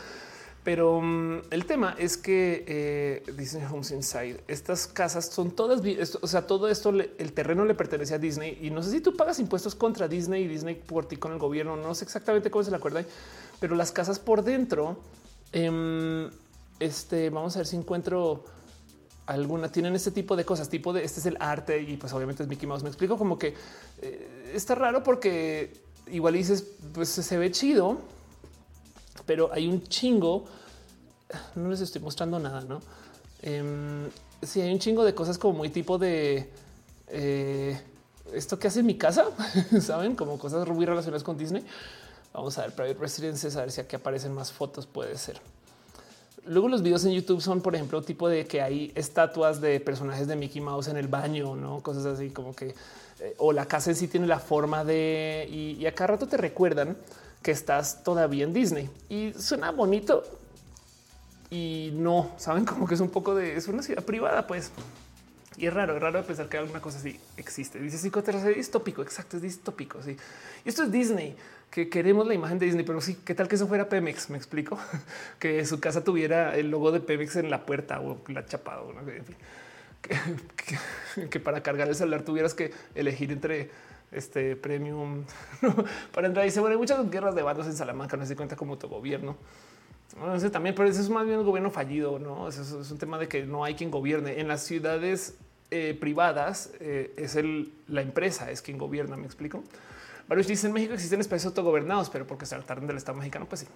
Pero mm, el tema es que eh, Disney Homes Inside, estas casas son todas, o sea, todo esto, el terreno le pertenece a Disney y no sé si tú pagas impuestos contra Disney y Disney por ti con el gobierno, no sé exactamente cómo se le acuerda, pero las casas por dentro, em, este, vamos a ver si encuentro alguna, tienen este tipo de cosas, tipo de, este es el arte y pues obviamente es Mickey Mouse, me explico como que eh, está raro porque igual dices, pues se ve chido, pero hay un chingo. No les estoy mostrando nada, no? Eh, sí, hay un chingo de cosas como muy tipo de eh, esto que hace en mi casa, saben, como cosas muy relacionadas con Disney. Vamos a ver private residences, a ver si aquí aparecen más fotos. Puede ser. Luego los videos en YouTube son, por ejemplo, tipo de que hay estatuas de personajes de Mickey Mouse en el baño, no cosas así como que eh, o la casa en sí tiene la forma de y, y acá rato te recuerdan que estás todavía en Disney y suena bonito y no saben como que es un poco de es una ciudad privada, pues. Y es raro, es raro pensar que alguna cosa así existe. Dice psicoterapia es distópico. Exacto, es distópico. Sí, y esto es Disney, que queremos la imagen de Disney, pero sí, qué tal que eso fuera Pemex? Me explico que su casa tuviera el logo de Pemex en la puerta o la chapa o que para cargar el celular tuvieras que elegir entre este premium para entrar. Dice, bueno, hay muchas guerras de bandos en Salamanca, no se cuenta como autogobierno. Bueno, sé también, pero eso es más bien un gobierno fallido, no? Eso es un tema de que no hay quien gobierne en las ciudades eh, privadas. Eh, es el, la empresa es quien gobierna. Me explico. Varios dicen en México existen espacios autogobernados, pero porque se tardan del Estado mexicano, pues sí.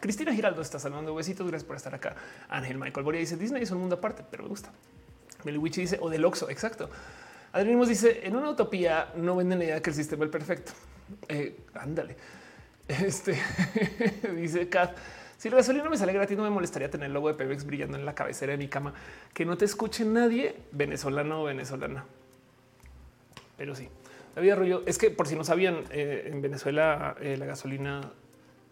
Cristina Giraldo está saludando besitos. Gracias por estar acá. Ángel Michael Boria dice Disney es un mundo aparte, pero me gusta. Meliwichi dice o del Oxo. Exacto. Adrián dice en una utopía no venden la idea que el sistema es perfecto. Eh, ándale. Este dice Kat. Si la gasolina me sale gratis, no me molestaría tener el logo de Pemex brillando en la cabecera de mi cama. Que no te escuche nadie venezolano o venezolana. Pero sí, David Arroyo es que por si no sabían, eh, en Venezuela eh, la gasolina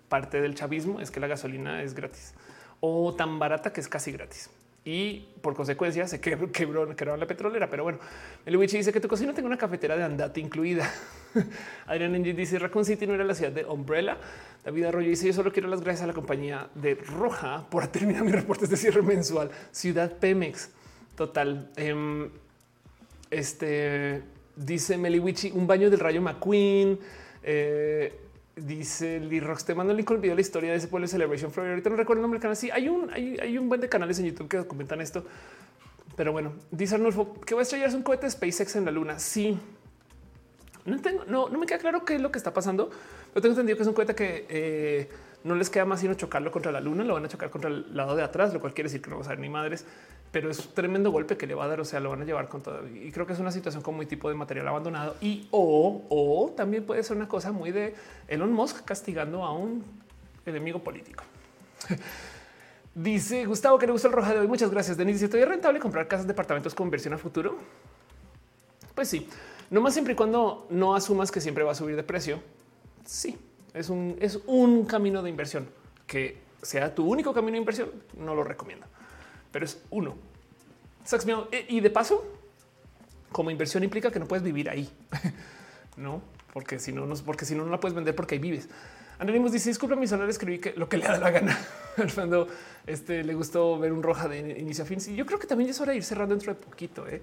parte del chavismo es que la gasolina es gratis o tan barata que es casi gratis y por consecuencia se quebró, quebró, quebró la petrolera. Pero bueno, el Wichi dice que tu cocina tengo una cafetera de andate incluida. Adrián Engine dice Raccoon City no era la ciudad de Umbrella. David Arroyo dice yo solo quiero las gracias a la compañía de Roja por terminar mis reportes de cierre mensual. Ciudad Pemex. Total. Em, este dice Meliwichi, un baño del rayo McQueen. Eh, Dice Lee Rox, te mando el link con el video de la historia de ese pueblo de Celebration Florida. Ahorita no recuerdo el nombre del canal. Sí, hay un, hay, un buen de canales en YouTube que documentan esto. Pero bueno, dice Arnulfo que va a estrellarse un cohete SpaceX en la luna. Sí, no tengo, no, no me queda claro qué es lo que está pasando. Pero tengo entendido que es un cohete que eh, no les queda más sino chocarlo contra la luna, lo van a chocar contra el lado de atrás, lo cual quiere decir que no va a ser ni madres pero es un tremendo golpe que le va a dar. O sea, lo van a llevar con todo. Y creo que es una situación como muy tipo de material abandonado y o, o también puede ser una cosa muy de Elon Musk castigando a un enemigo político. Dice Gustavo que le gusta el roja de hoy. Muchas gracias. Denis dice: ¿Todavía es rentable comprar casas, departamentos con inversión a futuro? Pues sí, no más siempre y cuando no asumas que siempre va a subir de precio. Sí, es un, es un camino de inversión que sea tu único camino de inversión, no lo recomiendo, pero es uno. Y de paso, como inversión implica que no puedes vivir ahí, no? Porque si no, no porque si no, no la puedes vender porque ahí vives. Anónimos dice: Disculpa, mi solar escribí que lo que le da la gana. Fondo este, le gustó ver un roja de inicio a fin. Y yo creo que también es hora de ir cerrando dentro de poquito. ¿eh?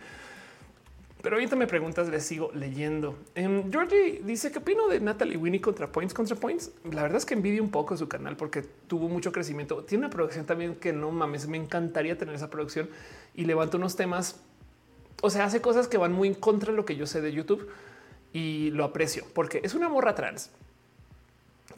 Pero ahorita me preguntas, les sigo leyendo. Um, Georgie dice que opino de Natalie Winnie contra Points contra Points. La verdad es que envidio un poco su canal porque tuvo mucho crecimiento. Tiene una producción también que no mames, me encantaría tener esa producción y levanta unos temas. O sea, hace cosas que van muy en contra de lo que yo sé de YouTube y lo aprecio porque es una morra trans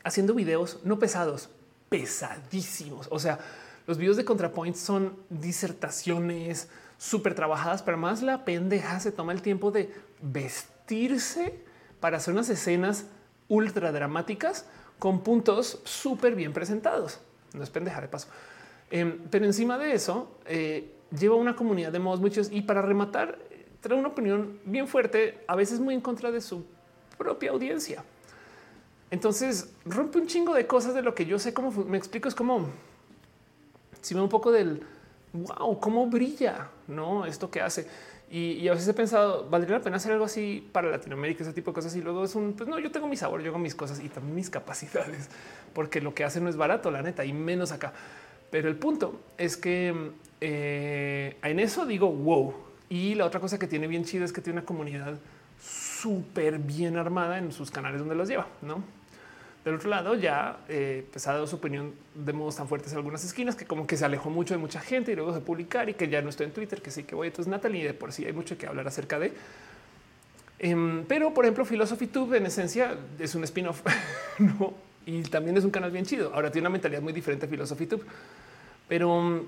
haciendo videos no pesados, pesadísimos. O sea, los videos de ContraPoint son disertaciones súper trabajadas, pero más la pendeja se toma el tiempo de vestirse para hacer unas escenas ultra dramáticas con puntos súper bien presentados. No es pendeja de paso. Em, pero encima de eso, eh, lleva una comunidad de modos muchos y para rematar, trae una opinión bien fuerte, a veces muy en contra de su propia audiencia. Entonces rompe un chingo de cosas de lo que yo sé. Cómo me explico, es como si me un poco del wow, cómo brilla, no esto que hace. Y, a veces he pensado, valdría la pena hacer algo así para Latinoamérica, ese tipo de cosas. Y luego es un, pues no, yo tengo mi sabor, yo hago mis cosas y también mis capacidades, porque lo que hace no es barato, la neta, y menos acá. Pero el punto es que eh, en eso digo wow. Y la otra cosa que tiene bien chida es que tiene una comunidad súper bien armada en sus canales donde los lleva, no? Del otro lado, ya eh, pues ha dado su opinión de modos tan fuertes en algunas esquinas que como que se alejó mucho de mucha gente y luego de publicar y que ya no estoy en Twitter, que sí que voy. Entonces, Natalie, de por sí hay mucho que hablar acerca de. Em, pero, por ejemplo, Philosophy Tube en esencia es un spin-off ¿no? y también es un canal bien chido. Ahora tiene una mentalidad muy diferente a Philosophy Tube, pero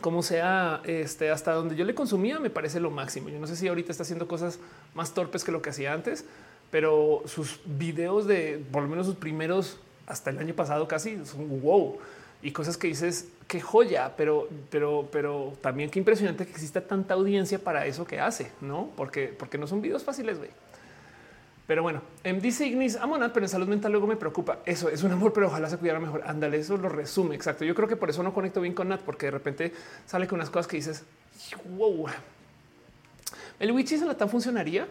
como sea, este, hasta donde yo le consumía, me parece lo máximo. Yo no sé si ahorita está haciendo cosas más torpes que lo que hacía antes, pero sus videos de por lo menos sus primeros hasta el año pasado casi son wow y cosas que dices qué joya, pero, pero, pero también qué impresionante que exista tanta audiencia para eso que hace, no? Porque, porque no son videos fáciles, güey. Pero bueno, em, dice Ignis, amo Nat, pero en salud mental luego me preocupa. Eso es un amor, pero ojalá se cuidara mejor. Ándale, eso lo resume. Exacto. Yo creo que por eso no conecto bien con Nat, porque de repente sale con unas cosas que dices, wow. El Witchy la tan funcionaría.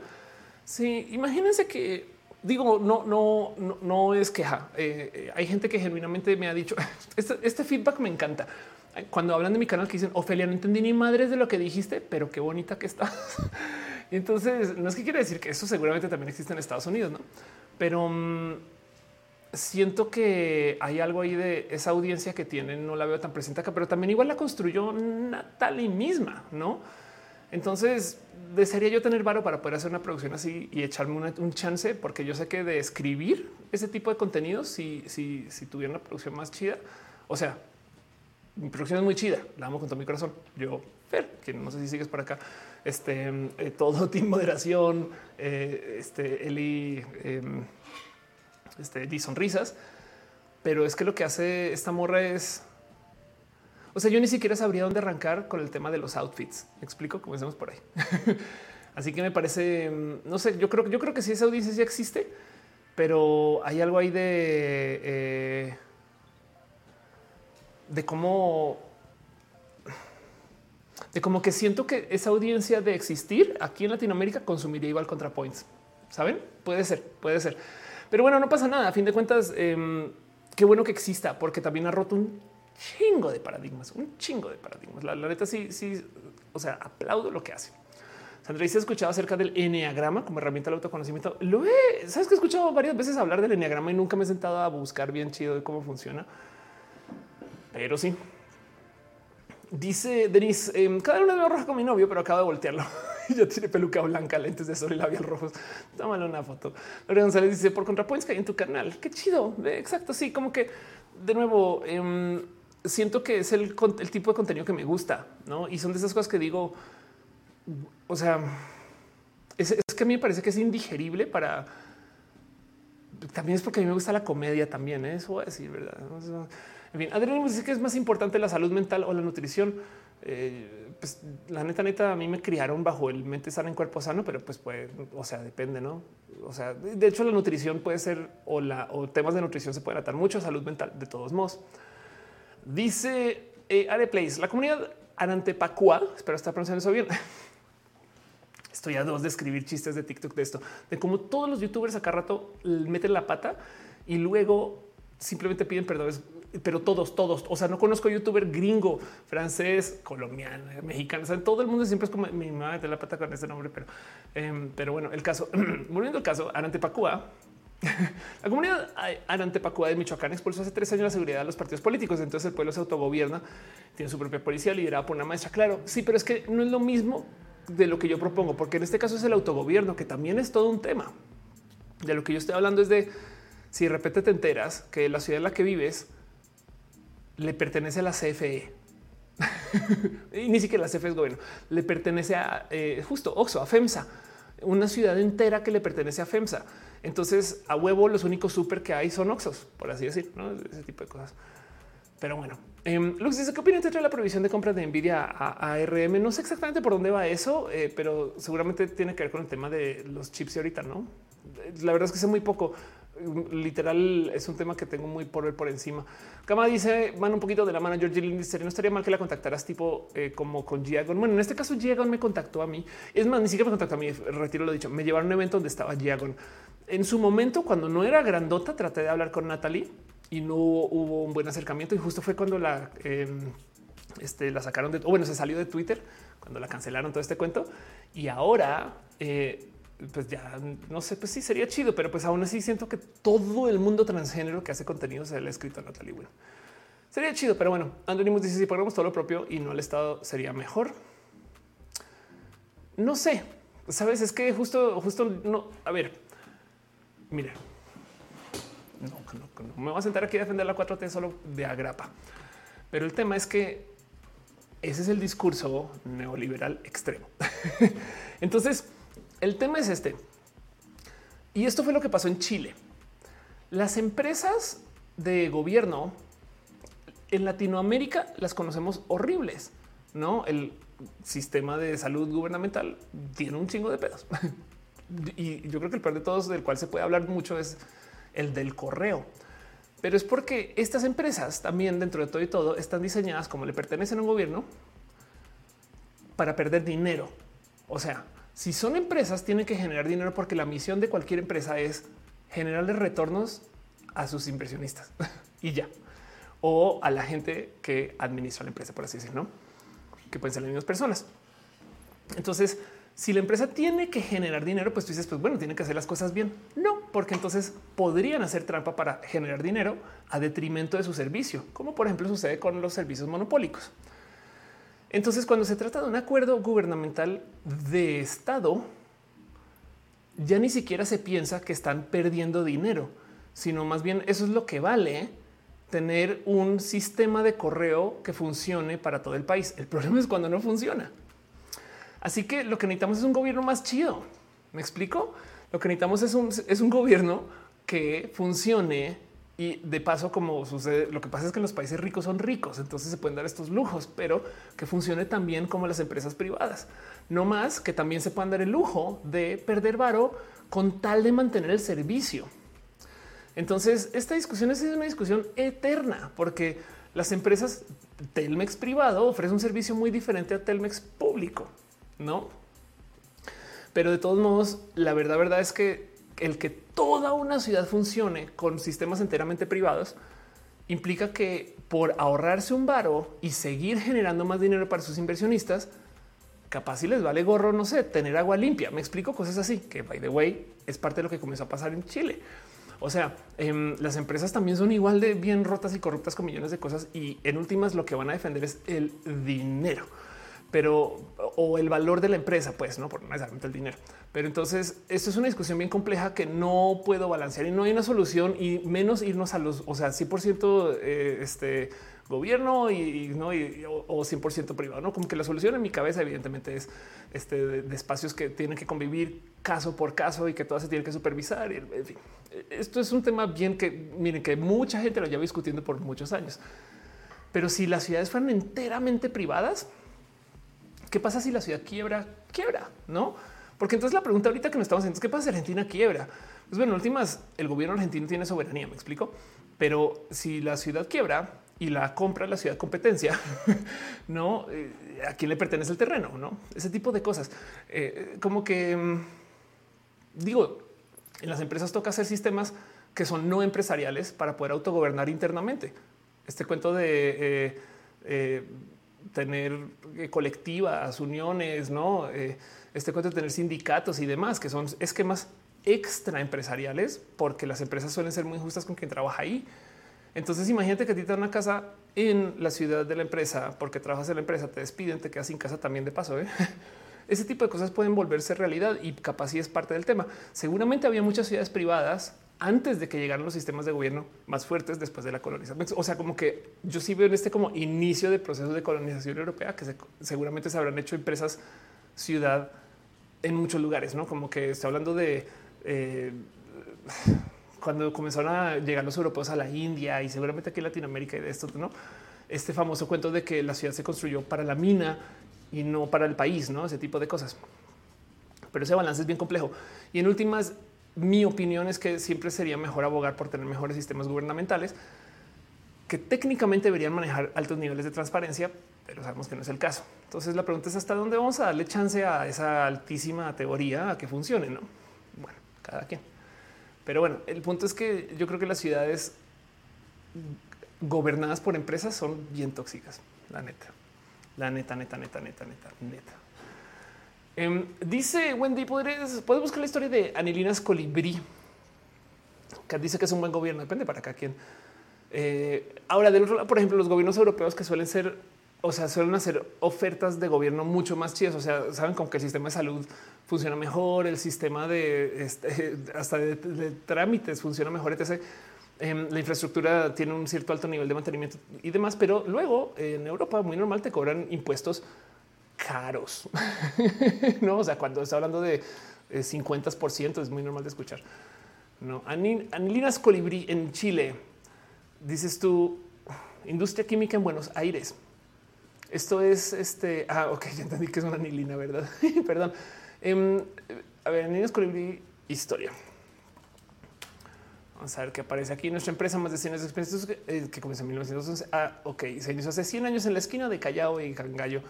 Sí, imagínense que digo, no, no, no, no es queja. Eh, eh, hay gente que genuinamente me ha dicho este, este, feedback me encanta. Cuando hablan de mi canal que dicen Ofelia, no entendí ni madres de lo que dijiste, pero qué bonita que estás. entonces no es que quiere decir que eso seguramente también existe en Estados Unidos, no? Pero mm, siento que hay algo ahí de esa audiencia que tienen. No la veo tan presente acá, pero también igual la construyó Natalie misma, no? Entonces desearía yo tener varo para poder hacer una producción así y echarme un chance, porque yo sé que de escribir ese tipo de contenidos, si, si, si tuviera una producción más chida, o sea, mi producción es muy chida, la amo con todo mi corazón. Yo, Fer, que no sé si sigues por acá, este eh, todo team moderación, eh, este Eli, em, este di sonrisas, pero es que lo que hace esta morra es o sea, yo ni siquiera sabría dónde arrancar con el tema de los outfits. ¿Me explico? Como decimos por ahí. Así que me parece, mm, no sé, yo creo, yo creo que sí esa audiencia sí existe, pero hay algo ahí de, eh, de cómo, de que siento que esa audiencia de existir aquí en Latinoamérica consumiría igual ContraPoints. Saben? Puede ser, puede ser. Pero bueno, no pasa nada. A fin de cuentas, em, qué bueno que exista, porque también ha roto un chingo de paradigmas, un chingo de paradigmas. La, neta sí, sí, o sea, aplaudo lo que hace. Sandra dice, he escuchado acerca del enneagrama como herramienta del autoconocimiento. Lo he, sabes que he escuchado varias veces hablar del enneagrama y nunca me he sentado a buscar bien chido de cómo funciona. Pero sí. Dice Denis, em, cada uno de roja con mi novio, pero acabo de voltearlo. ya tiene peluca blanca, lentes de sol y labial rojos. Tómale una foto. Lorena González dice, por contrapoints que hay en tu canal. Qué chido. Exacto, sí, como que de nuevo... Eh, siento que es el, tipo de contenido que me gusta, ¿no? Y son de esas cosas que digo, o sea, es, que a mí me parece que es indigerible para... También es porque a mí me gusta la comedia también, ¿eh? eso voy a decir, ¿verdad? en fin, Adrián dice que es más importante la salud mental o la nutrición. Eh, pues, la neta, neta, a mí me criaron bajo el mente sana en cuerpo sano, pero pues puede, o sea, depende, ¿no? O sea, de hecho la nutrición puede ser o la o temas de nutrición se pueden atar mucho a salud mental de todos modos. Dice eh, Areplace, la comunidad Arantepacua, espero estar pronunciando eso bien. Estoy a dos de escribir chistes de TikTok de esto, de cómo todos los youtubers acá rato meten la pata y luego simplemente piden perdón pero todos, todos. O sea, no conozco youtuber gringo, francés, colombiano, mexicano. O sea, todo el mundo siempre es como mi madre de la pata con ese nombre, pero, em, pero bueno, el caso, volviendo al caso, Arantepacúa, la comunidad Arantepacúa de Michoacán expulsó hace tres años la seguridad de los partidos políticos. Entonces el pueblo se autogobierna, tiene su propia policía liderada por una maestra. Claro, sí, pero es que no es lo mismo de lo que yo propongo, porque en este caso es el autogobierno, que también es todo un tema. De lo que yo estoy hablando es de si de repente te enteras que la ciudad en la que vives le pertenece a la CFE. y ni siquiera la CFE es gobierno, le pertenece a eh, justo Oxo, a FEMSA, una ciudad entera que le pertenece a FEMSA. Entonces, a huevo, los únicos súper que hay son Oxos, por así decir, ¿no? ese tipo de cosas. Pero bueno, eh, Lux dice qué te trae la prohibición de compras de Nvidia a, ARM. No sé exactamente por dónde va eso, eh, pero seguramente tiene que ver con el tema de los chips y ahorita, no? La verdad es que sé muy poco literal es un tema que tengo muy por por encima. Cama dice, van un poquito de la mano. George dice, no estaría mal que la contactaras tipo eh, como con Giagon. Bueno, en este caso Giagon me contactó a mí. Es más, ni siquiera me contactó a mí, retiro lo dicho. Me llevaron a un evento donde estaba Giagon. En su momento, cuando no era grandota, traté de hablar con Natalie y no hubo un buen acercamiento. Y justo fue cuando la, em, este, la sacaron de, bueno, se salió de Twitter, cuando la cancelaron todo este cuento. Y ahora... Eh, pues ya no sé, pues sí sería chido, pero pues aún así siento que todo el mundo transgénero que hace contenido se le ha escrito a Natalie sería chido, pero bueno, Andonimus dice si ponemos todo lo propio y no el Estado sería mejor. No sé, sabes, es que justo, justo no. A ver, mira, no, no, no, me voy a sentar aquí a defender la 4T solo de agrapa, pero el tema es que ese es el discurso neoliberal extremo. Entonces, el tema es este. Y esto fue lo que pasó en Chile. Las empresas de gobierno en Latinoamérica las conocemos horribles, no? El sistema de salud gubernamental tiene un chingo de pedos. y yo creo que el peor de todos, del cual se puede hablar mucho, es el del correo. Pero es porque estas empresas también dentro de todo y todo están diseñadas como le pertenecen a un gobierno para perder dinero. O sea, si son empresas, tienen que generar dinero porque la misión de cualquier empresa es generarle retornos a sus inversionistas y ya. O a la gente que administra la empresa, por así decirlo, que pueden ser las mismas personas. Entonces, si la empresa tiene que generar dinero, pues tú dices, pues bueno, tiene que hacer las cosas bien. No, porque entonces podrían hacer trampa para generar dinero a detrimento de su servicio, como por ejemplo sucede con los servicios monopólicos. Entonces, cuando se trata de un acuerdo gubernamental de Estado, ya ni siquiera se piensa que están perdiendo dinero, sino más bien eso es lo que vale tener un sistema de correo que funcione para todo el país. El problema es cuando no funciona. Así que lo que necesitamos es un gobierno más chido. ¿Me explico? Lo que necesitamos es un, es un gobierno que funcione y de paso, como sucede, lo que pasa es que los países ricos son ricos, entonces se pueden dar estos lujos, pero que funcione también como las empresas privadas. No más que también se puedan dar el lujo de perder varo con tal de mantener el servicio. Entonces, esta discusión es una discusión eterna porque las empresas Telmex privado ofrece un servicio muy diferente a Telmex público, no? Pero de todos modos, la verdad, verdad es que el que toda una ciudad funcione con sistemas enteramente privados implica que por ahorrarse un varo y seguir generando más dinero para sus inversionistas, capaz si les vale gorro, no sé, tener agua limpia. Me explico cosas así, que by the way es parte de lo que comenzó a pasar en Chile. O sea, em, las empresas también son igual de bien rotas y corruptas con millones de cosas y en últimas lo que van a defender es el dinero pero o el valor de la empresa, pues no por necesariamente el dinero. Pero entonces esto es una discusión bien compleja que no puedo balancear y no hay una solución y menos irnos a los, o sea, 100% eh, este gobierno y, no o, 100% privado, no como que la solución en mi cabeza evidentemente es este de, espacios que tienen que convivir caso por caso y que todo se tiene que supervisar. En fin, esto es un tema bien que miren que mucha gente lo lleva discutiendo por muchos años. Pero si las ciudades fueran enteramente privadas, ¿qué pasa si la ciudad quiebra? Quiebra, ¿no? Porque entonces la pregunta ahorita que nos estamos haciendo es, ¿qué pasa si Argentina quiebra? Pues bueno, en últimas, el gobierno argentino tiene soberanía, me explico. Pero si la ciudad quiebra y la compra la ciudad competencia, no eh, a quién le pertenece el terreno, no ese tipo de cosas. Eh, como que mm, digo, en las empresas toca hacer sistemas que son no empresariales para poder autogobernar internamente. Este cuento de eh, tener colectivas, uniones, no este cuento de tener sindicatos y demás, que son esquemas extra empresariales, porque las empresas suelen ser muy justas con quien trabaja ahí. Entonces imagínate que a ti te dan una casa en la ciudad de la empresa porque trabajas en la empresa, te despiden, te quedas sin casa también de paso. ¿eh? Ese tipo de cosas pueden volverse realidad y capaz es parte del tema. Seguramente había muchas ciudades privadas antes de que llegaran los sistemas de gobierno más fuertes después de la colonización. O sea, como que yo sí veo en este como inicio de procesos de colonización europea que seguramente se habrán hecho empresas ciudad en muchos lugares, no como que está hablando de eh, cuando comenzaron a llegar los europeos a la India y seguramente aquí en Latinoamérica y de esto, no? Este famoso cuento de que la ciudad se construyó para la mina y no para el país, no ese tipo de cosas. Pero ese balance es bien complejo. Y en últimas, mi opinión es que siempre sería mejor abogar por tener mejores sistemas gubernamentales que técnicamente deberían manejar altos niveles de transparencia, pero sabemos que no es el caso. Entonces la pregunta es hasta dónde vamos a darle chance a esa altísima teoría a que funcione, ¿no? Bueno, cada quien. Pero bueno, el punto es que yo creo que las ciudades gobernadas por empresas son bien tóxicas, la neta. La neta, neta, neta, neta, neta, neta. Em, dice Wendy, ¿puedes, puedes buscar la historia de Anilinas Colibrí, que dice que es un buen gobierno, depende para cada quien. Eh, ahora, del otro lado, por ejemplo, los gobiernos europeos que suelen ser o sea, suelen hacer ofertas de gobierno mucho más chidas. O sea, saben como que el sistema de salud funciona mejor, el sistema de este, hasta de, trámites funciona mejor, etc. Em, la infraestructura tiene un cierto alto nivel de mantenimiento y demás, pero luego en Europa muy normal te cobran impuestos caros. no, o sea, cuando está hablando de 50 es muy normal de escuchar. No, Anilinas Colibrí en Chile. Dices tú, industria química en Buenos Aires. Esto es este. Ah, ok, ya entendí que es una anilina, verdad? Perdón. Em, a ver, niños colibrí, historia. Vamos a ver qué aparece aquí. Nuestra empresa más de 100 años de experiencias eh, que comenzó en 1911. Ah, ok, se inició hace 100 años en la esquina de Callao y Cangallo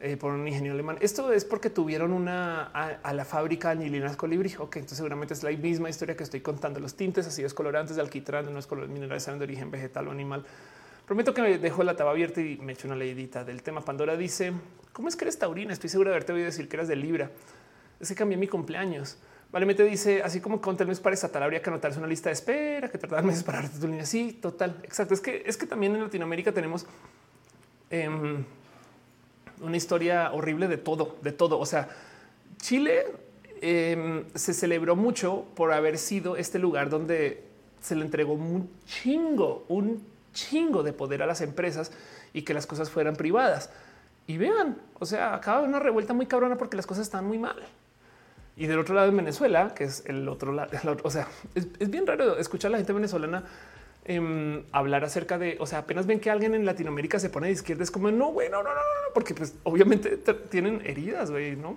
eh, por un ingeniero alemán. Esto es porque tuvieron una a, la fábrica anilinas colibrí. Ok, entonces seguramente es la misma historia que estoy contando. Los tintes, ácidos colorantes de alquitrán, de unos colores minerales de origen vegetal o animal Prometo que me dejo la taba abierta y me echo una leidita del tema. Pandora dice, ¿cómo es que eres taurina? Estoy segura de haberte oído decir que eras de Libra. Es que cambié mi cumpleaños. Vale, me te dice, así como con el mes para estatal habría que anotarse una lista de espera, que tardar meses para darte tu línea. Sí, total, exacto. Es que es que también en Latinoamérica tenemos em, una historia horrible de todo, de todo. O sea, Chile em, se celebró mucho por haber sido este lugar donde se le entregó un chingo, un chingo de poder a las empresas y que las cosas fueran privadas. Y vean, o sea, acaba una revuelta muy cabrona porque las cosas están muy mal. Y del otro lado en Venezuela, que es el otro lado, o sea, es, bien raro escuchar a la gente venezolana em, hablar acerca de, o sea, apenas ven que alguien en Latinoamérica se pone de izquierda, es como no, bueno, no, no, no, porque pues obviamente tienen heridas, güey, no?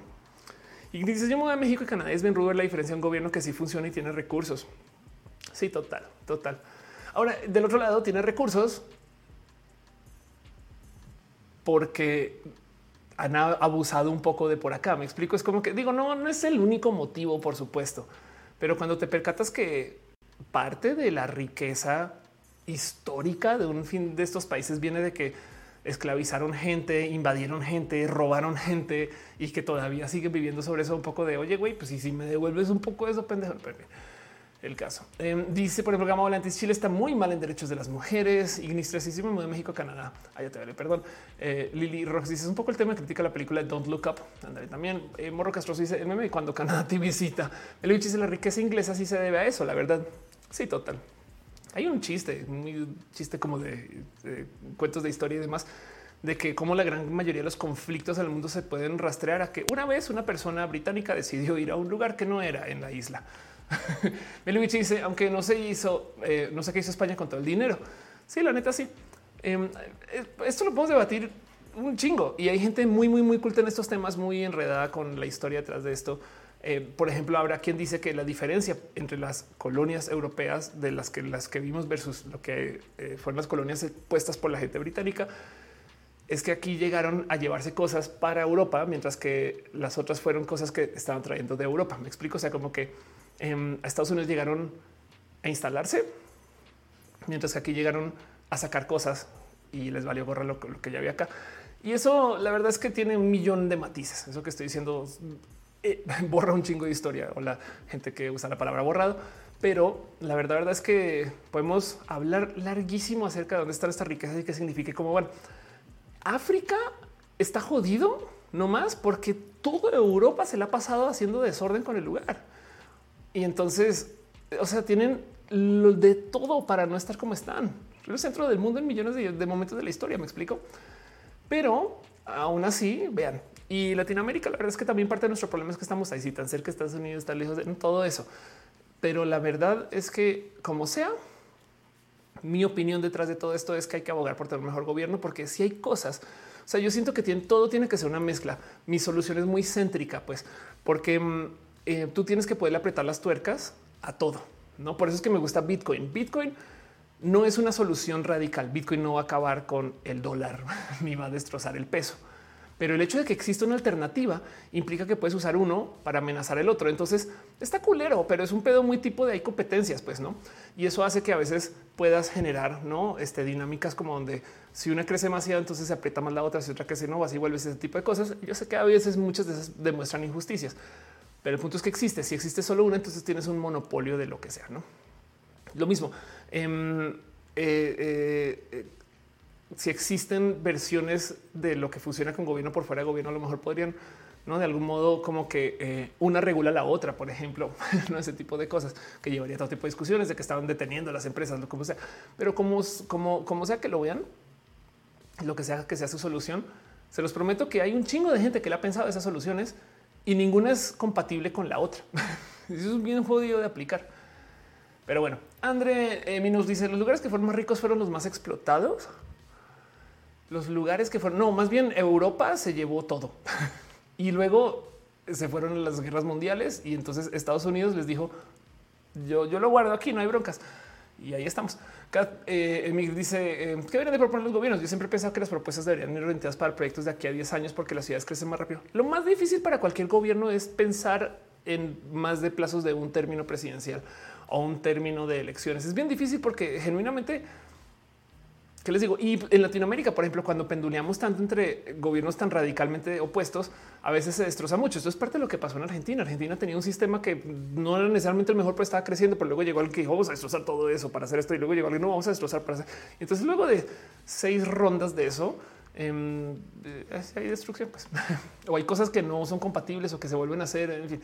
Y dices, yo me voy a México y Canadá, es bien rudo la diferencia de un gobierno que sí funciona y tiene recursos. Sí, total, total. Ahora, del otro lado, tiene recursos porque han abusado un poco de por acá. Me explico. Es como que digo, no, no es el único motivo, por supuesto, pero cuando te percatas que parte de la riqueza histórica de un fin de estos países viene de que esclavizaron gente, invadieron gente, robaron gente y que todavía siguen viviendo sobre eso un poco de oye, güey, pues si me devuelves un poco de eso, pendejo el caso. Em, dice por el programa Volantes, Chile está muy mal en derechos de las mujeres. Ignistrasísimo de México, Canadá. Allá te vale, perdón. Eh, Lili Rox dice es un poco el tema, critica la película Don't Look Up. Andale también. Eh, Morro Castro dice el meme cuando Canadá te visita. El dice la riqueza inglesa sí se debe a eso, la verdad. Sí, total. Hay un chiste, un chiste como de, cuentos de historia y demás de que como la gran mayoría de los conflictos en el mundo se pueden rastrear a que una vez una persona británica decidió ir a un lugar que no era en la isla Melovich dice, aunque no se hizo, eh, no sé qué hizo España con todo el dinero. Sí, la neta, sí. Em, eh, esto lo podemos debatir un chingo y hay gente muy, muy, muy culta en estos temas, muy enredada con la historia detrás de esto. Eh, por ejemplo, habrá quien dice que la diferencia entre las colonias europeas de las que las que vimos versus lo que eh, fueron las colonias puestas por la gente británica es que aquí llegaron a llevarse cosas para Europa, mientras que las otras fueron cosas que estaban trayendo de Europa. Me explico. O sea, como que em, a Estados Unidos llegaron a instalarse, mientras que aquí llegaron a sacar cosas y les valió gorra lo, que ya había acá. Y eso la verdad es que tiene un millón de matices. Eso que estoy diciendo eh, borra un chingo de historia o la gente que usa la palabra borrado. Pero la verdad, verdad es que podemos hablar larguísimo acerca de dónde están estas riquezas y qué significa. Como bueno, África está jodido no más porque toda Europa se la ha pasado haciendo desorden con el lugar. Y entonces, o sea, tienen lo de todo para no estar como están. El centro del mundo en millones de, momentos de la historia, me explico. Pero aún así, vean, y Latinoamérica, la verdad es que también parte de nuestro problema es que estamos ahí, si tan cerca Estados Unidos, tan lejos de todo eso. Pero la verdad es que, como sea, mi opinión detrás de todo esto es que hay que abogar por tener un mejor gobierno, porque si hay cosas, o sea, yo siento que tiene, todo tiene que ser una mezcla. Mi solución es muy céntrica, pues, porque mm, eh, tú tienes que poder apretar las tuercas a todo. No, por eso es que me gusta Bitcoin. Bitcoin no es una solución radical. Bitcoin no va a acabar con el dólar ni va a destrozar el peso. Pero el hecho de que exista una alternativa implica que puedes usar uno para amenazar el otro. Entonces está culero, pero es un pedo muy tipo de hay competencias, pues no. Y eso hace que a veces puedas generar no este, dinámicas como donde si una crece demasiado, entonces se aprieta más la otra, si otra crece no, vas y vuelves ese tipo de cosas. Yo sé que a veces muchas de esas demuestran injusticias, pero el punto es que existe. Si existe solo una, entonces tienes un monopolio de lo que sea. No lo mismo. Em, eh, eh, eh, si existen versiones de lo que funciona con gobierno por fuera de gobierno, a lo mejor podrían ¿no? de algún modo como que una regula la otra, por ejemplo, no ese tipo de cosas que llevaría a todo tipo de discusiones de que estaban deteniendo las empresas, lo como sea, pero como, como, como sea que lo vean, lo que sea que sea su solución, se los prometo que hay un chingo de gente que le ha pensado esas soluciones y ninguna es compatible con la otra. Eso es bien jodido de aplicar. Pero bueno, André eh, Minus dice los lugares que fueron más ricos fueron los más explotados. Los lugares que fueron, no, más bien Europa se llevó todo y luego se fueron las guerras mundiales y entonces Estados Unidos les dijo yo, yo lo guardo aquí, no hay broncas. Y ahí estamos. Eh, dice eh, que deberían de proponer los gobiernos. Yo siempre he pensado que las propuestas deberían ir orientadas para proyectos de aquí a 10 años porque las ciudades crecen más rápido. Lo más difícil para cualquier gobierno es pensar en más de plazos de un término presidencial o un término de elecciones. Es bien difícil porque genuinamente, ¿qué les digo? Y en Latinoamérica, por ejemplo, cuando penduleamos tanto entre gobiernos tan radicalmente opuestos, a veces se destroza mucho. Esto es parte de lo que pasó en Argentina. Argentina tenía un sistema que no era necesariamente el mejor, pero estaba creciendo, pero luego llegó alguien que dijo, vamos a destrozar todo eso para hacer esto, y luego llegó alguien, no vamos a destrozar para hacer. Entonces, luego de seis rondas de eso, em, eh, hay destrucción, pues, o hay cosas que no son compatibles o que se vuelven a hacer. En fin.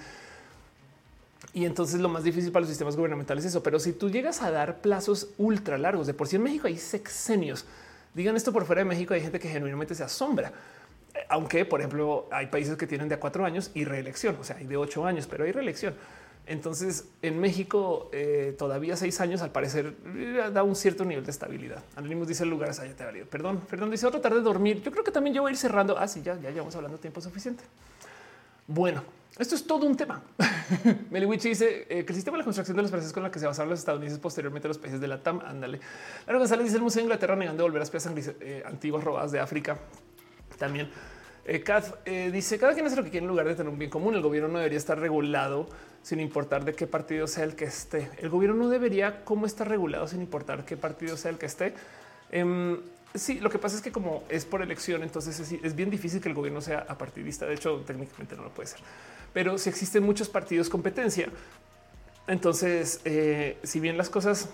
Y entonces lo más difícil para los sistemas gubernamentales es eso. Pero si tú llegas a dar plazos ultra largos, de por sí en México hay sexenios. Digan esto por fuera de México, hay gente que genuinamente se asombra. Eh, aunque, por ejemplo, hay países que tienen de a cuatro años y reelección, o sea, hay de ocho años, pero hay reelección. Entonces, en México, eh, todavía seis años, al parecer, eh, da un cierto nivel de estabilidad. Anonymous dice lugares allá te valido. Perdón, perdón, dice otra tarde de dormir. Yo creo que también yo voy a ir cerrando. Ah, sí, ya, ya llevamos hablando tiempo suficiente. Bueno, esto es todo un tema. Meliwich dice eh, que el sistema de la construcción de los países con la que se basaron los estadounidenses posteriormente los países de la TAM. Ándale. Laura González dice el Museo de Inglaterra negando volver a las piezas eh, antiguas robadas de África. También eh, eh, dice cada quien hace lo que quiere en lugar de tener un bien común. El gobierno no debería estar regulado sin importar de qué partido sea el que esté. El gobierno no debería cómo estar regulado sin importar qué partido sea el que esté. Em, Sí, lo que pasa es que como es por elección, entonces es, bien difícil que el gobierno sea apartidista. De hecho, técnicamente no lo puede ser. Pero si existen muchos partidos competencia, entonces, eh, si bien las cosas,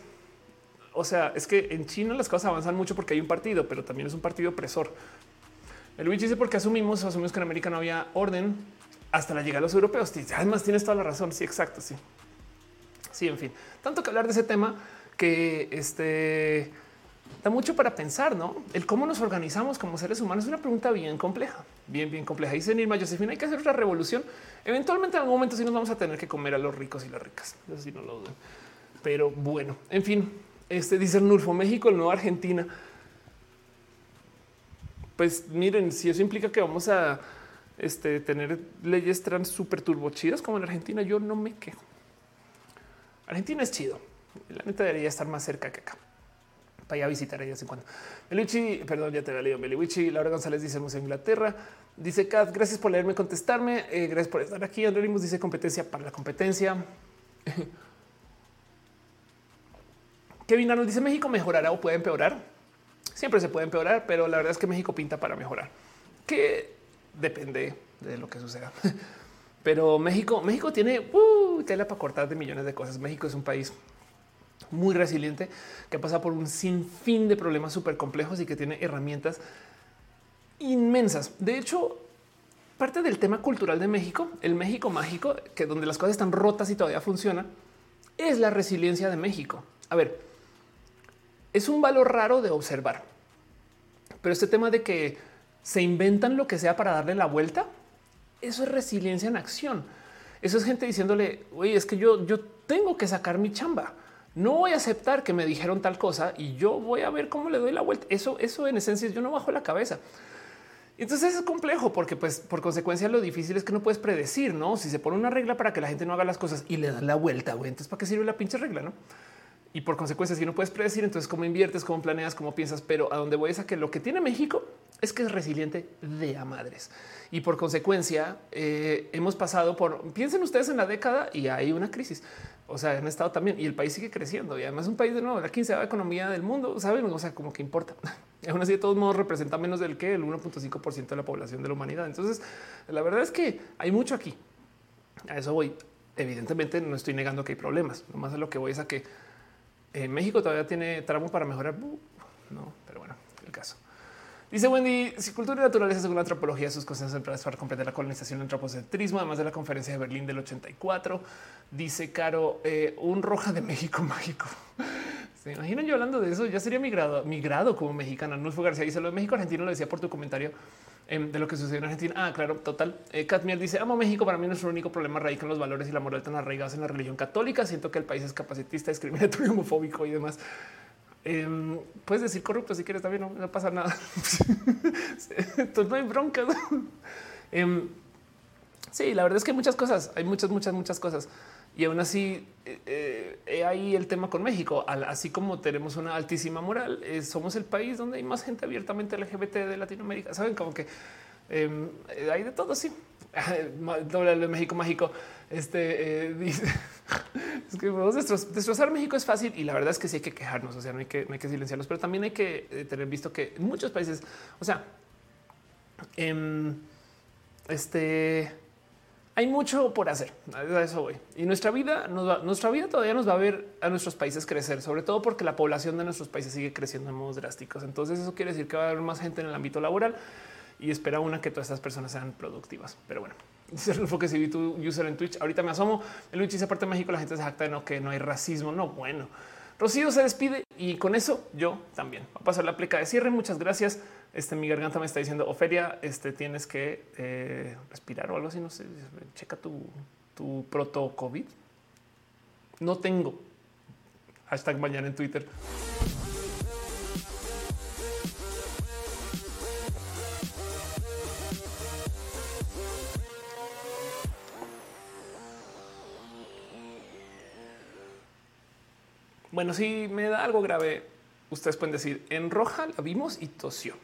o sea, es que en China las cosas avanzan mucho porque hay un partido, pero también es un partido opresor. El Luis dice porque asumimos, asumimos que en América no había orden hasta la llegada de los europeos. Además, tienes toda la razón. Sí, exacto. Sí, sí, en fin, tanto que hablar de ese tema que este da mucho para pensar, ¿no? El cómo nos organizamos como seres humanos es una pregunta bien compleja, bien, bien compleja. Dice Nirma Josefina, hay que hacer otra revolución. Eventualmente en algún momento sí nos vamos a tener que comer a los ricos y las ricas. Eso sí no lo dudo. Pero bueno, en fin, este dice Nurfo, México, el nuevo Argentina. pues miren, si eso implica que vamos a este, tener leyes trans súper turbochidas como en Argentina, yo no me quejo. Argentina es chido. La neta debería estar más cerca que acá. Para ir a visitar de vez en cuando. Meliwichi, perdón, ya te había leído. Meliwichi, Laura González dice Museo Inglaterra. Dice Kat, gracias por leerme, contestarme. Eh, gracias por estar aquí. André dice competencia para la competencia. Kevin nos dice México mejorará o puede empeorar. Siempre se puede empeorar, pero la verdad es que México pinta para mejorar, que depende de lo que suceda. Pero México, México tiene uh, tela para cortar de millones de cosas. México es un país muy resiliente que pasa por un sinfín de problemas súper complejos y que tiene herramientas inmensas. De hecho, parte del tema cultural de México, el México mágico, que donde las cosas están rotas y todavía funciona, es la resiliencia de México. A ver, es un valor raro de observar, pero este tema de que se inventan lo que sea para darle la vuelta, eso es resiliencia en acción. Eso es gente diciéndole, oye, es que yo, yo tengo que sacar mi chamba. No voy a aceptar que me dijeron tal cosa y yo voy a ver cómo le doy la vuelta. Eso, eso en esencia yo no bajo la cabeza. Entonces es complejo porque pues por consecuencia lo difícil es que no puedes predecir, ¿no? Si se pone una regla para que la gente no haga las cosas y le dan la vuelta, güey, entonces ¿para qué sirve la pinche regla, no? Y por consecuencia, si no puedes predecir, entonces cómo inviertes, cómo planeas, cómo piensas, pero a dónde voy es a que lo que tiene México es que es resiliente de a madres. Y por consecuencia, eh, hemos pasado por, piensen ustedes en la década y hay una crisis. O sea, han estado también y el país sigue creciendo y además un país de nuevo, la quinceava economía del mundo, saben? O sea, como que importa. Aún así, de todos modos, representa menos del que el 1.5% de la población de la humanidad. Entonces, la verdad es que hay mucho aquí. A eso voy. Evidentemente, no estoy negando que hay problemas. Lo más de lo que voy es a que en México todavía tiene tramo para mejorar. No, pero bueno, el caso. Dice Wendy, si cultura y naturaleza según la antropología, sus cosas empleadas para comprender la colonización el antropocentrismo, además de la conferencia de Berlín del 84. Dice Caro, eh, un roja de México mágico. Se imaginan yo hablando de eso, ya sería mi grado, mi grado como mexicana. Fue García dice lo de México argentino, lo decía por tu comentario de lo que sucedió en Argentina. Ah, claro, total. Eh, Katmiel dice: Amo México. Para mí, nuestro único problema radica en los valores y la moral tan arraigados en la religión católica. Siento que el país es capacitista, discriminatorio, homofóbico y demás. Em, puedes decir corrupto si quieres también, no, pasa nada. Entonces no hay bronca. Em, sí, la verdad es que hay muchas cosas, hay muchas, muchas, muchas cosas. Y aún así, eh, eh, ahí el tema con México, así como tenemos una altísima moral, eh, somos el país donde hay más gente abiertamente LGBT de Latinoamérica. Saben como que em, hay de todo, sí. Doble de México mágico. Este eh, es que destrozar México es fácil y la verdad es que sí hay que quejarnos. O sea, no hay que, no hay que silenciarlos, pero también hay que eh, tener visto que muchos países, o sea, em, este hay mucho por hacer. A eso voy. Y nuestra vida, nuestra vida todavía nos va a ver a nuestros países crecer, sobre todo porque la población de nuestros países sigue creciendo en modos drásticos. Entonces, eso quiere decir que va a haber más gente en el ámbito laboral y espera una que todas estas personas sean productivas. Pero bueno, dice el que si vi tu user en Twitch. Ahorita me asomo. El Twitch dice aparte de México, la gente se jacta de no que no hay racismo. No, bueno. Rocío se despide y con eso yo también. Va a pasar la pleca de cierre. Muchas gracias. Este mi garganta me está diciendo Ofelia, este tienes que eh, respirar o algo así. No sé, checa tu, tu proto COVID. No tengo. Hashtag mañana en Twitter. Bueno, si me da algo grave, ustedes pueden decir en roja la vimos y tosió.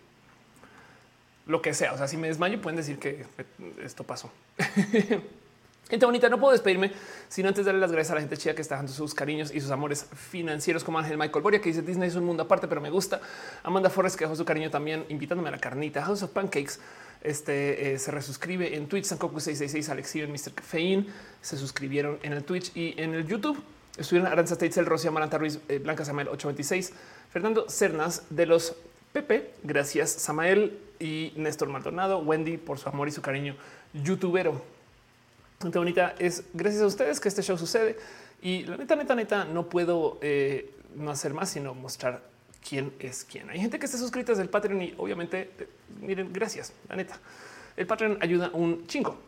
Lo que sea. O sea, si me desmayo, pueden decir que esto pasó. Gente bonita, no puedo despedirme sino antes darle las gracias a la gente chida que está dando sus cariños y sus amores financieros, como Ángel Michael Boria, que dice Disney es un mundo aparte, pero me gusta. Amanda Forrest, que dejó su cariño también invitándome a la carnita. House of Pancakes este eh, se resuscribe en Twitch. Sankoku 666, Alex y Mr. Fein se suscribieron en el Twitch y en el YouTube. Estuvieron Aranza Teitzel, Rocío Amaranta Ruiz, eh, Blanca Samael 826, Fernando Cernas de los Pepe, gracias Samael y Néstor Maldonado, Wendy por su amor y su cariño, youtubero. Gente bonita, es gracias a ustedes que este show sucede y la neta, neta, neta, no puedo eh, no hacer más sino mostrar quién es quién. Hay gente que está suscrita desde el Patreon y obviamente, miren, gracias, la neta el Patreon ayuda un chingo.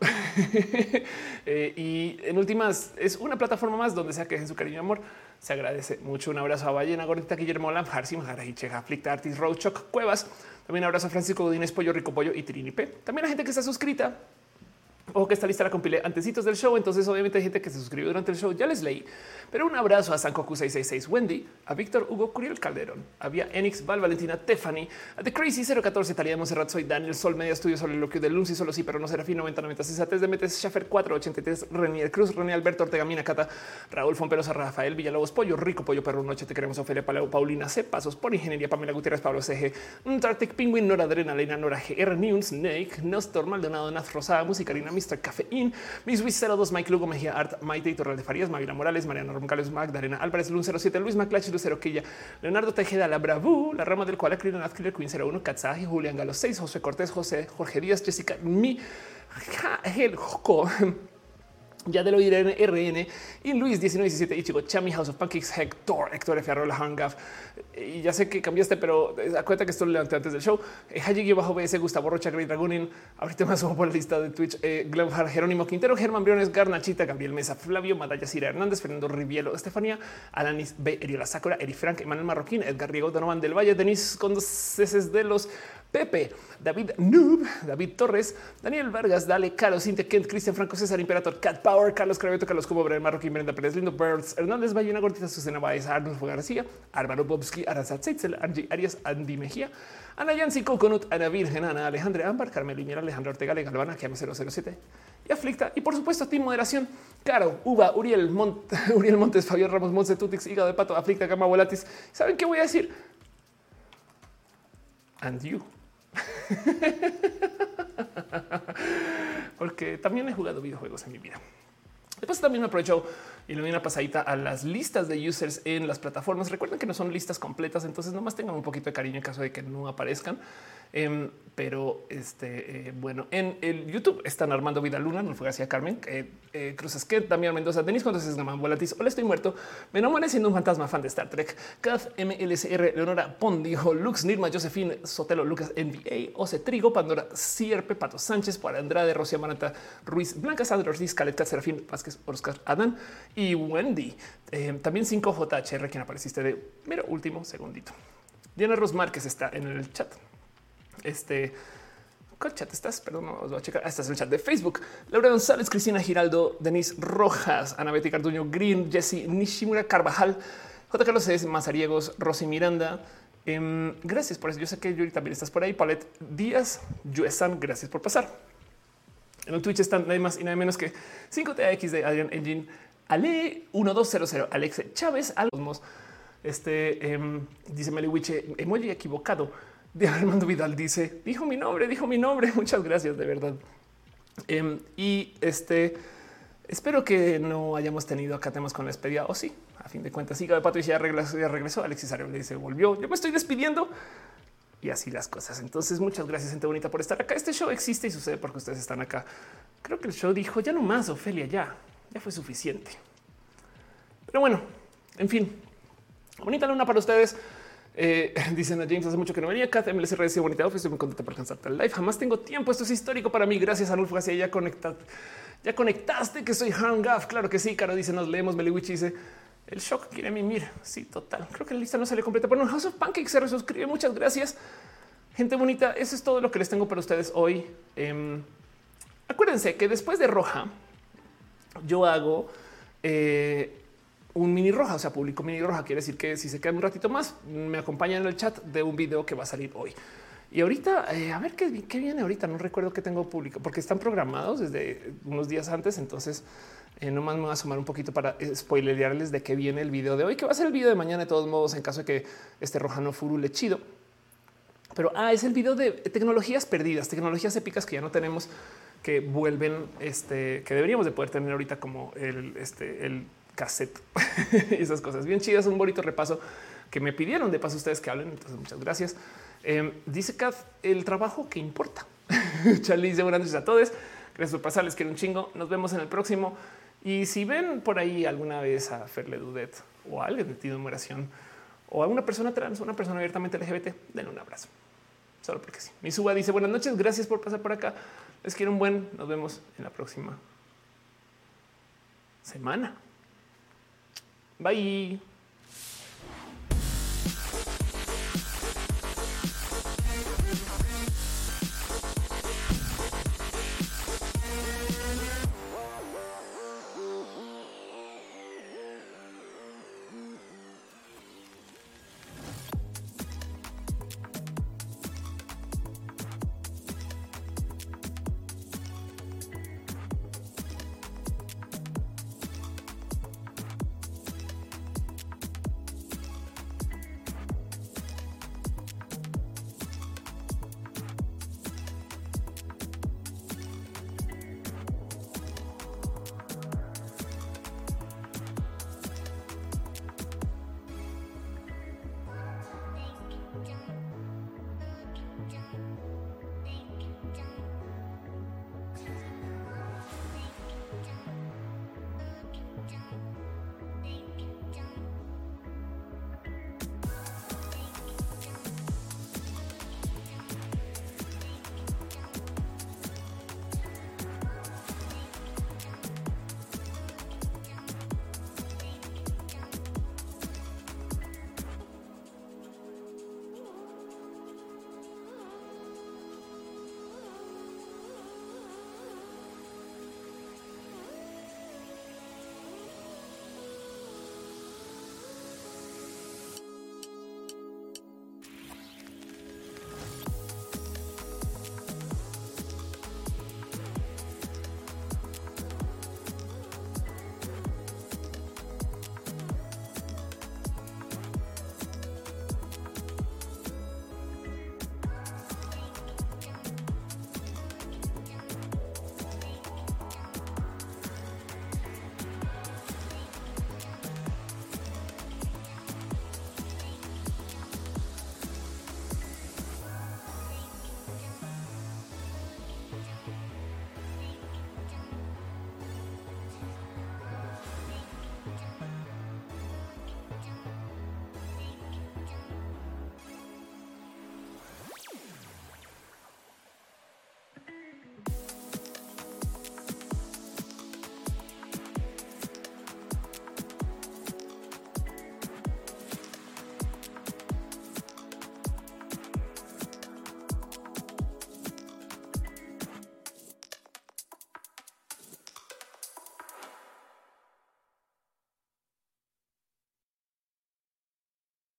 Eh, y en últimas, es una plataforma más donde sea que dejen su cariño y amor. Se agradece mucho. Un abrazo a Ballena, Gordita, Guillermo Lam, Harsim, Cheja, Flick, Artis, Roadchock, Cuevas, También abrazo a Francisco Godínez, Pollo Rico Pollo y Trini P. También la gente que está suscrita o que esta lista la compilé antecitos del show. Entonces, obviamente, hay gente que se suscribió durante el show. Ya les leí, pero un abrazo a Sankoku 666 Wendy, a Víctor Hugo Curiel Calderón, había Enix Val Valentina Tiffany, a The Crazy 014 Talía de Monserrat, soy Daniel Sol, Media Estudio sobre lo que de Lunci, solo sí, pero no será fin 90 90 de Metes, Schaffer 483, Renier Cruz, René Alberto Ortega Mina Cata, Raúl Fomperosa, Rafael Villalobos, Pollo Rico, Pollo Perro Noche, te queremos Ofelia Paleo, Paulina C. Pasos por Ingeniería, Pamela Gutiérrez, Pablo CG, Tartic Penguin, Nora Adrenalina, Nora GR News, Snake, Nostor Maldonado, Naz Rosada, Mr. Cafeín, Miss Wiz 02, Mike Lugo, Mejía Art, Maite y Torral de Farías, Mavila Morales, Mariana Roncales, Magdalena Álvarez, Lun 07, Luis Maclach, Lucero Quilla, Leonardo Tejeda, La Bravú, La Rama del Cual, Acril, Killer Queen 01, Katzaji, Julián Galo 6, José Cortés, José, Jorge Díaz, Jessica, Mi, El Joco, ya de lo en RN y Luis 1917 y chico Chami House of Pancakes Hector Héctor F. Arrola Hangaf y ya sé que cambiaste pero acuérdate que esto lo levanté antes del show. Hayigi bajo BS Gustavo Rocha Great Dragonin. Ahorita me subo por la lista de Twitch eh, Jerónimo Quintero Germán Briones Garnachita Gabriel Mesa Flavio Madaya Cira Hernández Fernando Rivielo Estefanía Alanis B Eriola Sakura Eri Frank Emanuel Marroquín Edgar Riego Donovan del Valle Denis con dos ceses de los Pepe, David Noob, David Torres, Daniel Vargas, Dale, Carlos, Cintia Kent, Cristian Franco, César Imperator, Cat Power, Carlos Craveto, Carlos Cubo, Brian Marroquín, Brenda Pérez, Lindo Birds, Hernández Valle, una gordita, Susana Baez, Arnold García, Álvaro Bobski, Aranzat Zeitzel, Angie Arias, Andy Mejía, Ana Yancy, Coconut, Ana Virgen, Ana Alejandra Ámbar, Carmelo Iñera, Alejandro Ortega, Le Galvana, Kiama 007 y Aflicta. Y por supuesto, Team Moderación, Caro, Uva, Uriel, Uriel Montes, Fabián Ramos, Monse Tutix, Hígado de Pato, Aflicta, Gama Volatis. ¿Saben qué voy a decir? And you. Porque también he jugado videojuegos en mi vida. Después también me aprovecho y le doy una pasadita a las listas de users en las plataformas. Recuerden que no son listas completas, entonces nomás tengan un poquito de cariño en caso de que no aparezcan. Em, pero este, eh, bueno, en el YouTube están Armando Vidaluna, no fue hacia Carmen, eh, eh, Cruz que también Mendoza, Denis Contes, Gamán Volatis, Hola, estoy muerto. Me nombré siendo un fantasma fan de Star Trek. Kath MLSR, Leonora Pondijo, Lux, Nirma, Josephine, Sotelo, Lucas, NBA, Ose Trigo, Pandora, Sierpe, Pato Sánchez, para Andrade, Rocía Maranta, Ruiz, Blanca Sandra Ortiz, Caleta, Serafín, Vázquez, Oscar, Adán y Wendy. también 5JHR, quien apareciste de mero último segundito. Diana Rosmar, que está en el chat. Este, ¿cuál chat estás? Perdón, no os voy a checar. Ah, estás en el chat de Facebook. Laura González, Cristina Giraldo, Denise Rojas, Ana Betty Carduño Green, Jesse Nishimura Carvajal, J. Carlos C. Mazariegos, Rosy Miranda. Em, gracias por eso. Yo sé que Yuri también estás por ahí. Paulette Díaz, Yuesan, gracias por pasar. En el Twitch están nada más y nada menos que 5TX de Adrian Engine, Ale 1200, Alex Chávez, Almos. Este em, dice Meliwiche, emoji equivocado de Armando Vidal dice, dijo mi nombre, dijo mi nombre. Muchas gracias, de verdad. Em, y este, espero que no hayamos tenido acá temas con la despedida o sí, a fin de cuentas, y ya regresó, ya regresó. Alexis Ario le dice, volvió. Yo me estoy despidiendo y así las cosas. Entonces, muchas gracias, gente bonita, por estar acá. Este show existe y sucede porque ustedes están acá. Creo que el show dijo ya no más, Ofelia, ya, ya fue suficiente. Pero bueno, en fin, bonita luna para ustedes. Eh, dicen a James hace mucho que no venía. Kat MLSR dice bonita estoy muy contenta por alcanzarte el live. Jamás tengo tiempo. Esto es histórico para mí. Gracias a Nulfo. Así ya conectaste. Ya conectaste que soy hang Claro que sí. Caro dice nos leemos. Meliwich dice el shock quiere mimir. Sí, total. Creo que la lista no sale completa, pero no House of Pancake se resuscribe. Muchas gracias. Gente bonita. Eso es todo lo que les tengo para ustedes hoy. Em, acuérdense que después de Roja, yo hago eh, un mini roja, o sea, publico mini roja. Quiere decir que si se queda un ratito más, me acompañan en el chat de un video que va a salir hoy. Y ahorita, eh, a ver qué, viene ahorita. No recuerdo que tengo público porque están programados desde unos días antes. Entonces, eh, nomás me voy a sumar un poquito para spoilerarles de qué viene el video de hoy, que va a ser el video de mañana de todos modos, en caso de que este roja no furule chido. Pero ah, es el video de tecnologías perdidas, tecnologías épicas que ya no tenemos, que vuelven, este, que deberíamos de poder tener ahorita como el, este, el cassette y esas cosas bien chidas. Un bonito repaso que me pidieron de paso ustedes que hablen. Entonces, muchas gracias. Em, dice Kat, el trabajo que importa. Charlie dice buenas noches a todos. Gracias por pasar. Les quiero un chingo. Nos vemos en el próximo. Y si ven por ahí alguna vez a Ferle Dudet o a alguien de numeración o a una persona trans, una persona abiertamente LGBT, denle un abrazo. Solo porque sí. Mi suba dice buenas noches. Gracias por pasar por acá. Les quiero un buen. Nos vemos en la próxima semana. Bye.